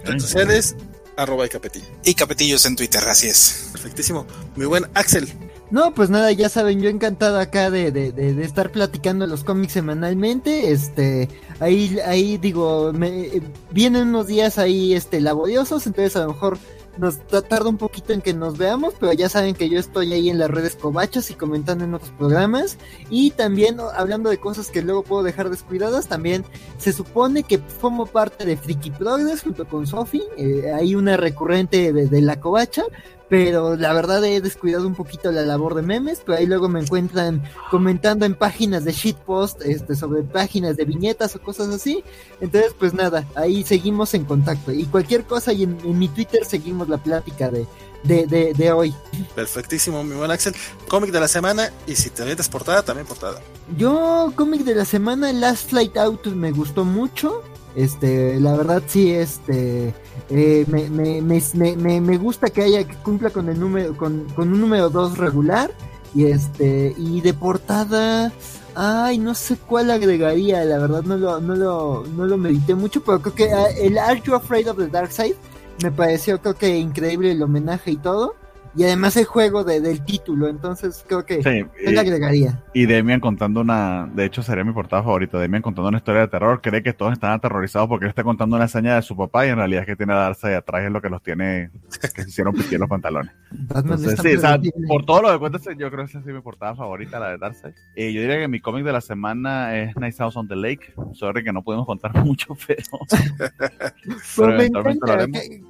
Speaker 1: Entonces, arroba y capetillo.
Speaker 4: Y capetillos en Twitter, así es.
Speaker 1: Perfectísimo. Muy buen Axel.
Speaker 3: No, pues nada, ya saben, yo encantado acá de, de, de, estar platicando los cómics semanalmente. Este, ahí, ahí digo, me, vienen unos días ahí, este, laboriosos, entonces a lo mejor nos tarda un poquito en que nos veamos, pero ya saben que yo estoy ahí en las redes covachas y comentando en otros programas. Y también hablando de cosas que luego puedo dejar descuidadas, también se supone que formo parte de Friki Progress junto con Sofi. Eh, hay una recurrente de, de la covacha, pero la verdad he descuidado un poquito la labor de memes, pero ahí luego me encuentran comentando en páginas de shitpost, este, sobre páginas de viñetas o cosas así. Entonces, pues nada, ahí seguimos en contacto. Y cualquier cosa, y en, mi Twitter seguimos la plática de, de, de, hoy.
Speaker 1: Perfectísimo, mi buen Axel. Cómic de la semana, y si te metes portada, también portada.
Speaker 3: Yo, cómic de la semana, Last Flight Out me gustó mucho. Este, la verdad sí, este, eh, me, me, me, me, gusta que haya, que cumpla con el número, con, con un número 2 regular. Y este, y de portada, ay, no sé cuál agregaría, la verdad no lo, no lo, no lo medité mucho, pero creo que ah, el Are You Afraid of the Dark Side me pareció creo que increíble el homenaje y todo y además el juego de, del título, entonces creo que sí, le agregaría.
Speaker 2: Y Demian contando una, de hecho sería mi portada favorito, Demian contando una historia de terror, cree que todos están aterrorizados porque él está contando una hazaña de su papá y en realidad es que tiene a darse de atrás es lo que los tiene, que se hicieron piquear los pantalones. Entonces, sí, o sea, por todo lo que cuentas, yo creo que esa es mi portada favorita, la de Darkseid. Eh, yo diría que mi cómic de la semana es Nice House on the Lake. Sorry que no podemos contar mucho, pero.
Speaker 3: Pues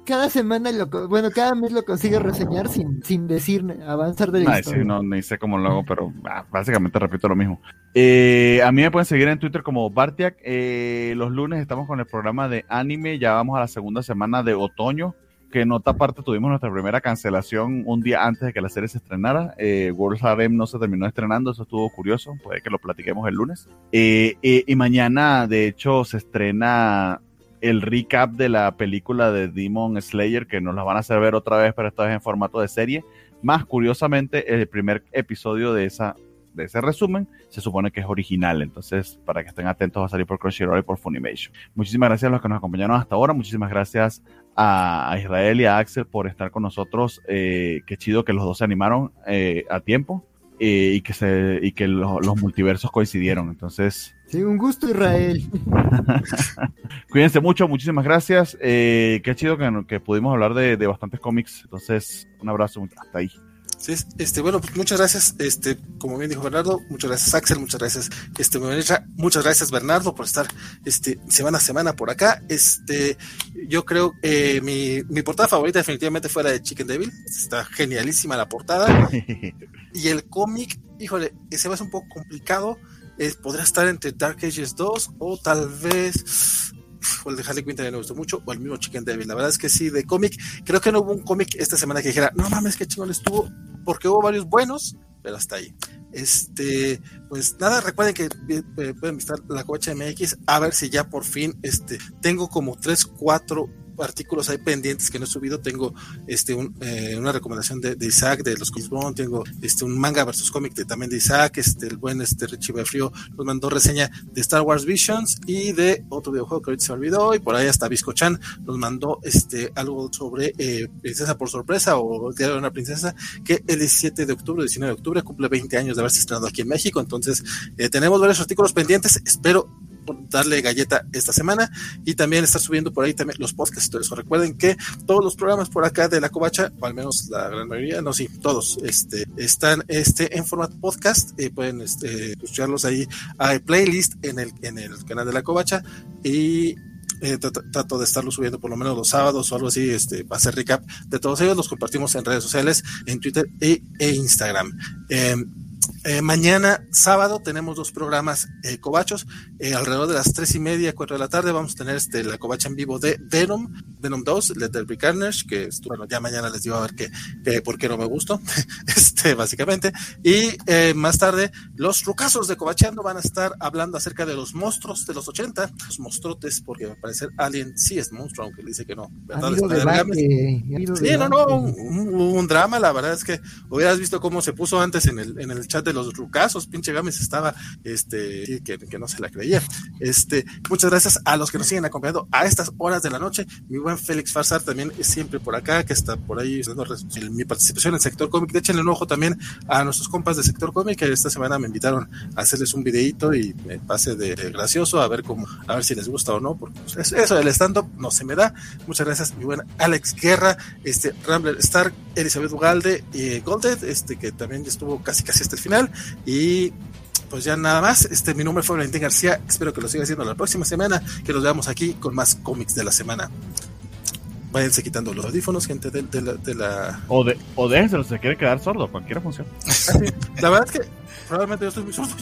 Speaker 3: cada semana, lo, bueno, cada mes lo consigue reseñar sin, sin decir avanzar de la
Speaker 2: historia. Sí, no, ni sé cómo lo hago, pero ah, básicamente repito lo mismo. Eh, a mí me pueden seguir en Twitter como Bartiak. Eh, los lunes estamos con el programa de anime. Ya vamos a la segunda semana de otoño que en otra parte tuvimos nuestra primera cancelación un día antes de que la serie se estrenara. Eh, World Harem no se terminó estrenando, eso estuvo curioso, puede que lo platiquemos el lunes. Eh, eh, y mañana, de hecho, se estrena el recap de la película de Demon Slayer, que nos la van a hacer ver otra vez, pero esta vez en formato de serie. Más curiosamente, el primer episodio de esa de ese resumen se supone que es original. Entonces, para que estén atentos, va a salir por Crunchyroll y por Funimation. Muchísimas gracias a los que nos acompañaron hasta ahora. Muchísimas gracias a, Israel y a Axel por estar con nosotros. Eh, qué chido que los dos se animaron eh, a tiempo y que, se, y que los multiversos coincidieron. Entonces.
Speaker 3: Sí, un gusto, Israel.
Speaker 2: Cuídense mucho, muchísimas gracias. qué chido que, que pudimos hablar de, de bastantes cómics. Entonces, un abrazo, hasta ahí
Speaker 1: este, bueno, pues muchas gracias, este, como bien dijo Bernardo, muchas gracias Axel, muchas gracias, este, muchas gracias Bernardo por estar, este, semana a semana por acá, este, yo creo, eh, mi, mi portada favorita definitivamente fue la de Chicken Devil, está genialísima la portada, y el cómic, híjole, ese va a ser un poco complicado, es, podría estar entre Dark Ages 2 o tal vez o el de Harley Quinn también me gustó mucho, o el mismo Chicken Devil. La verdad es que sí, de cómic, creo que no hubo un cómic esta semana que dijera, no mames, qué chingón estuvo, porque hubo varios buenos, pero hasta ahí. Este, pues nada, recuerden que eh, pueden visitar la Covacha MX a ver si ya por fin, este, tengo como 3, 4 artículos hay pendientes que no he subido. Tengo este eh, una recomendación de, Isaac de los Comics tengo este un manga versus cómic de, también de Isaac, este el buen este Richie Frío nos mandó reseña de Star Wars Visions y de otro videojuego que ahorita se olvidó y por ahí hasta Visco Chan nos mandó este algo sobre eh, Princesa por sorpresa o Diario de una princesa que el 17 de octubre, 19 de octubre cumple 20 años de haberse estrenado aquí en México. Entonces eh, tenemos varios artículos pendientes. Espero darle galleta esta semana y también estar subiendo por ahí también los podcasts. Recuerden que todos los programas por acá de la Covacha, o al menos la gran mayoría, no, sí, todos, este, están este, en formato podcast. y pueden este, escucharlos ahí. Hay playlist en el, en el canal de la Covacha y eh, trato de estarlo subiendo por lo menos los sábados o algo así, este, para hacer recap de todos ellos. Los compartimos en redes sociales, en Twitter e, e Instagram. Em, eh, mañana, sábado, tenemos dos programas eh, cobachos. Eh, alrededor de las tres y media, cuatro de la tarde, vamos a tener este, la covacha en vivo de Venom, Venom 2, Letter Be Carnage, que bueno, ya mañana les digo a ver qué, por qué no me gustó, este, básicamente. Y eh, más tarde, los rucasos de Covacheando van a estar hablando acerca de los monstruos de los 80, los monstruotes, porque al parecer Alien sí es monstruo, aunque dice que no. ¿verdad? sí, no, no, un, un, drama, la verdad es que hubieras visto cómo se puso antes en el, en el chat de los rucazos, pinche Gámez estaba, este, que, no se la creía. Este, muchas gracias a los que nos siguen acompañando a estas horas de la noche. Mi buen Félix Farsar también es siempre por acá, que está por ahí dando mi participación en el sector cómic. Échenle un ojo también a nuestros compas de sector cómic, que esta semana me invitaron a hacerles un videito y me pase de gracioso a ver cómo, a ver si les gusta o no, porque pues, eso del stand-up no se me da. Muchas gracias, mi buen Alex Guerra, este, Rambler Stark, Elizabeth Ugalde y Golded, este, que también estuvo casi casi hasta el final. Y pues ya nada más. Este, mi nombre fue Valentín García. Espero que lo siga haciendo la próxima semana. Que nos veamos aquí con más cómics de la semana. Váyanse quitando los audífonos, gente de, la, de la,
Speaker 2: O, de, o déjenselo, se quiere quedar sordo. Cualquiera funciona.
Speaker 1: Ah, la verdad es que probablemente yo estoy muy sordo.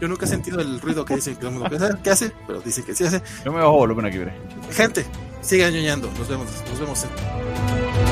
Speaker 1: Yo, nunca he sentido el ruido que dicen que, hace, pero dicen que sí hace.
Speaker 2: Yo me bajo volumen aquí, veré.
Speaker 1: Gente, sigan ñoñando. Nos vemos. Nos vemos. En...